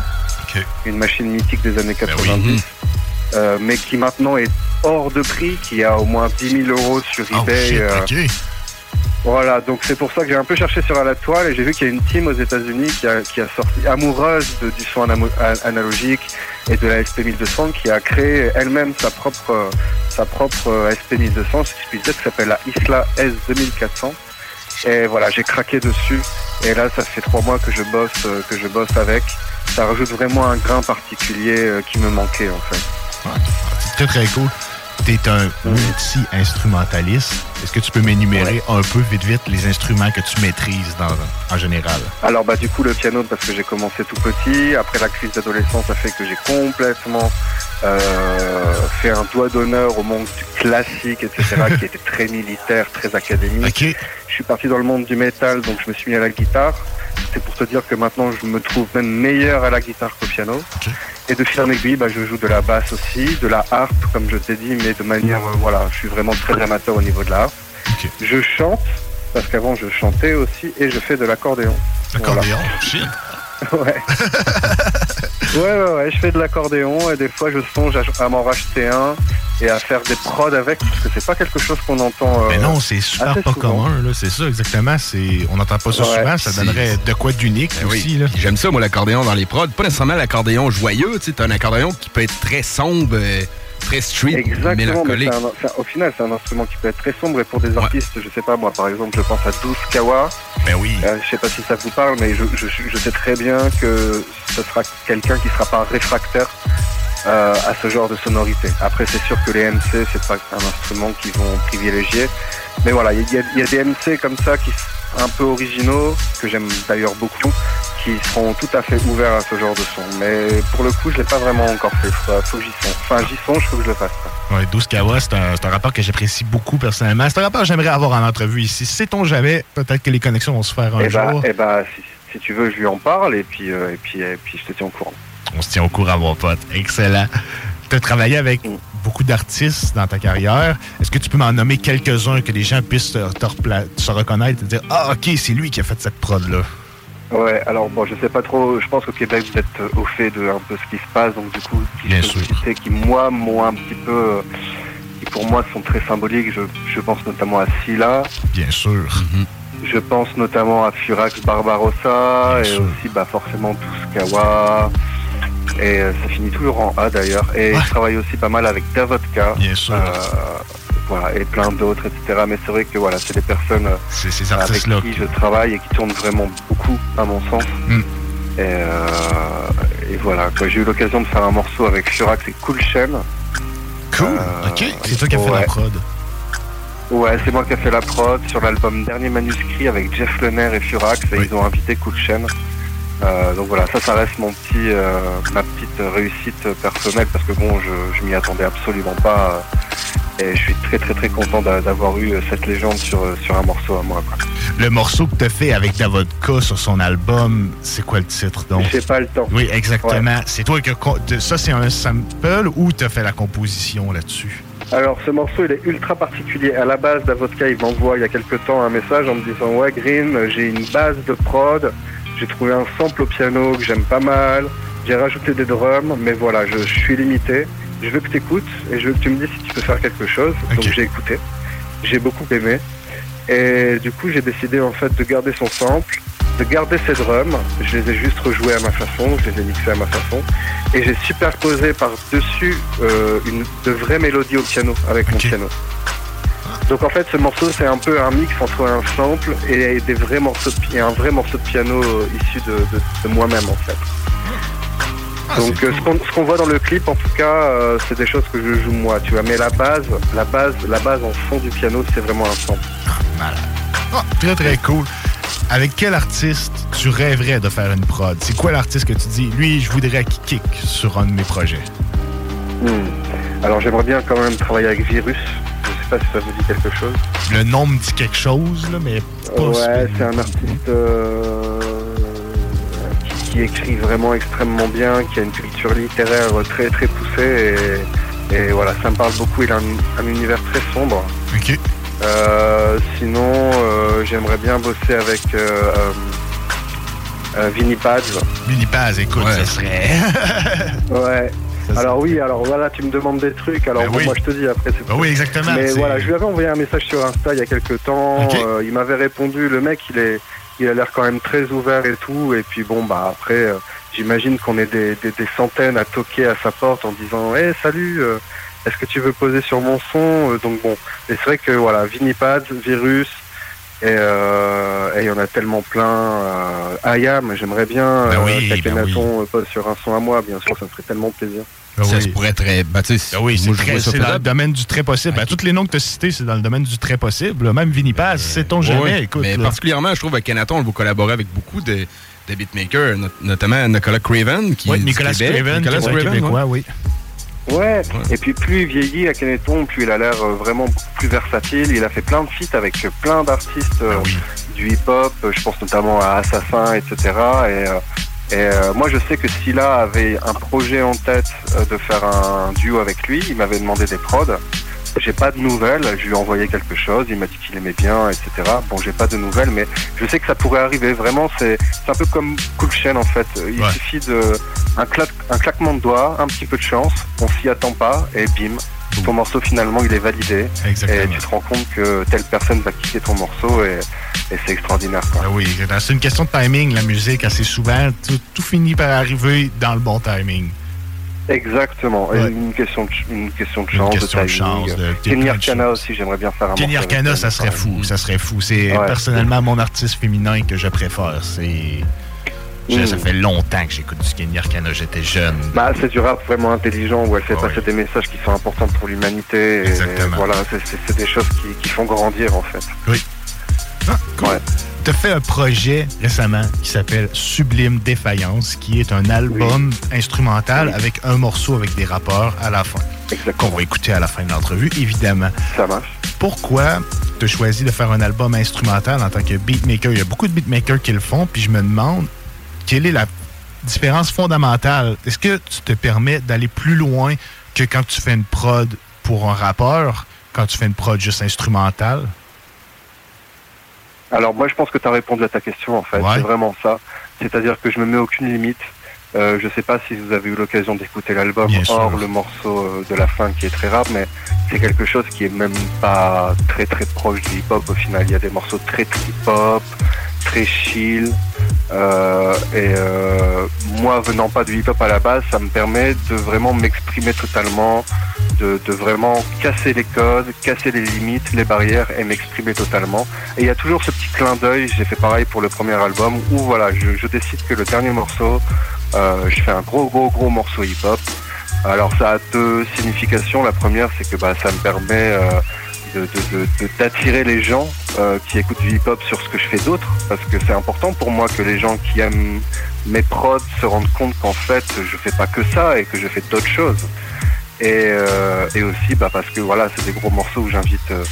une machine mythique des années 90, euh, mais qui maintenant est hors de prix, qui a au moins 10 000 euros sur Oh eBay. shit, euh. Voilà, donc c'est pour ça que j'ai un peu cherché sur la toile et j'ai vu qu'il y a une team aux États-Unis qui a, qui a sorti amoureuse de- du son analogique et de la SP1200 qui a créé elle-même sa propre sa propre euh, SP1200, si je puis dire, qui s'appelle la Isla S2400. Et voilà, j'ai craqué dessus et là ça fait trois mois que je bosse euh, que je bosse avec. Ça rajoute vraiment un grain particulier euh, qui me manquait en fait. Très, très cool. T'es un multi-instrumentaliste. Est-ce que tu peux m'énumérer un peu, vite, vite, les instruments que tu maîtrises dans, en général? Alors bah du coup le piano parce que j'ai commencé tout petit. Après la crise d'adolescence, ça fait que j'ai complètement euh, fait un doigt d'honneur au monde du classique, etc., qui était très militaire, très académique. Je suis parti dans le monde du métal, donc je me suis mis à la guitare. C'est pour te dire que maintenant je me trouve même meilleur à la guitare qu'au piano. Et de fil en aiguille, bah, je joue de la basse aussi, de la harpe, comme je t'ai dit, mais de manière, euh, voilà, je suis vraiment très amateur au niveau de la harpe. Je chante, parce qu'avant je chantais aussi, et je fais de l'accordéon. L'accordéon, shit. Ouais. ouais, ouais, ouais, je fais de l'accordéon et des fois je songe à, à m'en racheter un et à faire des prods avec parce que c'est pas quelque chose qu'on entend. euh, Mais non, c'est super pas souvent. commun, là. C'est ça, exactement. C'est... On n'entend pas ça Ouais. souvent. Ça donnerait de quoi d'unique Ben aussi, J'aime ça, moi, l'accordéon dans les prods. Pas nécessairement l'accordéon joyeux. Tu sais, t'as un accordéon qui peut être très sombre, euh, très street, Exactement, mais un- un- au final c'est un instrument qui peut être très sombre et pour des artistes, je sais pas moi, par exemple je pense à 12 Kawa. Ben oui. je sais pas si ça vous parle, mais je, je, je sais très bien que ce sera quelqu'un qui sera pas réfractaire euh, à ce genre de sonorité. Après c'est sûr que les MC c'est pas un instrument qu'ils vont privilégier, mais voilà, il y, y a des MC comme ça qui un peu originaux, que j'aime d'ailleurs beaucoup, qui seront tout à fait ouverts à ce genre de son. Mais pour le coup, je l'ai pas vraiment encore fait. Faut, faut que j'y songe. Enfin, j'y songe, faut que je le fasse. Ouais, 12 Kawa, c'est un, c'est un rapport que j'apprécie beaucoup personnellement. C'est un rapport que j'aimerais avoir en entrevue ici. Sait-on jamais, peut-être que les connexions vont se faire un Et bah, jour. eh bah, si, si tu veux, je lui en parle et puis, euh, et puis, et puis je te tiens au courant. On se tient au courant, mon pote. Excellent. Tu as travaillé avec beaucoup d'artistes dans ta carrière. Est-ce que tu peux m'en nommer quelques-uns que les gens puissent te, te repla- se reconnaître et te dire Ah, OK, c'est lui qui a fait cette prod-là? Ouais, alors bon, je sais pas trop. Je pense qu'au Québec, vous êtes au fait de un peu ce qui se passe, donc du coup, qui Bien sûr. citer, qui moi, m'ont un petit peu, euh, qui pour moi sont très symboliques. Je, je pense notamment à Scylla. Bien sûr. Je pense notamment à Furax Barbarossa et aussi bah, forcément Kawa. Et euh, ça finit toujours en A d'ailleurs. Et je travaille aussi pas mal avec Davodka. Sûr. Euh, voilà, et plein d'autres, etc. Mais c'est vrai que voilà, c'est des personnes euh, ces avec qui je travaille et qui tournent vraiment beaucoup, à mon sens. Mm. Et, euh, et voilà, j'ai eu l'occasion de faire un morceau avec Furax et Cool. Cool, ok. C'est toi qui as fait la prod. Ouais, c'est moi qui ai fait la prod sur l'album Dernier Manuscrit avec Jeff Lenner et Furax et ils ont invité Cool. Euh, donc voilà, ça, ça reste mon petit, euh, ma petite réussite personnelle parce que bon, je, je m'y attendais absolument pas euh, et je suis très très très content d'a- d'avoir eu cette légende sur, sur un morceau à moi. Quoi. Le morceau que tu as fait avec Davodka sur son album, c'est quoi le titre donc? J'ai pas le temps. Oui, exactement. C'est toi qui Ça, c'est un sample ou tu as fait la composition là-dessus? Alors ce morceau il est ultra particulier. À la base, Davodka il m'envoie il y a quelques temps un message en me disant ouais Green, j'ai une base de prod, j'ai trouvé un sample au piano que j'aime pas mal, j'ai rajouté des drums, mais voilà, je, je suis limité. Je veux que tu écoutes et je veux que tu me dises si tu peux faire quelque chose. Donc j'ai écouté, j'ai beaucoup aimé. Et du coup j'ai décidé en fait de garder son sample, de garder ses drums. Je les ai juste rejoués à ma façon, je les ai mixés à ma façon. Et j'ai superposé par-dessus euh, une, de vraies mélodies au piano, avec mon piano. Donc en fait, ce morceau, c'est un peu un mix entre un sample et des vrais morceaux de, pi- et un vrai morceau de piano euh, issu de, de- de moi-même en fait. Donc euh, ce qu'on voit dans le clip, en tout cas, euh, c'est des choses que je joue moi, tu vois. Mais la base, la base, la base en fond du piano, c'est vraiment un sample. Ah, très, très cool. Avec quel artiste tu rêverais de faire une prod? C'est quoi l'artiste que tu dis, lui, je voudrais qu'il kick sur un de mes projets? Hmm. Alors j'aimerais bien quand même travailler avec Virus. Je sais pas si ça vous dit quelque chose. Le nom me dit quelque chose, là, mais pas Ouais, c'est un artiste euh, qui, qui écrit vraiment extrêmement bien, qui a une culture littéraire très très poussée et, et voilà, ça me parle beaucoup. Il a un, un univers très sombre. Ok. Euh, sinon, euh, j'aimerais bien bosser avec euh, euh, euh, Vinny Paz. Vinny Paz, écoute, ça serait. Ouais. Alors oui, alors voilà, tu me demandes des trucs, alors Ben bon, oui. moi je te dis après. c'est Ben oui, exactement, Mais voilà, je lui avais envoyé un message sur Insta il y a quelques temps. Euh, il m'avait répondu. Le mec, il est, il a l'air quand même très ouvert et tout. Et puis bon, bah après, euh, j'imagine qu'on est des, des, des centaines à toquer à sa porte en disant, hé, salut. euh, est-ce que tu veux poser sur mon son? Donc bon, et c'est vrai que voilà, Vinipad, Virus, et euh, et il y en a tellement plein. Euh, Aya, mais j'aimerais bien Ben euh, oui, ben euh, pose sur un son à moi, bien sûr, ça me ferait tellement plaisir. Ça se pourrait très. Ben, tu sais, Ah oui, c'est c'est dans le domaine du très possible. Ben, tous les noms que tu as cités, c'est dans le domaine du très possible. Même Vinny Paz, sait-on jamais. Ouais, Écoute, mais là. particulièrement, je trouve, avec Kenaton, on va collaborer avec beaucoup de, de beatmakers, not- notamment Nicolas Craven, qui Oui, est Nicolas Québec. Craven, Nicolas qui est un Craven, Québécois, ouais. oui. Ouais. et puis plus il vieillit à Keneton, plus il a l'air euh, vraiment beaucoup plus versatile. Il a fait plein de feats avec euh, plein d'artistes euh, du hip-hop, je pense notamment à Assassin, etc. Et, et euh, moi je sais que Silla avait un projet en tête de faire un duo avec lui, il m'avait demandé des prods. J'ai pas de nouvelles, je lui ai envoyé quelque chose, il m'a dit qu'il aimait bien, etc. Bon, j'ai pas de nouvelles, mais je sais que ça pourrait arriver. Vraiment, c'est un peu comme Cool Chain en fait. Il Ouais. suffit de un, claque- un claquement de doigts, un petit peu de chance, on s'y attend pas, et bim, ton morceau finalement il est validé. Exactement. Et tu te rends compte que telle personne va kicker ton morceau, et, et c'est extraordinaire. Quoi. Ben oui, c'est une question de timing, la musique, assez souvent. Tout, tout finit par arriver dans le bon timing. Exactement. Et Ouais. Une question de, une question de Une chance, question de chance, Kenny Arcana aussi, j'aimerais bien faire un Kenny Arcana, ça serait fou. Ça serait fou. C'est Ouais. personnellement mon artiste féminin que je préfère. C'est. Mm. Ça fait longtemps que j'écoute du Kenny Arcana. J'étais jeune. Bah, c'est du rap vraiment intelligent où elle fait passer des messages qui sont importants pour l'humanité. Et Exactement. voilà, c'est- des choses qui, qui font grandir en fait. Oui. Ouais. Tu as fait un projet récemment qui s'appelle Sublime Défaillance, qui est un album instrumental avec un morceau avec des rappeurs à la fin. Qu'on va écouter à la fin de l'entrevue, évidemment. Ça marche. Pourquoi tu as choisi de faire un album instrumental en tant que beatmaker? Il y a beaucoup de beatmakers qui le font, puis je me demande quelle est la différence fondamentale? Est-ce que tu te permets d'aller plus loin que quand tu fais une prod pour un rappeur, quand tu fais une prod juste instrumentale? Alors moi je pense que tu as répondu à ta question en fait, Ouais. c'est vraiment ça. C'est-à-dire que je me mets aucune limite. Euh, je sais pas si vous avez eu l'occasion d'écouter l'album hors le morceau euh, de la fin qui est très rap, mais c'est quelque chose qui est même pas très très proche du hip-hop au final. Il y a des morceaux très trip-hop, très chill. Euh, et euh, moi venant pas du hip-hop à la base, ça me permet de vraiment m'exprimer totalement, de, vraiment casser les codes, casser les limites, les barrières et m'exprimer totalement. Et il y a toujours ce petit clin d'œil, j'ai fait pareil pour le premier album, où voilà, je, je décide que le dernier morceau, euh, je fais un gros gros gros morceau hip-hop. Alors ça a deux significations. La première, c'est que bah, ça me permet d'attirer les gens euh, qui écoutent du hip-hop sur ce que je fais d'autre, parce que c'est important pour moi que les gens qui aiment mes prods se rendent compte qu'en fait, je fais pas que ça et que je fais d'autres choses. Et, euh, et aussi bah, parce que voilà, c'est des gros morceaux où j'invite, euh,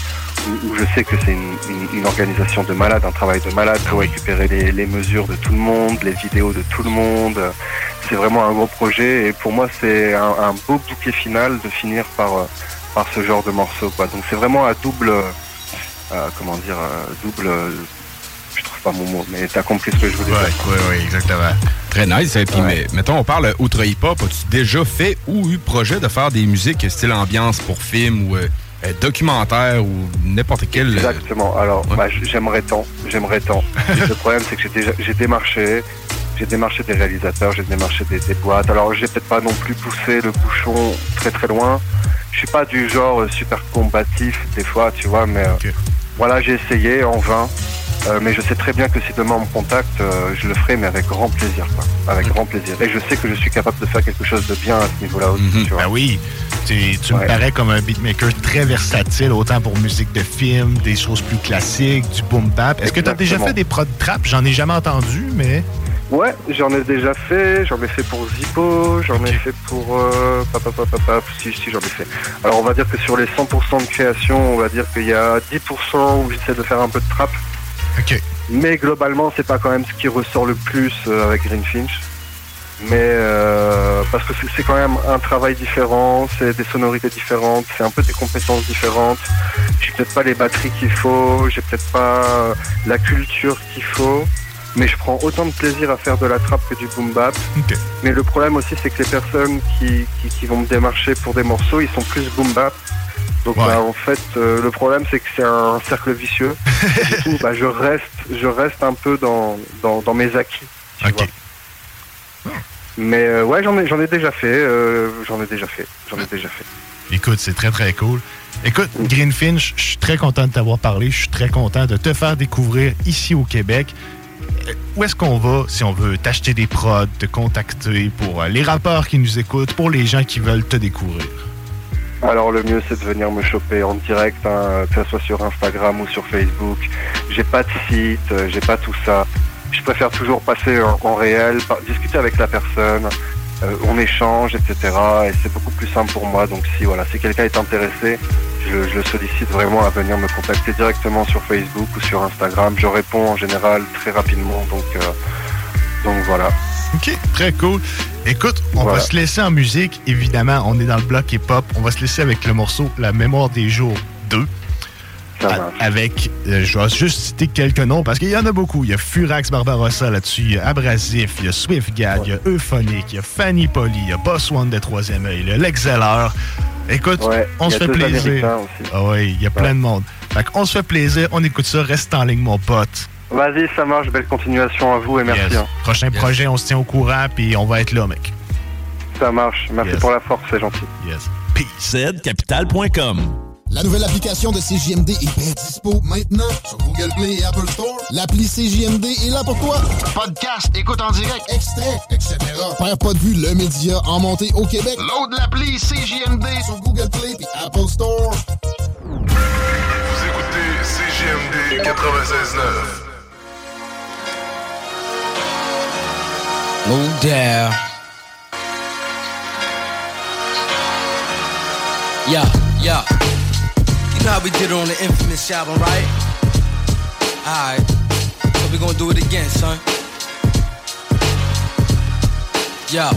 où, je sais que c'est une, organisation de malade, un travail de malade pour récupérer les, mesures de tout le monde, les vidéos de tout le monde. C'est vraiment un gros projet et pour moi c'est un, un beau bouquet final de finir par, par ce genre de morceau. Quoi. Donc c'est vraiment à double, euh, comment dire, euh, double, euh, je trouve pas mon mot, mais t'as compris ce que je voulais dire. Oui, oui, exactement. Très nice. Et puis, Ouais. mais, mettons, on parle outre hip-hop. As-tu déjà fait ou eu projet de faire des musiques style ambiance pour film ou euh, euh, documentaire ou n'importe quel. euh, Exactement. Alors, bah, j'aimerais tant, j'aimerais tant. le problème, c'est que j'ai déjà, j'ai démarché, j'ai démarché des réalisateurs, j'ai démarché des, des boîtes. Alors, j'ai peut-être pas non plus poussé le bouchon très très loin. Je suis pas du genre euh, super combatif des fois, tu vois, mais euh, voilà, j'ai essayé en vain. Euh, mais je sais très bien que si demain on me contacte, euh, je le ferai, mais avec grand plaisir, quoi. Avec grand plaisir. Et je sais que je suis capable de faire quelque chose de bien à ce niveau-là aussi, tu vois. Ben oui, tu, tu me parais comme un beatmaker très versatile, autant pour musique de film, des choses plus classiques, du boom bap. Est-ce que tu as déjà fait des prod trap? J'en ai jamais entendu, mais... Ouais, j'en ai déjà fait, j'en ai fait pour Zippo, j'en ai fait pour euh, papa, papa, papa, si, si, j'en ai fait. Alors on va dire que sur les 100% de création, on va dire qu'il y a 10% où j'essaie de faire un peu de trap. Ok. Mais globalement, c'est pas quand même ce qui ressort le plus euh, avec Greenfinch. Mais euh, parce que c'est- c'est quand même un travail différent, c'est des sonorités différentes, c'est un peu des compétences différentes. J'ai peut-être pas les batteries qu'il faut, j'ai peut-être pas euh, la culture qu'il faut. Mais je prends autant de plaisir à faire de la trappe que du boom bap. Mais le problème aussi, c'est que les personnes qui, qui, qui vont me démarcher pour des morceaux, ils sont plus boom bap. Donc bah, en fait, euh, le problème c'est que c'est un cercle vicieux. du coup, bah, je reste, je reste un peu dans, dans, dans mes acquis. tu vois. Mais euh, ouais, j'en ai, j'en ai déjà fait, euh, j'en ai déjà fait, j'en ai déjà fait. Écoute, c'est très, très cool. Écoute, Greenfinch, je suis très content de t'avoir parlé. Je suis très content de te faire découvrir ici au Québec. Où est-ce qu'on va si on veut t'acheter des prods, te contacter pour euh, les rappeurs qui nous écoutent, pour les gens qui veulent te découvrir? Alors le mieux c'est de venir me choper en direct, hein, que ce soit sur Instagram ou sur Facebook. J'ai pas de site, euh, j'ai pas tout ça. Je préfère toujours passer en, réel, discuter avec la personne, euh, on échange, etc. Et c'est beaucoup plus simple pour moi. Donc si voilà, si quelqu'un est intéressé, je, je le sollicite vraiment à venir me contacter directement sur Facebook ou sur Instagram. Je réponds en général très rapidement. Donc euh, donc voilà. OK, très cool. Écoute, on va se laisser en musique. Évidemment, on est dans le bloc hip-hop. On va se laisser avec le morceau La mémoire des jours 2. Avec, euh, je vais juste citer quelques noms parce qu'il y en a beaucoup. Il y a Furax Barbarossa là-dessus, il y a Abrasif, il y a Swiftgad, il y a Euphonic, il y a Fanny Polly, il y a Boss One de Troisième œil, il y a L'Exceller. Écoute, on se fait plaisir. Ah oui, il y a plein de monde. Fait qu'on se fait plaisir, on écoute ça, reste en ligne, mon pote. Vas-y, ça marche. Belle continuation à vous et merci. Yes. hein. Prochain projet, on se tient au courant, puis on va être là, mec. Ça marche. Merci Yes. pour la force, c'est gentil. Yes. ZCapital.com. La nouvelle application de CJMD est bien dispo maintenant sur Google Play et Apple Store. L'appli CJMD est là pour toi. Podcast, écoute en direct, extrait, etc. Père pas de vue, le média en montée au Québec. Load l'appli CJMD sur Google Play et Apple Store. Vous écoutez CGMD 96.9. Move down. Yeah, yeah. How we did it on the infamous album, right? Alright. So we gonna do it again, son. Yo,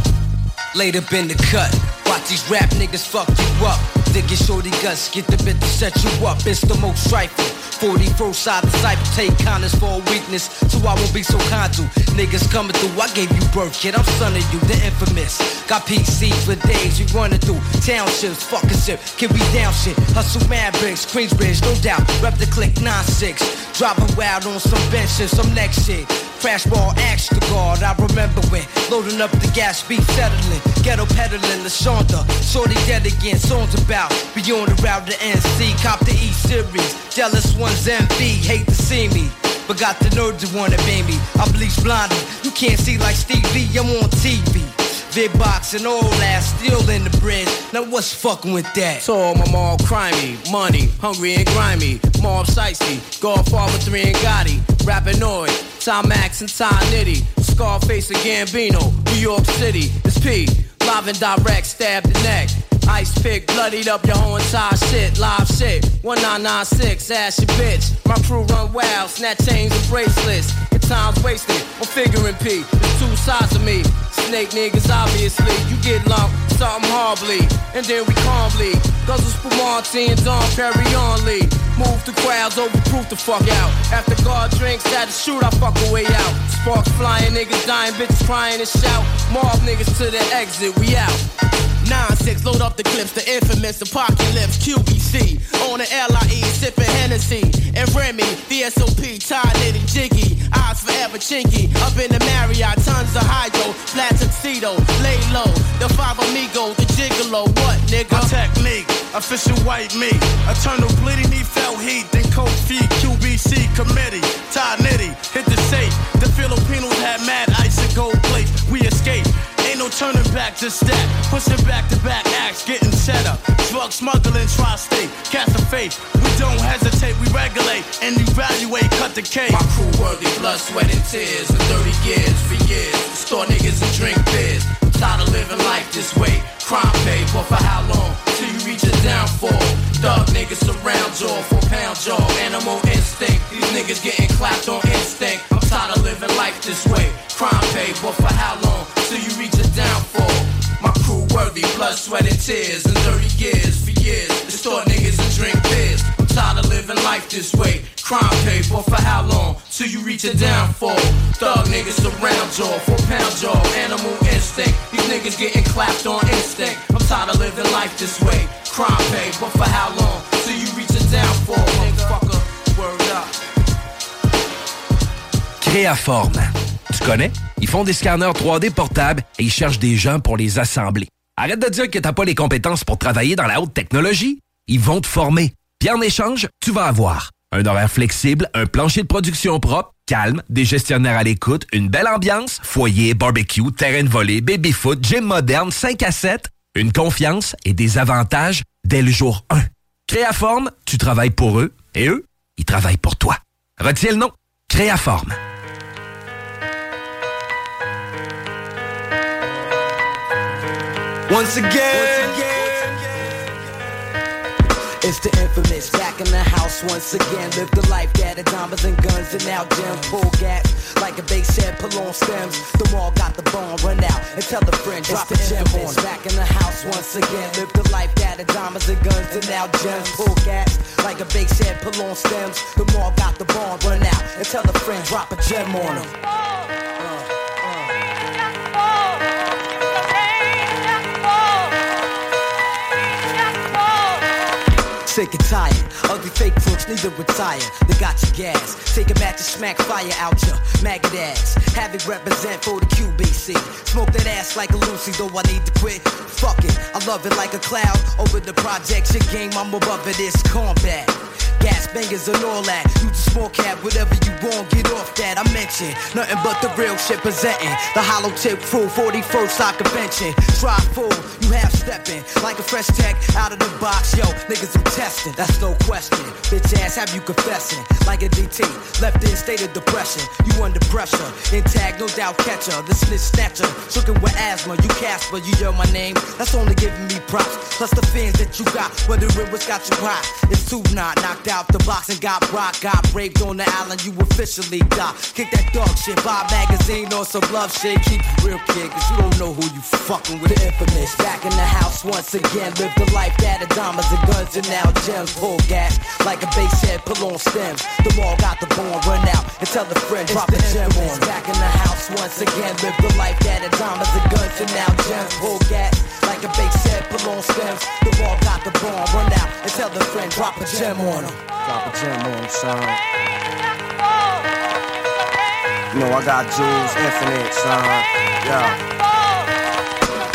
laid up in the cut. Watch these rap niggas fuck you up. Dig your shorty guts, get the bit to set you up. It's the most rifle. 44 side disciple, take kindness for a weakness. So I won't be so kind to niggas coming through. I gave you birth, kid. I'm son of you, the infamous. Got PC for days, you running through townships, fucking shit. Kid, we down shit. Hustle mad bricks, Queensbridge, no doubt. Rep the click 9-6. Driving wild on some benches, some next shit. Crash ball, axe the guard. I remember when loading up the gas, speed settling, ghetto peddling, the Shonda. Shorty dead again, songs about. Be on the route to NC, cop the E series. Jealous ones MV, hate to see me. But got the nerve to wanna be me. I bleach blondie, you can't see like Stevie, I'm on TV. Big box and all that, still in the bridge. Now what's fucking with that? So my mom all crimey, money, hungry and grimy. Mom sightsy, Godfather 3 and Gotti. Rapinoid, Tom Max and Tom Nitty. Scarface and Gambino, New York City. It's P, live and direct, stab the neck. Ice pick, bloodied up your whole entire shit. Live shit, 1996, ass your bitch. My crew run wild, snatch chains and bracelets. Time's wasted, I'm figuring P. There's two sides of me. Snake niggas, obviously. You get lumped, something horribly. And then we calmly. Guzzle Spumante and Don Perry only. Move the crowds, overproof the fuck out. After God drinks, had to shoot, I fuck away out. Sparks flying, niggas dying, bitches crying and shout. Mob niggas to the exit, we out. 9-6, load up the clips, the infamous apocalypse, QBC. On the LIE, sipping Hennessy. And Remy, the SOP, tie knitting jiggy. Eyes forever chinky. Up in the Marriott, tons of hydro. Flat tuxedo, lay low. The five amigo, the gigolo. What, nigga? My technique, official white meat. Eternal bleeding, he felt heat. Then cold feet, QBC committee. Tie nitty, hit the safe. The Filipinos had mad ice and gold plates. We escaped. Turning back, just that. Pushing back to back acts, getting cheddar. Drug smuggling, tri state. Cast of faith. We don't hesitate, we regulate and evaluate, cut the cake. My crew worthy, blood, sweat, and tears. And 30 years for years. Store niggas and drink beers. Tired of living life this way. Crime pay, but for how long? Till you reach a downfall. Dog niggas surround jaw, four pound jaw. Animal instinct. These niggas getting clapped on instinct. I'm tired of living life this way. Crime pay, but for how long? Till you reach a downfall. My crew worthy, blood, sweat, and tears. And 30 years for years. Store niggas and drink beers. Tired. Tu connais? Ils font des scanners 3D portables et ils cherchent des gens pour les assembler. Arrête de dire que t'as pas les compétences pour travailler dans la haute technologie. Ils vont te former. Puis en échange, tu vas avoir un horaire flexible, un plancher de production propre, calme, des gestionnaires à l'écoute, une belle ambiance, foyer, barbecue, terrain de volée, baby-foot, gym moderne, 5 à 7, une confiance et des avantages dès le jour 1. Créaforme, tu travailles pour eux et eux, ils travaillent pour toi. Retiens le nom. Créaforme. Once again, it's the infamous back in the house once again. Live the life that of diamonds and guns and now gems pull gaps like a head pull on stems. The mall got the bone run out and tell the friend drop the gem on. Back in the house once again. Live the life that of diamonds and guns and now gems pull gaps like a head pull on stems. The mall got the bone run out and tell the friend drop a gem on them. Sick and tired, ugly fake crooks need to retire. They got your gas. Take a match and smack fire out your maggot ass. Have it represent for the QBC. Smoke that ass like a Lucy, though I need to quit. Fuck it, I love it like a cloud. Over the projection game, I'm above it, it's combat. Gas bangers and all that. You the small cap, whatever you want, get off that. I mentioned nothing but the real shit presenting. The hollow tip crew, 41st side convention. Try full, you half stepping like a fresh tech out of the box. Yo, niggas testing, that's no question. Bitch ass, have you confessing like a DT? Left in state of depression, you under pressure. Intact, no doubt catcher. The snitch snatcher, shookin' with asthma. You Casper, you yell my name. That's only giving me props. Plus the fans that you got, whether it was got you hot. It's two not knocked out the box and got rock. Got raped on the island, you officially got. Kick that dog shit, buy magazine or some love shit. Keep it real, kid, cause you don't know who you fucking with. The infamous, back in the house once again. Live the life that of diamonds and guns and now gems. Pull gas like a bass head, pull on stems. The mall got the bone, run out and tell the friend, drop a gem on. Back in the house once again. Live the life that of diamonds and guns and now gems. Pull gas like a bass head, pull on stems. The mall got the bone, run out and tell the friend, drop a gem on him. Drop a gem on him, son. You know I got jewels infinite, son. Yeah.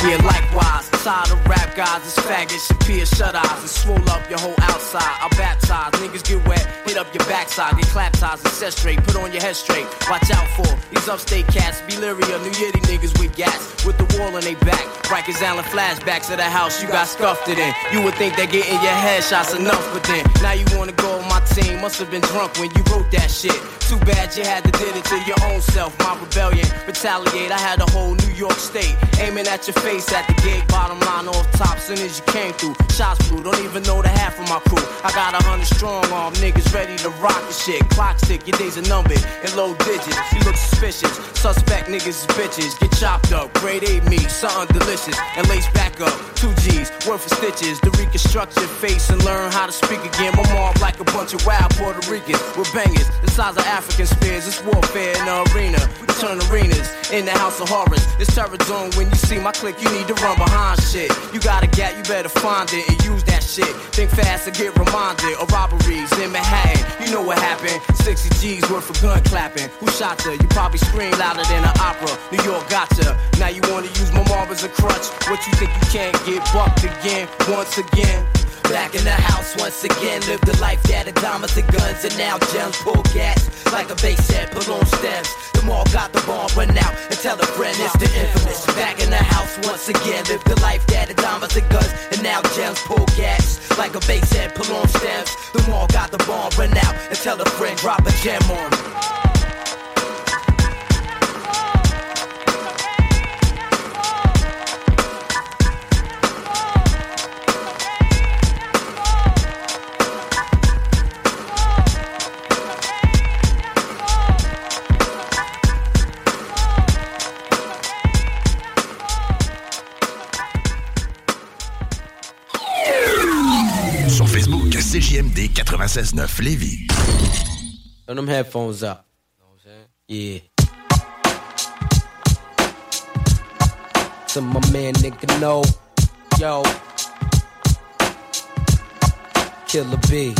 Yeah, likewise, tired of rap guys, it's faggots, peers shut eyes and swole up your whole outside. I baptize, niggas get wet, hit up your backside, get clap ties and set straight, put on your head straight. Watch out for these upstate cats, Beliria, New Yiddy niggas with gas, with the wall on they back. Rikers Allen flashbacks of the house you got scuffed it in. You would think that getting your headshots enough, but then now you wanna go on my team. Must have been drunk when you wrote that shit. Too bad you had to did it to your own self. My rebellion, retaliate. I had a whole New York state aiming at your face at the gate. Bottom line off top, soon as you came through. Shots flew, don't even know the half of my crew. I got a hundred strong arm niggas ready to rock the shit. Clock tick, your days are numbered in low digits. You look suspicious. Suspect niggas is bitches. Get chopped up, grade A meat, something delicious. And lace back up, two G's, worth of stitches. To reconstruct your face and learn how to speak again. My mom like a bunch of wild Puerto Ricans with bangers. The size of African spears, it's warfare in the arena. We turn arenas in the house of horrors. It's terror zone when you see my clique, you need to run behind shit. You got a gap, you better find it and use that shit. Think fast and get reminded of robberies in Manhattan. You know what happened? 60 G's worth of gun clapping. Who shot ya? You probably screamed louder than an opera. New York gotcha. Now you wanna use my mob as a crutch. What you think you can't get bucked again, once again? Back in the house once again, live the life that diamonds and guns and now gems pull gas like a bass head pull on stems. The mall got the bomb run out and tell a friend it's the infamous. Back in the house once again, live the life that diamonds and guns and now gems pull gas like a bass head pull on stems. The mall got the bomb run out and tell a friend drop a gem on him. CJMD 96.9. 96.9 Lévis. Turn them headphones up. Yeah. To my man, nigga, no. Yo. Killer B.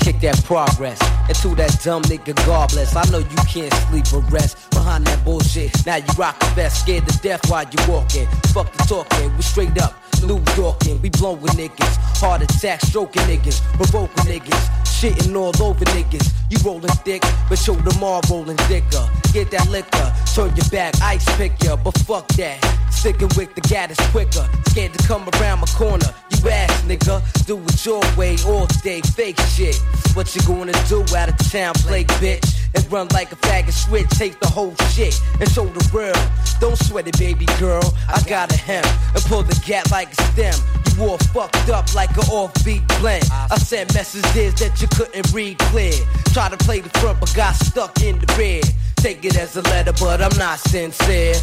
kick that progress into that dumb nigga God bless. I know you can't sleep or rest behind that bullshit. Now you rock the vest, scared to death while you walking. Fuck the talking, we straight up. New Yorkin', we blowin' niggas, heart attack, stroking niggas, provoking niggas, shitting all over niggas. You rollin' thick, but show them all rollin' thicker. Get that liquor, turn your back, ice pick ya, but fuck that. Sticking with the gat is quicker, scared to come around my corner. Ass nigga, do it your way all day, fake shit. What you gonna do out of town, play bitch? And run like a faggot switch, take the whole shit and show the world. Don't sweat it, baby girl. I got a hem and pull the gap like a stem. You all fucked up like an offbeat blend. I sent messages that you couldn't read clear. Try to play the front, but got stuck in the rear. Take it as a letter, but I'm not sincere.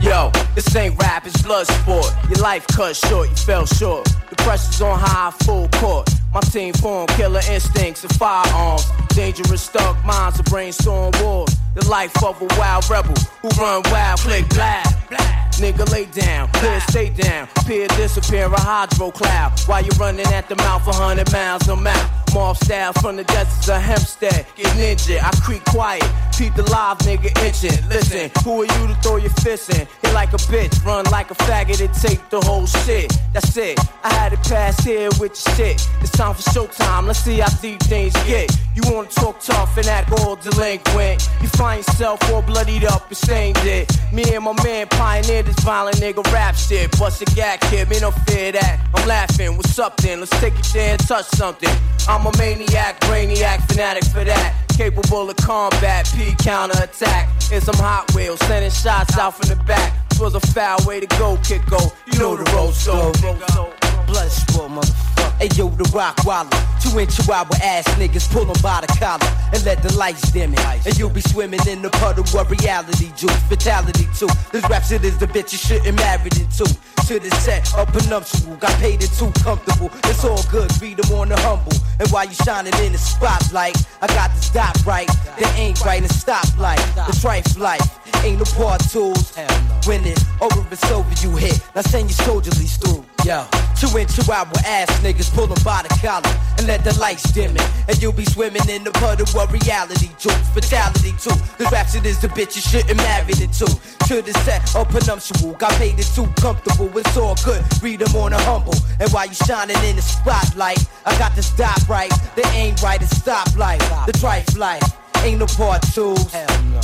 Yo, this ain't rap, it's blood sport. Your life cut short, you fell short. The pressure's on high, full court. My team form killer instincts and firearms. Dangerous thug minds, a brainstorm war. The life of a wild rebel who run wild, click black, black. Nigga lay down, peer stay down, peer disappear a hydro cloud. While you running at the mouth a hundred miles a mile. Mob style from the deserts of Hempstead. Get ninja, I creep quiet. Peep the live nigga itching. Listen, who are you to throw your fist in? Hit like a bitch, run like a faggot and take the whole shit. That's it. I had it pass here with your shit. It's time for showtime. Let's see how deep things get. You wanna talk tough and act all delinquent. You find yourself all bloodied up and stained it. Me and my man pioneered this violent nigga rap shit. Bust a gag kid, me no fear that. I'm laughing. What's up then? Let's take it there and touch something. I'm a maniac, brainiac, fanatic for that. Capable of combat, P counter attack. In some Hot Wheels, sending shots out from the back. This was a foul way to go, kick go. You know the road so. Blood sport, motherfucker. Hey yo, the rock waller. Two inch chihuahua ass niggas pull 'em by the collar and let the lights dim it. And you'll be swimming in the puddle of reality juice. Fatality too. This rap shit is the bitch you shouldn't married into. To the set, a prenuptial. Got paid it too comfortable. It's all good, read 'em on the humble. And while you shining in the spotlight, I got the stop right. They ain't right and stop light. The trife life. Ain't no part tools. When it's over, it's over, you hit. Now send your soldierly through. Yo, two inch chihuahua ass niggas pull 'em by the collar and let the lights dim it. And you'll be swimming in the puddle of reality juice. Fatality too. The rap shit is the bitch you shouldn't married into. To the set, a prenuptial. Got paid it too comfortable. It's all good. Read 'em on a humble. And while you shining in the spotlight, I got the stop right. They ain't right and stop light. The trife life. Ain't no part twos.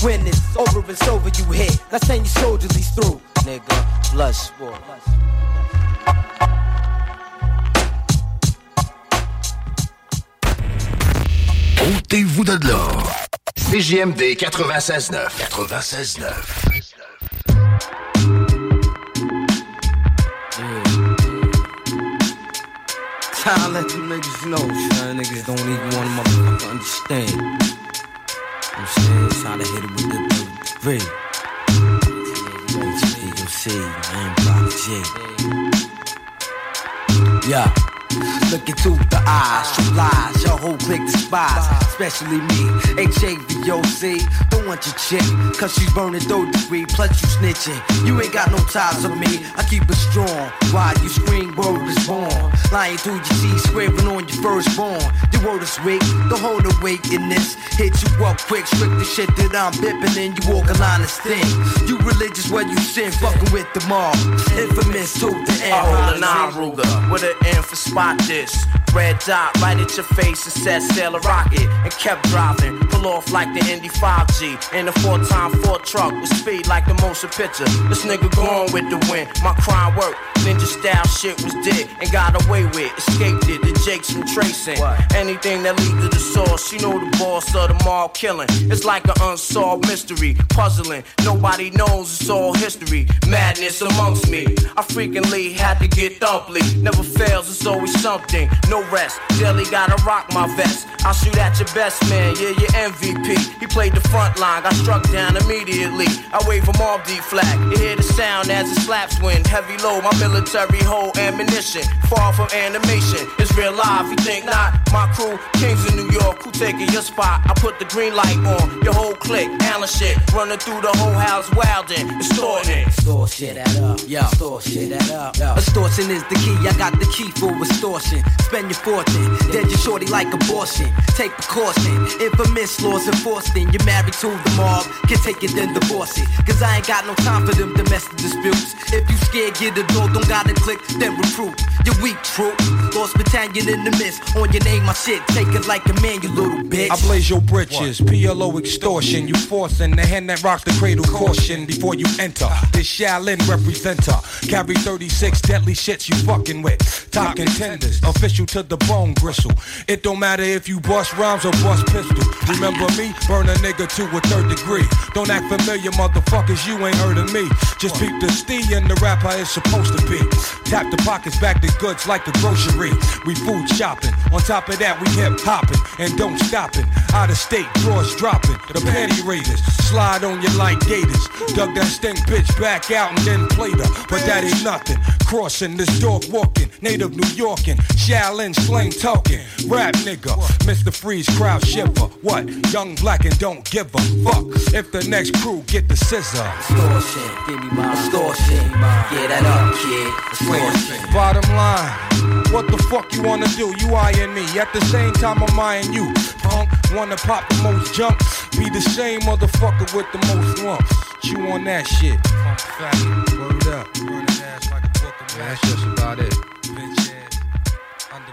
When it's over, it's over, you hit. Now send your soldierly through. Nigga, blood sport. Ôtez-vous de là. CJMD 96.9. 96.9. Trying to let niggas don't motherfucker understand. I'm to hit it with the three. Yeah. Look into the eyes, true lies, your whole clique despise, especially me. HAVOC, don't want your chick, cause she's burning third degree, plus you snitching. You ain't got no ties on me, I keep it strong. Why you scream, word is born. Lying through your teeth, scraping on your firstborn. Your word is weak, don't hold awake in this. Hit you up quick, strict the shit that I'm bipping, and you walk a line of sting. You religious where you sin, fucking with the mob. Infamous to the end. I hold an eye Ruger with an M for this. Red dot right at your face and set sail a rocket and kept driving. Pull off like the Indy 5G in a four time Ford truck with speed like the motion picture. This nigga going with the wind. My crime work. Ninja style shit was dead and got away with. Escaped it. The Jakes from tracing. Anything that lead to the source. You know the boss of the mall killing. It's like an unsolved mystery. Puzzling. Nobody knows it's all history. Madness amongst me. I frequently had to get thumply. Never fails. It's always something. No rest. Jelly gotta rock my vest. I'll shoot at your best man, yeah, your MVP. He played the front line, got struck down immediately. I wave him off D flag. You hear the sound as it slaps wind. Heavy low, my military hold ammunition. Far from animation, it's real life, you think not? My crew, kings in New York, who taking your spot? I put the green light on, your whole clique, Allen shit. Running through the whole house, wildin', extorting. Extortion, that up, yo. Extortion, that up, yo. Extortion is the key, I got the key for extortion. Spend your fortune, dead your shorty like abortion. Take precaution, infamous laws enforcing. You're married to the mob, can take it then divorce it. Cause I ain't got no time for them domestic disputes. If you scared, get a door, don't gotta click, then recruit. You're weak, troop. Lost battalion in the mist. On your name, my shit, take it like a man, you little bitch. I blaze your britches, PLO extortion. You forcing the hand that rocks the cradle caution before you enter. This Shaolin representer. Carry 36 deadly shits you fucking with. Top contenders, official to the bone gristle. It don't matter if you bust rhymes or bust pistol. Remember me? Burn a nigga to a third degree. Don't act familiar, motherfuckers, you ain't heard of me. Just peep the stee and the rapper is supposed to be. Tap the pockets, back the goods like the grocery. We food shopping. On top of that, we hip hopping and don't stopping. Out of state, drawers dropping. The panty raiders slide on you like gators. Dug that stink bitch back out and then played her. But that ain't nothing. Crossing this dog walking, native New Yorkin, Shaolin slang talking, rap nigga, Mr. Freeze crowd shiver. What? Young black and don't give a fuck if the next crew get the scissor. Store shit, give me my extortion. Get that up, kid. Extortion. Bottom line, what the fuck you wanna do? You eyeing me at the same time I'm eyeing you. Punk, wanna pop the most junk, be the same motherfucker with the most lumps. Chew on that shit. Punk faggot, word up. Burning ass like a book of That's just about it.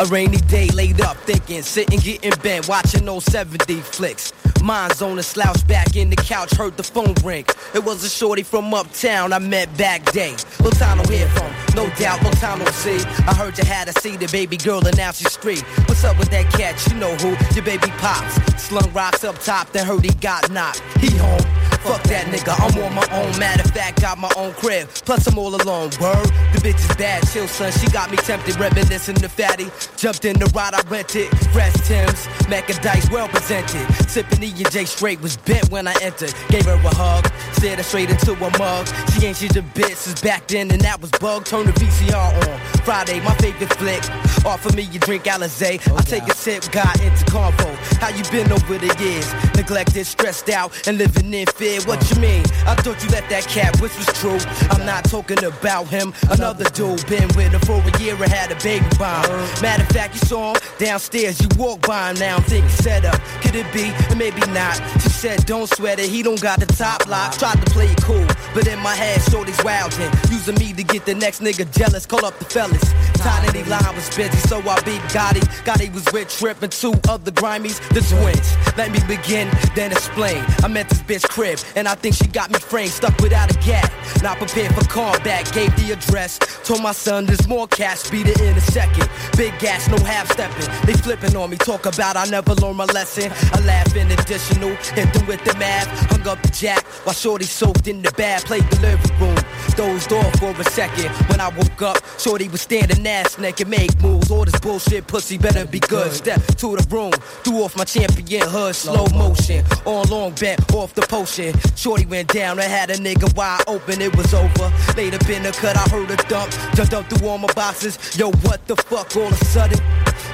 A rainy day laid up thinking, sitting getting bent, watching those 70 flicks. Mind's on a slouch back in the couch, heard the phone ring. It was a shorty from uptown I met back day. Little time no hear from, no doubt, no time no see. I heard you had a see the baby girl and now she's street. What's up with that cat? You know who? Your baby pops. Slung rocks up top, then heard he got knocked. He home. Fuck that nigga, I'm on my own. Matter of fact, got my own crib. Plus, I'm all alone. Word, the bitch is bad. Chill, son. She got me tempted, reminiscing the fatty. Jumped in the ride, I rented. Fresh Tim's, Mac and Dice, well presented. Sipping E and J straight was bent when I entered. Gave her a hug, stared her straight into a mug. She ain't she's a bitch since back then, and that was bug. Turned the VCR on. Friday, my favorite flick. Offer me your drink, Alizé. Oh, I take a sip, got into convo. How you been over the years? Neglected, stressed out, and living in fear. What you oh. mean? I thought you left that cat, which was true. I'm not talking about him. Another dude been with her for a year and had a baby by him. Uh. Matter of fact, you saw him downstairs. You walk by him now. I'm thinking set up. Could it be? Maybe not. She said, don't sweat it. He don't got the top lock. Tried to play it cool, but in my head, shorty's wildin'. Using me to get the next nigga jealous. Call up the fellas. Tiny line was busy, so I beat Gotti. Gotti was with Trip and two other grimies, the twins. Let me begin, then explain. I met this bitch crib, and I think she got me framed, stuck without a gap. Not prepared for combat, gave the address. Told my son there's more cash, beat it in a second. Big gas, no half stepping. They flipping on me, talk about I never learned my lesson. I laugh in additional, them with the math. Hung up the jack while Shorty soaked in the bath, played the living room. Dozed off for a second. When I woke up, Shorty was standing ass naked, make moves. All this bullshit pussy better be good. Step to the room, threw off my champion hood, slow motion. On long bent off the potion. Shorty went down, I had a nigga wide open, it was over. Laid up in the cut, I heard a dump. Jumped up through all my boxes. Yo, what the fuck all of a sudden?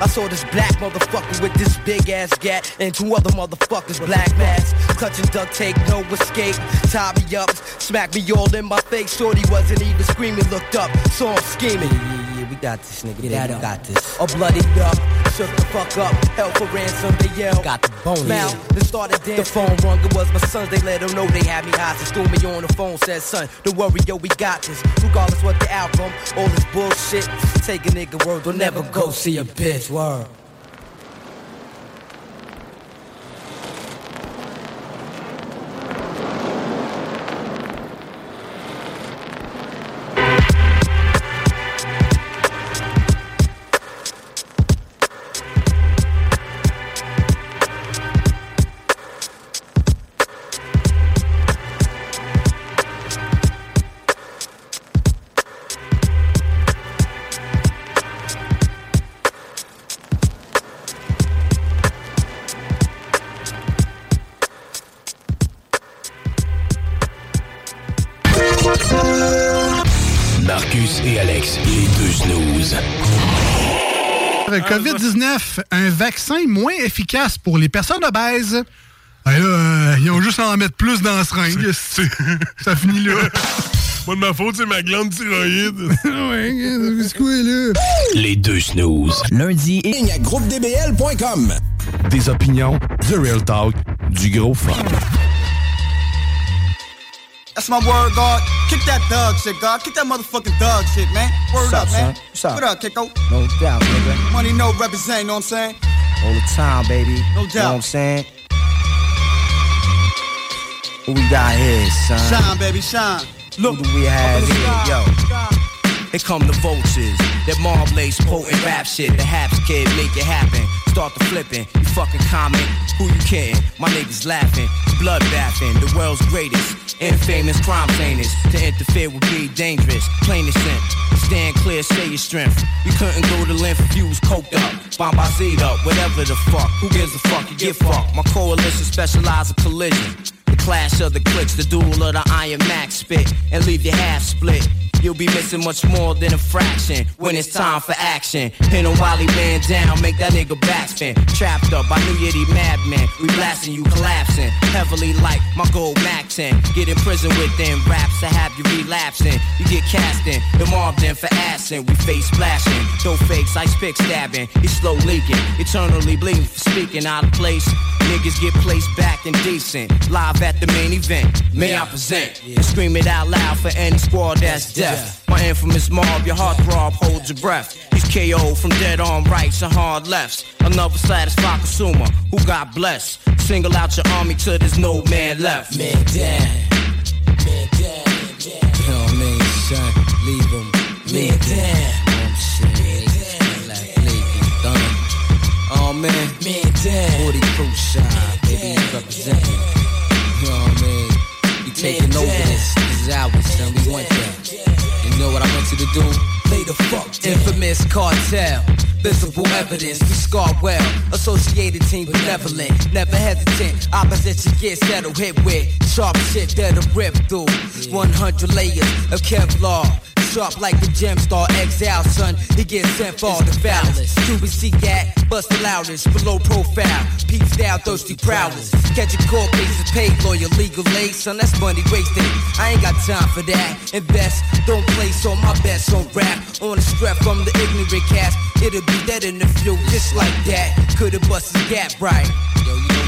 I saw this black motherfucker with this big ass gat and two other motherfuckers black masks. Clutching duct tape, no escape. Tie me up, smack me all in my face. Shorty wasn't even screaming, looked up, saw him scheming. Yeah, yeah, yeah, we got this nigga. Yeah, we got this. All bloodied up, shook the fuck up. Hell for ransom, they yell. Got the bone. Now, they started dancing. The phone rung, it was my sons. They let them know they had me hostage. Threw me on the phone, said, son, don't worry, yo, we got this. Regardless what the outcome, all this bullshit. Take a nigga word, don't never go see a bitch. Word. COVID-19, un vaccin moins efficace pour les personnes obèses. Ben là, euh, ils ont juste à en mettre plus dans la seringue. Ça finit là. Pas de ma faute, c'est ma glande thyroïde. ouais, c'est quoi là? Les deux snooze. Lundi et ligne à groupedbl.com. Des opinions, The Real Talk, du gros fun. That's my word, God. Kick that thug shit, God. Kick that motherfucking thug shit, man. Word What's up, up, man. What's up? What up, Kiko? No doubt, nigga. Money no represent, you know what I'm saying? All the time, baby. No You know what I'm saying? What we got here, son? Shine, baby, shine. Look, Who do we have up in the here? Yo. Here come the vultures. That marblades potent rap shit. The haps kid make it happen. Start the flipping. You fucking comment. Who you kidding? My niggas laughing. Blood bathing. The world's greatest. Infamous crime plainers. To interfere would be dangerous. Plain and simple. Stand clear, say your strength. You couldn't go to length if you was coked up. Bombazed up. Whatever the fuck. Who gives a fuck? You get fucked. My coalition specialize in collision. The clash of the clicks, the duel of the Iron Max spit, and leave your half split. You'll be missing much more than a fraction when it's time for action. Him while he man down, make that nigga backspin. Trapped up I knew New Yiddy madman, we blasting you collapsing. Heavily like my gold 10. Get in prison with them raps to have you relapsing. You get cast in, the mobbed in for assing. We face splashing, no fakes, ice pick stabbing. He slow leaking, eternally bleeding for speaking out of place. Niggas get placed back and decent. Live at the main event. May I present? And scream it out loud for any squad that's deaf. My infamous mob, your heart throb, hold your breath. He's KO from dead on rights and hard lefts. Another satisfied consumer who got blessed. Single out your army till there's no man left. Man down. Man down. You know what I mean, son? Leave him. Man down. Oh man, man down. 40 proof shot, baby, representing. Taking over this. This is ours, son. We want that. You know what I want you to do? Infamous cartel. Visible evidence, we scar well. Associated team benevolent, never hesitant. Opposition gets settled, hit with sharp shit that'll rip through. 100 layers of Kevlar. Sharp like the gem star exile, son. He gets sent for the foulest. QBC gat, bust the loudest, below profile. Peeps down, thirsty prowlers. Catch a court cases, paid lawyer, legal aid, son. That's money wasted. I ain't got time for that. Invest, don't place on my best on rap. On the strap from the ignorant cast. It'll be dead in the field just like that. Could've busted gap right.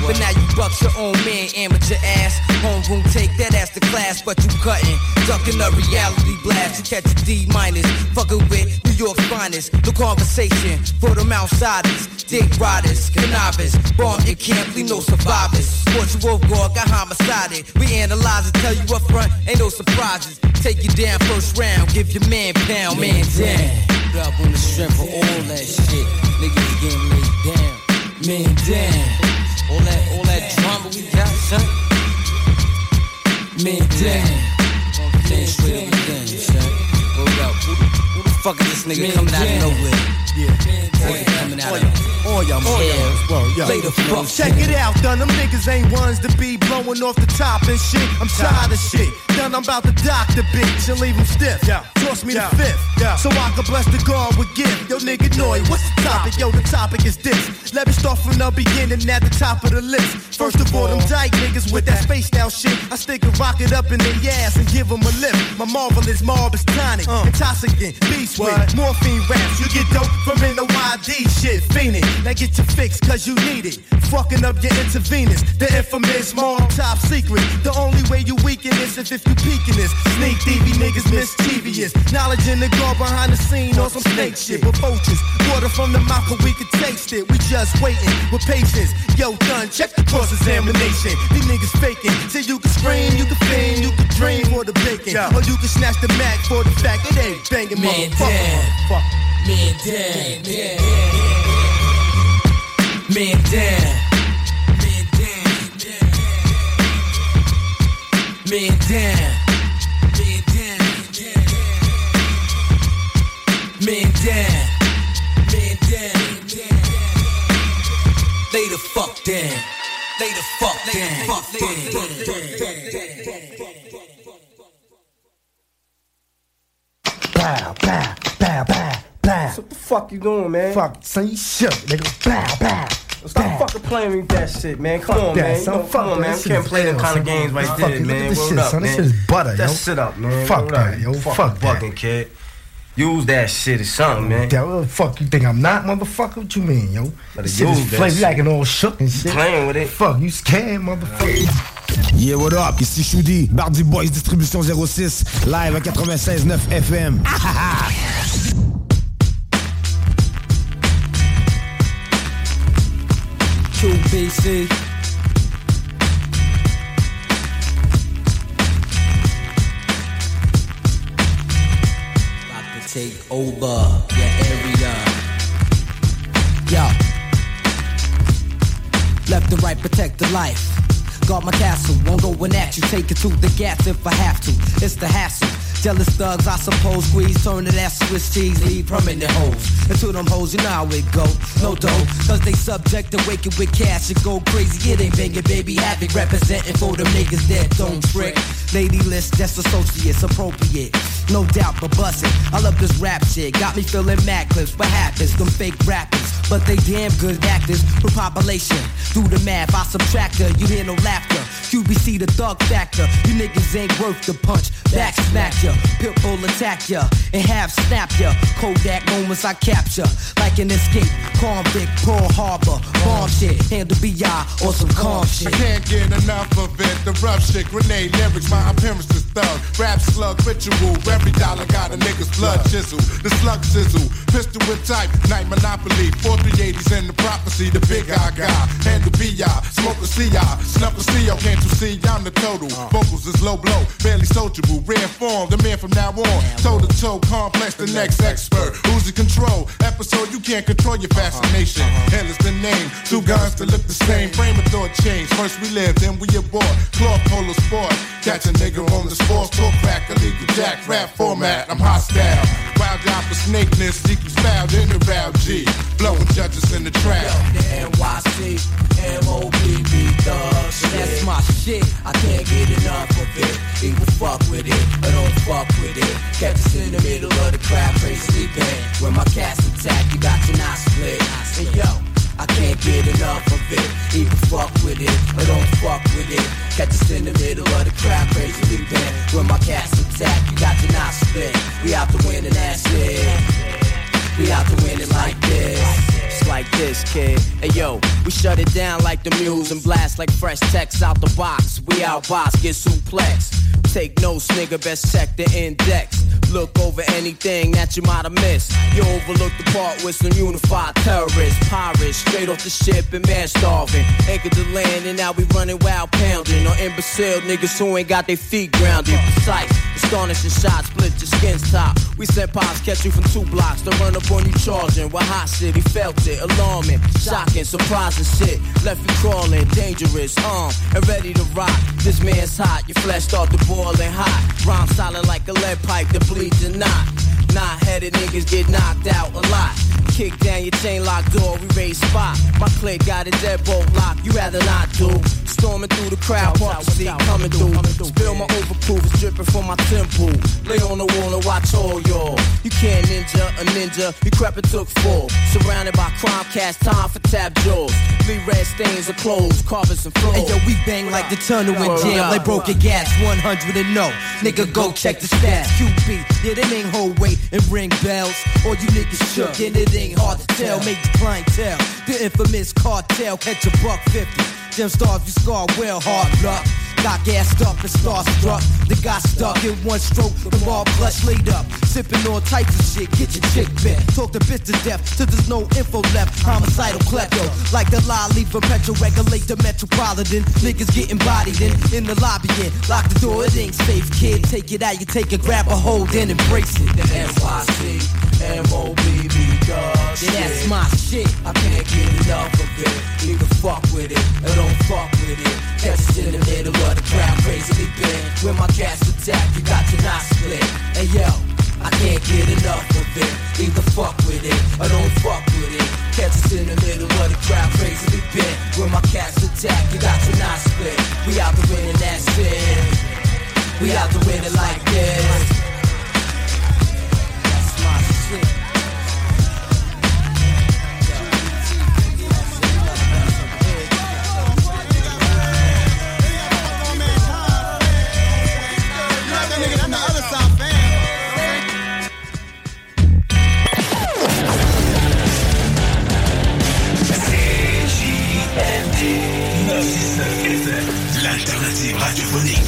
But now you bucks your own man, amateur ass. Homeroom take that ass to class, but you cutting. Ducking a reality blast. You catch a D minus. Fucking with New York's finest. No conversation for them outsiders. Dick riders, cannabis. Bomb your camp, leave no survivors. Sports you off guard, got homicided. We analyze it, tell you up front, ain't no surprises. Take you down first round, give your man pound, man down. Put Up on the strength of all that shit. Niggas getting laid down. Man down. All that, all that drama we got, son. Man down. Man straight up down, son. Hold up. Who, who the fuck is this nigga coming out of nowhere? Yeah. Boy, coming out of All y'all Yeah. Lay the fuck. Check it out, done. Them niggas ain't ones to be blowing off the top and shit. I'm tired of shit. Done, I'm about to dock the bitch and leave him stiff. Toss me the fifth. So I can bless the God with gift. Yo, nigga, Noy, what's the topic? Yo, the topic is this. Let me start from the beginning at the top of the list. First of all, them dyke niggas with that space now about shit, I stick a rocket up in their ass and give them a lift. My marvelous mob is tonic, uh. intoxicant, beast with morphine raps. You get dope from NOYD shit, fiending. Now get your fix, cause you need it. Fucking up your intravenous, the infamous mob top secret. The only way you weaken this is if you peeking this. Sneak DV niggas mischievous. Knowledge in the guard behind the scene on some snake shit. With vultures, water from the mouth, but we can taste it. We just waiting with patience. Yo, done, check the cross examination. These niggas faking. Say you can scream, you can fiend, you can dream for the bacon. Or you can snatch the Mac for the fact it ain't banging, Man motherfucker. Down. Man down. Man down. Man down. Man down. Man down. Lay the fuck down. Lay the fuck down. Fuck Bow, bow, bow, bow, bow. What the fuck you doing, man? Fuck, son, you shook, nigga. Bow, bow. Stop fucking playing with that shit, man. Come Fuck on, that, man. You son. know, Fuck come on, that. man. That We shit can't play them kind of games right Fuck there, it. Look man. at this shit, up, son. This man. shit is butter, that yo. shit up, man. Fuck that, up. yo. Fucking Fuck that. kid. Use that shit or something, man. Yeah, what the fuck you think I'm not, motherfucker? What you mean, yo? Better This shit use is that flavor. You shit. acting all shook and shit. Playing with it. Fuck, you scared, motherfucker? Yeah, what up? Ici Shudi, Bardi Boys Distribution 06, live à 96.9 FM. QBC. About to take over your area. Yo. Left and right, protect the life. Guard my castle, won't go in at you. Take it to the gas if I have to. It's the hassle. Jealous thugs, I suppose, squeeze, turn to that Swiss cheese, leave permanent hoes. And to them hoes, you know how it go. No dough, cause they subject to waking with cash and go crazy. It ain't banging, baby, havoc, representing for them niggas that don't trick. Lady list, that's associates, appropriate. No doubt, but bustin'. I love this rap shit, got me feeling mad clips. What happens? Them fake rappers, but they damn good actors. For population, do the math, I subtract her, you hear no laughter. QBC the thug factor, you niggas ain't worth the punch. Back smack ya, pitbull attack ya, and half snap ya. Kodak moments I capture, like an escape. Convict, Pearl Harbor, bomb shit, handle BI or some calm shit. I can't get enough of it. The rough shit, grenade lyrics, my appearance is thug. Rap slug, ritual. Every dollar got a nigga's blood chisel. The slug sizzle, pistol with type, night monopoly. 4380s in the prophecy, the big eye guy. Handle BI, smoke a CI, snuff a CO. Can't you see I'm the total? Vocals is low blow, barely sociable. Rare form, the man from now on. Toe to toe, complex, the next expert. Who's in control? Episode, you can't control your fascination. Hell is the name. Two guns to look the same. Frame of thought change. First we live, then we abort. Claw polo sport. Catch a nigga on the sports talk back. Illegal jack rap format. I'm hostile. Wild job for snakeness. Sequels found in the Val G. Blowing judges in the trap. The NYC, MOBB thugs. That's my shit. I can't get enough of it. Either fuck with it or don't fuck with it. Kept us in the middle of the crowd, crazy band. When my cats attack, you got your knot split. And yo, I can't get enough of it. Either fuck with it or don't fuck with it. Catch us in the middle of the crowd, crazy band. When my cats attack, you got your knot split. We out to win and that's it. We out to win it like this. Like this, kid. Hey yo, we shut it down like the muse and blast like fresh text out the box. We out box, get suplex. Take notes, nigga, best check the index. Look over anything that you might have missed. You overlook the part with some unified terrorists, pirates, straight off the ship and man starving. Anchored the land and now we running wild pounding. Or imbecile niggas who ain't got their feet grounded. Precise, astonishing shots, split your skin's top. We sent pops, catch you from two blocks to run up on you charging. With hot he felt it, alarming, shocking, surprising shit. Left you crawling, dangerous, armed and ready to rock. This man's hot, your flesh start to boiling hot. Rhyme solid like a lead pipe a not. Knot headed niggas get knocked out a lot. Kick down your chain lock door, we raise spot. My clique got a deadbolt lock, you rather not do. Storming through the crowd, park the seat, coming through. Spill my overproof, it's dripping from my temple. Lay on the wall and watch all y'all. You can't ninja a ninja, you crept and took four. Surrounded by crime cast, time for tap jaws. Three red stains of clothes, carpets and floors. Hey yo, we bang like the tunnel in jail. They broke a gas 100 and no. Nigga, go check the stats. QB, yeah, that ain't hold weight and ring bells. All you niggas shook and it ain't hard to tell. Make the clientele. The infamous cartel, catch a buck 50. Them stars you scar well, hard luck. Got gassed up and starstruck. They got stuck in one stroke. The ball clutch laid up. Sipping all types of shit. Get your chick bent. Talk the bitch to death till there's no info left. Homicidal klepto. Like the a petro. Regulate the metropolitan. Niggas getting bodied in, in the lobby. In. Lock the door, it ain't safe, kid. Take it out, you take it, grab a hold, then embrace it. The NYC, M.O.B.B. Yeah, that's my shit. I can't get enough of it. Either fuck with it or don't fuck with it. Catch us in the middle of the crowd, crazily bent. When my cats attack, you got your knot split. Hey yo, I can't get enough of it. Either fuck with it or don't fuck with it. Catch us in the middle of the crowd, crazily bent. When my cats attack, you got your knot split. We out to win and that's it. We out to win it like this. L'alternative radiophonique.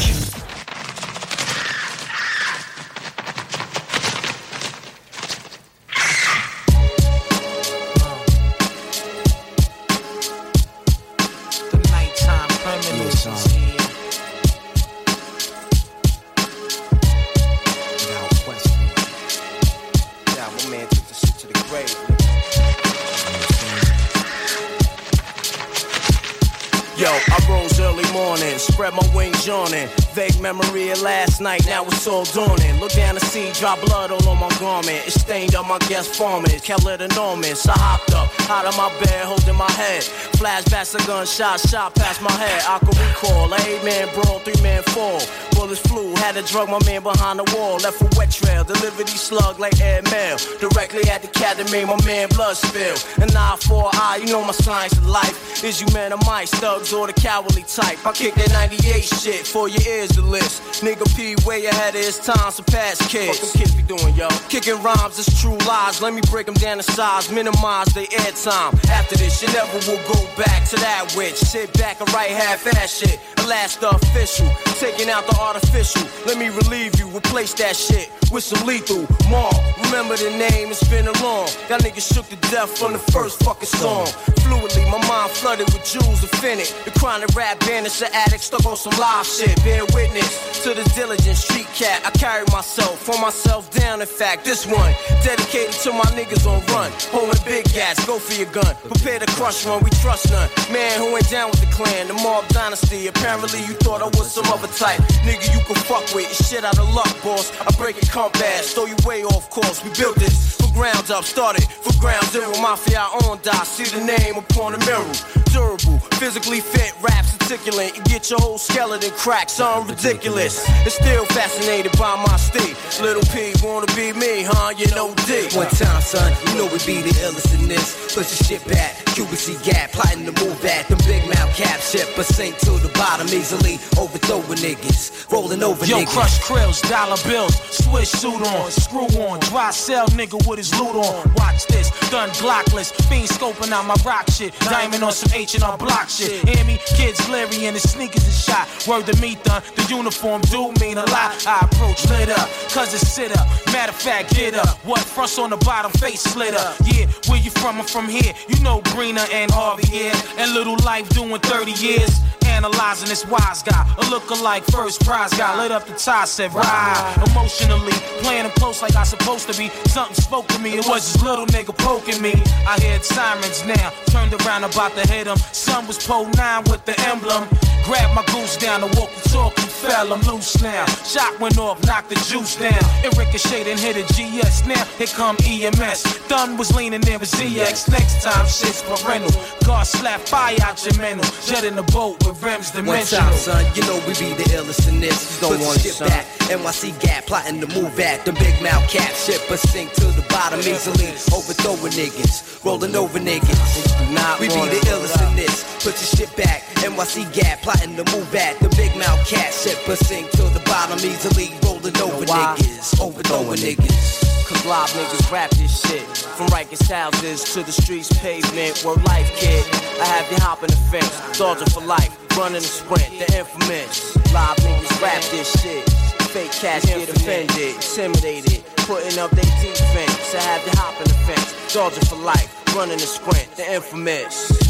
Morning, spread my wings yawning. Vague memory of last night, now it's all dawning. Look down to see, drop blood all on my garment. It stained on my guest farmers, kept it enormous. I hopped up, out of my bed, holding my head. Flashbacks of gunshots shot past my head. I could recall, eight man brawl, three man fall. Bullets flew, had to drug my man behind the wall. Left a wet trail, delivered these slug like air mail. Directly at the cat that made my man blood spill. An eye for eye, you know my science of life. Is you man or mice, thugs or the cowardly type? I kick that 98 shit for your ears to list. Nigga P way ahead of his time, so past kids. What them kids be doing, yo? Kicking rhymes it's true lies. Let me break them down to size, minimize their airtime. After this, you never will go back to that witch. Sit back and write half-ass shit. The last official, taking out the artificial. Let me relieve you, replace that shit with some lethal. More, remember the name, it's been a long. That nigga shook to death from the first fucking song. Fluidly, my mind flooded with jewels infinite. The chronic rap the addict stuck on some live shit. Bear witness to the diligent street cat. I carry myself, for myself down. In fact, this one dedicated to my niggas on run. Holding big gas, go for your gun. Prepare to crush one, we trust none. Man who ain't down with the clan, the mob dynasty. Apparently you thought I was some other type. Nigga you can fuck with, shit out of luck, boss. I break it compass, throw you way off course. We built this for ground up, started for ground zero. Mafia on die, see the name upon the mirror. Durable, physically fit, raps articulate. You get your whole skeleton cracked, something ridiculous. It's still fascinated by my state. Little P wanna be me, huh? You know D. One time, son, you know we be the illest in this. Push your shit back, QBC gap, plotting to move back. Them big mouth cap shit, but sink to the bottom easily. Overthrowing niggas, rolling over Yo, niggas. crush krills, dollar bills, switch suit on, screw on, dry cell nigga with his loot on. Watch this, done glockless, fiend scoping out my rock shit, diamond on some H and R block shit. Hear me, kids glary and his sneakers is shot. Word to me, done, the uniform do mean a lot. I approach lit up, cause it's sit up. Matter of fact, get up. What fronts on the bottom, face split up. Yeah, where you from? I'm from here. You know Brina and Harvey yeah. and Little Life doing 30 years. Analyzing this wise guy, a lookalike first prize guy. Lit up the tie, said ride. Emotionally, playing him close like I supposed to be. Something spoke to me, it was this little nigga poking me. I heard sirens now, turned around about to hit him. Son was pole nine with the emblem. Grabbed my goose down, the walkie talkie fell I'm loose now. Shot went off, knocked the juice down. It ricocheted and hit a GS. Now here come EMS. Done was leaning near a ZX. Next time, shit's parental. God slap fire out your mental. Jet in the boat with rims One dimensional. time, son, you know we be the illest in this. Don't Put want it, shit son. back. NYC Gap plotting to move at the big mouth cap ship, but sink to the bottom easily. Overthrowing niggas, rolling over niggas. Not we be the it. illest in this. Put your shit back. NYC Gap plotting to move back. the big mouth cat shit, but sink to the bottom easily. Rolling over niggas, overthrowing niggas. Cause live niggas rap this shit. From Rikers houses to the streets pavement. Word life, kid. I have you hopping the fence. Dodging for life. Running the sprint. The infamous. Live niggas rap this shit. Fake cats get offended. Intimidated. Putting up their defense. I have you hopping the fence. Dodging for life. Running the sprint. The infamous.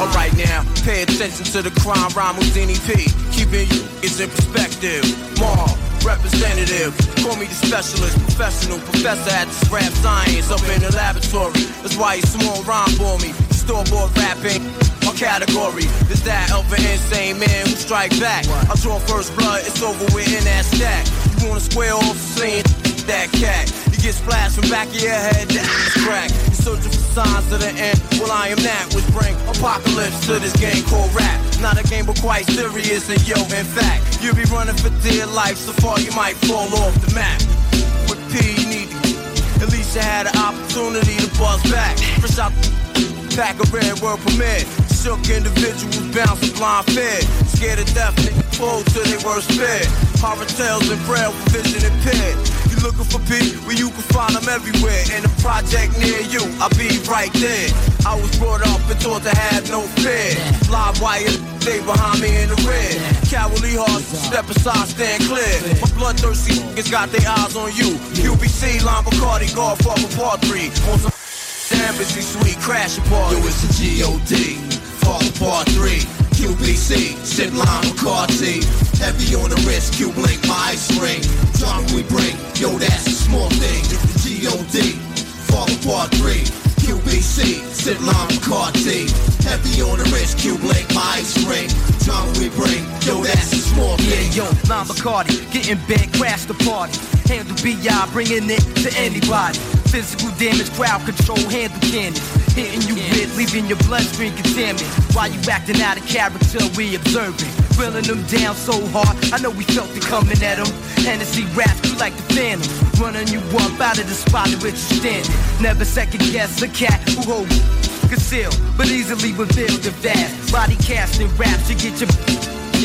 Alright now, pay attention to the crime rhyme P. Keeping you is in perspective. Mar, representative. Call me the specialist, professional professor at this rap science up in the laboratory. That's why you small rhyme for me. Store-bought rapping. My category is that of an insane man who strike back. I draw first blood, it's over with in that stack. You wanna square off saying that cat? Get splashed from back of your head, that's crack. You searching for signs of the end. Well, I am that which bring apocalypse to this game called rap. Not a game, but quite serious. And yo, in fact, you be running for dear life so far you might fall off the map. With P, you need to. At least you had an opportunity to buzz back. Fresh out pack of red word permit. Shook individuals bouncing blind fear. Scared of death, full to their worst fear. Horror tales and braille for vision impaired. Looking for P, where you can find them everywhere. In a project near you, I'll be right there. I was brought up and taught to have no fear. Live wire, they behind me in the red. Cowardly hearts, step aside, stand clear. My bloodthirsty niggas got their eyes on you. UBC, Line Bacardi, Godfather Part 3. On some embassy suite, crash party. Yo, it's the G.O.D. Fall part three. QBC, sip lime McCarthy. Heavy on the wrist, Q blink, my ice ring. We bring, yo, that's a small thing. G.O.D. Fall part three. QBC, sip lime McCarthy. Heavy on the wrist, Q blink, my ice ring. We bring, yo, that's a small thing. Yeah, yo, Lime Bacardi, getting bent, crash the party. Handle BI, bringing it to anybody. Physical damage, crowd control, handle cannons. Hitting you with, leaving your bloodstream contaminated. While you acting out of character, we observing. Grilling them down so hard, I know we felt it coming at them. Hennessy raps, you like the phantom. Running you up out of the spot in which you standing. Never second guess a cat who hold concealed, but easily revealed and fast. Body casting raps to get your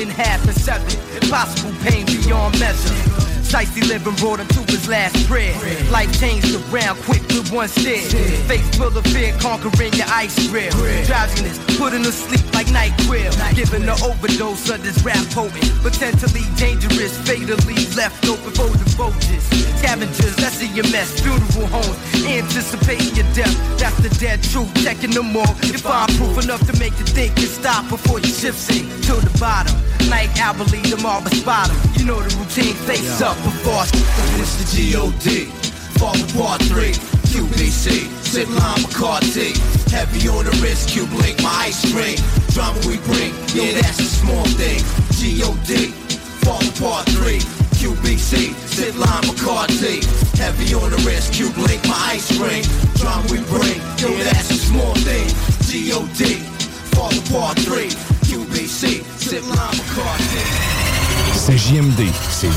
in half and seven. Impossible pain beyond measure. Shicey living brought him to his last prayer. Life changed around quick with one stare. Face full of fear, conquering your ice grill. Drowsiness, putting to sleep like night grill. Giving the overdose of this rap potent. Potentially dangerous, fatally left open for the vultures. Scavengers, that's in your mess. Funeral homes, anticipating your death. That's the dead truth. Checking them all. You find proof enough to make you think and stop before you shift sink to the bottom. Like Alberly, the marble spot 'em. You know the routine. Face up before. It's the G.O.D. Fall apart three. QBC, sip lime McCarthy. Heavy on the wrist, Q my ice ring. Drama we bring, yeah, that's a small thing. G.O.D. Fall apart three. QBC, sip lime McCarthy. Heavy on the wrist, Q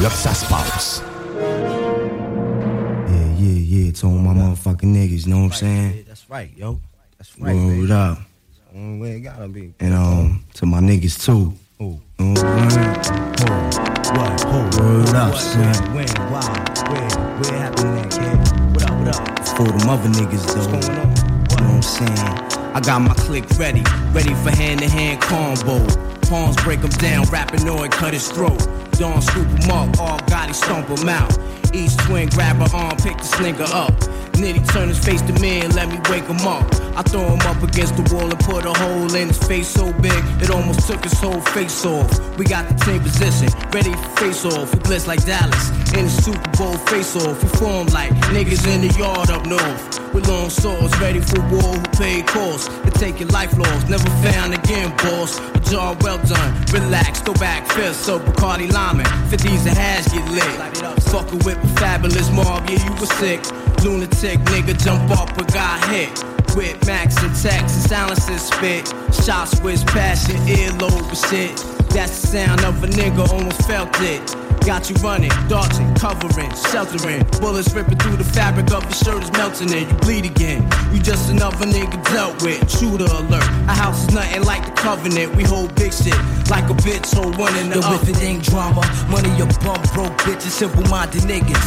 là que ça se passe. Yeah, yeah, yeah. To all my motherfucking niggas, you know what I'm saying? That's right, yo. That's right, Word up. It gotta be. And um, to my niggas too. Who? You know what I'm up, son? When, why, where, where happened that, kid? What up, what up? For them other niggas, though. What's going on? You know what I'm saying? I got my click ready, ready for hand to hand combo. Palms break him down, Rapinoid cut his throat. Him up, all Gotti stomp him out. Each twin grab her arm, pick the slinger up. Nitty turn his face to me and let me wake him up. I throw him up against the wall and put a hole in his face so big it almost took his whole face off. We got the same position, ready for face off. We blitz like Dallas in the Super Bowl face off. We form like niggas in the yard up north. With long swords, ready for war, who paid costs take your life lost. Never found again, boss. A job well done, relax, go back, fifth, so Bacardi Lyman. 50s and hash get lit. Fucking with fabulous mob, yeah, you were sick. Lunatic nigga jump up but got hit. With Max and Tex and silences spit. Shots with passion, earlobe and shit. That's the sound of a nigga, almost felt it. Got you running, dodging, covering, sheltering. Bullets ripping through the fabric of your shirt is melting and you bleed again. You just another nigga dealt with. Shooter alert. Our house is nothing like the covenant. We hold big shit like a bitch hold one in the Yo, if it ain't drama, money your bum broke bitches, simple minded niggas.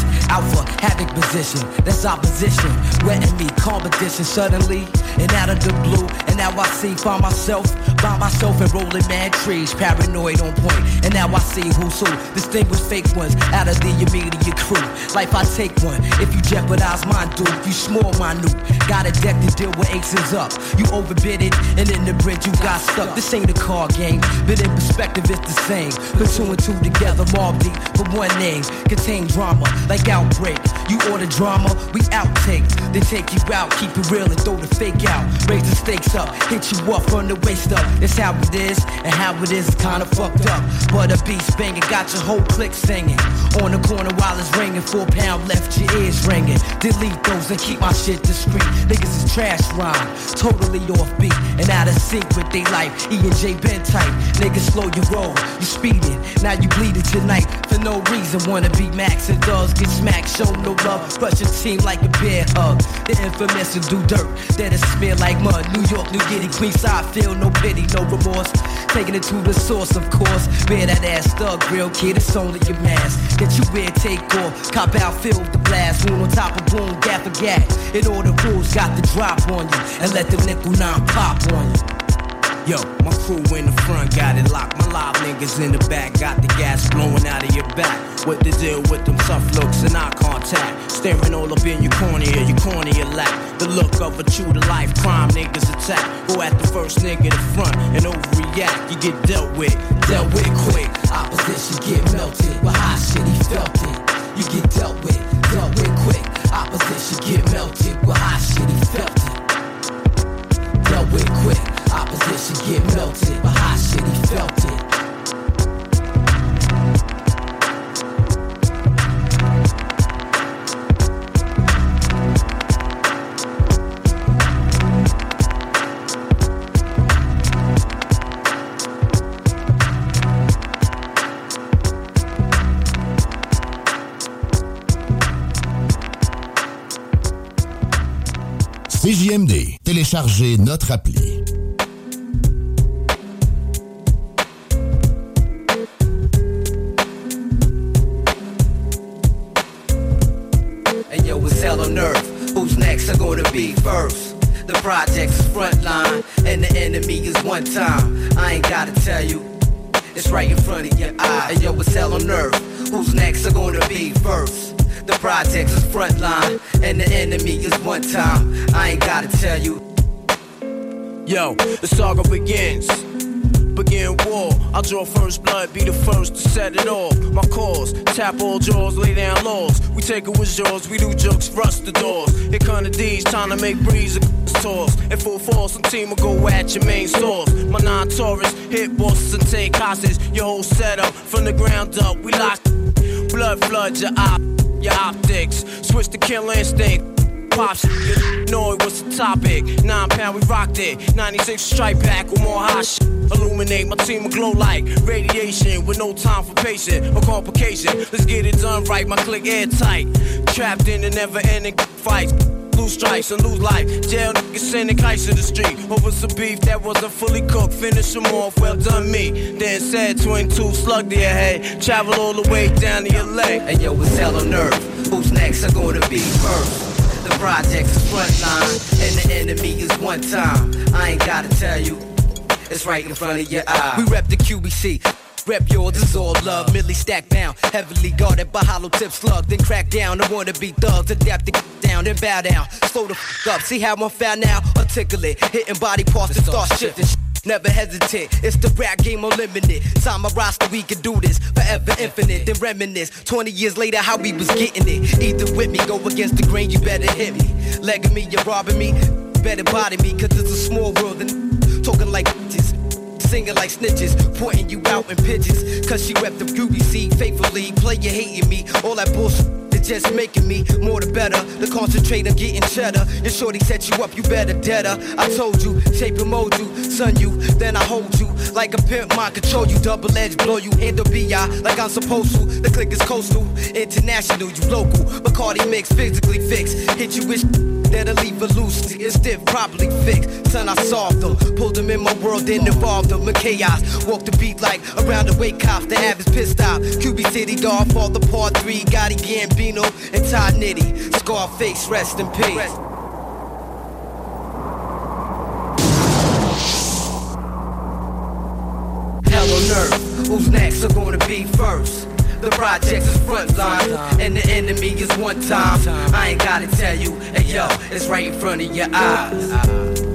For havoc position, that's opposition. Wetting me, competition suddenly, and out of the blue. And now I see, find myself by myself and rolling mad trees, paranoid on point. And now I see who's who, distinguished fake ones out of the immediate crew. Life I take one, if you jeopardize mine, dude, If you small minute. Got a deck to deal with aces up. You overbid it, and in the bridge you got stuck. This ain't a car game, but in perspective it's the same. Put two and two together, mob deep, but one name contain drama like outbreak. You order drama, we outtake. They take you out, keep it real and throw the fake out. Raise the stakes up, hit you up from the waist up. That's how it is, and how it is is kinda fucked up. But a beast banging, got your whole clique singing. On the corner while it's ringing, four pound left your ears ringing. Delete those and keep my shit discreet. Niggas is trash rhyme, totally off beat and out of sync with they life. E and J been tight, niggas slow your roll, you speeding. Now you bleeding tonight for no reason. Wanna be Max and dogs get smacked, show no love. Rush your team like a bear hug. The infamous and do dirt, that is smear like mud. New York, New Guinea, Queenside, feel no pity, no remorse. Taking it to the source, of course. Wear that ass thug, real kid, it's only your mask. That you wear, take off. Cop out, fill the blast. Wound on top of boom, gap for gap. And all the rules got the drop on you. And let the nickel nine pop on you. Yo, my crew in the front got it locked. My live niggas in the back got the gas blowing out of your back. What the deal with them tough looks and eye contact? Staring all up in your cornea, your cornea lap. The look of a true to life crime niggas attack. Go at the first nigga to front and overreact. You get dealt with, dealt with quick. Opposition get melted, but hot shit he felt it. You get dealt with, dealt with quick. Opposition get melted, but hot shit he felt it. Dealt with quick. Get melted, but hot shit he felt it. CJMD, téléchargez notre appli. On earth. Who's next are gonna be first? The project's front line, and the enemy is one time. I ain't gotta tell you, it's right in front of your eye. And yo, it's hell on earth. Who's next are gonna be first? The project's is front line, and the enemy is one time. I ain't gotta tell you. Yo, the saga begins. Begin war. I'll draw first blood, be the first to set it off. My cause, tap all jaws, lay down laws. We take it with jaws, we do jokes, rust the doors. Here come the D's, trying to make breeze tours. In full force, some team will go at your main source. My non Taurus, hit bosses and take hostages. Your whole setup from the ground up, we lock. Blood flood your op, your optics. Switch to killer instinct. Pops, you know it was the topic. Nine pound, we rocked it. 96 strike back with more hot shit. Illuminate my team will glow like radiation with no time for patient or complication. Let's get it done right, my click airtight. Trapped in the never ending fights. lose stripes and lose life. Jail niggas sending kites to the street over some beef that wasn't fully cooked. Finish them off, well done me. Then said 22 slug to your head. Travel all the way down to your And yo, it's hell on earth. Who's next are gonna be first? The project's frontline, and the enemy is one time. I ain't gotta tell you, it's right in front of your eye. We rep the QBC. Rep yours is all love, Millie stacked down, heavily guarded by hollow tip slug. Then crack down, I wanna be thugs, adapt to get down, then bow down. Slow the f up, see how I'm found now? Articulate, hitting body parts and start shifting. Never hesitate, it's the rap game unlimited. Sign my roster, we can do this forever infinite. Then reminisce 20 years later how we was getting it. Either with me, go against the grain, you better hit me. Legging me, you're robbing me, better body me, cause it's a small world and talking like bitches. Singing like snitches, pointing you out in pitches. Cause she rep the UBC faithfully. Play you hating me, all that bullshit. Just making me more the better. The concentrate on getting cheddar. Your shorty set you up, you better dead her. I told you, shape and mold you, son you, then I hold you. Like a pimp, mind control you, double edge, blow you, handle BI like I'm supposed to. The click is coastal, international, you local. Bacardi mix, physically fixed. Hit you with that'll leave a loose, it's stiff, properly fixed. Son, I solved them, pulled them in my world, then involved them in chaos. Walk the beat like around the wake cops, the average pissed off. QB City, dog, fall the part three, Gotti Gambino, and Todd Nitty. Scarface, rest in peace. Hell on earth, who's next are gonna be first? The projects is frontline, and the enemy is one time. I ain't gotta tell you, hey yo, it's right in front of your eyes.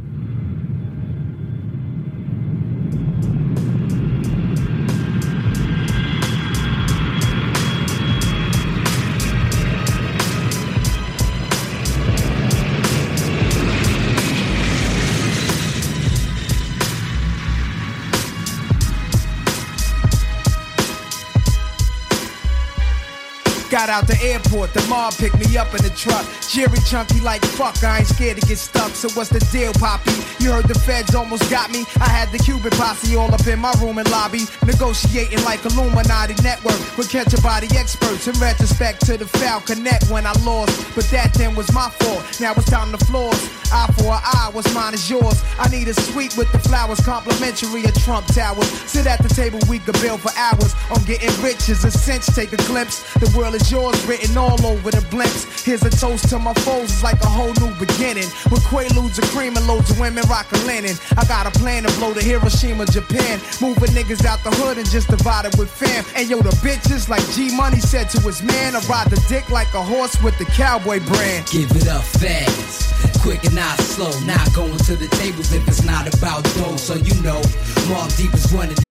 Out the airport, the mob picked me up in the truck. Jerry chunky like fuck, I ain't scared to get stuck. So what's the deal, Poppy? You heard the feds almost got me. I had the Cuban posse all up in my room and lobby, negotiating like Illuminati network with catch a body experts. In retrospect to the foul connect when I lost, but that then was my fault. Now it's time to floors. Eye for an eye, what's mine is yours. I need a suite with the flowers, complimentary of Trump Towers. Sit at the table, we could build for hours. On getting rich is a cinch, take a glimpse. The world is yours, written all over the blimps. Here's a toast to my foes, it's like a whole new beginning. With quaaludes and cream and loads of women rockin' linen. I got a plan to blow the Hiroshima, Japan. Moving niggas out the hood and just divide it with fam. And yo, the bitches, like G Money said to his man, I ride the dick like a horse with the cowboy brand. Give it up fast, quick and not slow. Not going to the tables if it's not about dough. So you know, Mob Deep is of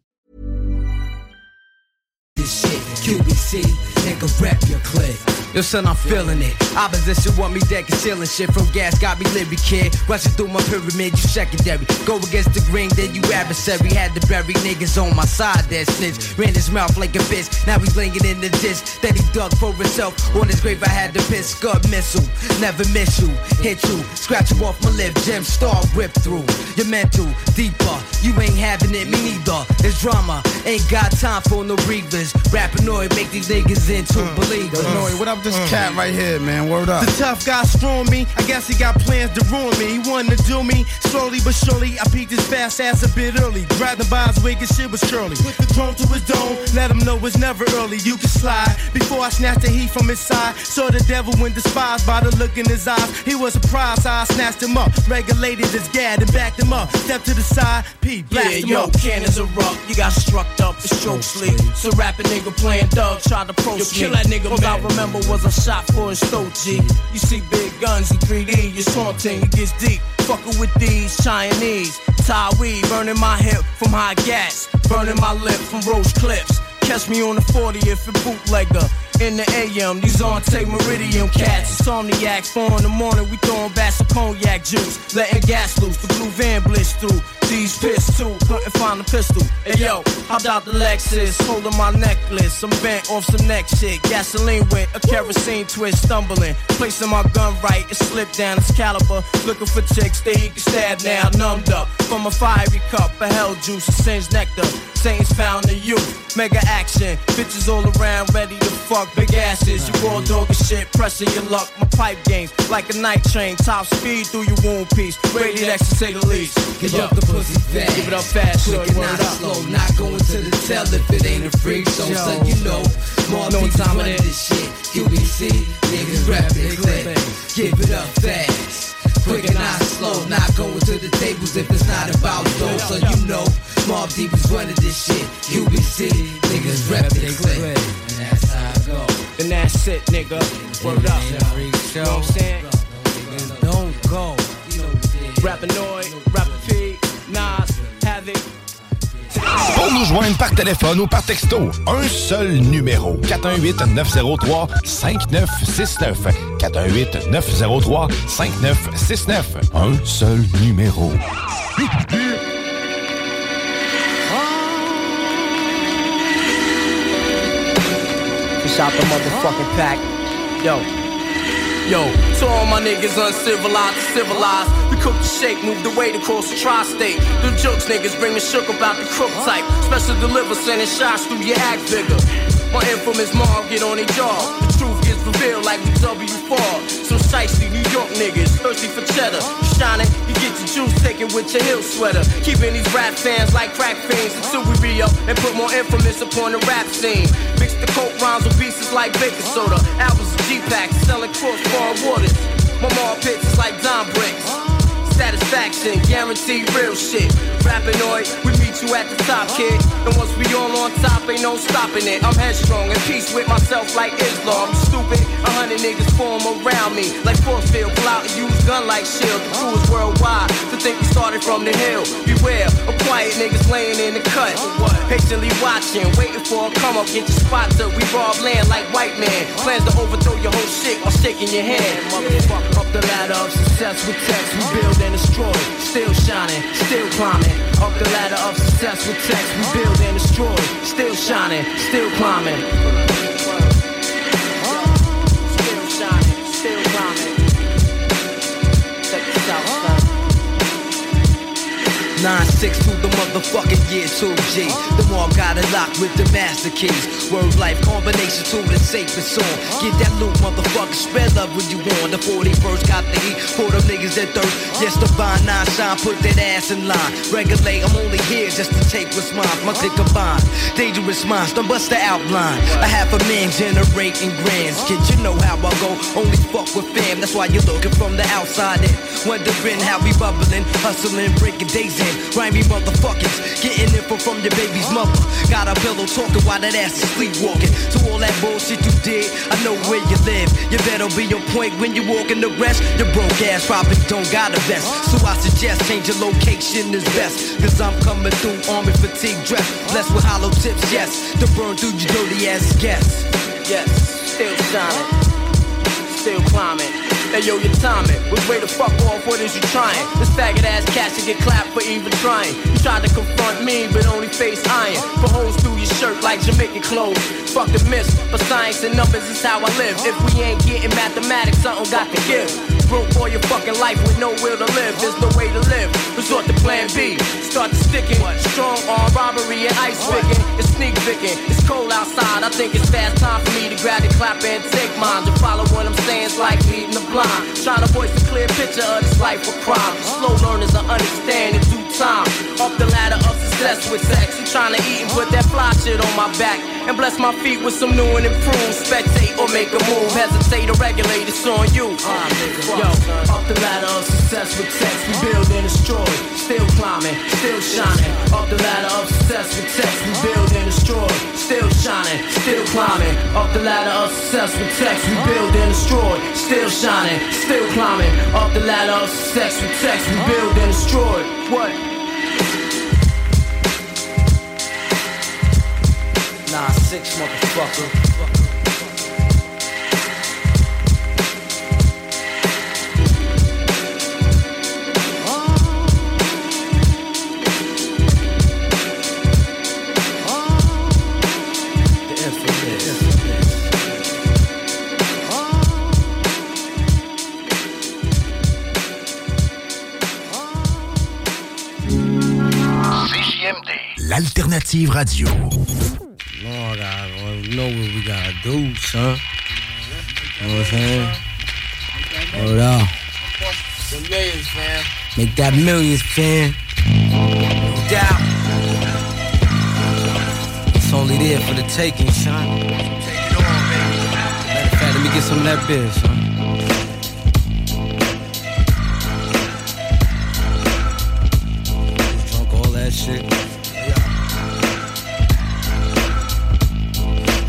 this shit. QBC, nigga, rep your click. Yo, son, I'm feeling it. Opposition want me dead, concealing shit from gas, got me living, kid. Rushing through my pyramid, you secondary. Go against the green, then you adversary. Had to bury niggas on my side, that snitch. Ran his mouth like a bitch, now he's laying in the ditch. That he dug for himself. On his grave, I had to piss, scud missile. Never miss you, hit you, scratch you off my lip, gem star rip through. Your mental, deeper, you ain't having it, me neither. It's drama, ain't got time for no breathers. Rappinoid make these niggas into mm. believers. Noy, what up this cat mm. right here, man? Word up. The tough guy strong me. I guess he got plans to ruin me. He wanted to do me slowly but surely. I peeked his fast ass a bit early. Grabbed him by his wig and shit was curly. Put the drone to his dome. Let him know it's never early. You can slide before I snatched the heat from his side. Saw the devil when despised by the look in his eyes. He was surprised, so I snatched him up. Regulated his gad and backed him up. Step to the side, P, blast Yeah, him yo, up. cannons erupt. You got struck up, it's joke sleep. So rapping nigga playing Doug tried to approach Yo, me. kill that nigga, All I remember was a shot for his throat. You see big guns in 3D, you're taunting, it gets deep. Fucking with these Chinese. Thai weed, burning my hip from high gas. Burning my lip from rose clips. Catch me on the 40 if it bootlegger. In the AM, these on take meridian cats. Insomniacs, four in the morning, we throwing back some cognac juice. Letting gas loose, the blue van blitz through. These piss too, couldn't find a pistol. Hey yo, hopped out the Lexus, holding my necklace. I'm bent off some neck shit. Gasoline went, a kerosene twist, stumbling. Placing my gun right, it slipped down its caliber. Looking for chicks he can stab now, numbed up. From a fiery cup, a hell juice, a singed nectar. Saints found the youth, mega action. Bitches all around, ready to fuck big asses. You raw dog and shit, pressing your luck. My pipe games, like a night train, top speed through your wound piece. Rated X to say the least. Give up the pussy fast. Give it up fast, Quick and not slow. Not going to the tell if it ain't a freak show. Yo. So you know, more people time it this shit. QBC, niggas rapping clip. Give it up fast. Quick and not slow. Not going to the tables if it's not about dough. So you know, Mob Deep is running this shit. QBC, niggas rapping clip. And that's how I go. And that's it, nigga. Word up. You know what I'm saying? Don't go. Rappinoid, Rapper Pour nous joindre par téléphone ou par texto, un seul numéro. 418-903-5969. 418-903-5969. Un seul numéro. Fish out the motherfucking pack. Yo. Yo, to all my niggas uncivilized, civilized. We cook the shake, move the weight across the tri-state. Them jokes niggas bring the shook about the crook type. Special deliver, sending shots through your act figure. My infamous mom get on their jaw. The gets revealed like we W4. Some shiesty New York niggas, thirsty for cheddar. Shining, you get your juice taken with your heel sweater. Keeping these rap fans like crack fiends until we re up and put more infamous upon the rap scene. Mix the coke rhymes with pieces like baking soda. Albums of G-Packs selling cross-bar waters. My mom pits is like Don Bricks. Satisfaction, guaranteed real shit. Rappinoid, we meet you at the top, kid. And once we all on top, ain't no stopping it. I'm headstrong in peace with myself like Islam. You stupid, a hundred niggas form around me. Like force field, pull out and use gun like shield. The crew is worldwide. To think we started from the hill. Beware of quiet niggas laying in the cut. Patiently watching, waiting for a come up, get your spot till we rob land like white man. Plans to overthrow your whole shit while shaking your hand. Motherfucker, up the ladder of success with text, we build Still shining, still climbing. Up the ladder of success with text, we build and destroy. Still shining, still climbing. Still shining, still climbing. Son. 9-6 through the motherfucking year 2G. The mob got it locked with the master keys. Word life combination to the safest song. Get that loot, motherfucker. Spread love when you want. The 41st got the heat for them niggas that thirst. Yes, the vine, nine shine, put that ass in line. Regulate, I'm only here just to take what's mine. My click combined. Dangerous minds, don't bust the outline. A half a man generating grands. Kid, you know how I go. Only fuck with fam. That's why you're looking from the outside in. Wondering how we bubbling, hustling, breaking days in. Grimy motherfuckers, getting info from your baby's mother. Got a pillow talking while that ass is sleepwalking. So all that bullshit you did, I know where you live. You better be on point when you walk in the rest. Your broke ass probably don't got a vest. So I suggest change your location is best. Cause I'm coming through army fatigue dress. Blessed with hollow tips, yes. To burn through your dirty ass guests. Yes, still shining. still climbing. Hey yo, your timing was way the fuck off. What is you trying? This faggot ass cat should get clapped for even trying. You tried to confront me, but only face iron. For holes through your shirt like Jamaican clothes. Fuck the myths, but science and numbers is how I live. If we ain't getting mathematics, something got to give. Broke for your fucking life with no will to live. There's no way to live. Resort to plan B. Start to sticking. Strong arm robbery and ice picking. It's sneak picking. It's cold outside. I think it's fast time for me to grab the clap and take mine. To follow what I'm saying is like leading the blind. Trying to voice a clear picture of this life of crime. Slow learners will understand in due time. Up the ladder of success with sex. You trying to eat and put that fly shit on my back. And bless my feet with some new and improved. Spectate or make a move. Hesitate or regulate. It's on you. Yo, up the ladder of success with sex. We build and destroy. Still climbing, still shining. Up the ladder of success with sex. We build and destroy. Still shining, still climbing. Up the ladder of success with sex. We build and destroy. Still shining, still climbing. Up the ladder of success with sex. We build and destroy. What? Nah, six motherfucker. L'alternative radio. Lord, I don't know what we gotta do, son. You know what I'm saying? Hold on. The millions, fam. Make that millions, fam. Down. It's only there for the taking, son. Matter of fact, let me get some of that biz, son. Drunk all that shit.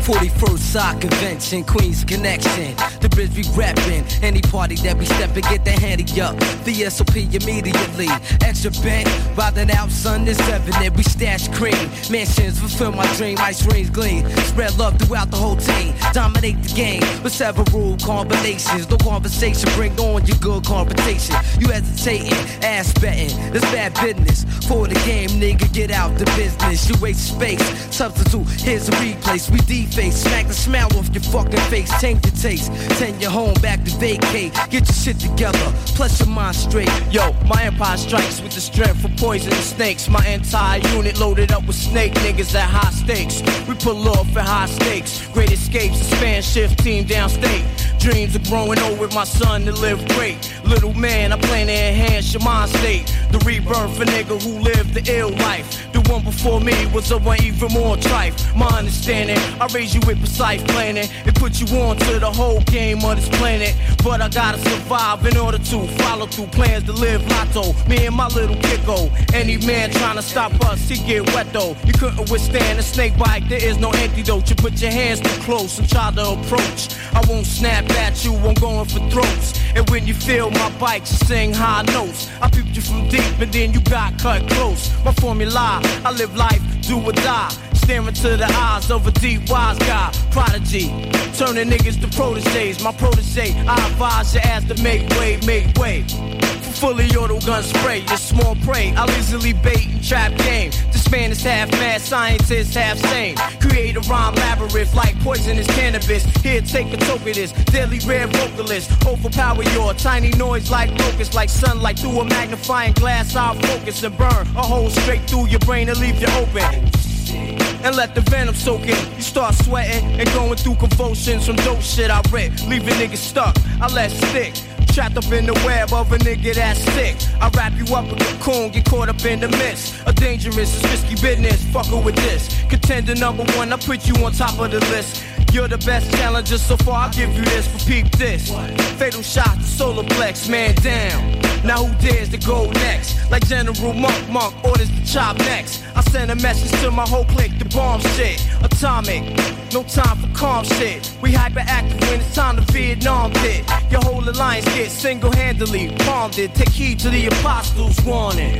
41st Sock Convention, Queens Connection. The bridge we reppin'. Any party that we step and get the handy up. The SOP immediately. Extra bent, riding out, sun is evident. We stash cream. Mansions fulfill my dream, ice rings gleam. Spread love throughout the whole team. Dominate the game with several combinations. No conversation, bring on your good conversation. You hesitating, ass betting. That's bad business. For the game, nigga, get out the business. You waste space. Substitute, here's a replace. We deface, smack the smile off your fucking face. Change your taste. Send your home back to vacate. Get your shit together. Plus your mind straight. Yo, my empire strikes with the strength for poisonous snakes. My entire unit loaded up with snake niggas at high stakes. We pull off at high stakes. Great escapes, a span shift team downstate. Dreams of growing old with my son to live great. Little man, I plan to enhance your mind state. The rebirth for nigga who lived the ill life. One before me was a one even more trife. My understanding, I raise you with precise planning. It put you on to the whole game of this planet. But I gotta survive in order to follow through plans to live lotto. Me and my little kicko. Any man trying to stop us, he get wet though. You couldn't withstand a snake bite, there is no antidote. You put your hands too close and try to approach. I won't snap at you, I'm going for throats. And when you feel my bite, you sing high notes. I peeped you from deep and then you got cut close. My formula, I live life, do or die. Staring to the eyes of a deep wise guy, prodigy. Turning niggas to proteges, my protege. I advise your ass to make way, make way. For fully auto gun spray, your small prey. I'll easily bait and trap game. This man is half mad, scientist half sane. Create a rhyme labyrinth like poisonous cannabis. Here, take a toke of this. Deadly rare vocalist. Overpower your tiny noise like locust, like sunlight through a magnifying glass. I'll focus and burn a hole straight through your brain and leave you open and let the venom soak in. You start sweating and going through convulsions from dope shit I rip, leaving niggas stuck. I let stick. Trapped up in the web of a nigga that's sick. I wrap you up with a cocoon, get caught up in the midst. A dangerous, it's risky business. Fuckin' with this. Contender number one, I put you on top of the list. You're the best challenger so far, I'll give you this, but peep this. Fatal shot to solar plex, man down. Now who dares to go next? Like General Monk, Monk orders to chop next. I send a message to my whole clique, the bomb shit. Atomic, no time for calm shit. We hyperactive when it's time to Vietnam it. Your whole alliance gets single-handedly palmed it. Take heed to the apostles' warning.